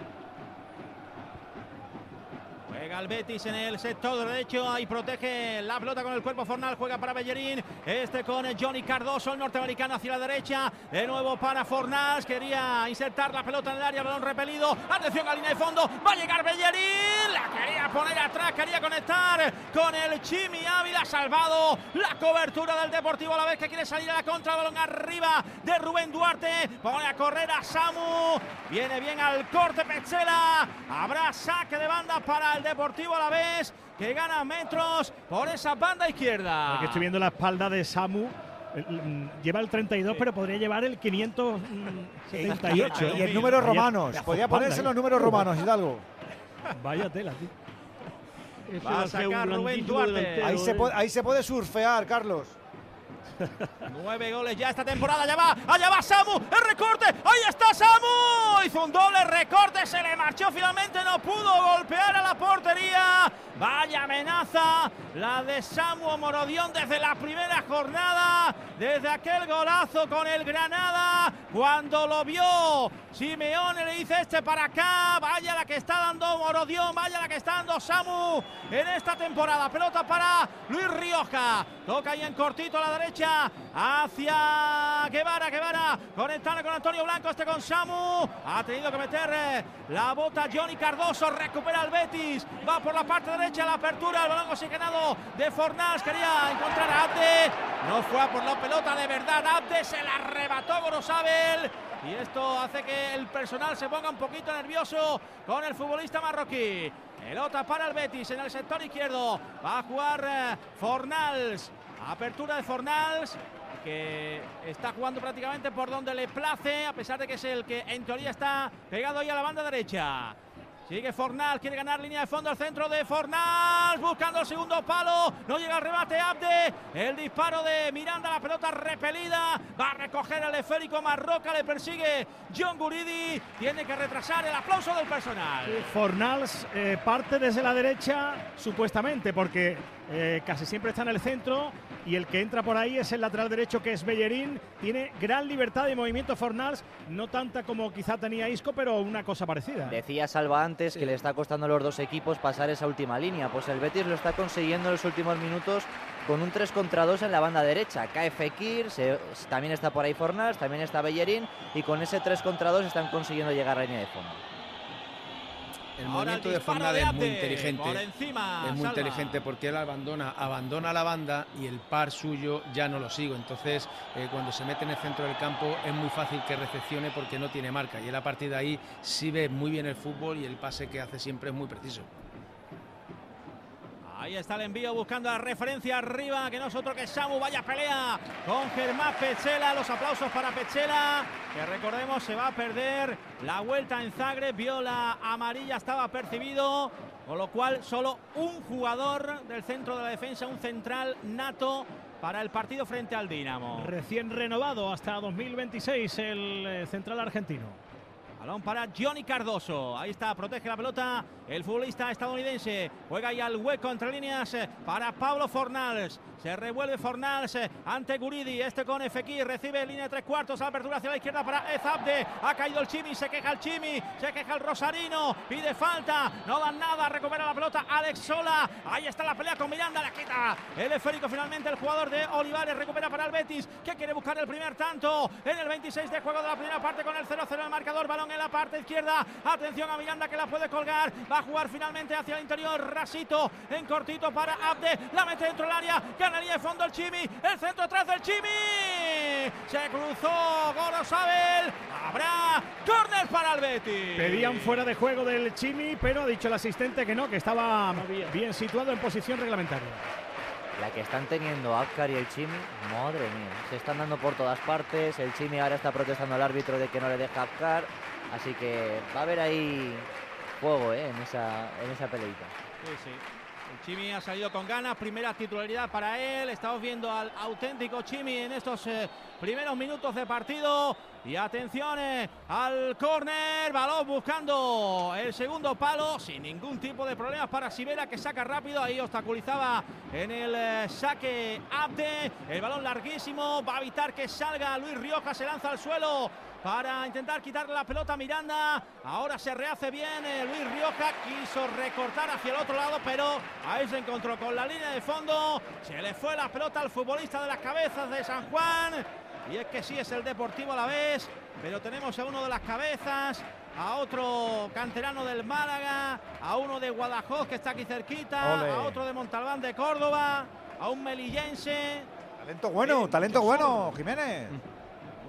Juega el Betis en el sector derecho. Ahí protege la pelota con el cuerpo Fornal. Juega para Bellerín. Este con Johnny Cardoso, el norteamericano hacia la derecha. De nuevo para Fornals. Quería insertar la pelota en el área. Balón repelido. Atención a línea de fondo. Va a llegar Bellerín. La quería poner atrás. Quería conectar con el Chimi Ávila. Salvado la cobertura del Deportivo a la vez que quiere salir a la contra. Balón arriba de Rubén Duarte. Pone a correr a Samu. Viene bien al corte Petzela. Habrá saque de banda para el Deportivo a la vez que gana metros por esa banda izquierda. Aquí estoy viendo la espalda de Samu. El- mm, Lleva el 32, pero podría llevar el 578. Y en números romanos. espalda, ponerse los números romanos, Hidalgo. Vaya tela, tío. Va a sacar Rubén Duarte. Ahí se, ¿eh? puede, ahí se puede surfear, Carlos. Nueve goles ya esta temporada. Allá va, allá va Samu. El recorte. Ahí está Samu. Hizo un doble recorte. Se le marchó finalmente. No pudo golpear a la portería. Vaya amenaza la de Samu Morodión desde la primera jornada. Desde aquel golazo con el Granada. Cuando lo vio Simeone le dice este para acá. Vaya la que está dando Morodión. Vaya la que está dando Samu en esta temporada. Pelota para Luis Rioja. Toca ahí en cortito a la derecha hacia Guevara. Guevara conectando con Antonio Blanco. Este con Samu. Ha tenido que meter eh, la bota Johnny Cardoso. Recupera el Betis. Va por la parte derecha. La apertura. El balón oxigenado de Fornals. Quería encontrar a Abde. No fue a por la pelota de verdad. Abde se la arrebató Gorosabel. Y esto hace que el personal se ponga un poquito nervioso con el futbolista marroquí. Pelota para el Betis en el sector izquierdo. Va a jugar eh, Fornals. Apertura de Fornals. Que está jugando prácticamente por donde le place, a pesar de que es el que en teoría está pegado ahí a la banda derecha. Sigue Fornal, quiere ganar línea de fondo al centro de Fornal, buscando el segundo palo, no llega el remate Abde, el disparo de Miranda, la pelota repelida, va a recoger el esférico Marroca, le persigue John Guridi, tiene que retrasar el aplauso del personal. Fornals eh, parte desde la derecha, supuestamente, porque eh, casi siempre está en el centro y el que entra por ahí es el lateral derecho que es Bellerín. Tiene gran libertad de movimiento Fornals, no tanta como quizá tenía Isco, pero una cosa parecida. Decía Salva antes que le está costando a los dos equipos pasar esa última línea. Pues el Betis lo está consiguiendo en los últimos minutos con un 3 contra 2 en la banda derecha. Cae Fekir, se- también está por ahí Fornals, también está Bellerín y con ese 3 contra 2 están consiguiendo llegar a la línea de fondo. El movimiento el de de es muy inteligente. encima, es muy salva. inteligente porque él abandona, abandona la banda y el par suyo ya no lo sigo. Entonces, eh, cuando se mete en el centro del campo es muy fácil que recepcione porque no tiene marca. Y él a partir de ahí sí ve muy bien el fútbol y el pase que hace siempre es muy preciso. Ahí está el envío buscando la referencia arriba, que no es otro que Samu. Vaya pelea con Germán Pechela. Los aplausos para Pechela, que recordemos se va a perder la vuelta en Zagreb. Vio la amarilla, estaba percibido. Con lo cual, solo un jugador del centro de la defensa, un central nato para el partido frente al Dinamo. Recién renovado hasta 2026 el eh, central argentino. Balón para Johnny Cardoso. Ahí está, protege la pelota el futbolista estadounidense. Juega ahí al hueco entre líneas eh, para Pablo Fornals. Se revuelve Fornals eh, ante Guridi. Este con FX recibe línea de tres cuartos. Apertura hacia la izquierda para Ezabde. Ha caído el Chimi. Se queja el Chimi. Se queja el Rosarino. Pide falta. No dan nada. Recupera la pelota Alex Sola. Ahí está la pelea con Miranda. La quita el esférico finalmente. El jugador de Olivares recupera para el Betis. Que quiere buscar el primer tanto en el 26 de juego de la primera parte con el 0-0 en el marcador. Balón en la parte izquierda. Atención a Miranda que la puede colgar. Va a jugar finalmente hacia el interior. Rasito en cortito para Abde. La mete dentro del área. Ganaría de fondo el Chimi. El centro atrás del Chimi. Se cruzó Gorosabel. Habrá córner para el Betis. Pedían fuera de juego del Chimi, pero ha dicho el asistente que no, que estaba bien situado en posición reglamentaria. La que están teniendo Abkar y el Chimi, madre mía, se están dando por todas partes. El Chimi ahora está protestando al árbitro de que no le deja Abkar, así que va a haber ahí juego ¿eh? en, esa, en esa peleita. Sí, sí. El Chimi ha salido con ganas, primera titularidad para él. Estamos viendo al auténtico Chimi en estos eh, primeros minutos de partido. Y atención eh, al córner, balón buscando el segundo palo sin ningún tipo de problemas para Sibera que saca rápido. Ahí obstaculizaba en el saque Abde. El balón larguísimo, va a evitar que salga Luis Rioja, se lanza al suelo para intentar quitarle la pelota a Miranda. Ahora se rehace bien eh, Luis Rioja. Quiso recortar hacia el otro lado, pero ahí se encontró con la línea de fondo. Se le fue la pelota al futbolista de las cabezas de San Juan. Y es que sí es el Deportivo a la vez, pero tenemos a uno de las cabezas, a otro canterano del Málaga, a uno de Guadajoz que está aquí cerquita, Ole. a otro de Montalbán de Córdoba, a un melillense. Talento bueno, talento bueno, Jiménez.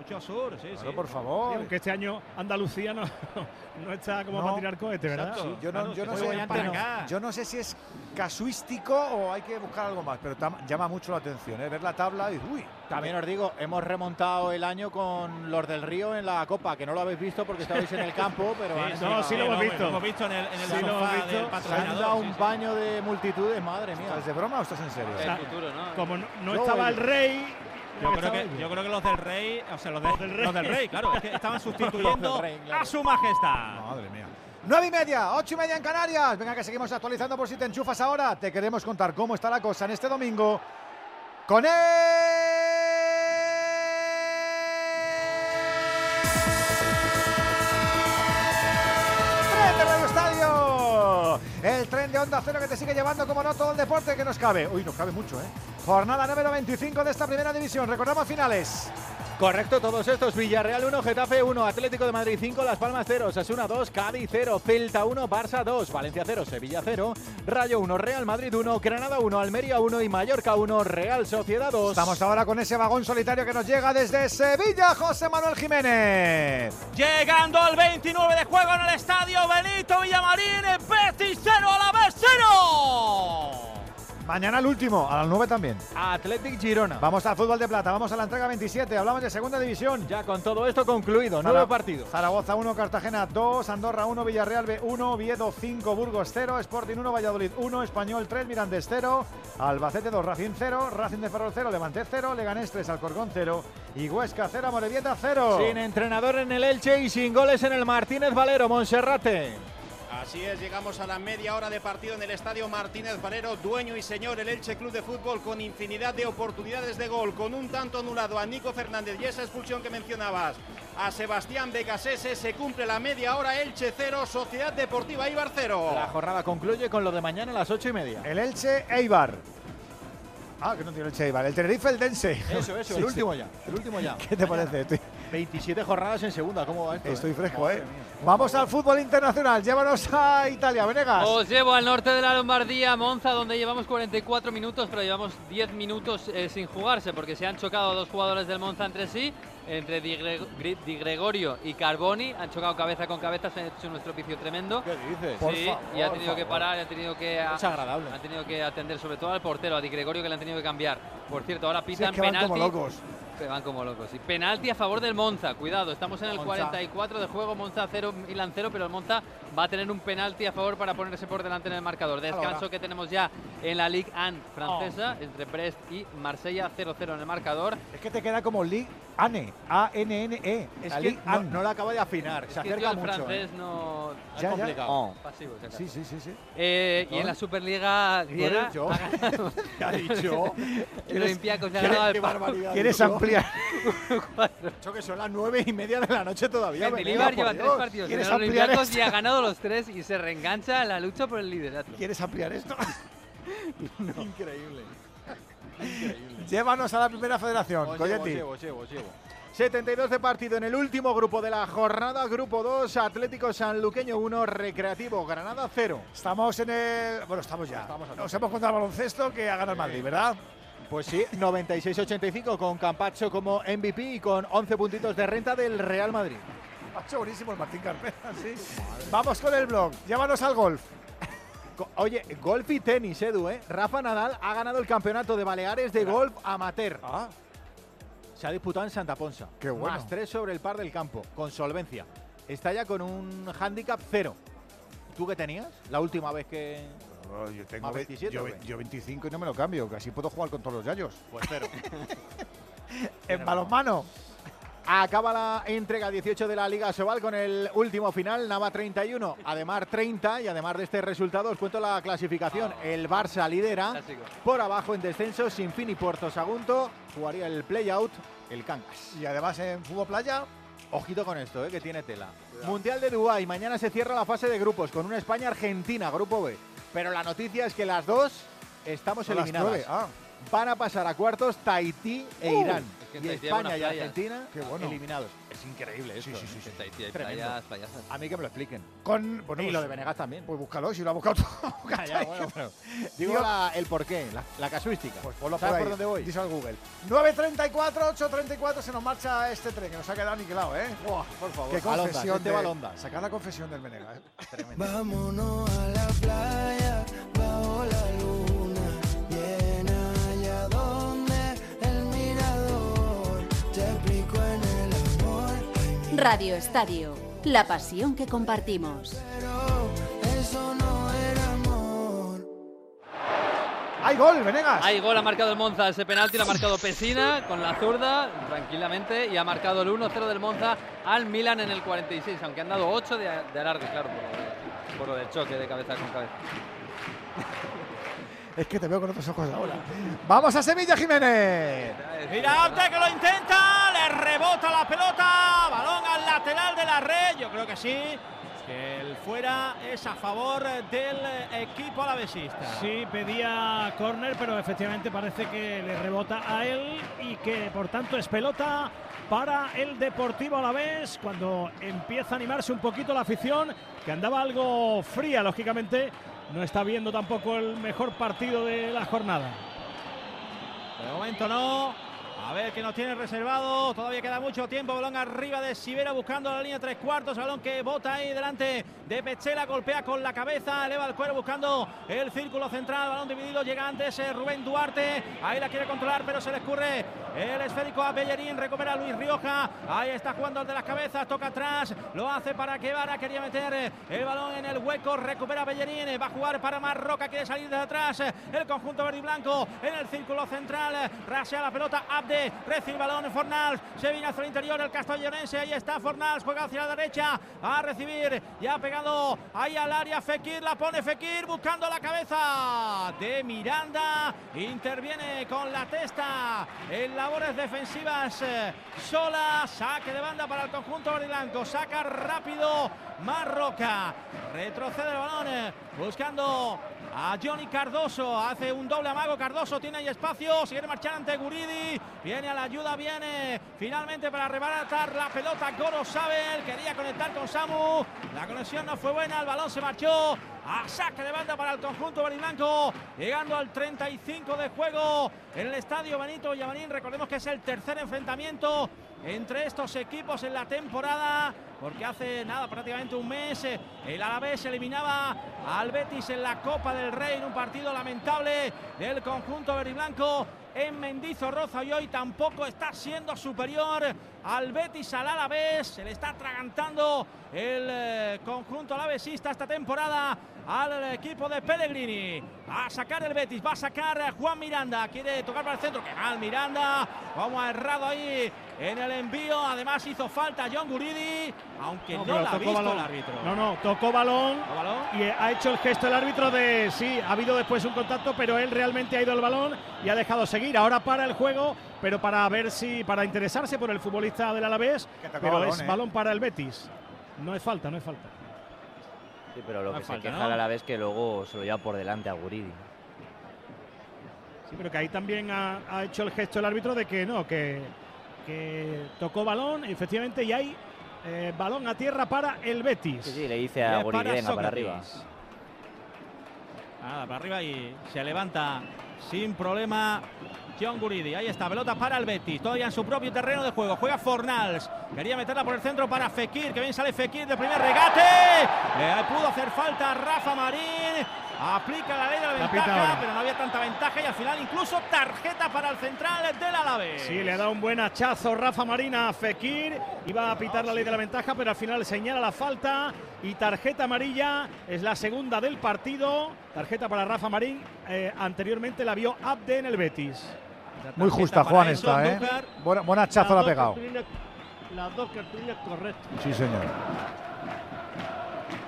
Mucho sur, sí, Claro, sí. por favor. Sí, aunque este año Andalucía no, no está como No, para tirar cohete, ¿verdad? Sí, yo, no, Claro, yo, no sé, muy para acá. yo no sé si es casuístico o hay que buscar algo más, pero llama mucho la atención. ¿eh? Ver la tabla y uy. También os digo, hemos remontado el año con los del Río en la Copa, que no lo habéis visto porque estabais en el campo, pero Sí, han sí, lo hemos visto. Lo hemos visto en el, en el Sí, lo sofá hemos del visto. Se han dado un sí. baño de multitudes, madre mía. ¿Estás de broma o estás en serio? O sea, futuro, ¿no? Como no, no estaba el rey. Yo creo, que, yo creo que los del Rey, o sea, los, de- Los del Rey. los del Rey, claro, es que estaban sustituyendo Rey, claro. a su majestad. Madre mía. Nueve y media, ocho y media en Canarias. Venga, que seguimos actualizando por si te enchufas ahora. Te queremos contar cómo está la cosa en este domingo con él. El tren de Onda Cero que te sigue llevando, como no, todo el deporte que nos cabe. Uy, nos cabe mucho, ¿eh? Jornada número 25 de esta primera división. Recordamos finales. Correcto, todos estos. Villarreal 1, Getafe 1, Atlético de Madrid 5, Las Palmas 0, Sasuna 2, Cádiz 0, Celta 1, Barça 2, Valencia 0, Sevilla 0, Rayo 1, Real Madrid 1, Granada 1, Almería 1 y Mallorca 1, Real Sociedad 2. Estamos ahora con ese vagón solitario que nos llega desde Sevilla, José Manuel Jiménez. Llegando al 29 de juego en el estadio Benito Villamarín, Betis 0 a la vez 0. Mañana el último, a las 9 también. Athletic Girona. Vamos al fútbol de plata, vamos a la entrega 27, hablamos de segunda división. Ya con todo esto concluido, Zara- nueve partidos. Zaragoza 1, Cartagena 2, Andorra 1, Villarreal B 1, Oviedo 5, Burgos 0, Sporting 1, Valladolid 1, Español 3, Mirandés 0, Albacete 2, Racing 0, Racing de Ferrol 0, Levante 0, Leganés 3, Alcorcón 0 y Huesca 0, Morevieta 0. Sin entrenador en el Elche y sin goles en el Martínez Valero, Monserrate. Así es, llegamos a la media hora de partido en el estadio Martínez Valero, dueño y señor el Elche Club de Fútbol con infinidad de oportunidades de gol, con un tanto anulado a Nico Fernández y esa expulsión que mencionabas a Sebastián Becasese, se cumple la media hora, Elche 0, Sociedad Deportiva Ibar 0. La jornada concluye con lo de mañana a las ocho y media. El Elche Eibar. Ah, que no tiene el Elche Eibar, el Tenerife el Dense. Eso, eso, Sí, el sí. último ya. El último ya. ¿Qué te parece? Estoy, 27 jornadas en segunda, ¿cómo va esto? Estoy eh? fresco, ¿eh? Vamos al fútbol internacional. Llévanos a Italia, Venegas. Os llevo al norte de la Lombardía, Monza, donde llevamos 44 minutos, pero llevamos 10 minutos eh, sin jugarse, porque se han chocado dos jugadores del Monza entre sí, entre Di, Gre- Gri- Di Gregorio y Carboni, han chocado cabeza con cabeza, se han hecho un estropicio tremendo. ¿Qué dices? Sí, favor, y ha tenido que parar, ha tenido que, Es agradable. han tenido que atender sobre todo al portero, a Di Gregorio, que le han tenido que cambiar. Por cierto, ahora Si es pitan que van penalti. Se van como locos. Y penalti a favor del Monza. Cuidado, estamos en el Monza. 44 de juego. Monza 0, Milan 0, pero el Monza va a tener un penalti a favor para ponerse por delante en el marcador. Descanso que tenemos ya en la Ligue 1 Oh. francesa entre Brest y Marsella 0-0 en el marcador. Es que te queda como Ligue Ane. A-N-N-E. Es La que Ligue no, no la acaba de afinar, se Es que, acerca el mucho. francés ¿eh? no... Ya, ya. complicado. Oh. Pasivo, si acaso. Sí, sí, sí, sí. Eh, y en la Superliga griega dicho? ha ganado- ¿Qué ha dicho? el Olympiacos le ha ¿Qué- ganado al qué barbaridad. Ampliar? Eso que son las nueve y media de la noche todavía. Mendilibar lleva por tres Dios. partidos en ¿Quieres el ampliar Olympiacos esto? y ha ganado los tres y se reengancha en la lucha por el liderato. ¿Quieres ampliar esto? Increíble. Increíble. Llévanos a la primera federación, Os llevo, Coyetti. os llevo, os llevo, os llevo. 72 de partido en el último grupo de la jornada, grupo 2, Atlético Sanluqueño 1, Recreativo Granada 0. Estamos en el. Bueno, estamos ya. Nos hemos contado el baloncesto que ha ganado el Madrid, ¿verdad? Pues sí, 96-85 con Campacho como MVP y con 11 puntitos de renta del Real Madrid. Ha hecho buenísimo el Martín Carpena, sí. Vamos con el blog. Llévanos al golf. Oye, golf y tenis, Edu, ¿eh? Rafa Nadal ha ganado el campeonato de Baleares de golf amateur. Ah, Se ha disputado en Santa Ponsa. Qué bueno. Más 3 sobre el par del campo, con solvencia. Está ya con un handicap cero. ¿Tú qué tenías? La última vez que. Oh, yo tengo Más ve- 27, yo, yo 25 y no me lo cambio, que así puedo jugar con todos los yayos. Pues cero. en balonmano. Acaba la entrega 18 de la Liga Sobal con el último final, Nava 31, Ademar 30 y además de este resultado os cuento la clasificación. El Barça lidera, Clásico. por abajo en descenso, Sinfín y Puerto Sagunto, jugaría el play-out, el Cangas. Y además en fútbol playa, Ojito con esto, eh, que tiene tela. Mundial de Dubái, mañana se cierra la fase de grupos con una España-Argentina, grupo B. Pero la noticia es que las dos estamos las eliminadas. Ah, Van a pasar a cuartos Tahití e Uh, Irán. Y España y playas. Argentina Qué bueno. eliminados. Es increíble esto. Sí, sí, sí, sí. Playas, payasas. A mí que me lo expliquen. con. Bueno, y pues- lo de Venegas también. Pues búscalo, si lo ha buscado todo. Ya, ya, bueno, pero digo la- el porqué, la, la casuística. Pues ponlo por ¿Sabes ahí. por dónde voy? Díselo al Google. 9.34, 8.34, se nos marcha este tren, que nos ha quedado aniquilado, ¿eh? Buah, por favor. Qué confesión de... balonda. Sacar la confesión del Menega, ¿eh? Tremendo. Vámonos a la playa bajo la luna Radio Estadio. La pasión que compartimos. pero eso no era amor ¡Hay gol, Venegas! Hay gol, ha marcado el Monza ese penalti, lo ha marcado Pesina con la zurda, tranquilamente, y ha marcado el 1-0 del Monza al Milan en el 46, aunque han dado 8 de, de alargue, claro, por lo, de- por lo del choque de cabeza con cabeza. Es que te veo con otros ojos ahora. ¡Vamos a Sevilla, Jiménez! Mira Abde que lo intenta, le rebota la pelota, balón al lateral de la red, yo creo que sí. Que el fuera es a favor del equipo alavesista. Sí, pedía córner, pero efectivamente parece que le rebota a él y que por tanto es pelota para el Deportivo Alavés cuando empieza a animarse un poquito la afición, que andaba algo fría, lógicamente. No está viendo tampoco el mejor partido de la jornada. De momento no. A ver que nos tiene reservado. Todavía queda mucho tiempo. Balón arriba de Sivera buscando la línea tres cuartos. Balón que bota ahí delante de Pechela. Golpea con la cabeza. Eleva el cuero buscando el círculo central. Balón dividido. Llega antes eh, Rubén Duarte. Ahí la quiere controlar, pero se le escurre el esférico a Bellerín. Recupera a Luis Rioja. Ahí está jugando el de las cabezas. Toca atrás. Lo hace para Guevara. Quería meter el balón en el hueco. Recupera Bellerín. Va a jugar para Marroca. Quiere salir de atrás. El conjunto verde y blanco en el círculo central. Rasea la pelota. Abde recibe el balón Fornals. Se viene hacia el interior el castellonense. Ahí está Fornals. Juega hacia la derecha. A recibir. Ya ha pegado ahí al área Fekir. La pone Fekir buscando la cabeza de Miranda. Interviene con la testa en labores defensivas. eh, Sola. Saque de banda para el conjunto blanco. Saca rápido Marroca. Retrocede el balón. eh, Buscando a Johnny Cardoso. Hace un doble amago. Cardoso tiene ahí espacio. Quiere marchar ante Guridi. Viene a la ayuda, viene finalmente para arrebatar la pelota. Goro Sabel quería conectar con Samu. La conexión no fue buena, el balón se marchó. A saque de banda para el conjunto blanco, llegando al 35 de juego en el estadio Benito Villamarín. Recordemos que es el tercer enfrentamiento entre estos equipos en la temporada, porque hace nada, prácticamente un mes, eh, el Alavés eliminaba al Betis en la Copa del Rey en un partido lamentable del conjunto verde y blanco en Mendizorroza y hoy tampoco está siendo superior al Betis al Alavés, se le está atragantando el eh, conjunto alavesista esta temporada al equipo de Pellegrini. Va a sacar el Betis, va a sacar a Juan Miranda. Quiere tocar para el centro. Que mal Miranda. Como ha errado ahí en el envío. Además hizo falta John Guridi. Aunque no, pero la ha visto balón. el árbitro. No, no, tocó balón, ¿Tocó balón? y ha hecho el gesto el árbitro de sí, ha habido después un contacto, pero él realmente ha ido al balón y ha dejado seguir. Ahora para el juego, pero para ver si para interesarse por el futbolista del Alavés, pero balón, es ¿eh? balón para el Betis. No es falta, no es falta. Sí, pero lo No que falta, se queja ¿no? a la vez que luego se lo lleva por delante a Guridi. Sí, pero que ahí también ha, ha hecho el gesto el árbitro de que no, que, que tocó balón, efectivamente, y hay eh, balón a tierra para el Betis. Sí, sí, le dice a Guridi, venga, para arriba. Nada, para arriba y se levanta sin problema John Guridi. Ahí está, pelota para el Betis. Todavía en su propio terreno de juego. Juega Fornals. Quería meterla por el centro para Fekir. Que bien sale Fekir de primer regate. Le pudo hacer falta Rafa Marín. Aplica la ley de la ventaja, pero no había tanta ventaja. Y al final incluso tarjeta para el central del Alavés. Sí, le ha dado un buen hachazo Rafa Marina a Fekir. Iba a pitar la ley de la ventaja, pero al final señala la falta. Y tarjeta amarilla es la segunda del partido. Tarjeta para Rafa Marín. Eh, anteriormente la vio Abde en el Betis. Muy justa, Juan, esta, ¿eh? Buena, buen hachazo la ha pegado. Las dos cartulinas correctas. Sí, señor.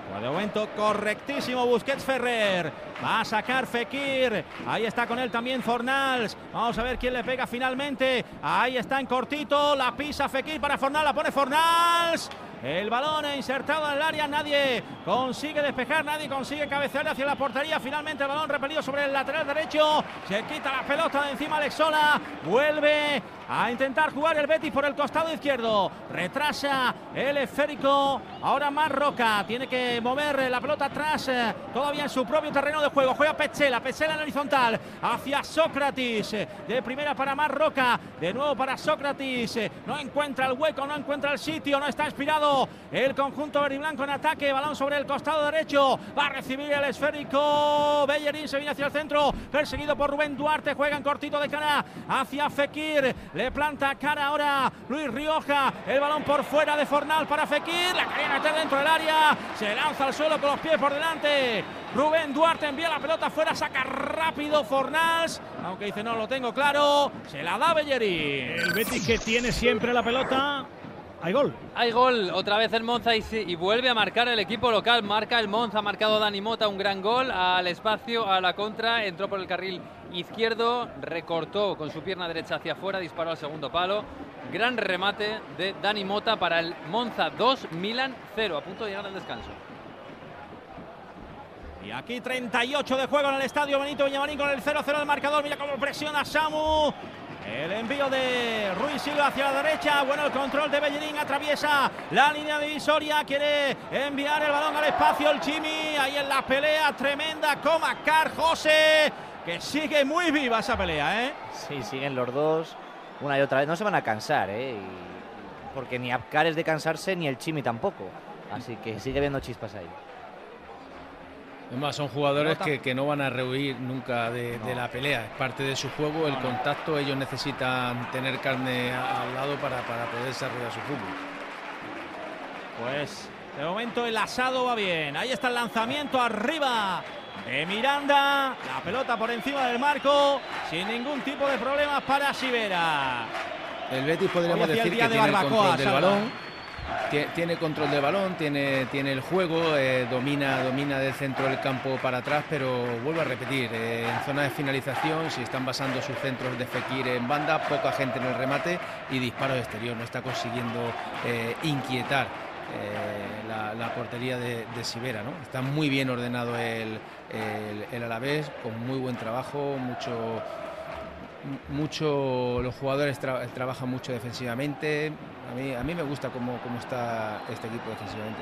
Pues de momento correctísimo Busquets Ferrer. Va a sacar Fekir. Ahí está con él también Fornals. Vamos a ver quién le pega finalmente. Ahí está en cortito. La pisa Fekir para Fornals. La pone Fornals. El balón insertado en el área. Nadie consigue despejar. Nadie consigue cabecear hacia la portería. Finalmente el balón repelido sobre el lateral derecho. Se quita la pelota de encima Alexola. Vuelve a intentar jugar el Betis por el costado izquierdo. Retrasa el esférico. Ahora más Roca. Tiene que mover la pelota atrás. eh, Todavía en su propio terreno de juego. Juega Petzela. Petzela en horizontal. Hacia Sócrates. De primera para más Roca. De nuevo para Sócrates. No encuentra el hueco. No encuentra el sitio. No está inspirado. El conjunto verde y en ataque. Balón sobre el costado derecho. Va a recibir el esférico. Bellerín se viene hacia el centro. Perseguido por Rubén Duarte. Juega en cortito de cara hacia Fekir. Le planta cara ahora Luis Rioja. El balón por fuera de Fornal para Fekir. La quería meter dentro del área. Se lanza al suelo con los pies por delante. Rubén Duarte envía la pelota fuera. Saca rápido Fornals. Aunque dice no lo tengo claro. Se la da Bellerín. El Betis que tiene siempre la pelota. Hay gol. Hay gol otra vez el Monza y, vuelve a marcar el equipo local. Marca el Monza, ha marcado Dani Mota un gran gol al espacio, a la contra, entró por el carril izquierdo, recortó con su pierna derecha hacia afuera, disparó al segundo palo. Gran remate de Dani Mota para el Monza 2, Milan 0, a punto de llegar al descanso. Y aquí 38 de juego en el estadio Benito Villamarín con el 0-0 del marcador. Mira cómo presiona Samu. El envío de Ruiz Silva hacia la derecha. Bueno, el control de Bellerín atraviesa la línea divisoria. Quiere enviar el balón al espacio. El Chimi ahí en la pelea tremenda con Macar José. Que sigue muy viva esa pelea, ¿eh? Sí, siguen los dos una y otra vez. No se van a cansar, ¿eh? Porque ni Abkar es de cansarse ni el Chimi tampoco. Así que sigue viendo chispas ahí. Además, son jugadores que, que no van a rehuir nunca de, de la pelea. Es parte de su juego, el contacto. Ellos necesitan tener carne al lado para, para poder desarrollar su fútbol. Pues de momento el asado va bien. Ahí está el lanzamiento arriba de Miranda. La pelota por encima del marco. Sin ningún tipo de problemas para Sivera. El Betis podríamos hacía el decir día que de tiene el control del Salva. balón. Tie- Tiene control del balón, tiene, tiene el juego, eh, domina, domina del centro del campo para atrás, pero vuelvo a repetir, eh, en zona de finalización, si están basando sus centros de Fekir en banda, poca gente en el remate y disparo de exterior, no está consiguiendo eh, inquietar la, portería de, de Sivera, ¿no? Está muy bien ordenado el, el, Alavés, con muy buen trabajo, mucho mucho, los jugadores tra- trabajan mucho defensivamente. A mí, a mí me gusta cómo, cómo está este equipo defensivamente.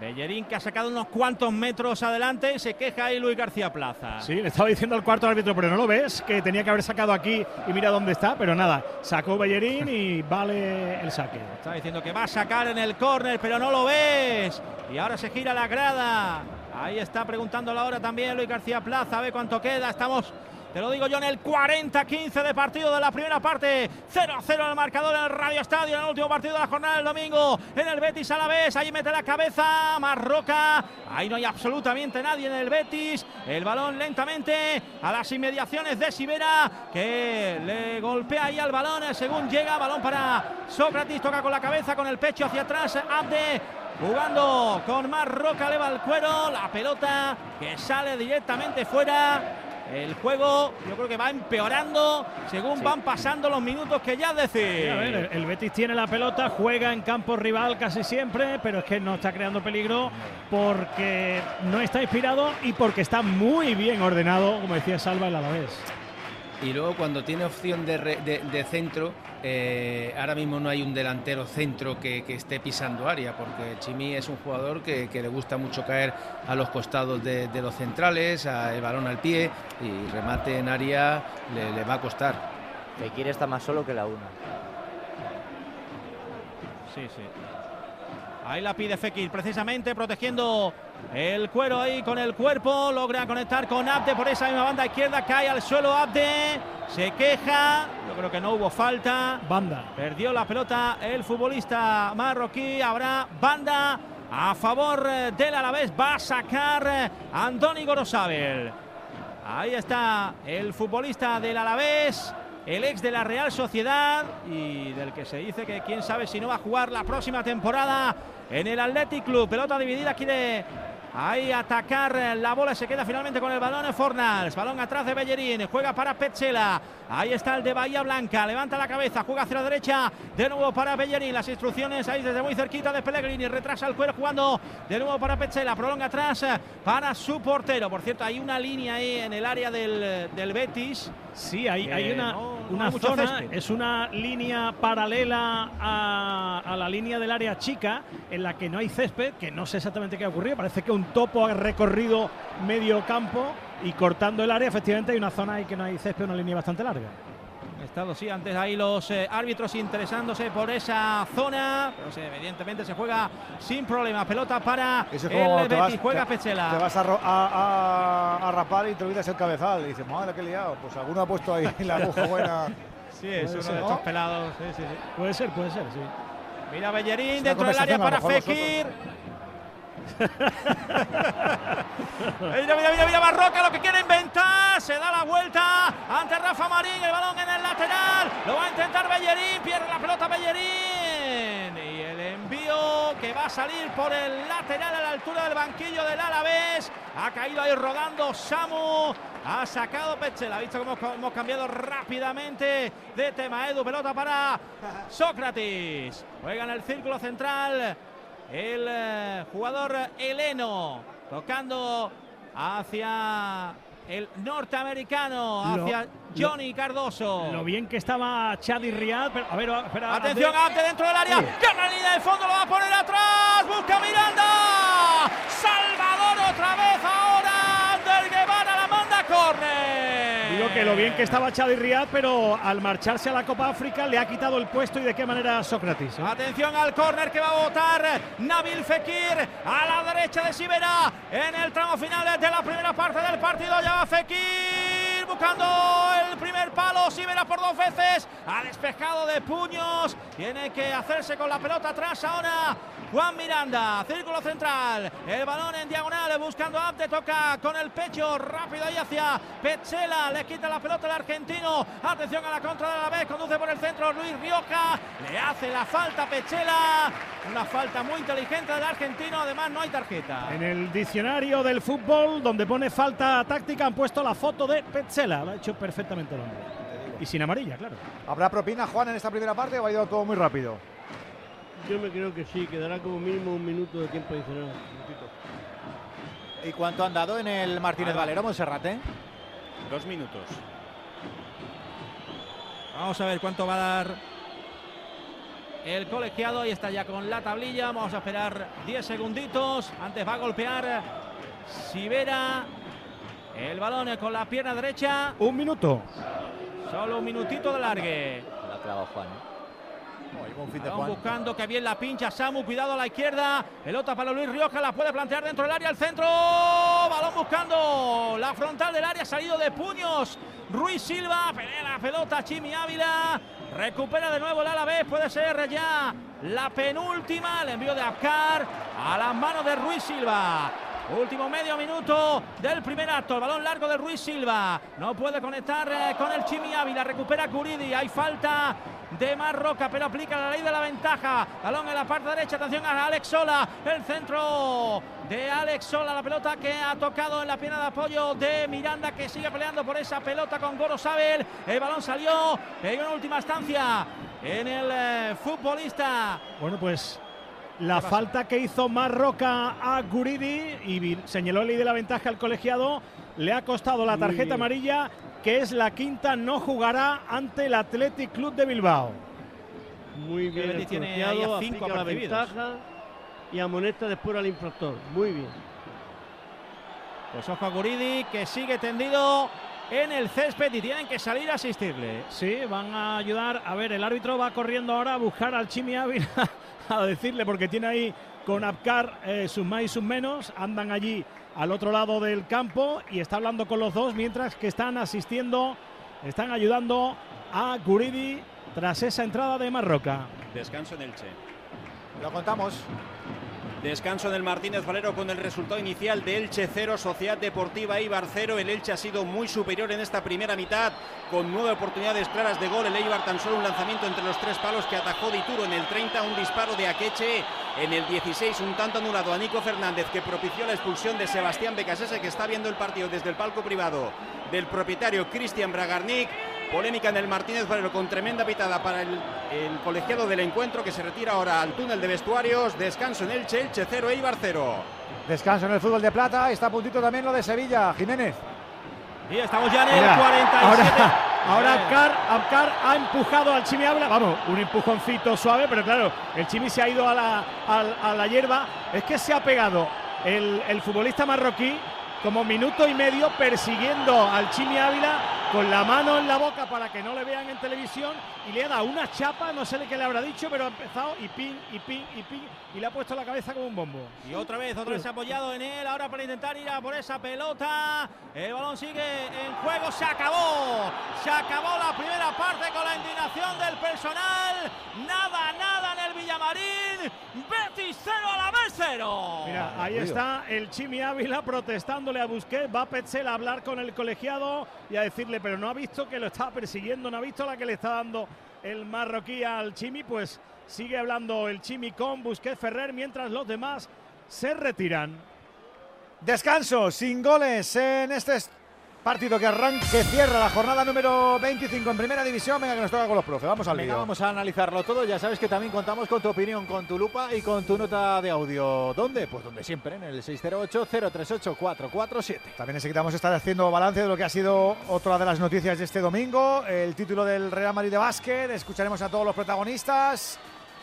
Bellerín que ha sacado unos cuantos metros adelante y se queja ahí Luis García Plaza. Sí, le estaba diciendo al cuarto árbitro, pero no lo ves, que tenía que haber sacado aquí y mira dónde está, pero nada, sacó Bellerín y vale el saque. Está diciendo que va a sacar en el córner, pero no lo ves. Y ahora se gira la grada. Ahí está preguntando la hora también Luis García Plaza. A ver cuánto queda. Estamos, te lo digo yo, en el 40-15 de partido de la primera parte. 0-0 en el marcador en el Radio Estadio. En el último partido de la jornada del domingo. En el Betis a la vez. Ahí mete la cabeza. Marroca. Ahí no hay absolutamente nadie en el Betis. El balón lentamente a las inmediaciones de Sibera. Que le golpea ahí al balón. Según llega, balón para Sócrates. Toca con la cabeza, con el pecho hacia atrás. Abde. Jugando con Marroca, eleva el cuero, la pelota que sale directamente fuera. El juego yo creo que va empeorando según van pasando los minutos que ya decir. A ver, el- el Betis tiene la pelota, juega en campo rival casi siempre, pero es que no está creando peligro porque no está inspirado y porque está muy bien ordenado, como decía Salva el Alavés. Y luego cuando tiene opción de, re- de- de centro, eh, ahora mismo no hay un delantero centro que, que esté pisando área, porque Chimi es un jugador que, que le gusta mucho caer a los costados de, de los centrales, a- el balón al pie y remate en área le, le va a costar. Fekir está más solo que la una. Sí, sí. Ahí la pide Fekir, precisamente protegiendo el cuero ahí con el cuerpo. Logra conectar con Abde por esa misma banda izquierda. Cae al suelo Abde. Se queja. Yo creo que no hubo falta. Banda. Perdió la pelota el futbolista marroquí. Habrá banda a favor del Alavés. Va a sacar Andoni Gorosabel. Ahí está el futbolista del Alavés, el ex de la Real Sociedad y del que se dice que quién sabe si no va a jugar la próxima temporada en el Athletic Club. Pelota dividida, quiere ahí atacar la bola, se queda finalmente con el balón Fornals. Balón atrás de Bellerín, juega para Petzela. Ahí está el de Bahía Blanca, levanta la cabeza, juega hacia la derecha, de nuevo para Bellerín. Las instrucciones ahí desde muy cerquita de Pellegrini, retrasa el cuero jugando de nuevo para Petzela, prolonga atrás eh, para su portero. Por cierto, hay una línea ahí en el área del, del Betis. Sí, hay, hay que una, no- no una hay mucho zona, césped. es una línea paralela a, a la línea del área chica en la que no hay césped, que no sé exactamente qué ha ocurrido. Parece que un topo ha recorrido medio campo y cortando el área, efectivamente hay una zona ahí que no hay césped, una línea bastante larga. Estado, sí, antes ahí los eh, árbitros interesándose por esa zona, pero sí, evidentemente se juega sin problema. Pelota para Eso es como el te Betis, vas, juega te- Pechela. Te vas a, a- a- a rapar y te olvidas el cabezal. Y dices, madre, qué liado. Pues alguno ha puesto ahí la aguja buena. Sí, es uno ser, de ¿no? estos pelados. Sí, sí, sí. Puede ser, puede ser, sí. Mira Bellerín dentro del área para Fekir. mira, mira, mira, mira, Barroca lo que quiere inventar. Se da la vuelta ante Rafa Marín. El balón en el lateral. Lo va a intentar Bellerín. Pierde la pelota Bellerín. Y el envío que va a salir por el lateral a la altura del banquillo del Alavés. Ha caído ahí rodando Samu. Ha sacado Pechela. Ha visto cómo hemos cambiado rápidamente de tema. Edu, pelota para Sócrates. Juega en el círculo central. El eh, jugador Heleno tocando hacia el norteamericano, Lo- hacia Johnny Cardoso. Lo bien que estaba Chadi Riad, pero a ver, espera. Atención. Abde dentro del área. La línea de fondo, lo va a poner atrás. Busca Miranda. Salvador otra vez ahora. Ander Guevara la manda córner. Que lo bien que estaba Chadi Riad, pero al marcharse a la Copa África le ha quitado el puesto y de qué manera Sócrates. Atención al córner que va a votar Nabil Fekir a la derecha de Sibera en el tramo final de la primera parte del partido. Ya va Fekir buscando el primer palo. Sibera por dos veces. Ha despejado de puños. Tiene que hacerse con la pelota atrás ahora. Juan Miranda, círculo central, el balón en diagonal buscando a Abde, toca con el pecho rápido ahí hacia Petzela, le quita la pelota el argentino, atención a la contra de la vez, conduce por el centro Luis Rioja, le hace la falta a Petzela, una falta muy inteligente del argentino, además no hay tarjeta. En el diccionario del fútbol, donde pone falta táctica, han puesto la foto de Petzela. Lo ha hecho perfectamente el hombre. Y sin amarilla, claro. ¿Habrá propina, Juan, en esta primera parte o ha ido todo muy rápido? Yo me creo que sí, quedará como mínimo un minuto de tiempo adicional. ¿Y cuánto han dado en el Martínez. Valero, Monserrate? Dos minutos. Vamos a ver cuánto va a dar el colegiado. Ahí está ya con la tablilla. Vamos a esperar 10 segunditos. Antes va a golpear Sivera. El balón con la pierna derecha. Un minuto. Solo un minutito de largue. La clava Juan. Balón buscando que bien la pincha Samu, cuidado a la izquierda. Pelota para Luis Rioja, la puede plantear dentro del área, al centro. Balón buscando la frontal del área, salido de puños. Ruiz Silva, pelea la pelota Chimi Ávila. Recupera de nuevo el Alavés, puede ser ya la penúltima. El envío de Abkar a las manos de Ruiz Silva. Último medio minuto del primer acto. El balón largo de Ruiz Silva. No puede conectar eh, con el Chimi Ávila. Recupera Curidi. Hay falta de Marroca, pero aplica la ley de la ventaja. Balón en la parte derecha. Atención a Alex Sola. El centro de Alex Sola. La pelota que ha tocado en la pierna de apoyo de Miranda, que sigue peleando por esa pelota con Goro Sabel. El balón salió. En una última instancia en el eh, futbolista. Bueno, pues la falta que hizo Marroca a Guridi y señaló el ley de la ventaja al colegiado le ha costado la tarjeta amarilla, que es la quinta, no jugará ante el Athletic Club de Bilbao. Muy bien, el tiene ahí a cinco la ventaja y amonesta después al infractor. Muy bien. Pues ojo a Guridi, que sigue tendido en el césped y tienen que salir a asistirle. Sí, van a ayudar. A ver, el árbitro va corriendo ahora a buscar al Chimi Ávila a decirle, porque tiene ahí con Abkar eh, sus más y sus menos. Andan allí al otro lado del campo y está hablando con los dos mientras que están asistiendo, están ayudando a Guridi tras esa entrada de Marroca. Descanso en Elche. Lo contamos. Descanso en el Martínez Valero con el resultado inicial de Elche 0, Sociedad Deportiva Eibar 0. El Elche ha sido muy superior en esta primera mitad, con nueve oportunidades claras de gol. El Eibar tan solo un lanzamiento entre los tres palos que atajó Dituro en el 30, un disparo de Akeche en el 16, un tanto anulado a Nico Fernández que propició la expulsión de Sebastián Becasese que está viendo el partido desde el palco privado del propietario Cristian Bragarnik. Polémica en el Martínez Valero con tremenda pitada para el, el colegiado del encuentro que se retira ahora al túnel de vestuarios. Descanso en Elche, Elche 0, Eibar 0. Descanso en el fútbol de plata. Está a puntito también lo de Sevilla. Jiménez. Y estamos ya en el Mira, 47. Ahora, ahora ha empujado al Chimi Ávila. Vamos, un empujoncito suave, pero claro, el Chimi se ha ido a la, al- a la hierba. Es que se ha pegado el, el futbolista marroquí como minuto y medio persiguiendo al Chimi Ávila con la mano en la boca para que no le vean en televisión y le ha dado una chapa, no sé qué le habrá dicho, pero ha empezado y pin, y pin, y pin, y le ha puesto la cabeza como un bombo. Y otra vez, otra vez se ha apoyado en él, ahora para intentar ir a por esa pelota. El balón sigue en juego, se acabó. Se acabó la primera parte con la indignación del personal. Nada, nada en el Villamarín. Betis 0 a la vez 0. Mira, ahí está el Chimi Ávila a Busquets. Va a Petzela a hablar con el colegiado y a decirle, pero no ha visto que lo está persiguiendo, no ha visto la que le está dando el marroquí al Chimi. Pues sigue hablando el Chimi con Busquets Ferrer mientras los demás se retiran. Descanso sin goles en este es- partido que arranca, que cierra la jornada número 25 en primera división. Venga, que nos toca con los profes. Vamos al Venga, lío. vamos a analizarlo todo. Ya sabes que también contamos con tu opinión, con tu lupa y con tu nota de audio. ¿Dónde? Pues donde siempre, en el 608-038-447. También enseguida estar haciendo balance de lo que ha sido otra de las noticias de este domingo, el título del Real Madrid de básquet. Escucharemos a todos los protagonistas.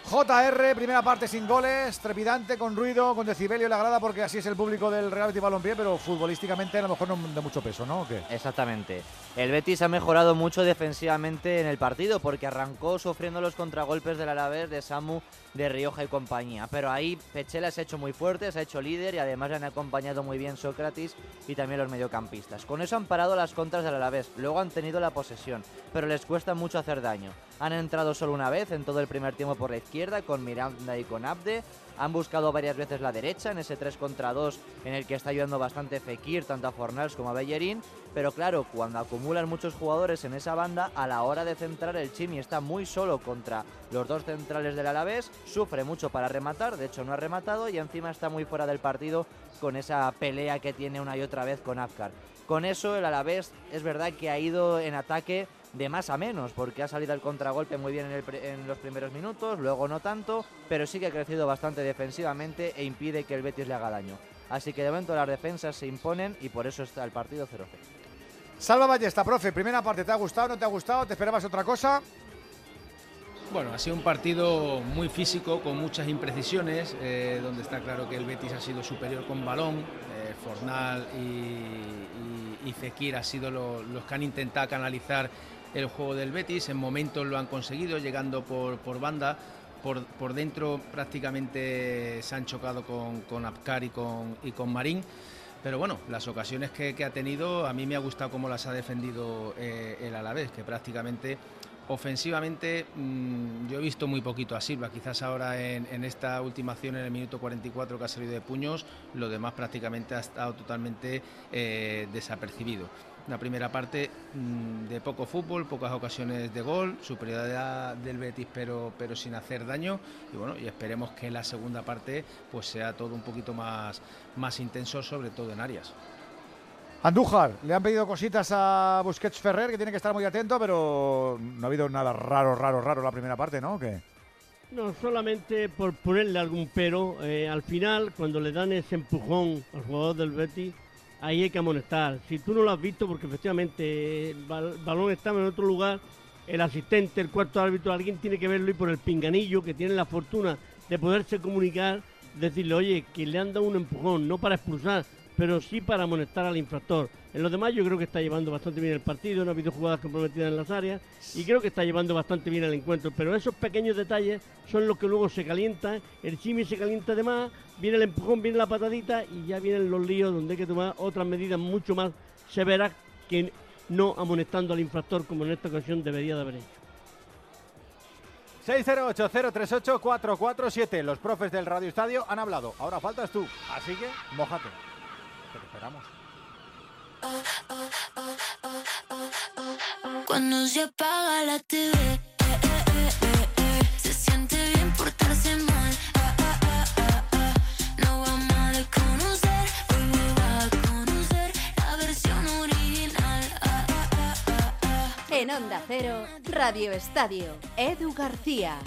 JR, primera parte sin goles, trepidante, con ruido, con decibelio en la grada, porque así es el público del Real Betis Balompié, pero futbolísticamente a lo mejor no de mucho peso, ¿no? Exactamente. El Betis ha mejorado mucho defensivamente en el partido porque arrancó sufriendo los contragolpes del Alavés, de Samu, de Rioja y compañía. Pero ahí Pechela se ha hecho muy fuerte, se ha hecho líder y además le han acompañado muy bien Sócrates y también los mediocampistas. Con eso han parado las contras del Alavés. Luego han tenido la posesión, pero les cuesta mucho hacer daño. Han entrado solo una vez en todo el primer tiempo por la izquierda con Miranda y con Abde. Han buscado varias veces la derecha en ese 3 contra 2 en el que está ayudando bastante Fekir, tanto a Fornals como a Bellerín. Pero claro, cuando acumulan muchos jugadores en esa banda, a la hora de centrar el Chimi está muy solo contra los dos centrales del Alavés, sufre mucho para rematar, de hecho no ha rematado y encima está muy fuera del partido con esa pelea que tiene una y otra vez con Afkar. Con eso el Alavés es verdad que ha ido en ataque de más a menos, porque ha salido al contragolpe muy bien en, el pre- en los primeros minutos, luego no tanto, pero sí que ha crecido bastante defensivamente e impide que el Betis le haga daño. Así que de momento las defensas se imponen y por eso está el partido 0-0. Salva Ballesta, profe, primera parte, ¿te ha gustado, no te ha gustado? ¿Te esperabas otra cosa? Bueno, ha sido un partido muy físico, con muchas imprecisiones, eh, donde está claro que el Betis ha sido superior con balón. eh, Fornal y, y, y Fekir han sido lo- los que han intentado canalizar el juego del Betis. En momentos lo han conseguido, llegando por, banda. Por, dentro prácticamente se han chocado con, con Apcar y con, y con Marín. Pero bueno, las ocasiones que, ha tenido, a mí me ha gustado cómo las ha defendido eh, el Alavés, que prácticamente ofensivamente mm, yo he visto muy poquito a Silva. Quizás ahora en, en esta última acción, en el minuto 44 que ha salido de puños, lo demás prácticamente ha estado totalmente eh, desapercibido. Una primera parte mm, de poco fútbol, pocas ocasiones de gol, superioridad del Betis pero, pero sin hacer daño y bueno, y esperemos que la segunda parte pues sea todo un poquito más, más intenso, sobre todo en áreas. Andújar, le han pedido cositas a Busquets Ferrer, que tiene que estar muy atento, pero no ha habido nada raro, raro, raro la primera parte, ¿no? ¿O qué? No, solamente por ponerle algún pero, eh, al final, cuando le dan ese empujón al jugador del Betis, ahí hay que amonestar. Si tú no lo has visto, porque efectivamente el bal- balón estaba en otro lugar, el asistente, el cuarto árbitro, alguien tiene que verlo y por el pinganillo, que tiene la fortuna de poderse comunicar, decirle, oye, que le han dado un empujón, no para expulsar, pero sí para amonestar al infractor. En los demás yo creo que está llevando bastante bien el partido, no ha habido jugadas comprometidas en las áreas y creo que está llevando bastante bien el encuentro. Pero esos pequeños detalles son los que luego se calientan, el chimi se calienta de más, viene el empujón, viene la patadita y ya vienen los líos donde hay que tomar otras medidas mucho más severas que no amonestando al infractor como en esta ocasión debería de haber hecho. 608-038-447. Los profes del Radio Estadio han hablado. Ahora faltas tú. Así que, mójate. Esperamos. Cuando se apaga la TV, eh, eh, eh, se siente bien portarse mal. Ah, ah, ah, ah, ah. No vamos a desconocer, hoy me vas a conocer la versión original. Ah. En Onda Cero, Radio Estadio, Edu García.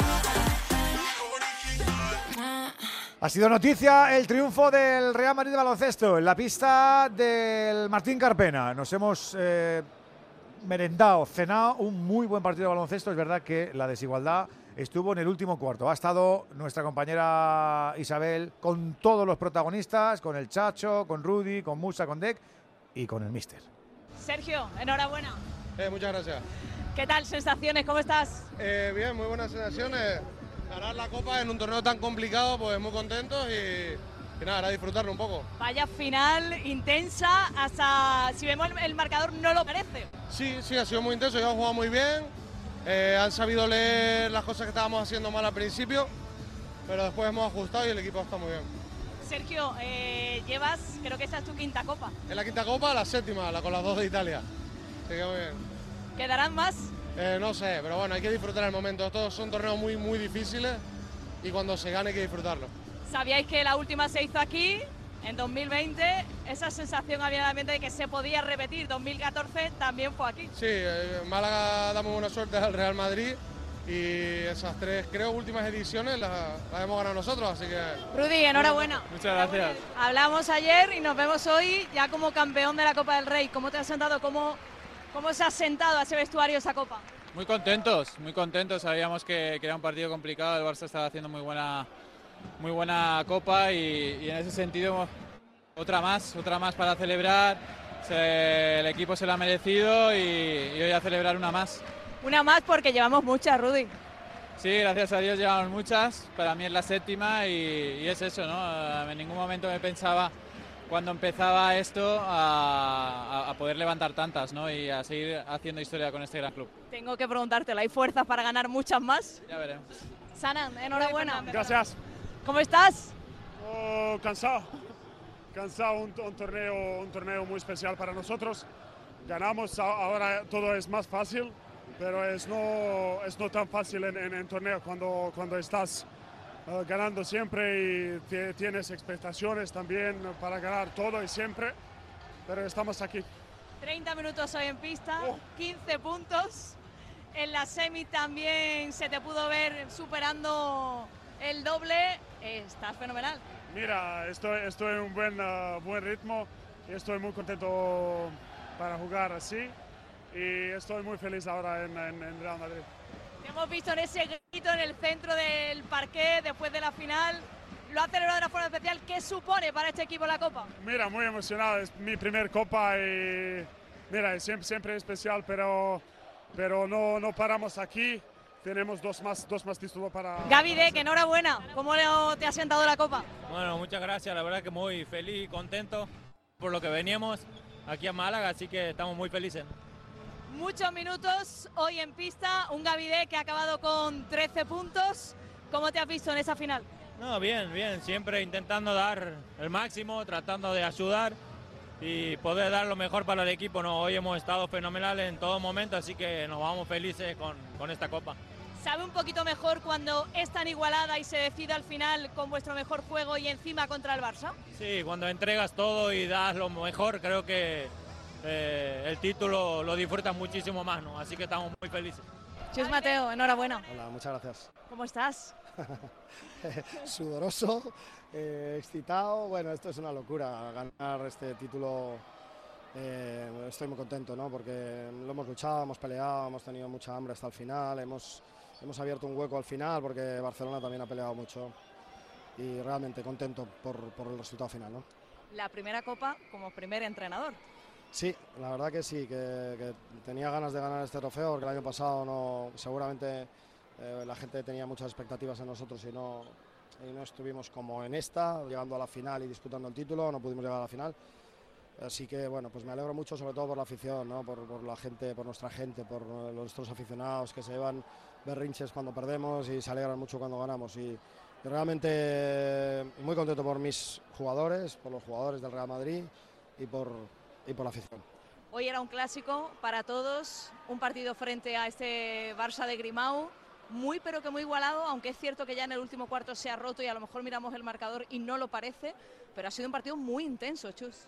Ha sido noticia el triunfo del Real Madrid de baloncesto en la pista del Martín Carpena. Nos hemos eh, merendado, cenado un muy buen partido de baloncesto. Es verdad que la desigualdad estuvo en el último cuarto. Ha estado nuestra compañera Isabel con todos los protagonistas, con el Chacho, con Rudy, con Musa, con Deck y con el Mister. Sergio, enhorabuena. Eh, muchas gracias. ¿Qué tal sensaciones? ¿Cómo estás? Eh, bien, muy buenas sensaciones. Ganar la Copa en un torneo tan complicado, pues muy contentos y, y nada, ahora disfrutarlo un poco. Vaya final intensa, hasta si vemos el, el marcador no lo parece. Sí, sí, ha sido muy intenso, ellos han jugado muy bien, eh, han sabido leer las cosas que estábamos haciendo mal al principio, pero después hemos ajustado y el equipo está muy bien. Sergio, eh, llevas, creo que esta es tu quinta copa. En la quinta Copa, la séptima, la con las dos de Italia. Así que muy bien. ¿Quedarán más? Eh, no sé, pero bueno, hay que disfrutar el momento. Estos son torneos muy, muy difíciles y cuando se gane hay que disfrutarlo. Sabíais que la última se hizo aquí, en 2020. Esa sensación había en la mente de que se podía repetir. 2014 también fue aquí. Sí, eh, en Málaga damos buena suerte al Real Madrid y esas tres, creo, últimas ediciones las, las hemos ganado nosotros, así que... Rudy, enhorabuena. Muchas gracias. Hablamos ayer y nos vemos hoy ya como campeón de la Copa del Rey. ¿Cómo te has sentado? ¿Cómo, cómo se ha sentado a ese vestuario esa copa? Muy contentos, muy contentos. Sabíamos que, que era un partido complicado. El Barça estaba haciendo muy buena, muy buena copa y, y en ese sentido otra más, otra más para celebrar. Se- el equipo se lo ha merecido y, y hoy a celebrar una más. Una más porque llevamos muchas, Rudy. Sí, gracias a Dios llevamos muchas. Para mí es la séptima y, y es eso, ¿no? En ningún momento me pensaba cuando empezaba esto a, a- poder levantar tantas, ¿no? Y a seguir haciendo historia con este gran club. Tengo que preguntártelo, ¿hay fuerzas para ganar muchas más? Ya veremos. Sanan, enhorabuena. Gracias. ¿Cómo estás? Oh, cansado. Cansado, un, un torneo, un torneo muy especial para nosotros. Ganamos, ahora todo es más fácil, pero es no, es no tan fácil en, en, en torneo cuando, cuando estás eh, ganando siempre y ti- tienes expectaciones también para ganar todo y siempre, pero estamos aquí. 30 minutos hoy en pista, 15 puntos. En la semi también se te pudo ver superando el doble. Estás fenomenal. Mira, estoy, estoy en un buen, eh, buen ritmo y estoy muy contento para jugar así y estoy muy feliz ahora en, en- en Real Madrid. Te hemos visto en ese grito en el centro del parqué después de la final. Lo ha celebrado de una forma especial. ¿Qué supone para este equipo la Copa? Mira, muy emocionado, es mi primer copa y mira, es siempre, siempre especial, pero, pero no, no paramos aquí. Tenemos dos más, dos más títulos para... Gaby Deck, enhorabuena. ¿Cómo te ha sentado la Copa? Bueno, muchas gracias, la verdad que muy feliz y contento por lo que veníamos aquí a Málaga, así que estamos muy felices. Muchos minutos hoy en pista. Un Gaby Deck que ha acabado con 13 puntos. ¿Cómo te has visto en esa final? No, bien, bien, siempre intentando dar el máximo, tratando de ayudar y poder dar lo mejor para el equipo. No, hoy hemos estado fenomenales en todo momento, así que nos vamos felices con, con esta copa. ¿Sabe un poquito mejor cuando es tan igualada y se decide al final con vuestro mejor juego y encima contra el Barça? Sí, cuando entregas todo y das lo mejor, creo que eh, el título lo disfrutas muchísimo más, ¿no? Así que estamos muy felices. Chus Mateo, enhorabuena. Hola, muchas gracias. ¿Cómo estás? Sudoroso, eh, excitado. Bueno, esto es una locura. Ganar este título, eh, estoy muy contento, ¿no? Porque lo hemos luchado, hemos peleado, hemos tenido mucha hambre hasta el final. Hemos, hemos abierto un hueco al final porque Barcelona también ha peleado mucho. Y realmente contento por, por el resultado final, ¿no? La primera Copa como primer entrenador. Sí, la verdad que sí, que, tenía ganas de ganar este trofeo porque el año pasado no, seguramente eh, la gente tenía muchas expectativas en nosotros y no, y no estuvimos como en esta, llegando a la final y disputando el título, no pudimos llegar a la final. Así que bueno, pues me alegro mucho sobre todo por la afición, ¿no? por, la gente, por nuestra gente, por eh, nuestros aficionados que se llevan berrinches cuando perdemos y se alegran mucho cuando ganamos. Y, realmente muy contento por mis jugadores, por los jugadores del Real Madrid y por, y por la afición. Hoy era un clásico para todos, un partido frente a este Barça de Grimau, muy pero que muy igualado, aunque es cierto que ya en el último cuarto se ha roto y a lo mejor miramos el marcador y no lo parece, pero ha sido un partido muy intenso, Chus.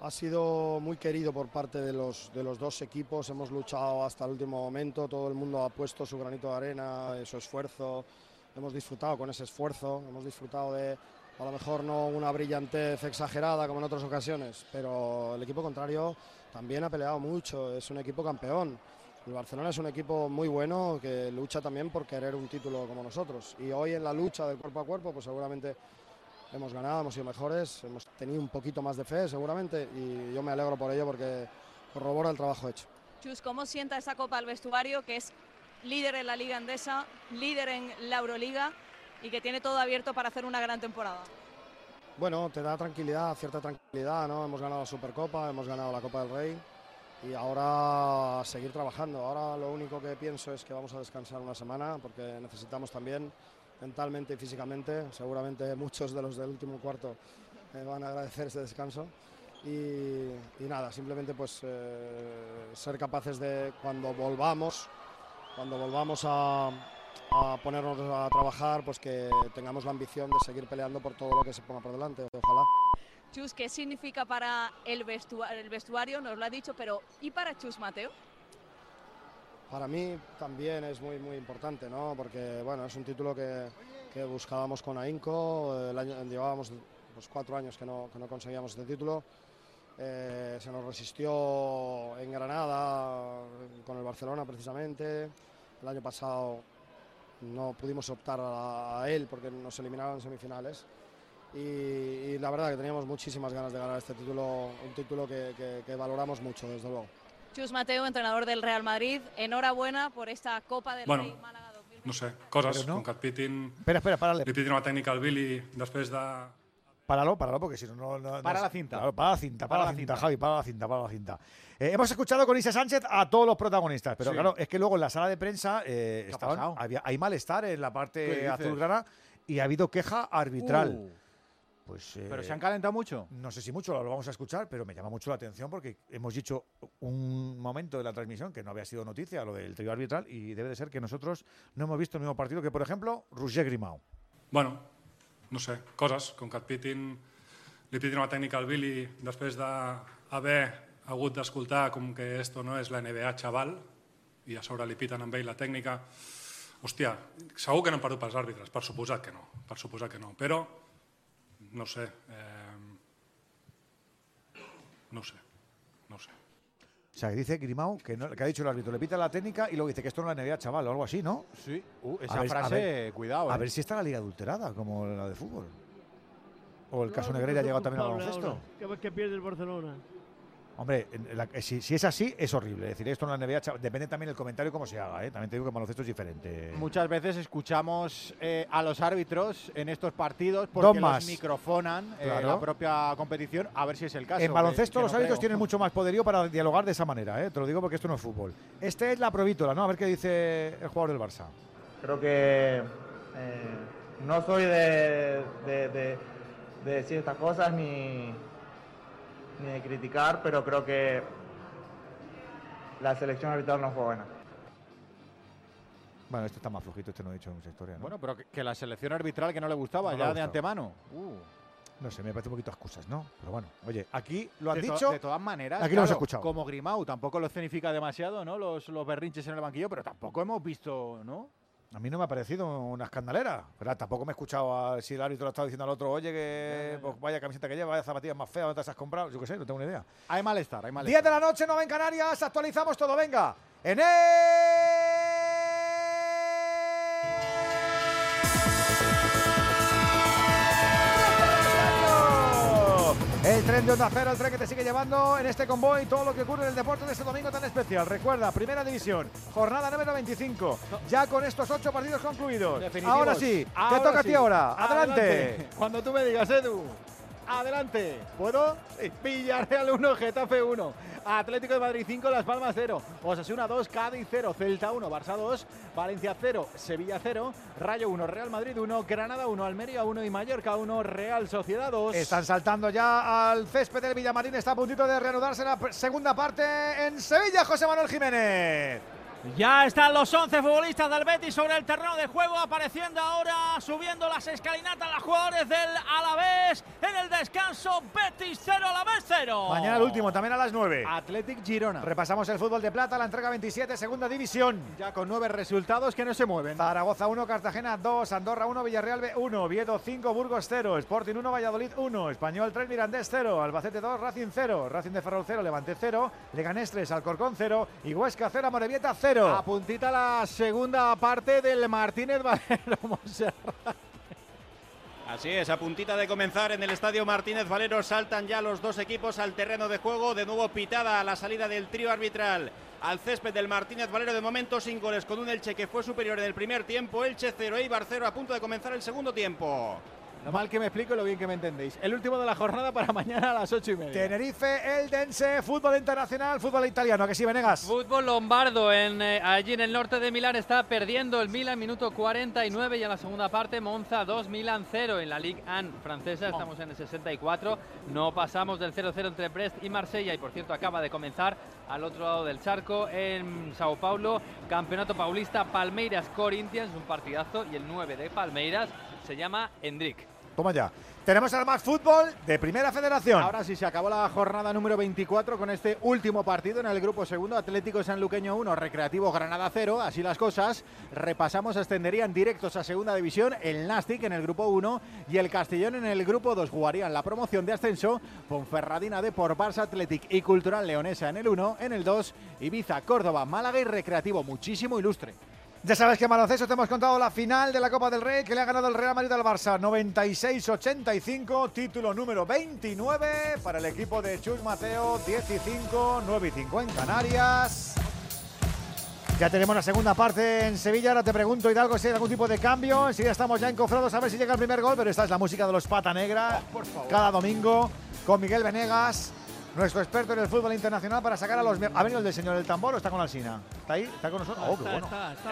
Ha sido muy querido por parte de los, de los dos equipos, hemos luchado hasta el último momento, todo el mundo ha puesto su granito de arena, eh, su esfuerzo, hemos disfrutado con ese esfuerzo, hemos disfrutado de a lo mejor no una brillantez exagerada como en otras ocasiones, pero el equipo contrario también ha peleado mucho, es un equipo campeón. El Barcelona es un equipo muy bueno que lucha también por querer un título como nosotros. Y hoy en la lucha del cuerpo a cuerpo, pues seguramente hemos ganado, hemos sido mejores, hemos tenido un poquito más de fe seguramente y yo me alegro por ello porque corrobora el trabajo hecho. Chus, ¿cómo sienta esa copa al vestuario que es líder en la Liga Endesa, líder en la Euroliga y que tiene todo abierto para hacer una gran temporada? Bueno, te da tranquilidad, cierta tranquilidad, ¿no? Hemos ganado la Supercopa, hemos ganado la Copa del Rey y ahora seguir trabajando. Ahora lo único que pienso es que vamos a descansar una semana porque necesitamos también mentalmente y físicamente. Seguramente muchos de los del último cuarto eh, van a agradecer ese descanso. Y, y nada, simplemente pues eh, ser capaces de cuando volvamos, cuando volvamos a, a ponernos a trabajar, pues que tengamos la ambición de seguir peleando por todo lo que se ponga por delante. Ojalá. Chus, ¿qué significa para el, vestua- el vestuario? Nos lo ha dicho, pero ¿y para Chus Mateo? Para mí también es muy muy importante, ¿no? Porque bueno, es un título que, que buscábamos con AINCO, el año- llevábamos pues, cuatro años que no, que no conseguíamos este título. Eh, se nos resistió en Granada con el Barcelona precisamente. El año pasado no pudimos optar a, a él porque nos eliminaron en semifinales. Y, y la verdad que teníamos muchísimas ganas de ganar este título, un título que- que- que valoramos mucho, desde luego. Chus Mateo, entrenador del Real Madrid, enhorabuena por esta Copa del Bueno, Rey. no sé, coses, no. com que et pitin... Espera, espera, párale. Li pitin una tècnica al Billy després de... Páralo, páralo, porque si no, no. no- Para la cinta. Claro, para la cinta, para, Para la la cinta, cinta. Javi, para la cinta, para la cinta. Eh, hemos escuchado con Isa Sánchez a todos los protagonistas, pero Sí. claro, es que luego en la sala de prensa eh, había, hay malestar en la ¿Qué parte azulgrana y ha habido queja arbitral. Uh. Pues, ¿Pero se han calentado mucho? No sé si mucho, lo vamos a escuchar, pero me llama mucho la atención porque hemos dicho un momento de la transmisión que no había sido noticia, lo del trío arbitral, y debe de ser que nosotros no hemos visto el mismo partido que, por ejemplo, Roger Grimau. Bueno, no sé, coses, com que et pitin, li pitin una tècnica al Billy després d'haver hagut d'escoltar com que esto no és la NBA, xaval, i a sobre li piten amb ell la tècnica. Hòstia, segur que no han perdut pels àrbitres, per suposat que no, per suposat que no, però, no sé, eh, no sé, no sé. O sea, que dice Grimau que, no, que ha dicho el árbitro, le pita la técnica y luego dice que esto no es la NBA, chaval, o algo así, ¿no? Sí, uh, A esa ver- a frase, ver- cuidado. A eh. ver si está la liga adulterada, como la de fútbol. O el caso que Negreira ha llegado también al baloncesto. vez que pierde el Barcelona. Hombre, la- si, si es así, es horrible. Es decir, esto en la NBA, chaval, depende también del comentario cómo se haga, ¿eh? También te digo que el baloncesto es diferente. Muchas veces escuchamos eh, a los árbitros en estos partidos Dos porque más. los microfonan eh, Claro. la propia competición, a ver si es el caso. En baloncesto que los no árbitros creo. tienen mucho más poderío para dialogar de esa manera, ¿eh? Te lo digo porque esto no es fútbol. Este es la provítola, ¿no? A ver qué dice el jugador del Barça. Creo que eh, no soy de, de- de- de decir estas cosas ni, ni de criticar, pero creo que la selección arbitral no fue buena. Bueno, este está más flojito, este no he dicho mucha historia, ¿no? Bueno, pero que, que la selección arbitral que no le gustaba No ya de antemano. Uh. No sé, me parece un poquito excusas, ¿no? Pero bueno, oye, aquí lo han de dicho. de todas maneras, Aquí lo hemos escuchado. Como Grimau tampoco lo escenifica demasiado, ¿no? Los, los berrinches en el banquillo, pero tampoco hemos visto, ¿no? A mí no me ha parecido una escandalera. Pero tampoco me he escuchado a- si el árbitro le ha estado diciendo al otro, oye, que pues, vaya camiseta que lleva, vaya zapatillas más feas, ¿dónde te has comprado? Yo qué sé, no tengo ni idea. Hay malestar, hay 10 malestar. de la noche, 9 en Canarias, actualizamos todo, venga. En el... tren de Onda Cero, el tren que te sigue llevando en este convoy todo lo que ocurre en el deporte de este domingo tan especial. Recuerda, primera división, jornada número 25. Ya con estos ocho partidos concluidos. Definitivos. Ahora sí, te Ahora toca a ti ahora. Adelante. Cuando tú me digas, Edu. Adelante. ¿Puedo? Sí. Villarreal 1, Getafe 1. Atlético de Madrid 5, Las Palmas 0. Osasuna 2, Cádiz 0. Celta 1, Barça 2. Valencia 0, Sevilla 0. Rayo 1, Real Madrid 1. Granada 1, Almería 1 y Mallorca 1. Real Sociedad 2. Están saltando ya al césped del Villamarín. Está a puntito de reanudarse la segunda parte en Sevilla, José Manuel Jiménez. Ya están los 11 futbolistas del Betis sobre el terreno de juego, apareciendo ahora, subiendo las escalinatas, los jugadores del Alavés en el descanso. Betis 0, Alavés 0. Mañana el último, también a las 9. Athletic Girona. Repasamos el fútbol de plata, la entrega 27, segunda división. Ya con nueve resultados que no se mueven. Zaragoza 1, Cartagena 2, Andorra 1, Villarreal 1, Oviedo 5, Burgos 0, Sporting 1, Valladolid 1, Español 3, Mirandés 0, Albacete 2, Racing 0, Racing de Ferrol 0, Levante 0, Leganés 3, Alcorcón 0 y Huesca 0, Morevieta 0. A puntita la segunda parte del Martínez Valero. Así es, a puntita de comenzar en el estadio Martínez Valero saltan ya los dos equipos al terreno de juego. De nuevo pitada a la salida del trío arbitral al césped del Martínez Valero. De momento sin goles con un Elche que fue superior en el primer tiempo. Elche 0, Eibar 0 a punto de comenzar el segundo tiempo. Lo mal que me explico y lo bien que me entendéis. El último de la jornada para mañana a las ocho y media. Tenerife, Eldense, fútbol internacional, fútbol italiano, que sí, Venegas. Fútbol lombardo en, eh, allí en el norte de Milán está perdiendo el Milan, minuto 49 y en la segunda parte Monza 2, Milan 0 en la Ligue 1 francesa, estamos en el 64, no pasamos del 0-0 entre Brest y Marsella y por cierto acaba de comenzar al otro lado del charco en Sao Paulo, Campeonato Paulista Palmeiras Corinthians, un partidazo y el 9 de Palmeiras se llama Hendrik. Toma ya. Tenemos además fútbol de Primera Federación. Ahora sí se acabó la jornada número 24 con este último partido en el grupo segundo. Atlético Sanluqueño 1, Recreativo Granada 0. Así las cosas. Repasamos, ascenderían directos a segunda división el Nastic en el grupo 1 y el Castellón en el grupo 2. Jugarían la promoción de ascenso Ponferradina de por Barça Athletic y Cultural Leonesa en el 1. En el 2, Ibiza, Córdoba, Málaga y Recreativo. Muchísimo ilustre. Ya sabes que en baloncesto te hemos contado la final de la Copa del Rey que le ha ganado el Real Madrid al Barça 96-85, título número 29 para el equipo de Chus Mateo, 15, 9 y 5 en Canarias. Ya tenemos la segunda parte en Sevilla. Ahora te pregunto, Hidalgo, si hay algún tipo de cambio. Si ya estamos ya encofrados a ver si llega el primer gol, pero esta es la música de los Pata Negra. Cada domingo con Miguel Venegas, nuestro experto en el fútbol internacional, para sacar a los. ¿Ha venido el del señor del tambor o está con Alsina? ¿Está ahí? ¿Está con nosotros? Oh, qué bueno.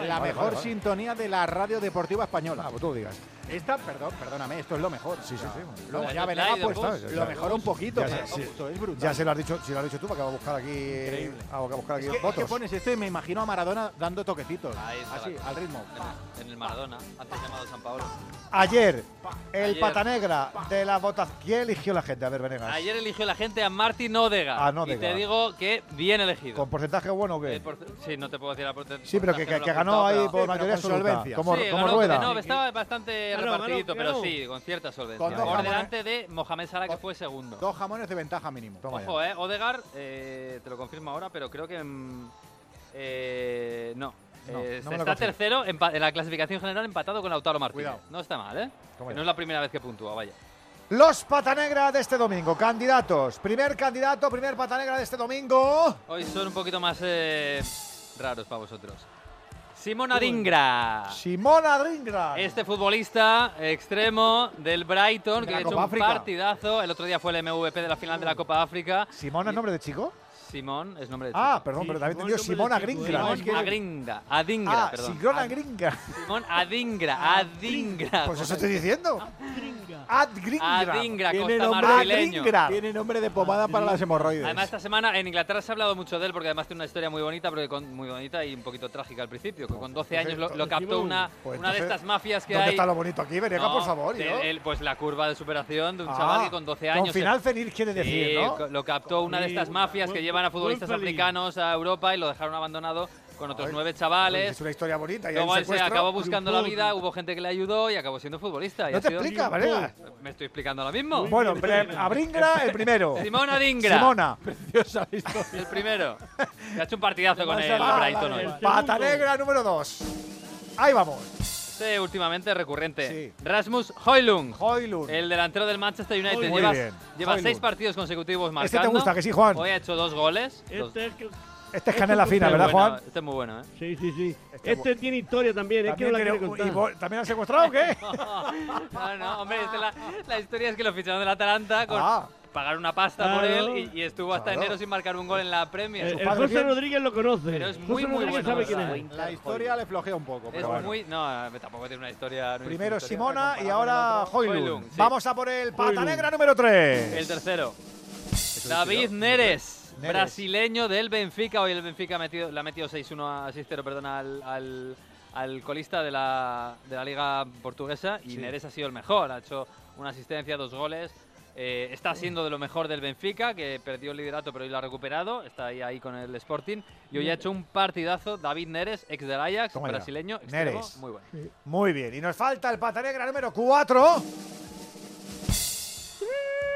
La mejor sintonía de la radio deportiva española. Ah, pues tú digas. Esta, perdón, perdóname, esto es lo mejor. Sí, sí, sí. Luego Lo- ya lo- pues lo- lo mejora un poquito. Ya pero sé, sí. Esto es brutal. Ya se lo has dicho, si lo has dicho tú, para que va a buscar aquí. Increíble. a- a buscar aquí Es que, es que pones esto y me imagino a Maradona dando toquecitos. Ahí está así, la- al ritmo. En el Maradona, antes llamado San Paolo. Ayer, el Ayer. pata negra de la votación. ¿Quién eligió la gente? A ver, Venegas. Ayer eligió la gente a Martin Odegaard. A Y Odegaard. te digo que bien elegido. ¿Con porcentaje bueno o qué? Sí, no te puedo decir la porcentaje. Sí, pero que- que- que ganó ahí por mayoría absoluta, como- sí, como ganó, Rueda. No, estaba bastante Ganó, repartidito, pero ganó. sí, con cierta solvencia. Con por jamones. delante de Mohamed Salah, que fue segundo. Dos jamones de ventaja mínimo. Ojo, eh, Odegar, eh, te lo confirmo ahora, pero creo que mm, eh, no. No, Eh, no está tercero en la clasificación general empatado con Lautaro Martínez. Cuidado. No está mal, ¿eh? Toma Que no es la primera vez que puntúa, vaya. Los patanegra de este domingo, candidatos. Primer candidato, primer patanegra de este domingo. Hoy son un poquito más eh, raros para vosotros. Simón Adingra. Simona Adingra. Este futbolista extremo del Brighton, De que ha hecho Copa un África. partidazo. El otro día fue el MVP de la final de la Copa África. ¿Simona es nombre de chico? Simón es nombre de Ah, chico. perdón, pero también entendido Simona Gringra. Simón Es que- Agringa, Adingra, Ah, perdón. Simona Gringa. Simón Adingra, Adingra. Pues eso estoy diciendo. Adgringra. Adingra, Tiene Costa nombre, Marfileño. tiene nombre de pomada para las hemorroides. Además, esta semana en Inglaterra se ha hablado mucho de él porque además tiene una historia muy bonita, porque con- muy bonita y un poquito trágica al principio. Que con 12 años lo, lo captó una, Pues una de estas mafias que ¿dónde hay. está lo bonito aquí? Venega, por favor, de- él, pues la curva de superación de un Ah, chaval que con 12 con años. se- final feliz quiere decir, Sí, ¿no? Lo captó una de estas mafias que buen- a futbolistas feliz. africanos a Europa y lo dejaron abandonado con otros Ay, nueve Es chavales. una historia bonita. Y Luego él se acabó buscando la vida, hubo gente que le ayudó y acabó siendo futbolista. y No te sido- explica, Varela. Me estoy explicando ahora mismo. Bueno, Abringra el primero. Simón Adingra. Simona. Preciosa historia. El primero. Que ha hecho un partidazo con el Brighton hoy. Pata negra número 2. Ahí vamos. Este últimamente recurrente. Rasmus Højlund. El delantero del Manchester United. Muy lleva bien. lleva Højlund. seis partidos consecutivos Este marcando. te gusta, que sí, Juan. Hoy ha hecho dos goles. Dos- Este es, que- Este es canela fina, ¿verdad, bueno, Juan? Este es muy bueno, ¿eh? Sí, sí, sí. Este Este, tiene historia también, es que no la También quiere creo- contar. y vo- ¿También han secuestrado o qué? No, no, hombre, este la, la historia es que lo ficharon del Atalanta con Ah. Pagar una pasta por Claro. él y, y estuvo hasta Claro. enero sin marcar un gol en la Premier. El, el José Rodríguez lo conoce. Pero es José muy, muy Rodríguez bueno. sabe quién es. La historia le flojea un poco. Es pero bueno. muy. No, tampoco tiene una historia. no es Primero una historia. Simona y ahora Hoylund. Sí. Vamos a por el pata negra número 3. El tercero. David Neres, Neres. brasileño del Benfica. Hoy el Benfica ha metido, le ha metido 6-1 a 6-0 perdón, al, al, al colista de la, de la liga portuguesa y Sí. Neres ha sido el mejor. Ha hecho una asistencia, dos goles. Eh, está siendo de lo mejor del Benfica, que perdió el liderato pero hoy lo ha recuperado. Está ahí, ahí con el Sporting. Y hoy ha hecho un partidazo David Neres, ex del Ajax, brasileño, extremo, Neres. muy bueno. Muy bien. Y nos falta el pata negra número 4.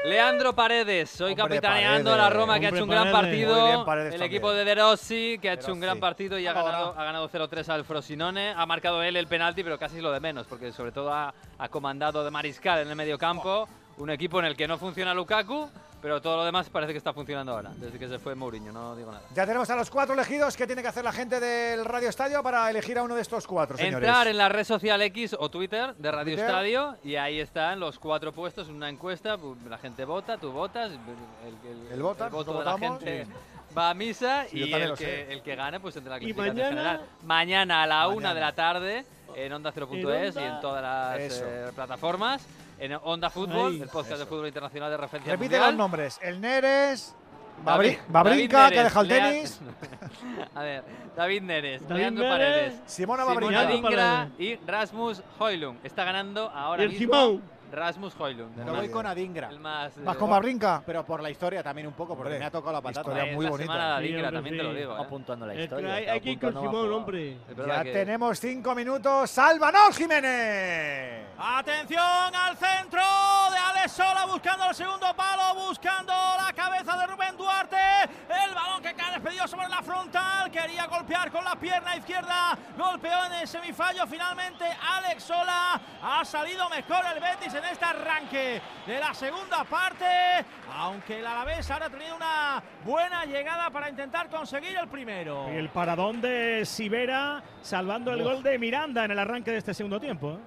Leandro Paredes, hoy Hombre, capitaneando a la Paredes. Roma, que ha hecho un gran Paredes. partido. Bien, Paredes el también. equipo de De Rossi, que ha hecho un gran partido y ha ganado, ha ganado 0-3 al Frosinone. Ha marcado él el penalti, pero casi lo de menos, porque sobre todo ha, ha comandado de mariscal en el medio campo. Un equipo en el que no funciona Lukaku, pero todo lo demás parece que está funcionando ahora, desde que se fue Mourinho, no digo nada. Ya tenemos a los cuatro elegidos. ¿Qué tiene que hacer la gente del Radio Estadio para elegir a uno de estos cuatro, señores? Entrar en la red social X o Twitter de Radio Twitter. Estadio y ahí están los cuatro puestos, una encuesta, la gente vota, tú votas, el, el- Él vota, el voto de la gente sí. va a misa Sí, y el que, el que gane pues tendrá la Y clasificación mañana- general. Mañana a la una Mañana. de la tarde en onda 0.es y en todas las eh, plataformas. En Onda Fútbol, Ahí. el podcast de Eso. fútbol internacional de referencia Repite mundial. los nombres. El Neres, Babri- Babrinka, David que ha dejado el Neres, tenis. a ver, David Neres, David Leandro Neres, Paredes, Simona. Adingra y Rasmus Højlund. Está ganando ahora Y el mismo Simón. Rasmus Højlund. Yo el voy con Adingra. el más, eh, ¿Vas con Babrinka? Pero por la historia también un poco, porque Hombre, me ha tocado la patata. historia es muy la bonita. semana de Sí, Adingra, también te lo sí. digo. ¿eh? apuntando la historia. hay, que ir con Simón, hombre. Ya que- tenemos cinco minutos. ¡Sálvanos, Jiménez! Atención al centro de Alex Sola buscando el segundo palo, buscando la cabeza de Rubén Duarte. El balón que cae despedido sobre la frontal. Quería golpear con la pierna izquierda. Golpeó en el semifallo. Finalmente Alex Sola ha salido mejor el Betis en este arranque de la segunda parte. Aunque el Alavés ahora ha tenido una buena llegada para intentar conseguir el primero. Y el paradón de Sivera salvando el Uf. gol de Miranda en el arranque de este segundo tiempo. ¿eh?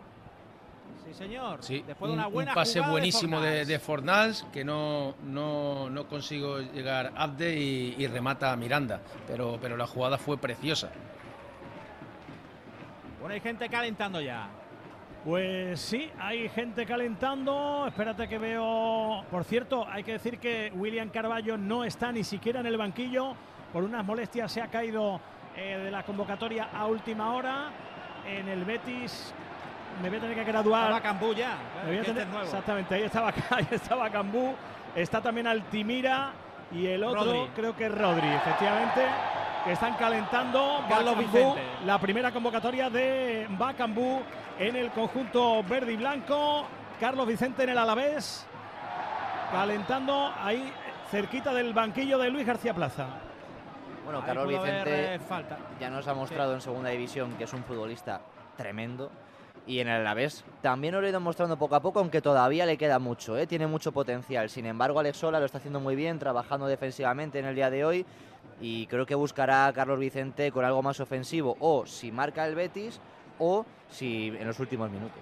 Sí, señor. Sí, Después de un, una un buena pase jugada buenísimo de, Fornals. de Fornals que no, no, no consigo llegar Abde y, y remata a Miranda, pero, pero la jugada fue preciosa. Bueno, hay gente calentando ya. Pues sí, hay gente calentando. Espérate que veo. Por cierto, hay que decir que William Carballo no está ni siquiera en el banquillo. Por unas molestias se ha caído eh, de la convocatoria a última hora. En el Betis me voy a tener que graduar. Estaba Cambú ya. Me voy a que este es. Exactamente, ahí estaba, ahí estaba Cambú. Está también Altimira y el otro Rodri. creo que es Rodri, efectivamente. que están calentando Carlos Vicente. la primera convocatoria de Bacambú en el conjunto verde y blanco. Carlos Vicente en el Alavés, calentando ahí cerquita del banquillo de Luis García Plaza. Bueno, Ahí Carlos Vicente eh, falta. ya nos ha mostrado en segunda división que es un futbolista tremendo. Y en el Alavés también lo ha ido mostrando poco a poco, aunque todavía le queda mucho, ¿eh? tiene mucho potencial. Sin embargo, Alex Sola lo está haciendo muy bien, trabajando defensivamente en el día de hoy. Y creo que buscará a Carlos Vicente con algo más ofensivo, o si marca el Betis, o si en los últimos minutos.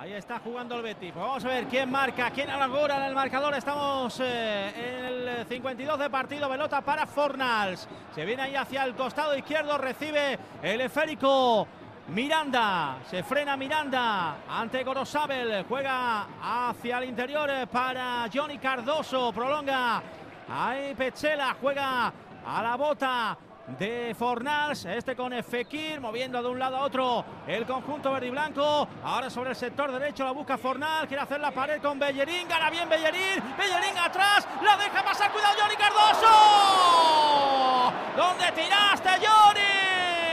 Ahí está jugando el Betis. Pues vamos a ver quién marca, quién inaugura en el marcador. Estamos eh, en el 52 de partido. Pelota para Fornals. Se viene ahí hacia el costado izquierdo. Recibe el esférico. Miranda, se frena Miranda ante Gorosabel, juega hacia el interior eh, para Johnny Cardoso, prolonga ahí Pechela, juega a la bota de Fornals, este con Fekir, moviendo de un lado a otro el conjunto verde y blanco, ahora sobre el sector derecho la busca Fornals, quiere hacer la pared con Bellerín, gana bien Bellerín, Bellerín atrás, la deja pasar, cuidado Johnny Cardoso, ¿dónde tiraste Johnny?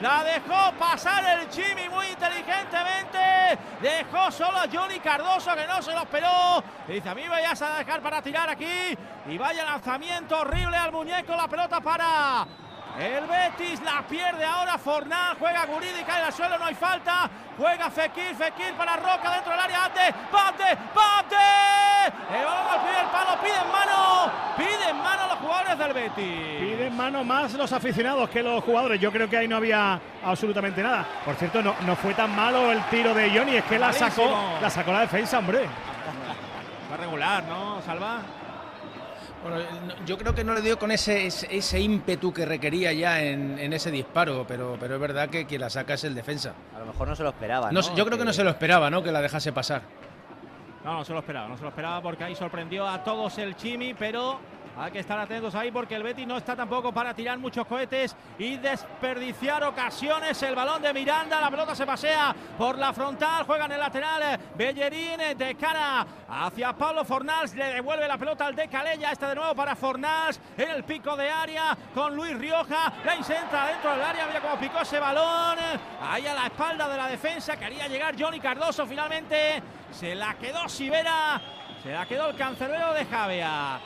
La dejó pasar el Chimi muy inteligentemente. Dejó solo a Johnny Cardoso que no se lo esperó. Dice, a mí me vayas a dejar para tirar aquí. Y vaya lanzamiento horrible al muñeco. La pelota para el Betis. La pierde ahora Fornal. Juega Guridi, cae al suelo, no hay falta. Juega Fekir, Fekir para Roca dentro del área. Ante, Bate, Bate. El balón al primer palo. Piden mano. Piden mano los jugadores del Betis. Piden mano más los aficionados que los jugadores. Yo creo que ahí no había absolutamente nada. Por cierto, no, no fue tan malo el tiro de Johnny, es que la sacó, la sacó la defensa, hombre. Fue regular, ¿no, Salva? Bueno, no- yo creo que no le dio con ese, ese, ese ímpetu que requería ya en, en ese disparo, pero, pero es verdad que quien la saca es el defensa. A lo mejor no se lo esperaba. No yo creo que no se lo esperaba, ¿no? Que la dejase pasar. No, no se lo esperaba, no se lo esperaba porque ahí sorprendió a todos el Chimi, pero hay que estar atentos ahí porque el Betis no está tampoco para tirar muchos cohetes y desperdiciar ocasiones. El balón de Miranda, la pelota se pasea por la frontal, juega en el lateral eh, Bellerín eh, de cara hacia Pablo Fornals, le devuelve la pelota al de Calella, este de nuevo para Fornals en el pico de área con Luis Rioja, la incentra dentro del área, mira cómo picó ese balón, ahí a la espalda de la defensa, quería llegar Johnny Cardoso finalmente, se la quedó Sivera, se la quedó el cancerbero de Javea,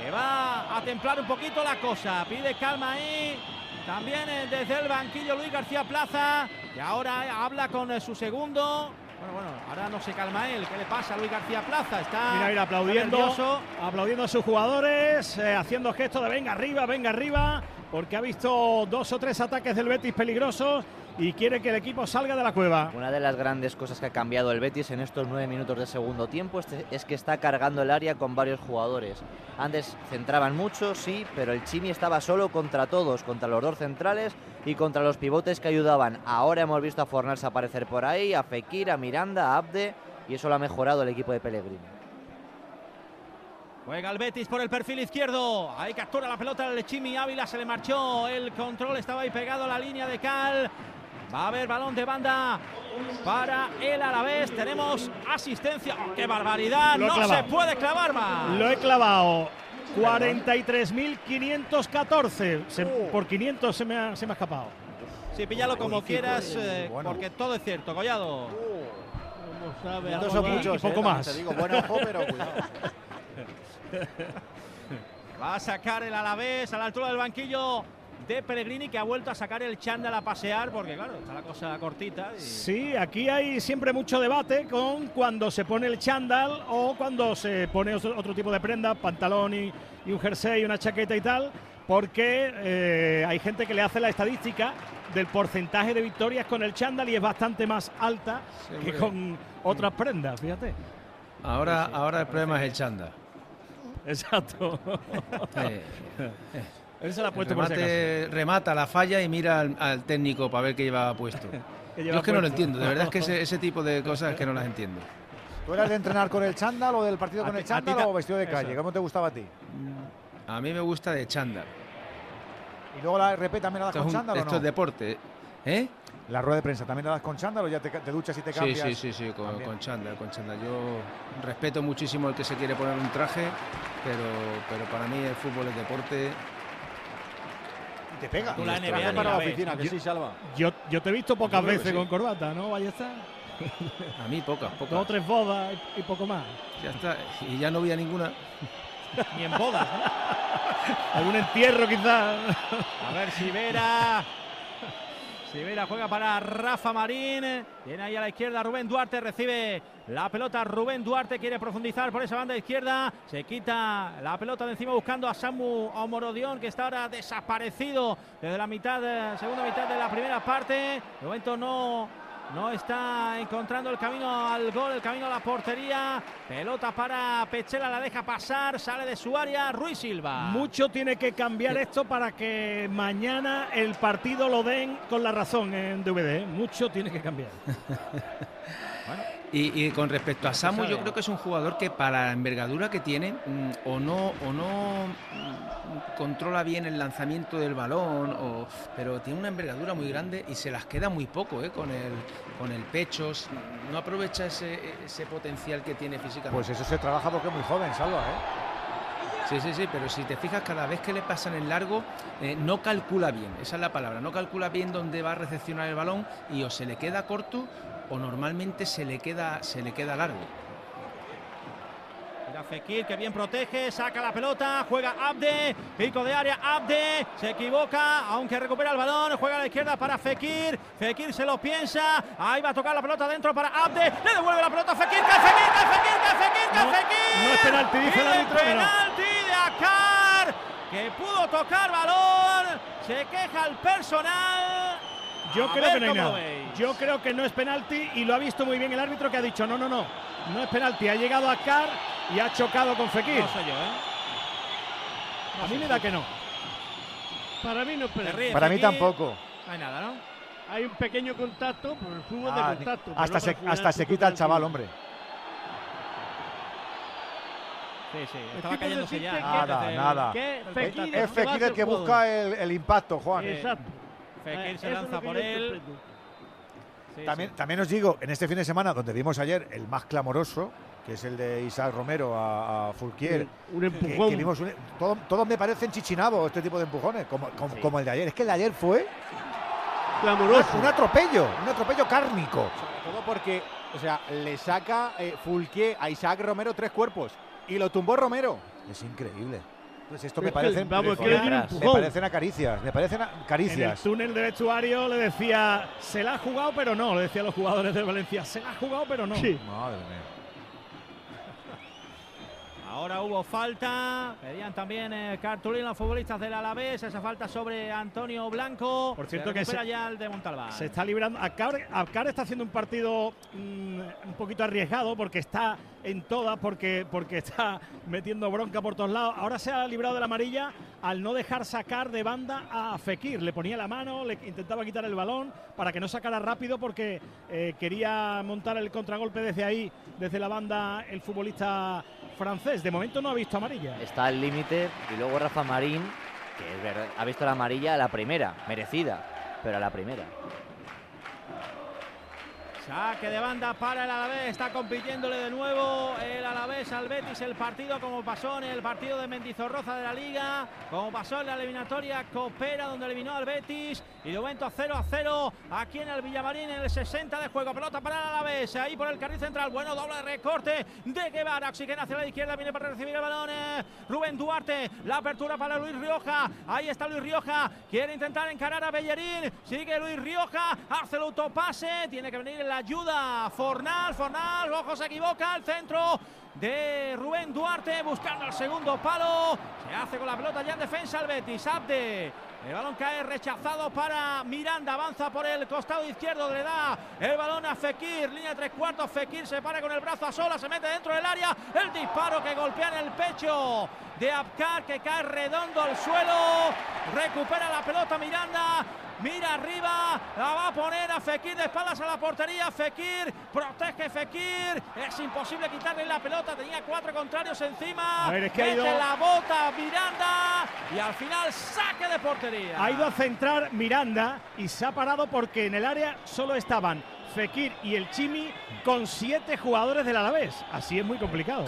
que va a templar un poquito la cosa, pide calma ahí, también eh, desde el banquillo Luis García Plaza, que ahora eh, habla con eh, su segundo. Bueno, bueno, ahora no se calma él. ¿Qué le pasa a Luis García Plaza? Está, Mira, aplaudiendo, aplaudiendo a sus jugadores, eh, haciendo gestos de venga arriba, venga arriba, porque ha visto dos o tres ataques del Betis peligrosos y quiere que el equipo salga de la cueva. Una de las grandes cosas que ha cambiado el Betis en estos nueve minutos de segundo tiempo es que está cargando el área con varios jugadores. Antes centraban mucho, sí, pero el Chimi estaba solo contra todos, contra los dos centrales y contra los pivotes que ayudaban. Ahora hemos visto a Fornals aparecer por ahí, a Fekir, a Miranda, a Abde, y eso lo ha mejorado el equipo de Pellegrini. Juega el Betis por el perfil izquierdo. Ahí captura la pelota el Chimi Ávila. Se le marchó el control. Estaba ahí pegado a la línea de Cal. Va a haber balón de banda para el Alavés. Tenemos asistencia. ¡Oh, ¡Qué barbaridad! Lo no se puede clavar más. Lo he clavado. 43.514. Se- Oh. Por 500 se me ha, se me ha escapado. Sí, píllalo como quieras, eh, bueno. porque todo es cierto. Collado. Uh. Ver, Estos son muchos, y poco eh, más. Te digo, buen ojo, pero cuidado. Va a sacar el Alavés a la altura del banquillo de Pellegrini que ha vuelto a sacar el chándal a pasear porque claro, está la cosa cortita. y- Sí, aquí hay siempre mucho debate con cuando se pone el chándal o cuando se pone otro, otro tipo de prenda, pantalón y, y un jersey, una chaqueta y tal, porque eh, hay gente que le hace la estadística del porcentaje de victorias con el chándal y es bastante más alta que hombre. con otras prendas, fíjate. Ahora, ahora el problema es el chanda. Exacto. Eh, Él se la ha puesto por si remate- remata la falla y mira al, al técnico para ver qué lleva puesto. Yo es que no lo entiendo, de verdad es que ese, ese tipo de cosas es que no las entiendo. ¿Tú eras de entrenar con el chándal o del partido con el chándal o vestido de eso. calle? ¿Cómo te gustaba a ti? A mí me gusta de chándal. ¿Y luego la RP también la das Esto, con un- chándal o esto no? es deporte. ¿Eh? ¿La rueda de prensa también la das con chándal o ya te, duchas y te Sí, cambias? sí, sí, sí, con, También. con chándal, con chándal. Yo respeto muchísimo el que se quiere poner un traje pero, pero para mí el fútbol es deporte. Y te pega. Tú la NBA ni para la oficina, que Yo- sí, Salva. Yo, yo te he visto pocas Yo veces sí. con corbata, ¿no? Vaya está. A mí pocas, pocas. Dos o tres bodas y, y poco más. Ya está. Y ya no vi a ninguna. Ni en bodas, ¿no? Algún entierro quizás. A ver si Vera. Sivera juega para Rafa Marín. Viene ahí a la izquierda Rubén Duarte. Recibe la pelota. Rubén Duarte quiere profundizar por esa banda izquierda. Se quita la pelota de encima buscando a Samu Omorodión, que está ahora desaparecido desde la mitad, eh, segunda mitad de la primera parte. De momento no. No está encontrando el camino al gol, el camino a la portería. Pelota para Pechela, la deja pasar, sale de su área Ruiz Silva. Mucho tiene que cambiar esto para que mañana el partido lo den con la razón en DVD. ¿eh? Mucho tiene que cambiar. Y, y con respecto a Samu, sabe. yo creo que es un jugador que para la envergadura que tiene, mm, o no, o no mm, controla bien el lanzamiento del balón, o, pero tiene una envergadura muy grande y se las queda muy poco ¿eh? con, el, con el pecho, no aprovecha ese, ese potencial que tiene físicamente. Pues eso se trabaja porque es muy joven, Salva, ¿eh? Sí, sí, sí, pero si te fijas, cada vez que le pasan el largo, eh, no calcula bien, esa es la palabra, no calcula bien dónde va a recepcionar el balón y o se le queda corto o normalmente se le queda, se le queda largo. Mira Fekir que bien protege, saca la pelota, juega Abde, pico de área, Abde, se equivoca, aunque recupera el balón, juega a la izquierda para Fekir, Fekir se lo piensa, ahí va a tocar la pelota dentro para Abde, le devuelve la pelota a Fekir, cae Fekir, cae Fekir, No, Fekir. no es penalti, dice el árbitro que penalti de Akar, que pudo tocar balón, se queja el personal. Yo A creo ver que no hay cómo nada. veis. Yo creo que no es penalti y lo ha visto muy bien el árbitro que ha dicho no, no, no. No es penalti. Ha llegado a Car y ha chocado con Fekir. No sé yo, ¿eh? a mí me da que no. Para mí no es penalti. Para mí tampoco. No hay nada, ¿no? Hay un pequeño contacto, pero el fútbol Ah, de contacto. pero hasta se, hasta se quita el chaval, hombre. Sí, sí, estaba por cayéndose ya. Nada, nada. que el Fekir contacto. Es Fekir el que busca el, el impacto, Juan. Exacto. Fekir Eh, se lanza que por él. Sí, También, sí. también os digo, en este fin de semana, donde vimos ayer el más clamoroso, que es el de Isaac Romero a, a Fulquier, Un que, empujón. que vimos un- todo- todos me parecen chichinabos este tipo de empujones, como, como, como el de ayer. Es que el de ayer fue Clamoroso. un atropello, un atropello kármico. Sobre todo porque, o sea, le saca eh, Fulquier a Isaac Romero tres cuerpos y lo tumbó Romero. Es increíble. Pues esto Es me que, parecen, vamos, me, que le dio un me empujón. parecen a caricias, me parecen a En el caricias. túnel de vestuario le decía, se la ha jugado pero no, le decía a los jugadores de Valencia, se la ha jugado pero no. Sí. Madre mía. Ahora hubo falta. Pedían también eh, cartulina los futbolistas del Alavés. Esa falta sobre Antonio Blanco. Por cierto Se que se- ya el de Montalbán. Se está librando. Akar, Akar está haciendo un partido mm, un poquito arriesgado porque está en todas, porque, porque está metiendo bronca por todos lados. Ahora se ha librado de la amarilla al no dejar sacar de banda a Fekir. Le ponía la mano, le intentaba quitar el balón para que no sacara rápido porque eh, quería montar el contragolpe desde ahí, desde la banda, el futbolista francés. De momento no ha visto amarilla. Está al límite y luego Rafa Marín, que es verdad, ha visto la amarilla a la primera, merecida, pero a la primera. Saque de banda para el Alavés. Está compitiéndole de nuevo el Alavés al Betis. El partido como pasó en el partido de Mendizorroza de la Liga. Como pasó en la eliminatoria Copera donde eliminó al Betis. Y de momento 0 a 0 aquí en el Villamarín en el 60 de juego. Pelota para el Alavés. Ahí por el carril central. Bueno, doble recorte de Guevara. Oxigena hacia la izquierda. Viene para recibir el balón. eh, Rubén Duarte. La apertura para Luis Rioja. Ahí está Luis Rioja. Quiere intentar encarar a Bellerín. Sigue Luis Rioja. Hace el autopase. Tiene que venir en la ayuda. Fornal, Fornal. Ojo, se equivoca. El centro de Rubén Duarte buscando el segundo palo. Se hace con la pelota ya en defensa el Betis. Abde. El balón cae rechazado para Miranda. Avanza por el costado izquierdo. Le da el balón a Fekir. Línea tres cuartos. Fekir se para con el brazo a sola. Se mete dentro del área. El disparo que golpea en el pecho de Abkar que cae redondo al suelo. Recupera la pelota Miranda. Mira arriba, la va a poner a Fekir de espaldas a la portería. Fekir, protege Fekir. Es imposible quitarle la pelota, tenía cuatro contrarios encima. A ver, es que ha Mete ido- la bota Miranda y al final saque de portería. Ha ido a centrar Miranda y se ha parado porque en el área solo estaban Fekir y el Chimi con siete jugadores del Alavés. Así es muy complicado.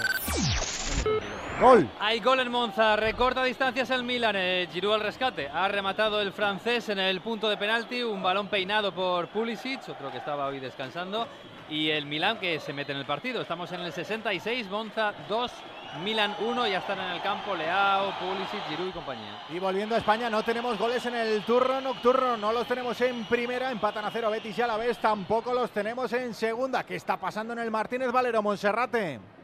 Gol. Hay gol en Monza, recorta distancias el Milan, eh, Giroud al rescate. Ha rematado el francés en el punto de penalti, un balón peinado por Pulisic, otro que estaba hoy descansando, y el Milan que se mete en el partido. Estamos en el 66, Monza 2, Milan 1, ya están en el campo Leao, Pulisic, Giroud y compañía. Y volviendo a España, no tenemos goles en el turno nocturno, no los tenemos en primera, empatan a cero Betis y a la vez, tampoco los tenemos en segunda. ¿Qué está pasando en el Martínez Valero Monserrate?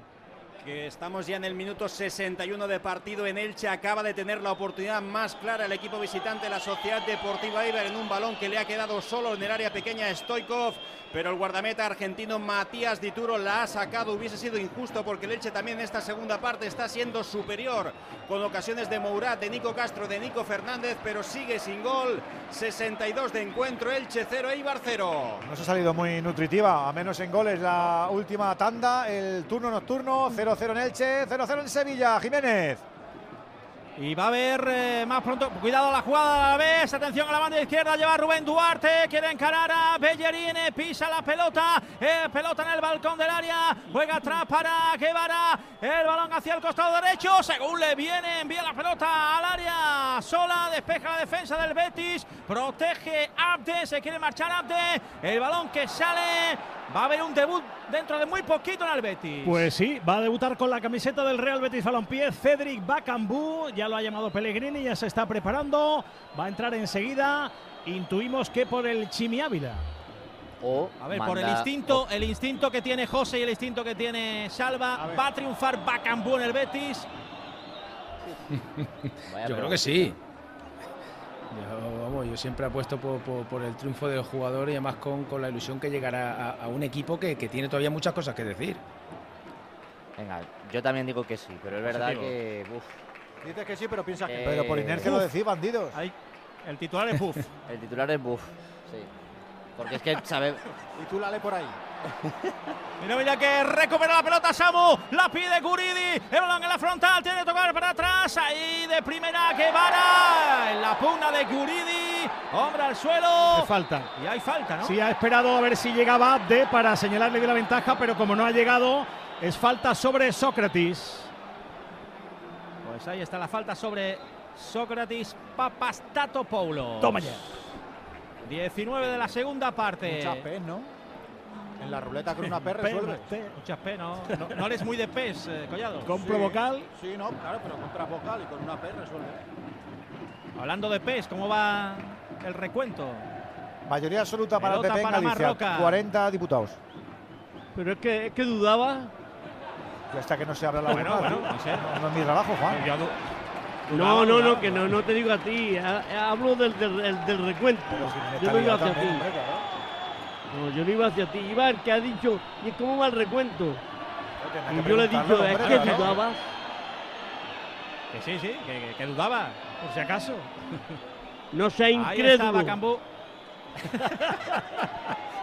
Estamos ya en el minuto 61 de partido en Elche. Acaba de tener la oportunidad más clara el equipo visitante, la Sociedad Deportiva Iber, en un balón que le ha quedado solo en el área pequeña Stoikov. Pero el guardameta argentino Matías Dituro la ha sacado. Hubiese sido injusto porque el Elche también en esta segunda parte está siendo superior con ocasiones de Mourad, de Nico Castro, de Nico Fernández, pero sigue sin gol. 62 de encuentro, Elche 0, Eibar 0. Nos ha salido muy nutritiva, a menos en goles la última tanda, el turno nocturno, 0-0 en Elche, 0-0 en Sevilla, Jiménez. Y va a haber eh, más pronto. Cuidado la jugada a la vez. Atención a la banda izquierda. Lleva Rubén Duarte. Quiere encarar a Bellerín. Pisa la pelota. eh, pelota en el balcón del área. Juega atrás para Guevara. El balón hacia el costado derecho. Según le viene, envía la pelota al área. Sola. Despeja la defensa del Betis. Protege Abde. Se quiere marchar Abde. El balón que sale. Va a haber un debut dentro de muy poquito en el Betis. Pues sí, va a debutar con la camiseta del Real Betis Balompié Cedric Bacambú, ya lo ha llamado Pellegrini, ya se está preparando, va a entrar enseguida, intuimos que por el Chimi Ávila. O A ver, por el instinto, el instinto que tiene José y el instinto que tiene Salva, va a triunfar Bacambú en el Betis. Yo creo que sí. Yo, vamos, yo siempre apuesto por, por- por el triunfo del jugador y además con, con la ilusión que llegará a, a un equipo que, que tiene todavía muchas cosas que decir. Venga, yo también digo que sí, pero es verdad Positivo. que. uf, Dices que sí, pero piensas que- Pero por inercia lo decís, bandidos. el titular es Buff. el titular es buff, sí. Porque es que sabe. Titúlale por ahí. Mira, mira que recupera la pelota Samu, la pide Guridi, el balón en la frontal, tiene que tocar para atrás, ahí de primera Guevara, en la pugna de Guridi, hombre al suelo. Hay falta. Y hay falta, ¿no? Sí, ha esperado a ver si llegaba Abde para señalarle de la ventaja, pero como no ha llegado, es falta sobre Sócrates. Pues ahí está la falta sobre Sócrates Papastatopoulos. Toma ya. 19 de la segunda parte. Muchas P, ¿no? En la ruleta con una P P, resuelve. P, Muchas P, ¿no? No, no eres muy de pez, eh, Collado. Compro vocal. Sí, no, claro, pero compras vocal y con una P resuelve. Hablando de pez, ¿cómo va el recuento? Mayoría absoluta para el Pelota PP en Galicia. Marroca. 40 diputados. Pero es que, es que dudaba. Y hasta que no se abra la Bueno, boca, bueno, ¿no? no sé. No es mi trabajo, Juan. No, no, no, que no, no te digo a ti. ha- Hablo del, del, recuento. Yo no iba hacia ti. Hombre. No, yo no iba hacia ti. Iba el que ha dicho, ¿y cómo va el recuento? Y yo le he dicho, preguntarlo, es hombre, que dudabas. Que sí, sí, que, que- que dudaba, por si acaso. No sea Ahí incrédulo. Bacambú.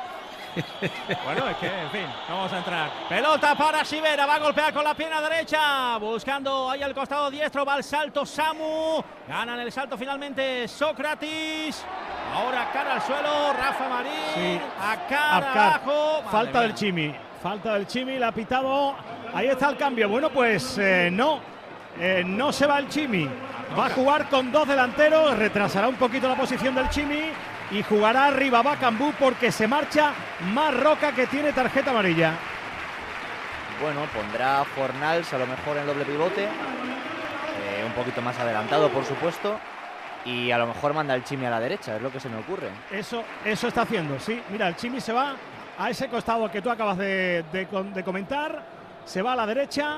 bueno, es que, en fin, vamos a entrar. Pelota para Sivera, va a golpear con la pierna derecha, buscando ahí al costado diestro, va el salto Samu, ganan el salto finalmente Sócrates, ahora cara al suelo, Rafa Marín, Sí. a cara Abkar. abajo. Falta del Chimi. Falta del Chimi, la ha pitado. Ahí está el cambio. Bueno, pues eh, no. Eh, no se va el Chimi. Va a jugar con dos delanteros. Retrasará un poquito la posición del Chimi. Y jugará arriba Bacambú porque se marcha más Roca que tiene tarjeta amarilla. Bueno, pondrá Fornals a lo mejor en doble pivote. eh, un poquito más adelantado, por supuesto. Y a lo mejor manda el Chimi a la derecha, es lo que se me ocurre. Eso, eso está haciendo, sí. Mira, el Chimi se va a ese costado que tú acabas de, de com- de comentar. Se va a la derecha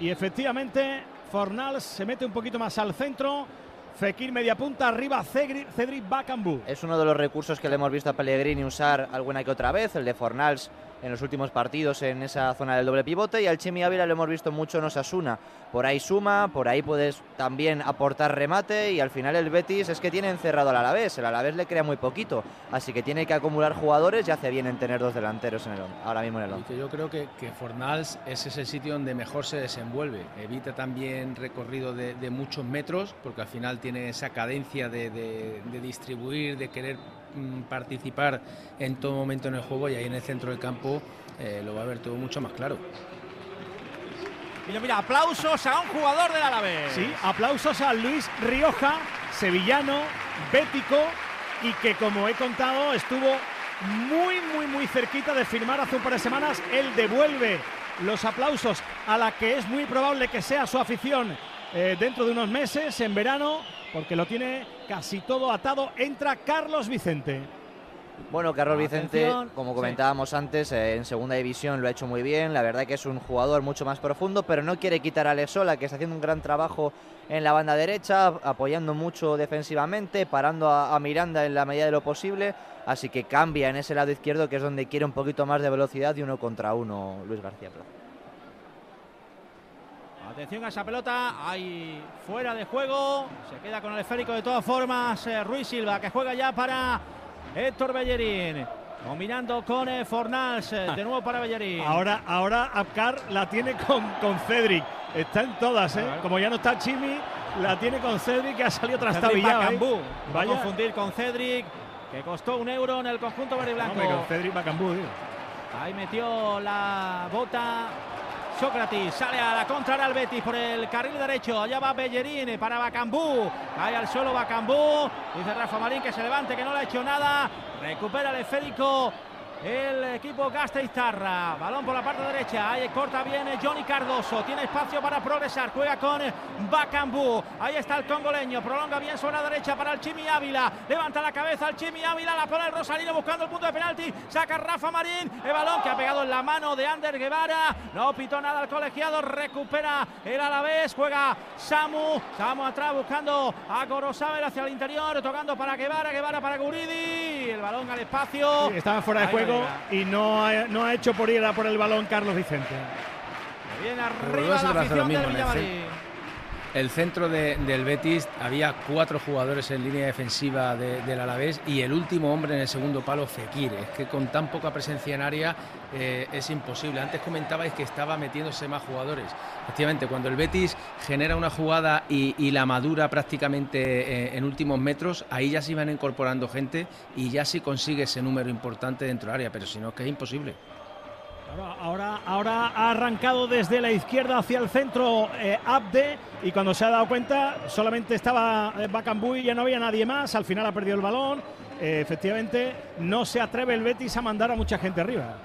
y efectivamente Fornals se mete un poquito más al centro. Fekir media punta, arriba Cedric, Bacambú. Es uno de los recursos que le hemos visto a Pellegrini usar alguna que otra vez, el de Fornals en los últimos partidos en esa zona del doble pivote y al Chimi Ávila lo hemos visto mucho en Osasuna. Por ahí suma, por ahí puedes también aportar remate y al final el Betis es que tiene encerrado al Alavés, el Alavés le crea muy poquito, así que tiene que acumular jugadores y hace bien en tener dos delanteros en el, ahora mismo en el Y once. que yo creo que, que Fornals ese es el sitio donde mejor se desenvuelve. Evita también recorrido de, de muchos metros, porque al final tiene esa cadencia de, de- de distribuir, de querer participar en todo momento en el juego y ahí en el centro del campo eh, lo va a ver todo mucho más claro. Mira, aplausos a un jugador del Alavés. Sí, aplausos a Luis Rioja, sevillano, bético y que como he contado estuvo muy, muy, muy cerquita de firmar hace un par de semanas. Él devuelve los aplausos a la que es muy probable que sea su afición eh, dentro de unos meses, en verano, porque lo tiene casi todo atado. Entra Carlos Vicente. Bueno, Carlos Vicente, como Sí. comentábamos antes, eh, en segunda división lo ha hecho muy bien. La verdad que es un jugador mucho más profundo, pero no quiere quitar a Alexola, que está haciendo un gran trabajo en la banda derecha, apoyando mucho defensivamente, parando a, a Miranda en la medida de lo posible. Así que cambia en ese lado izquierdo, que es donde quiere un poquito más de velocidad y uno contra uno Luis García Plaza. Atención a esa pelota, ahí fuera de juego, se queda con el esférico de todas formas eh, Ruiz Silva que juega ya para Héctor Bellerín, combinando con eh, Fornals, eh, de nuevo para Bellerín. Ahora, ahora Abkar la tiene con, con Cedric. Está en todas, ¿eh? Como ya no está Chimi, la tiene con Cedric que ha salido trastabillado. ¿eh? Bacambú, va a Vaya. confundir con Cedric, que costó un euro en el conjunto verde blanco. Hombre, con Cedric Bacambú, digo. Ahí metió la bota Sócrates, sale a la contra ahora el Betis por el carril derecho. Allá va Bellerín para Bacambú. Cae al suelo Bacambú. Dice Rafa Marín que se levante, que no le ha hecho nada. Recupera el esférico. El equipo Gasteiztarra. Balón por la parte derecha. Ahí corta bien Johnny Cardoso. Tiene espacio para progresar. Juega con Bacambú. Ahí está el congoleño. Prolonga bien sobre la derecha para el Chimi Ávila. Levanta la cabeza el Chimi Ávila. La pone el Rosalino buscando el punto de penalti. Saca Rafa Marín. El balón que ha pegado en la mano de Ander Guevara. No pitó nada el colegiado. Recupera el Alavés. Juega Samu. Samu atrás buscando a Gorosabel hacia el interior. Tocando para Guevara. Guevara para Guridi. El balón al espacio. Sí, estaba fuera de Ahí juego y no ha, no ha hecho por ir a por el balón Carlos Vicente. Arriba la afición del el centro de- del Betis había cuatro jugadores en línea defensiva de- del Alavés y el último hombre en el segundo palo, Fekir. Es que con tan poca presencia en área eh, es imposible. Antes comentabais que estaba metiéndose más jugadores. Efectivamente, cuando el Betis genera una jugada y, la madura prácticamente eh, en últimos metros, ahí ya se iban incorporando gente y ya sí consigue ese número importante dentro del área, pero si no es que es imposible. Ahora, ahora, ha arrancado desde la izquierda hacia el centro eh, Abde y cuando se ha dado cuenta solamente estaba eh, Bacambú y ya no había nadie más. Al final ha perdido el balón. Eh, efectivamente, no se atreve el Betis a mandar a mucha gente arriba.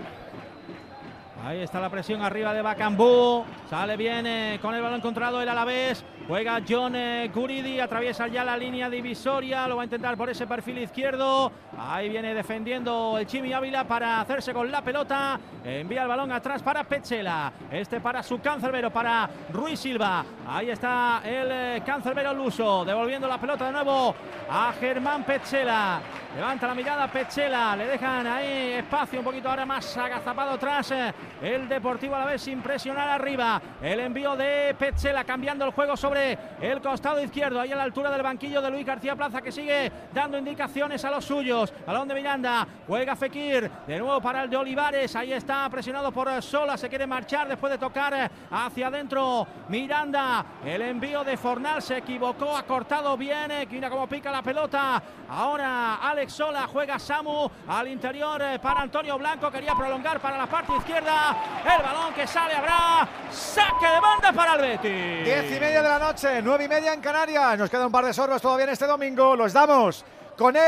Ahí está la presión arriba de Bacambú. Sale bien eh, con el balón controlado el Alavés. Juega John eh, Guridi. Atraviesa ya la línea divisoria. Lo va a intentar por ese perfil izquierdo. Ahí viene defendiendo el Chimi Ávila para hacerse con la pelota. Envía el balón atrás para Pechela. Este para su cancerbero, para Ruiz Silva. Ahí está el eh, cancerbero luso. Devolviendo la pelota de nuevo a Germán Pechela. Levanta la mirada Pechela. Le dejan ahí espacio un poquito ahora más agazapado atrás. El Deportivo a la vez sin presionar arriba. El envío de Pechela cambiando el juego sobre el costado izquierdo. Ahí a la altura del banquillo de Luis García Plaza que sigue dando indicaciones a los suyos. Balón de Miranda. Juega Fekir. De nuevo para el de Olivares. Ahí está presionado por Sola. Se quiere marchar después de tocar hacia adentro Miranda. El envío de Fornal se equivocó. Ha cortado bien. eh, Mira cómo pica la pelota. Ahora Alex Sola juega Samu al interior eh, para Antonio Blanco. Quería prolongar para la parte izquierda. El balón que sale habrá saque de banda para el Betis. Diez y media de la noche, nueve y media en Canarias. Nos queda un par de sorbos todavía en este domingo. Los damos con él.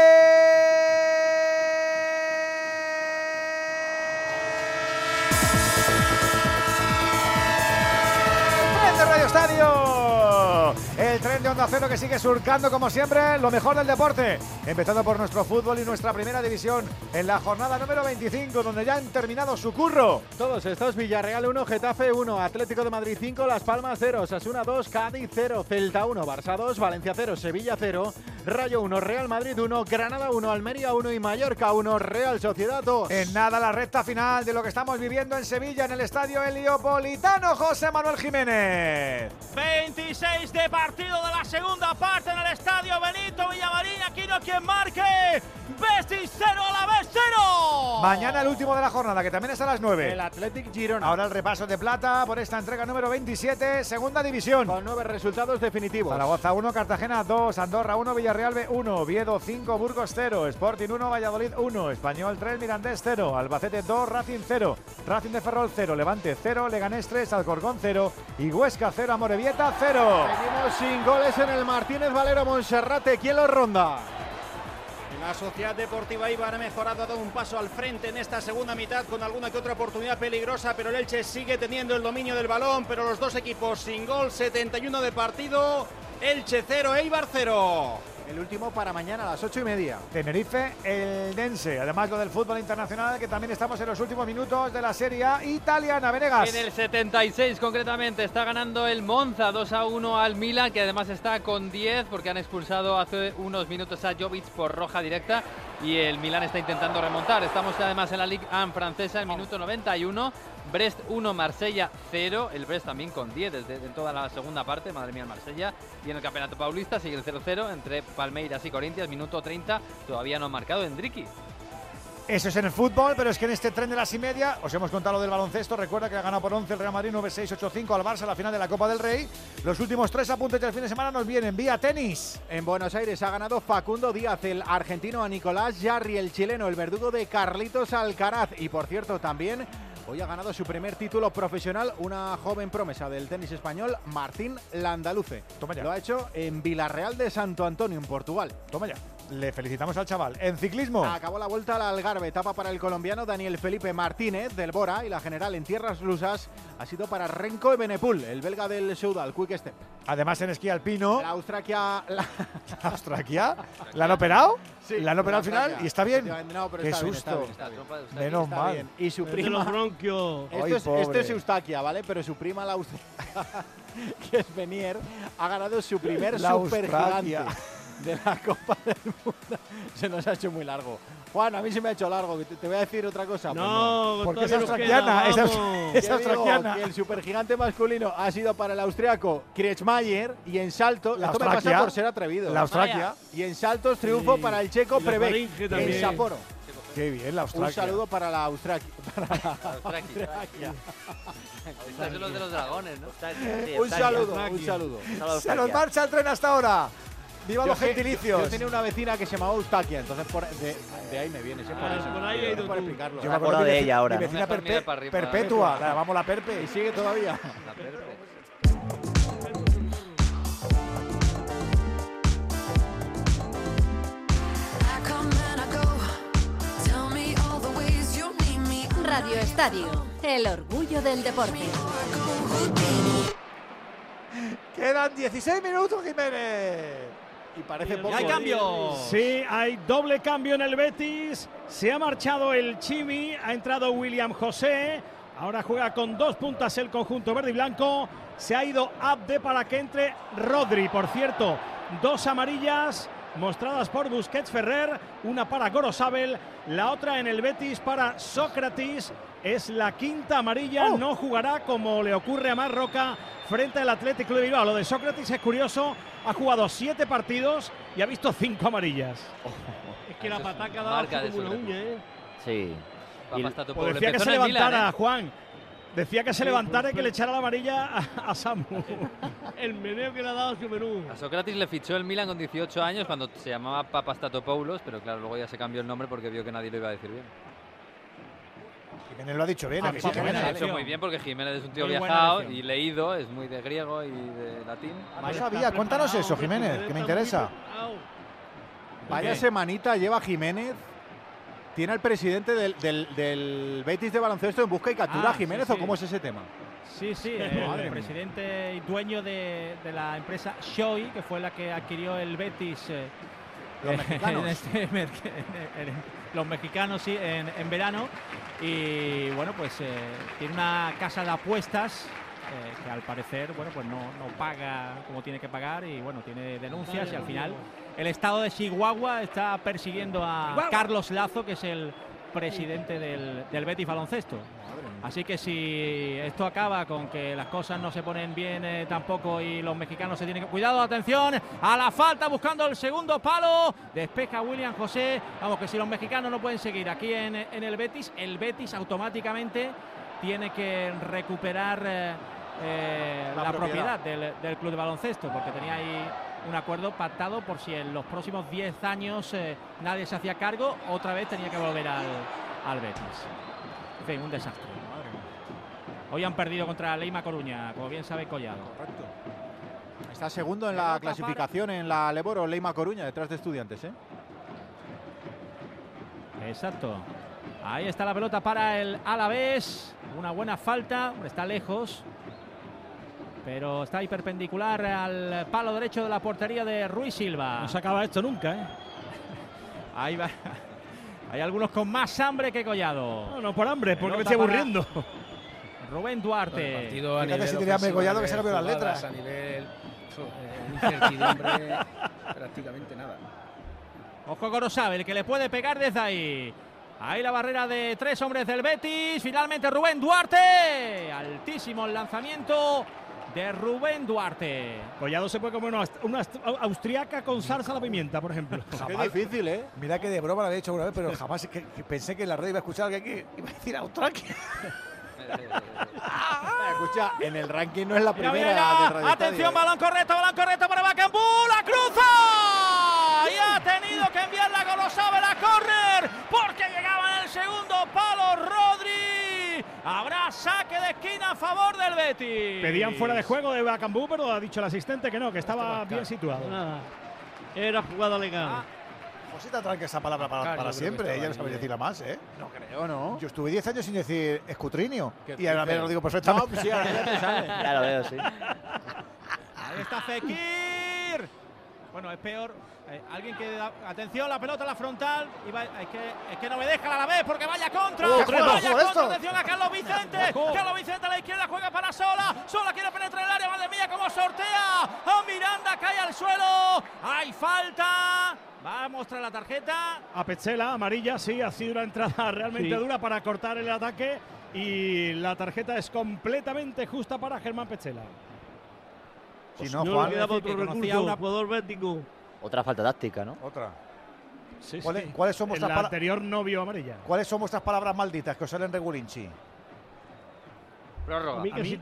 Tren de. El tren de Onda Cero que sigue surcando como siempre lo mejor del deporte. Empezando por nuestro fútbol y nuestra primera división en la jornada número 25 donde ya han terminado su curro. Todos estos, Villarreal 1, Getafe 1, Atlético de Madrid 5, Las Palmas 0, Sasuna 2, Cádiz 0, Celta 1, Barça 2, Valencia 0, Sevilla 0, Rayo 1, Real Madrid 1, Granada 1, Almería 1 y Mallorca 1, Real Sociedad 2. En nada la recta final de lo que estamos viviendo en Sevilla en el estadio Heliopolitano José Manuel Jiménez. 26 6 de partido de la segunda parte en el estadio Benito Villamarín. Aquí no quien marque. Betis 0 a la vez 0. Mañana el último de la jornada, que también es a las 9. El Athletic Girona. Ahora el repaso de plata por esta entrega número 27, segunda división. Con nueve resultados definitivos. Zaragoza 1, Cartagena 2, Andorra 1, Villarreal B 1, Oviedo 5, Burgos 0, Sporting 1, Valladolid 1, Español 3, Mirandés 0, Albacete 2, Racing 0, Racing de Ferrol 0, Levante 0, Leganés 3, Alcorcón 0 y Huesca 0, Amorebieta 0. Sin goles en el Martínez Valero Monserrate. ¿Quién lo ronda? La Sociedad Deportiva Ibar ha mejorado, ha dado un paso al frente en esta segunda mitad con alguna que otra oportunidad peligrosa, pero el Elche sigue teniendo el dominio del balón, pero los dos equipos sin gol, 71 de partido, Elche 0, Eibar 0. El último para mañana a las ocho y media. Tenerife, el Dense. Además, lo del fútbol internacional, que también estamos en los últimos minutos de la Serie A italiana. Venegas. En el 76 concretamente está ganando el Monza 2 a 1 al Milan, que además está con 10 porque han expulsado hace unos minutos a Jovic por roja directa y el Milan está intentando remontar. Estamos además en la Ligue 1 francesa, el minuto 91. Brest 1, Marsella 0. El Brest también con 10 desde en toda la segunda parte. Madre mía, el Marsella. Y en el Campeonato Paulista sigue el 0-0 entre Palmeiras y Corinthians. Minuto 30. Todavía no ha marcado Endriqui. Eso es en el fútbol, pero es que en este tren de las y media os hemos contado lo del baloncesto. Recuerda que ha ganado por 11 el Real Madrid 9-6-8-5 al Barça a la final de la Copa del Rey. Los últimos tres apuntes del fin de semana nos vienen vía tenis. En Buenos Aires ha ganado Facundo Díaz, el argentino a Nicolás Jarry, el chileno, el verdugo de Carlitos Alcaraz. Y por cierto, también hoy ha ganado su primer título profesional una joven promesa del tenis español, Martín Landaluce. Toma ya. Lo ha hecho en Villarreal de Santo Antonio, en Portugal. Toma ya. Le felicitamos al chaval. En ciclismo. Acabó la vuelta al Algarve, etapa para el colombiano Daniel Felipe Martínez del Bora y la general en tierras rusas ha sido para Renko Benepul, el belga del Soudal Quick Step. Además en esquí alpino. La Austraquia. La, ¿La Austraquia? ¿La han operado? Sí, ¿La han operado al final? ¿Y está bien? No, pero Qué está bien, susto. está bien, está bien. Menos Está mal. bien. Y su prima. Esto Ay, es, esto pobre. es Eustaquia, ¿vale? Pero su prima, la Austraquia, que es Benier, ha ganado su primer La supergigante Austraquia. De la Copa del Mundo. Se nos ha hecho muy largo. Juan, a mí se me ha hecho largo. ¿Te, te voy a decir otra cosa? Pues No, Porque es australiana. Es, el supergigante masculino ha sido para el austriaco Kretschmayer y en salto, La esto me pasa por ser atrevido. La Austraquia. Y en saltos triunfo Sí. para el checo faringe en. Sapporo. Qué bien, la Un Australia. saludo para la. Para los de los dragones, ¿no? Un saludo, un saludo. Se nos marcha el tren hasta ahora. ¡Viva los gentilicios! Yo tenía una vecina que se llamaba Eustaquia, entonces por, de, de ahí me viene, por Ah, eso. por ahí ha ido por tú. explicarlo. Yo Me acuerdo de ella ahora. Mi vecina perpe- perpetua. La llamamos la Perpe. Y sigue todavía. La Perpe. Radio Estadio, el orgullo del deporte. Quedan 16 minutos, Jiménez. Y parece poco. hay ¿eh? cambio. Sí, hay doble cambio en el Betis. Se ha marchado el Chimi, ha entrado William José. Ahora juega con dos puntas el conjunto verde y blanco. Se ha ido Abde para que entre Rodri. Por cierto, dos amarillas mostradas por Busquets Ferrer. Una para Gorosabel, la otra en el Betis para Sócrates. Es la quinta amarilla. No jugará como le ocurre a Marroca frente al Atlético de Bilbao. Lo de Sócrates es curioso. Ha jugado siete partidos y ha visto cinco amarillas. Es que la pataca de como una uña, ¿eh? Sí. Pues decía que se en el Milan, levantara, ¿eh? Juan. Decía que se Sí, levantara y pues, que le echara la amarilla a, a Samu. El meneo que le ha dado a su menú. A Sócrates le fichó el Milan con 18 años cuando se llamaba Papastatopoulos, pero claro, luego ya se cambió el nombre porque vio que nadie lo iba a decir bien. Jiménez lo ha dicho bien. Ah, ¿a que sí, Jiménez? Lo ha Jiménez. hecho muy bien porque Jiménez es un tío Muy viajado y leído, es muy de griego y de latín. No sabía. Cuéntanos eso, Jiménez, que me interesa. Vaya semanita lleva Jiménez. ¿Tiene al presidente del, del, del Betis de baloncesto en busca y captura Ah, a Jiménez sí, o cómo es ese tema? Sí, sí, el mía. presidente y dueño de, de la empresa Shoei, que fue la que adquirió el Betis. eh, Los en mexicanos. este mer- en- en- los mexicanos, sí, en, en verano. Y bueno, pues eh, tiene una casa de apuestas eh, que al parecer, bueno, pues no, no paga como tiene que pagar y bueno, tiene denuncias y al final el estado de Chihuahua está persiguiendo a. Carlos Lazo, que es el presidente del, del Betis Baloncesto. Así que si esto acaba con que las cosas no se ponen bien eh, tampoco y los mexicanos se tienen que... Cuidado, atención, a la falta buscando el segundo palo. Despeja William José. Vamos, que si los mexicanos no pueden seguir aquí en, en el Betis, el Betis automáticamente tiene que recuperar eh, eh, La la, propiedad. propiedad, del, del club de baloncesto, porque tenía ahí un acuerdo pactado por si en los próximos 10 años nadie se hacía cargo, otra vez tenía que volver al, al Betis. En fin, un desastre. Hoy han perdido contra Leima Coruña, como bien sabe Collado. Está segundo en la clasificación en la Leboro Leima Coruña, detrás de estudiantes. ¿eh? Exacto. Ahí está la pelota para el Alavés. Una buena falta. Está lejos. Pero está ahí perpendicular al palo derecho de la portería de Ruiz Silva. No se acaba esto nunca, ¿eh? Ahí va. Hay algunos con más hambre que Collado. No, no por hambre, porque me Pelota estoy para aburriendo. Rubén Duarte. partido a Fíjate nivel si tenía Collado que se cambió las letras. A nivel eh, incertidumbre, prácticamente nada. Ojo con sabe el que le puede pegar desde ahí. Ahí la barrera de tres hombres del Betis. Finalmente Rubén Duarte. Altísimo el lanzamiento de Rubén Duarte. Collado se puede comer una, austriaca con salsa a la pimienta, por ejemplo. Qué difícil, ¿eh? Mira que de broma lo había hecho una vez, pero jamás que- que pensé que en la radio iba a escuchar a alguien que iba a decir Austraquia. Escucha, en el ranking no es la primera mira, mira. Atención, Estadio, ¿eh? balón correcto, balón correcto para Bacambú. ¡La cruza! Y ha tenido que enviarla con los sabe la córner porque llegaba en el segundo palo Rodri. Habrá saque de esquina a favor del Betis. Pedían fuera de juego de Bacambú, pero ha dicho el asistente que no, que estaba bien situado. Nada. Era jugada legal. Ah, Josita tranca esa palabra para, Claro, siempre. Ella no sabe decirla más, ¿eh? No creo, ¿no? Yo estuve 10 años sin decir escutrinio. Y ahora me lo digo perfectamente. No, pues sí, ahora ya te sale. Ya lo veo, sí. Ahí está Fekir. Bueno, es peor. Eh, alguien que da- atención, la pelota a la frontal. Y va- es, que, es que no me deja a la vez porque vaya contra. Oh, vaya contra. esto. Atención a Carlos Vicente. Carlos Vicente a la izquierda juega para Sola. Sola quiere penetrar el área. Madre mía, cómo sortea. A Miranda cae al suelo. Hay falta. Va a mostrar la tarjeta. A Petzela, amarilla, sí, ha sido una entrada realmente Sí. dura para cortar el ataque y la tarjeta es completamente justa para Germán Petzela. Si no, no Juan. otro que conocía recurso. una- jugador bético. Otra falta táctica, ¿no? Otra. Sí, ¿Cuáles, sí. cuáles son El vuestras pala- anterior novio amarilla. ¿Cuáles son vuestras palabras malditas que os salen regulinchi? Prórroga. A mí A mí,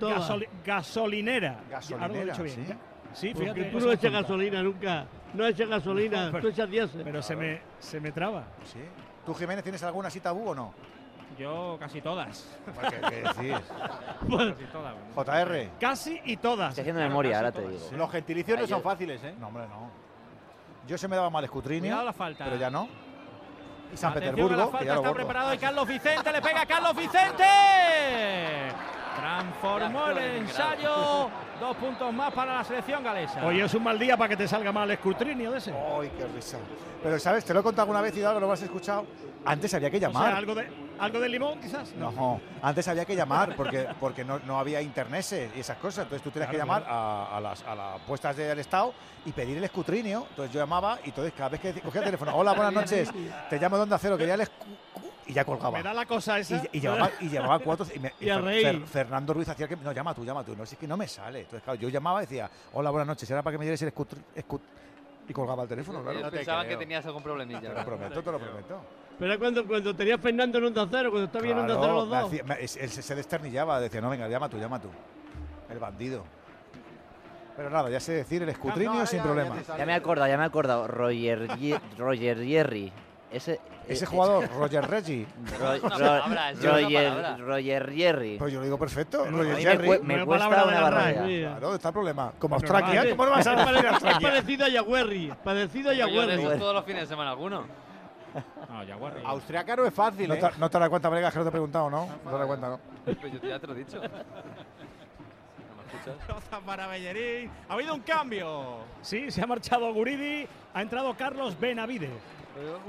gasolinera. Gasolinera. ¿sí? Sí, Porque fíjate. tú esa no echas gasolina nunca. No echas gasolina, No, pero- tú echas diésel. Pero se me, se me traba. Sí. ¿Tú, Jiménez, tienes alguna así tabú o no? Yo casi todas. ¿Qué, qué decís? casi todas. JR. Casi y todas. Estoy haciendo memoria, ahora te digo. Los gentilicios no son yo- fáciles, ¿eh? No, hombre, no. Yo se me daba mal la falta. pero ya no. Y San Atención a la Petersburgo, que falta, ya lo está preparado y Carlos Vicente le pega a Carlos Vicente. Transformó el ensayo. Dos puntos más para la selección galesa. Hoy es un mal día para que te salga mal el escrutinio de ese. ¡Ay, qué risa! Pero, ¿sabes? Te lo he contado alguna vez y ahora lo has escuchado. Antes había que O sea, llamar. algo de, algo de limón, quizás. No, antes había que llamar porque, porque no, no había internet y esas cosas. Entonces tú tenías que Claro, llamar a, a las, a las puestas del Estado y pedir el escutrinio. Entonces yo llamaba y entonces cada vez que cogía el teléfono, hola, buenas noches, te llamo de Onda Cero, quería el escu- y ya colgaba. Me da la cosa esa. Y, y llamaba cuatro. Y, me- y Y a Fer- Fernando Ruiz hacía que. No, llama tú, llama tú. No, si es que no me sale. Entonces, claro, yo llamaba y decía, hola, buenas noches, era para que me dierais el escut. escut- y colgaba el teléfono, claro. Ellos pensaban que tenías algún problemilla. Te lo prometo, te lo prometo. Pero cuando, cuando tenía Fernando en Onda Cero, cuando está bien en Onda Cero Claro, los dos. hacía- me- él se, se desternillaba, decía, no, venga, llama tú, llama tú. El bandido. Pero nada, ya sé decir el escutrinio No, no, sin ya- problema. ya me he acordado, ya me he acordado. Roger, Roger Jerry. Ese, Ese eh, jugador, Roger Reggie. Ro- Es palabra, es Roger. Roger Jerry. Pues yo lo digo perfecto, Roger me, Jerry. me Nueva cuesta una barbaridad. Claro, está el problema. Como. Australia, ¿cómo no vas a decir Es Australia? parecido a Yaguerri. Parecido a Yaguerri. todos los fines de semana alguno. No, Jaguar. Austriaca no es fácil, No ¿eh? te, no te das cuenta, Bregas, que no te he preguntado, ¿no? No te das cuenta, ¿no? Pues yo ya te lo he dicho. ¿No me escuchas? Pelota para Bellerín. Ha habido un cambio. Sí, se ha marchado Guridi, ha entrado Carlos Benavides.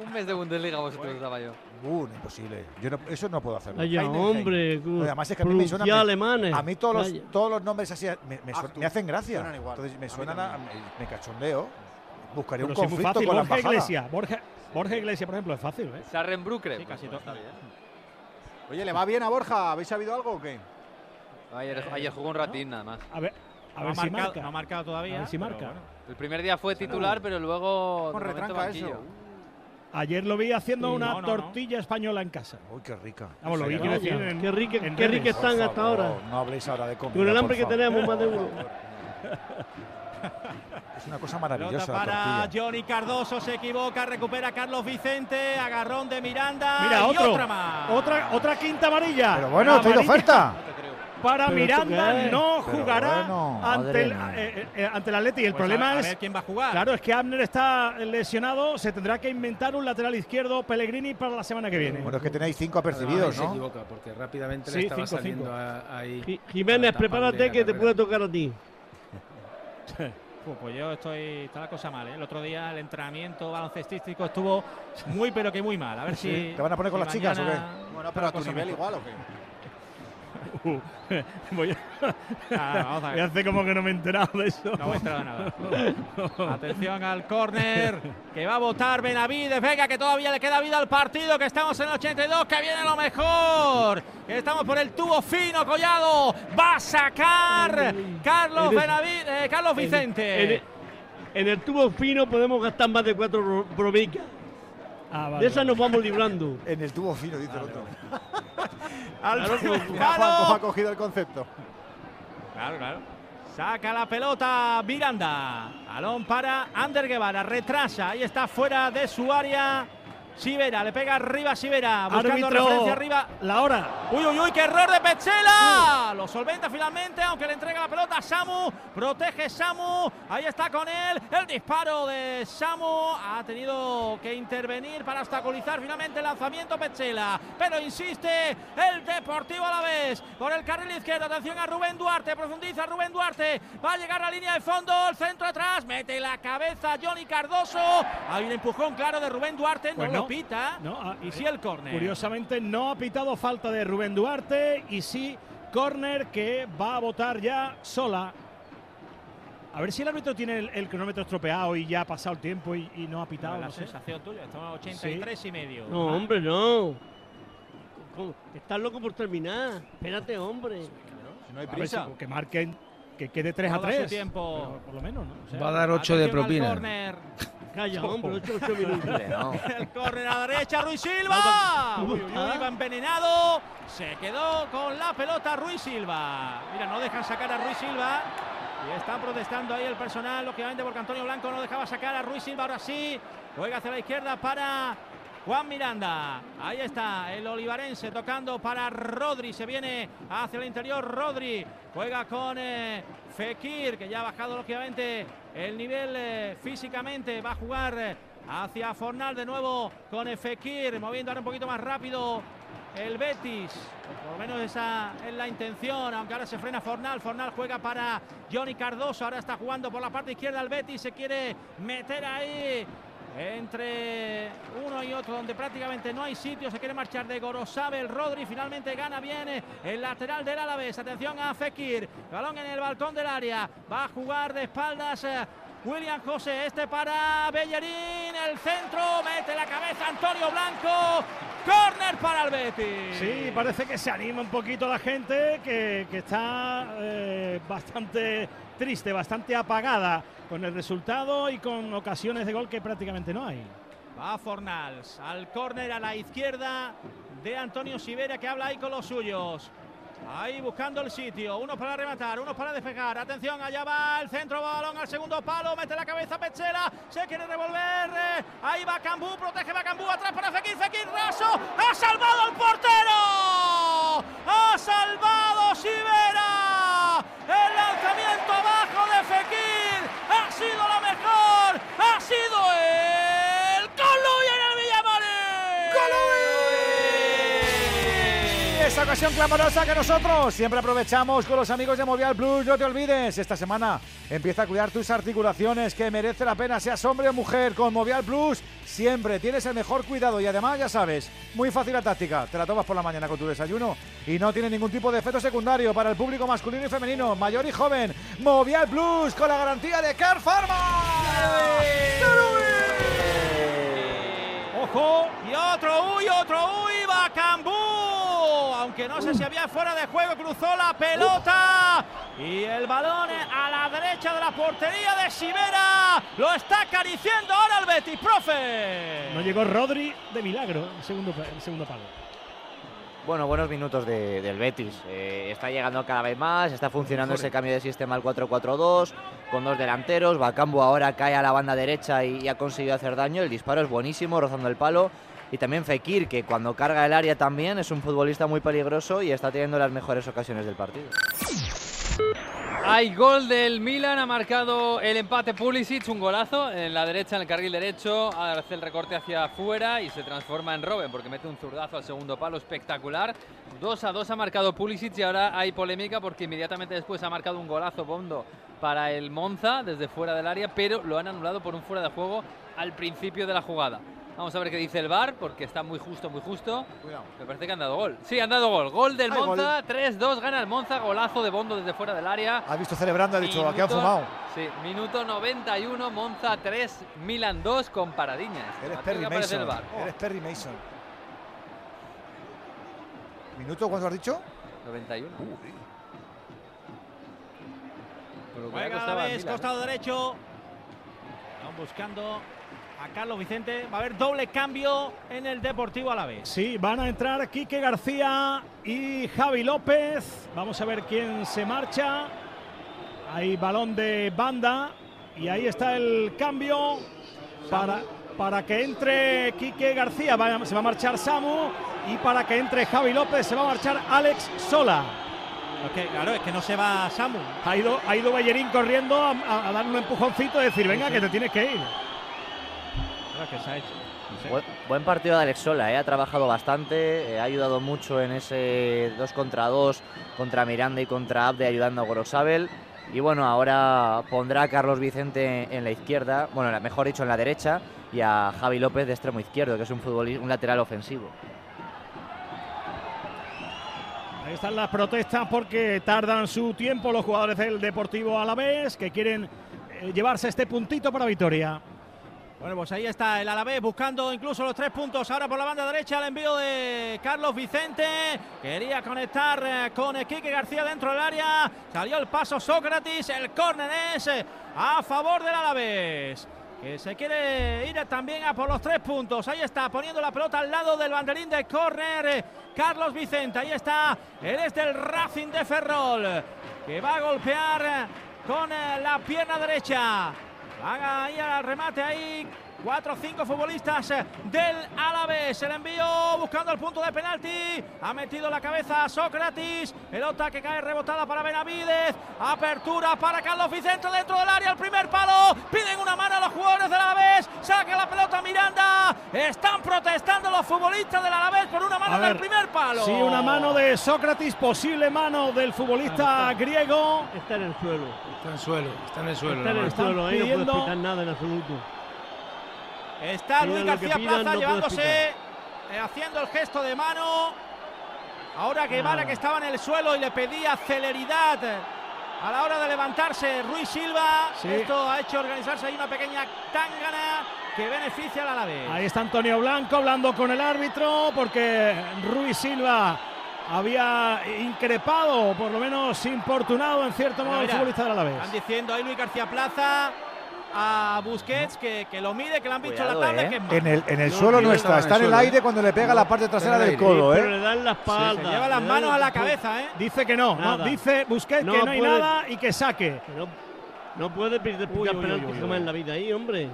Un mes de Bundesliga vosotros estaba yo. Uh, imposible. Yo no- eso no puedo hacerlo. Hombre. No, además es que a mí me suenan. alemanes. A mí todos los, Vaya. todos los nombres así me, me, su- Actu. me hacen gracia. Entonces me suenan a, me, me cachondeo. Buscaré Pero un conflicto fácil. con la Borja embajada. Iglesias, Borja, Borja Iglesias, por ejemplo, es fácil, ¿eh? Sarrenbrucre. Sí, casi todo. Está bien. Oye, ¿le va bien a Borja? ¿Habéis sabido algo o qué? Ayer, ayer jugó un ratín nada más. A ver, a No ver ha si marcado- marca. no ha marcado todavía, A ver si pero marca. bueno. El primer día fue titular, pero luego. Con retranca banquillo. eso. Ayer lo vi haciendo una No, no, no. tortilla española en casa. Uy, qué rica. Vamos, lo vi, Vaya. quiero decir, en- Qué rica, en qué rica están hasta ahora. No habléis ahora de comida. Con el hambre que tenemos, más de uno. Es una cosa maravillosa para. Johnny Cardoso, se equivoca, recupera Carlos Vicente, agarrón de Miranda Mira, y otro. otra más. Otra, otra quinta amarilla. Pero bueno, estoy de oferta. Para ¿Pero esto Miranda no jugará bueno, ante, el, mía. eh, eh, ante el Atleti. El Pues problema a, a es ver quién va a jugar. Claro, es que Abner está lesionado, se tendrá que inventar un lateral izquierdo Pellegrini para la semana que viene. Bueno, es que tenéis cinco apercibidos, se ¿no? equivoca porque rápidamente Sí, le estaba cinco, saliendo cinco. a- ahí. Ji- Jiménez, prepárate que te puede tocar a ti. Uf, Pues yo estoy. Está la cosa mal, ¿eh? El otro día el entrenamiento baloncestístico estuvo muy, pero que muy mal. A ver si. ¿Te van a poner con si las chicas o qué? Bueno, pero a tu nivel mejor. igual o qué? Voy a, Ah, vamos a voy a ver. hacer como que no me he enterado de eso. No me he enterado nada. Atención al córner que va a votar Benavides. Venga, que todavía le queda vida al partido. Que estamos en el 82. Que viene lo mejor. Que estamos por el tubo fino, Collado. Va a sacar Carlos Eres- Benavides. eh, Carlos Vicente. En el, en el tubo fino podemos gastar más de cuatro ro- bromicas. Ah, vale, De esas vale. nos vamos librando. En el tubo fino, dice el otro. Al Claro, ha cogido el concepto. Claro, claro. Saca la pelota Miranda. Balón para Ander Guevara. Retrasa. Ahí está fuera de su área. Sivera. Le pega arriba Sivera. Buscando Árbitro, referencia arriba. La hora. Uy, uy, uy, qué error de Petzela. Lo solventa finalmente, aunque le entrega la pelota a Samu. Protege Samu. Ahí está con él. El disparo de Samu. Ha tenido que intervenir para obstaculizar finalmente el lanzamiento Petzela. Pero insiste el Deportivo a la vez. Por el carril izquierdo. Atención a Rubén Duarte. Profundiza Rubén Duarte. Va a llegar a la línea de fondo. El centro atrás. Mete la cabeza Johnny Cardoso. Hay un empujón claro de Rubén Duarte. Pues no, no. Pita. No, ah, y sí el córner. Curiosamente no ha pitado falta de Rubén Duarte y sí córner que va a votar ya sola. A ver si el árbitro tiene el, el cronómetro estropeado y ya ha pasado el tiempo y, y no ha pitado. la no sé. sensación tuya, estamos a 83 y medio. No, hombre, no. ¿Cómo? Estás loco por terminar. Espérate, hombre. Si no hay A ver prisa. si- que marquen, que quede 3 a Todo a su 3. tiempo. pero por lo menos, ¿no? O sea, Va a dar 8 de propina. Calla, hombre, minutos. El córner a la derecha, Ruiz Silva. Uy, uy, uy, va envenenado. Se quedó con la pelota Ruiz Silva. Mira, no dejan sacar a Ruiz Silva. Y están protestando ahí el personal, lógicamente, porque Antonio Blanco no dejaba sacar a Ruiz Silva. Ahora sí, juega hacia la izquierda para Juan Miranda. Ahí está el olivarense tocando para Rodri. Se viene hacia el interior Rodri. Juega con eh, Fekir, que ya ha bajado lógicamente el nivel eh, físicamente. Va a jugar eh, hacia Fornal de nuevo con eh, Fekir, moviendo ahora un poquito más rápido el Betis. Por lo menos esa es la intención, aunque ahora se frena Fornal. Fornal juega para Johnny Cardoso. Ahora está jugando por la parte izquierda el Betis. Se quiere meter ahí entre uno y otro, donde prácticamente no hay sitio. Se quiere marchar de Gorosabe. El Rodri finalmente gana bien eh, el lateral del Alavés. Atención a Fekir. Balón en el balcón del área. Va a jugar de espaldas. eh, William José, este para Bellerín, el centro, mete la cabeza Antonio Blanco, córner para el. Sí, parece que se anima un poquito la gente, que, que está eh, bastante triste, bastante apagada con el resultado y con ocasiones de gol que prácticamente no hay. Va Fornals al córner a la izquierda de Antonio Sivera que habla ahí con los suyos. Ahí buscando el sitio, uno para rematar, uno para despejar. Atención, allá va el centro balón al segundo palo, mete la cabeza Pechera, se quiere revolver. Ahí va Cambú, protege va Cambú, atrás para Fekir, Fekir Raso, ha salvado al portero. Ha salvado Sivera. El lanzamiento abajo de Fekir ha sido la mejor, ha sido el Esa ocasión clamorosa que nosotros siempre aprovechamos con los amigos de Movial Plus. No te olvides, esta semana empieza a cuidar tus articulaciones, que merece la pena, seas hombre o mujer. Con Movial Plus siempre tienes el mejor cuidado y además, ya sabes, muy fácil la táctica. Te la tomas por la mañana con tu desayuno y no tiene ningún tipo de efecto secundario para el público masculino y femenino, mayor y joven. Movial Plus con la garantía de Car Pharma. Ojo, y otro uy, otro uy, va Cambú. aunque no sé si había fuera de juego, cruzó la pelota y el balón a la derecha de la portería de Sivera. Lo está acariciando ahora el Betis, profe. No llegó Rodri de milagro, el segundo, el segundo palo. Bueno, buenos minutos de- del Betis. Eh, está llegando cada vez más, está funcionando ese cambio de sistema al 4-4-2, con dos delanteros. Bacambo ahora cae a la banda derecha y, y ha conseguido hacer daño. El disparo es buenísimo, rozando el palo. Y también Fekir, que cuando carga el área también es un futbolista muy peligroso y está teniendo las mejores ocasiones del partido. Hay gol del Milan, ha marcado el empate Pulisic, un golazo en la derecha, en el carril derecho, hace el recorte hacia afuera y se transforma en Robben porque mete un zurdazo al segundo palo espectacular. 2 a 2 ha marcado Pulisic y ahora hay polémica porque inmediatamente después ha marcado un golazo Bondo para el Monza desde fuera del área, pero lo han anulado por un fuera de juego al principio de la jugada. Vamos a ver qué dice el VAR porque está muy justo, muy justo. Me parece que han dado gol. Sí, han dado gol. Gol del. Monza, 3-2, gana el Monza, golazo de Bondo desde fuera del área. Ha visto celebrando, ha dicho, aquí han Minuto- fumado. Sí, minuto 91, Monza 3, Milan 2 con Paradiñas. Eres Perry el Mason. VAR. Eres Perry Mason. ¿Minuto cuánto has dicho? 91. Por lo que le ha Juega a costado la vez, costado ¿eh? derecho. Están buscando a Carlos Vicente. Va a haber doble cambio en el Deportivo a la vez. Sí, van a entrar Quique García y Javi López. Vamos a ver quién se marcha. Hay balón de banda y ahí está el cambio para, para que entre Quique García. Va- se va a marchar Samu y para que entre Javi López se va a marchar Alex Sola. Que, claro, es que no se va Samu. Ha ido, ha ido Bellerín corriendo a, a- a darle un empujoncito y decir, venga, Sí, que te tienes que ir. Claro, que se ha hecho. No sé. Buen, buen partido de Alex Sola, ¿eh? ha trabajado bastante, eh, ha ayudado mucho en ese 2 contra 2 contra Miranda y contra Abde, ayudando a Gorosabel. Y bueno, ahora pondrá a Carlos Vicente en la izquierda, bueno, mejor dicho, en la derecha, y a Javi López de extremo izquierdo, que es un futbolista, un lateral ofensivo. Ahí están las protestas porque tardan su tiempo los jugadores del Deportivo Alavés que quieren eh, llevarse este puntito para Vitoria. Bueno, pues ahí está el Alavés buscando incluso los tres puntos. Ahora por la banda derecha el envío de Carlos Vicente. Quería conectar eh, con Quique García dentro del área. Salió el paso Sócrates. El córner es eh, a favor del Alavés. Que se quiere ir también a por los tres puntos. Ahí está poniendo la pelota al lado del banderín de córner. eh, Carlos Vicente. Ahí está. Él es del Racing de Ferrol. Que va a golpear con la pierna derecha. Haga ahí al remate ahí. Cuatro o cinco futbolistas eh, del Alavés. El envío buscando el punto de penalti. Ha metido la cabeza a Sócrates. Pelota que cae rebotada para Benavides. Apertura para Carlos Vicente dentro del área. El primer palo. Piden una mano a los jugadores del Alavés. Saca la pelota Miranda. Están protestando los futbolistas del Alavés por una mano A del ver, primer palo. Sí, una mano de Sócrates, posible mano del futbolista griego. Está en el suelo. Está en el suelo, está en el suelo. Está en el nada más. suelo, ahí no puedo explicar nada en absoluto. Está Luis García pidan, Plaza no llevándose, eh, haciendo el gesto de mano. Ahora Guevara Nada. que estaba en el suelo y le pedía celeridad a la hora de levantarse Ruiz Silva. Sí. Esto ha hecho organizarse ahí una pequeña tangana que beneficia al Alavés. Ahí está Antonio Blanco hablando con el árbitro porque Ruiz Silva había increpado, por lo menos importunado en cierto modo al Mira, futbolista del Alavés. Están diciendo ahí Luis García Plaza a Busquets que, que lo mide, que le han visto la tabla eh. que es malo. En el, en el No, suelo no está, en está el en el aire ¿eh? cuando le pega la parte trasera el del codo, ¿eh? le dan la espalda. Se lleva las manos a la cabeza, ¿eh? Dice que no, no, dice Busquets No que no hay puede- nada y que saque. No puede pedir penalti jamás en la vida ahí, hombre.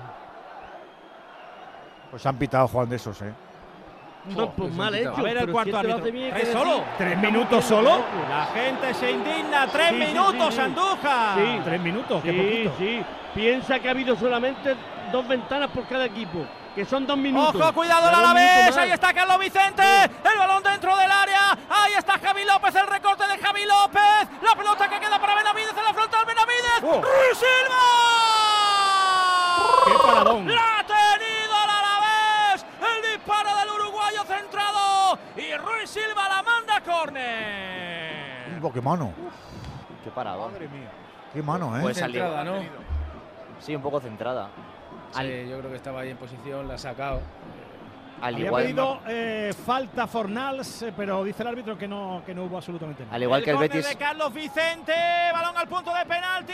Pues han pitado Juan de esos, ¿eh? No, pues mal hecho. A ver el cuarto árbitro. ¿Tres solo? ¿Tres minutos solo? La gente se indigna. Tres minutos. Andújar. Sí. Tres minutos, qué Sí, poquito. sí. Piensa que ha habido solamente dos ventanas por cada equipo, que son dos minutos. Ojo, cuidado Alavés. más. Ahí está Carlos Vicente. El balón dentro del área. Ahí está Javi López. El recorte de Javi López. La pelota que queda para Benavides en la frontal. Benavides. Oh. Ruiz Silva. ¡Qué paradón! La ha Y Ruiz Silva la manda a córner. Qué mano. Qué parado. Qué mano, ¿eh? Pues. Centrada, ¿no? Sí, un poco centrada. Sí, yo creo que estaba ahí en posición, la ha sacado. Al igual, pedido eh, falta Fornals, eh, pero dice el árbitro que no, que no hubo absolutamente nada. al igual que el Betis, de Carlos Vicente, balón al punto de penalti,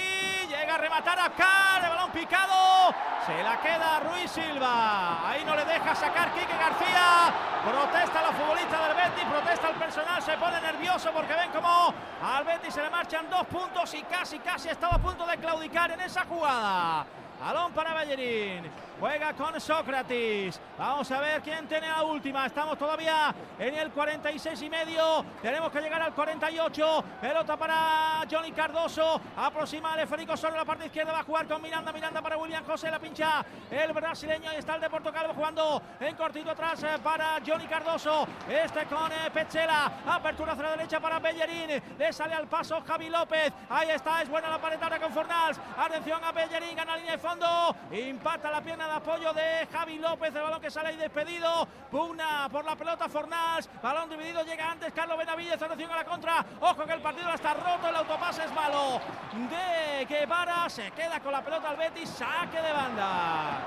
llega a rematar a Car, el balón picado, se la queda Ruiz Silva, ahí no le deja sacar Quique García, protesta los futbolistas del Betis, protesta el personal, se pone nervioso porque ven como al Betis se le marchan dos puntos y casi, casi estaba a punto de claudicar en esa jugada. Balón para Bellerín. Juega con Sócrates. Vamos a ver quién tiene la última. Estamos todavía en el 46 y medio. Tenemos que llegar al 48. Pelota para Johnny Cardoso. Aproxima Federico sobre la parte izquierda. Va a jugar con Miranda. Miranda para William José. La pincha el brasileño. Ahí está el de Portugal jugando en cortito atrás eh, para Johnny Cardoso. Este con eh, Pechela. Apertura hacia la derecha para Bellerín. Le sale al paso Javi López. Ahí está. Es buena la pared con Fornals. Atención a Bellerín. Gana línea de fondo. Impacta la pierna de apoyo de Javi López. El balón que sale ahí despedido. Pugna por la pelota Fornals. Balón dividido. Llega antes Carlos Benavides. Atención a la contra. Ojo que el partido está roto. El autopase es malo. De Guevara. Se queda con la pelota al Betis. Saque de banda.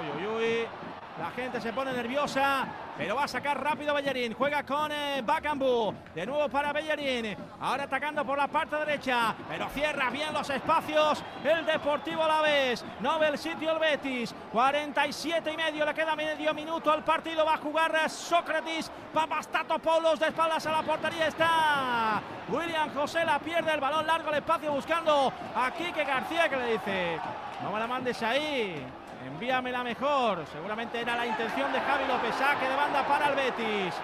Uy, uy, uy. La gente se pone nerviosa, pero va a sacar rápido Bellerín. Juega con eh, Bakambu. De nuevo para Bellerín. Ahora atacando por la parte derecha, pero cierra bien los espacios. El Deportivo Alavés. No ve el sitio el Betis. 47 y medio. Le queda medio minuto al partido. Va a jugar eh, Sócrates. Papastatopoulos de espaldas a la portería está. William José la pierde el balón largo al espacio buscando a Quique García que le dice: No me la mandes ahí. Envíamela mejor. Seguramente era la intención de Javi López. Saque de banda para el Betis.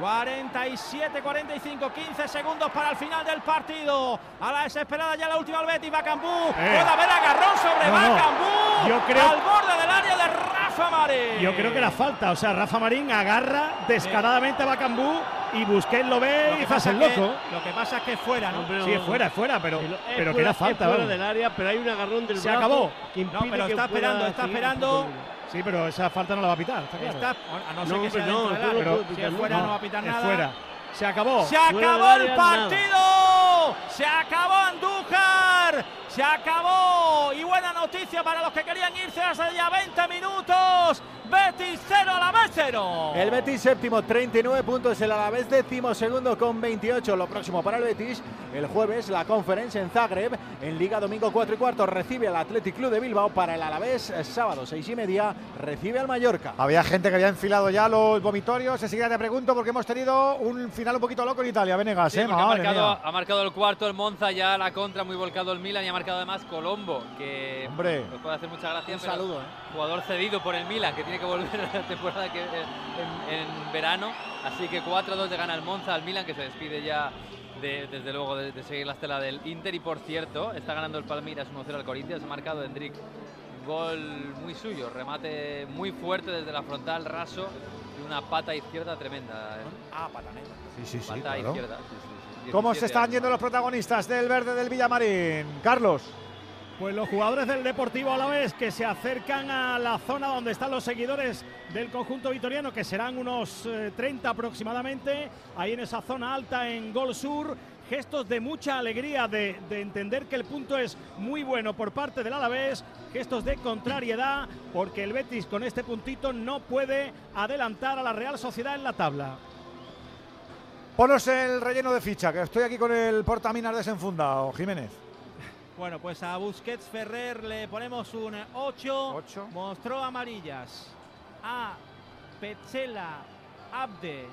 47-45, 15 segundos para el final del partido. A la desesperada ya la última el Betis. Bacambú. Puede haber agarrón sobre No, no. Bacambú. Yo creo- Al borde del área de Rafa Marín. Yo creo que era falta. O sea, Rafa Marín agarra descaradamente a Bacambú y Busquets lo ve Lo y que pasa el que- loco. Lo que pasa es que fuera, ¿no? Hombre, Sí, es fuera, es fuera, pero, Es pero que fuera- era es falta. fuera del área, pero hay un agarrón del Se brazo acabó. que No, pero que está esperando, está esperando. Sí, pero esa falta no la va a pitar. Está claro. Está, a no ser No, que sea no, no puede Si es fuera no va a pitar es nada. fuera. Se acabó. Se acabó el nada. partido. Se acabó Andújar. Se acabó. Y buena noticia para los que querían irse hace ya 20 minutos. Betis 0 a la vez 0. El Betis séptimo, 39 puntos. El Alavés décimo segundo con 28. Lo próximo para el Betis, el jueves la conferencia en Zagreb. En Liga Domingo 4 y cuarto recibe al Athletic Club de Bilbao. Para el Alavés, sábado 6 y media, recibe al Mallorca. Había gente que había enfilado ya los vomitorios. Enseguida te pregunto porque hemos tenido un final un poquito loco en Italia. Venegas, Sí, ¿eh? ha marcado, mía. ha marcado el cuarto el Monza, ya la contra muy volcado el Milan y ha marcado además Colombo, que Hombre. nos puede hacer mucha gracia. Un pero saludo, ¿eh? Jugador cedido por el Milan, que tiene que volver a la temporada que, en, en verano. Así que 4-2 le gana el Monza al Milan, que se despide ya de- desde luego de, de seguir la estela del Inter. Y por cierto, está ganando el Palmeiras 1-0 al Corinthians, ha marcado Hendrik. Gol muy suyo, remate muy fuerte desde la frontal, raso y una pata izquierda tremenda. Ah. Sí, sí, sí. Claro. izquierda. sí, sí, sí. ¿Cómo 17 se están años. yendo los protagonistas del verde del Villamarín? Carlos. Pues los jugadores del Deportivo Alavés que se acercan a la zona donde están los seguidores del conjunto vitoriano, que serán unos eh, 30 aproximadamente, ahí en esa zona alta en Gol Sur. Gestos de mucha alegría, de, de entender que el punto es muy bueno por parte del Alavés, gestos de contrariedad, porque el Betis con este puntito no puede adelantar a la Real Sociedad en la tabla. Ponos el relleno de ficha, que estoy aquí con el portaminas desenfundado, Jiménez. Bueno, pues a Busquets Ferrer le ponemos un 8. Mostró amarillas. A Petzela, Abde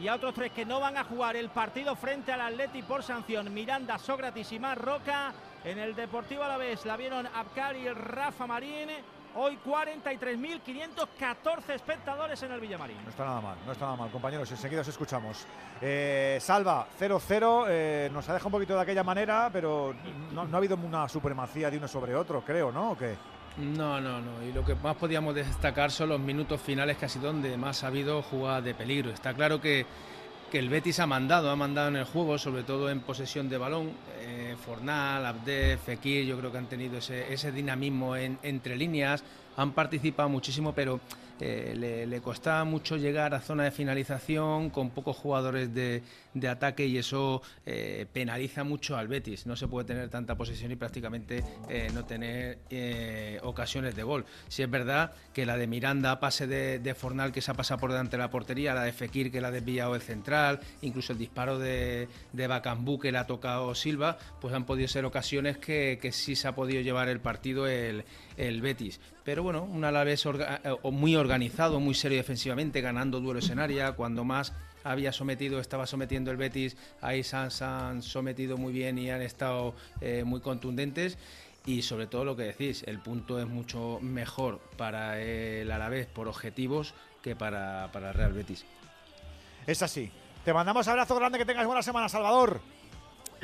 y a otros tres que no van a jugar el partido frente al Atleti por sanción. Miranda, Sócrates y Mar Roca. En el Deportivo Alavés la vieron Abkar y Rafa Marín. Hoy 43.514 espectadores en el Villamarín. No está nada mal, no está nada mal, compañeros. Enseguida os escuchamos. Eh, Salva, 0-0. eh, nos ha dejado un poquito de aquella manera, pero no, no ha habido una supremacía de uno sobre otro, creo, ¿no? ¿O qué? No, no, no. Y lo que más podíamos destacar son los minutos finales, casi donde más ha habido jugadas de peligro. Está claro que, que el Betis ha mandado, ha mandado en el juego, sobre todo en posesión de balón. Eh, Fornal, Abde, Fekir, yo creo que han tenido ese, ese dinamismo en- entre líneas, han participado muchísimo, pero eh, le, costaba mucho llegar a zona de finalización con pocos jugadores de, de ataque y eso eh, penaliza mucho al Betis. No se puede tener tanta posesión y prácticamente eh, no tener ocasiones de gol. Si es verdad que la de Miranda, pase de, de Fornal que se ha pasado por delante de la portería, la de Fekir que la ha desviado el central, incluso el disparo de, de Bacambú que le ha tocado Silva, pues han podido ser ocasiones que, que sí se ha podido llevar el partido el, el Betis. Pero bueno, un Alavés orga- eh, muy organizado, muy serio defensivamente, ganando duelos en área, cuando más había sometido, estaba sometiendo el Betis, ahí se han, se han sometido muy bien y han estado eh, muy contundentes. Y sobre todo lo que decís, el punto es mucho mejor para el Alavés por objetivos que para, para el Real Betis. Es así. Te mandamos abrazo grande, que tengas buena semana, Salvador.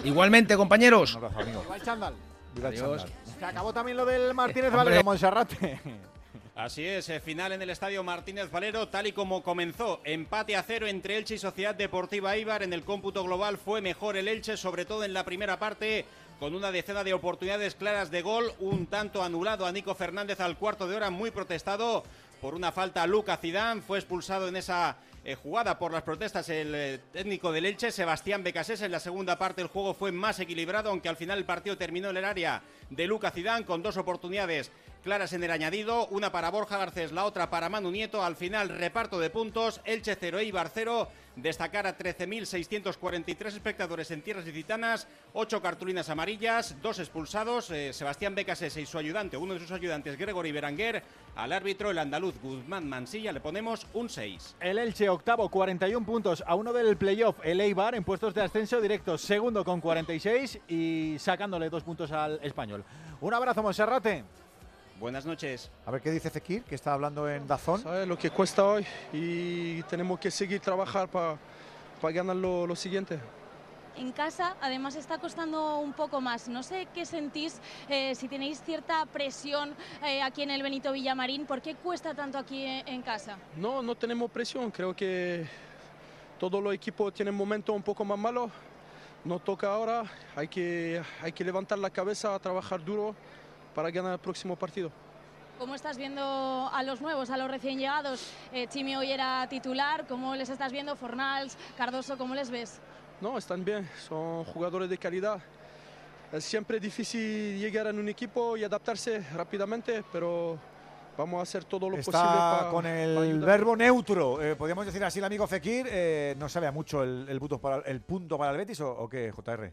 Igualmente, compañeros. Un abrazo, amigo. Viva el chándal. Viva el Adiós. chándal. Se acabó también lo del Martínez. Valero Monserrate. Así es, eh, final en el estadio Martínez Valero, tal y como comenzó. Empate a cero entre Elche y Sociedad Deportiva Ibar. En el cómputo global fue mejor el Elche, sobre todo en la primera parte, con una decena de oportunidades claras de gol. Un tanto anulado a Nico Fernández al cuarto de hora, muy protestado por una falta a Luca Zidane. Fue expulsado en esa eh, jugada por las protestas el eh, técnico del Elche, Sebastián Becasés. En la segunda parte el juego fue más equilibrado, aunque al final el partido terminó en el área de Luca Zidane con dos oportunidades claras en el añadido, una para Borja Garcés, la otra para Manu Nieto. Al final, reparto de puntos, Elche 0, Eibar 0. Destacar a 13.643 espectadores en tierras licitanas, 8 cartulinas amarillas, dos expulsados, eh, Sebastián Becasés y su ayudante, uno de sus ayudantes, Gregory Beranguer. Al árbitro, el andaluz Guzmán Mansilla, le ponemos un 6. El Elche, octavo, 41 puntos a uno del playoff. El Eibar en puestos de ascenso directo, segundo con 46 y sacándole dos puntos al español. Un abrazo, Monserrate. Buenas noches. A ver qué dice Fekir, que está hablando en Dazón. ¿Sabes lo que cuesta hoy? Y tenemos que seguir trabajar para ganar lo, lo siguiente. En casa, además, está costando un poco más. No sé qué sentís, eh, si tenéis cierta presión eh, aquí en el Benito Villamarín. ¿Por qué cuesta tanto aquí en, en casa? No, no tenemos presión. Creo que todos los equipos tienen momentos un poco más malos. Nos toca ahora. Hay que, hay que levantar la cabeza, trabajar duro para ganar el próximo partido. ¿Cómo estás viendo a los nuevos, a los recién llegados? Eh, Chimi hoy era titular. ¿Cómo les estás viendo? Fornals, Cardoso, ¿cómo les ves? No, están bien, son jugadores de calidad. Es siempre difícil llegar en un equipo y adaptarse rápidamente, pero vamos a hacer todo lo posible Está para con el verbo neutro. Eh, Podríamos decir así el amigo Fekir. eh, no sabe a mucho el, el punto para el punto para el Betis o, o qué, JR.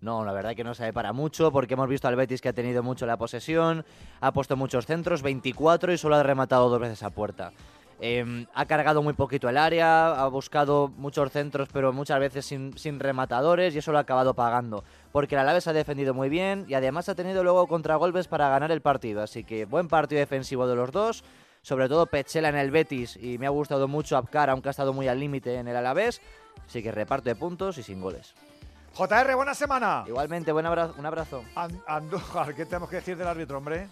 No, la verdad que no sabe para mucho, porque hemos visto al Betis que ha tenido mucho la posesión, ha puesto muchos centros, 24 y solo ha rematado dos veces a puerta. Eh, ha cargado muy poquito el área, ha buscado muchos centros, pero muchas veces sin, rematadores y eso lo ha acabado pagando. Porque el Alavés ha defendido muy bien y además ha tenido luego contragolpes para ganar el partido. Así que buen partido defensivo de los dos, sobre todo Pechela en el Betis y me ha gustado mucho Apcar, aunque ha estado muy al límite en el Alavés. Así que reparto de puntos y sin goles. JR, buena semana. Igualmente, buen abrazo, un abrazo. An- Andújar, ¿qué tenemos que decir del árbitro, hombre?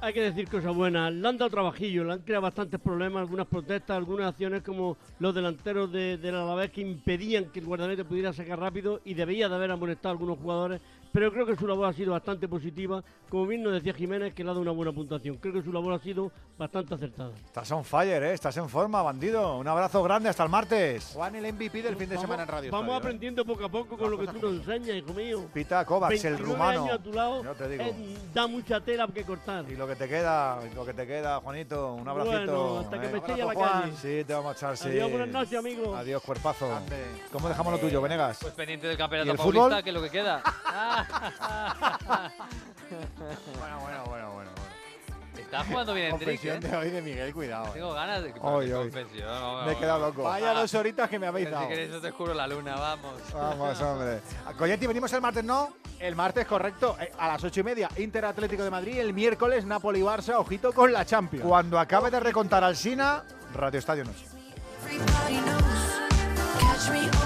Hay que decir cosas buenas. Le han dado trabajillo, le han creado bastantes problemas, algunas protestas, algunas acciones como los delanteros de, del Alavés que impedían que el guardameta pudiera sacar rápido y debía de haber amonestado a algunos jugadores. Pero creo que su labor ha sido bastante positiva. Como bien nos decía Jiménez, que le ha dado una buena puntuación. Creo que su labor ha sido bastante acertada. Estás on fire, ¿eh? Estás en forma, bandido. Un abrazo grande, hasta el martes. Juan, el MVP del fin de semana en Radio Vamos Estadio, ¿eh? aprendiendo poco a poco con lo que tú nos enseñas, hijo mío. Pita Kovacs, el 29 rumano. años a tu lado Yo te digo. eh, da mucha tela que cortar. Y lo que te queda, lo que te queda, Juanito, un abracito. Bueno, hasta que ¿eh? me eche a la Juan. calle. Sí, te vamos a echar, sí. Adiós, buenas noches, amigo. Adiós, cuerpazo. ¿Cómo dejamos lo tuyo, Venegas? Pues pendiente del ¿Y campeonato el paulista, fútbol? que es lo que queda. bueno, bueno, bueno, bueno. Está jugando bien el trick, Confesión ¿eh? de hoy de Miguel, cuidado. Tengo ganas de que Hoy, hoy. confesión. vamos, Me he quedado vamos. loco. Vaya dos horitas que me habéis Si dado. queréis, yo te juro la luna, vamos. Vamos, hombre. Coyetti, venimos el martes, ¿no? El martes, correcto, eh, a las ocho y media, Inter Atlético de Madrid. El miércoles, Napoli-Barça, ojito con la Champions. Cuando acabe de recontar al Sina, Radio Estadio Noche. Everybody knows. Catch me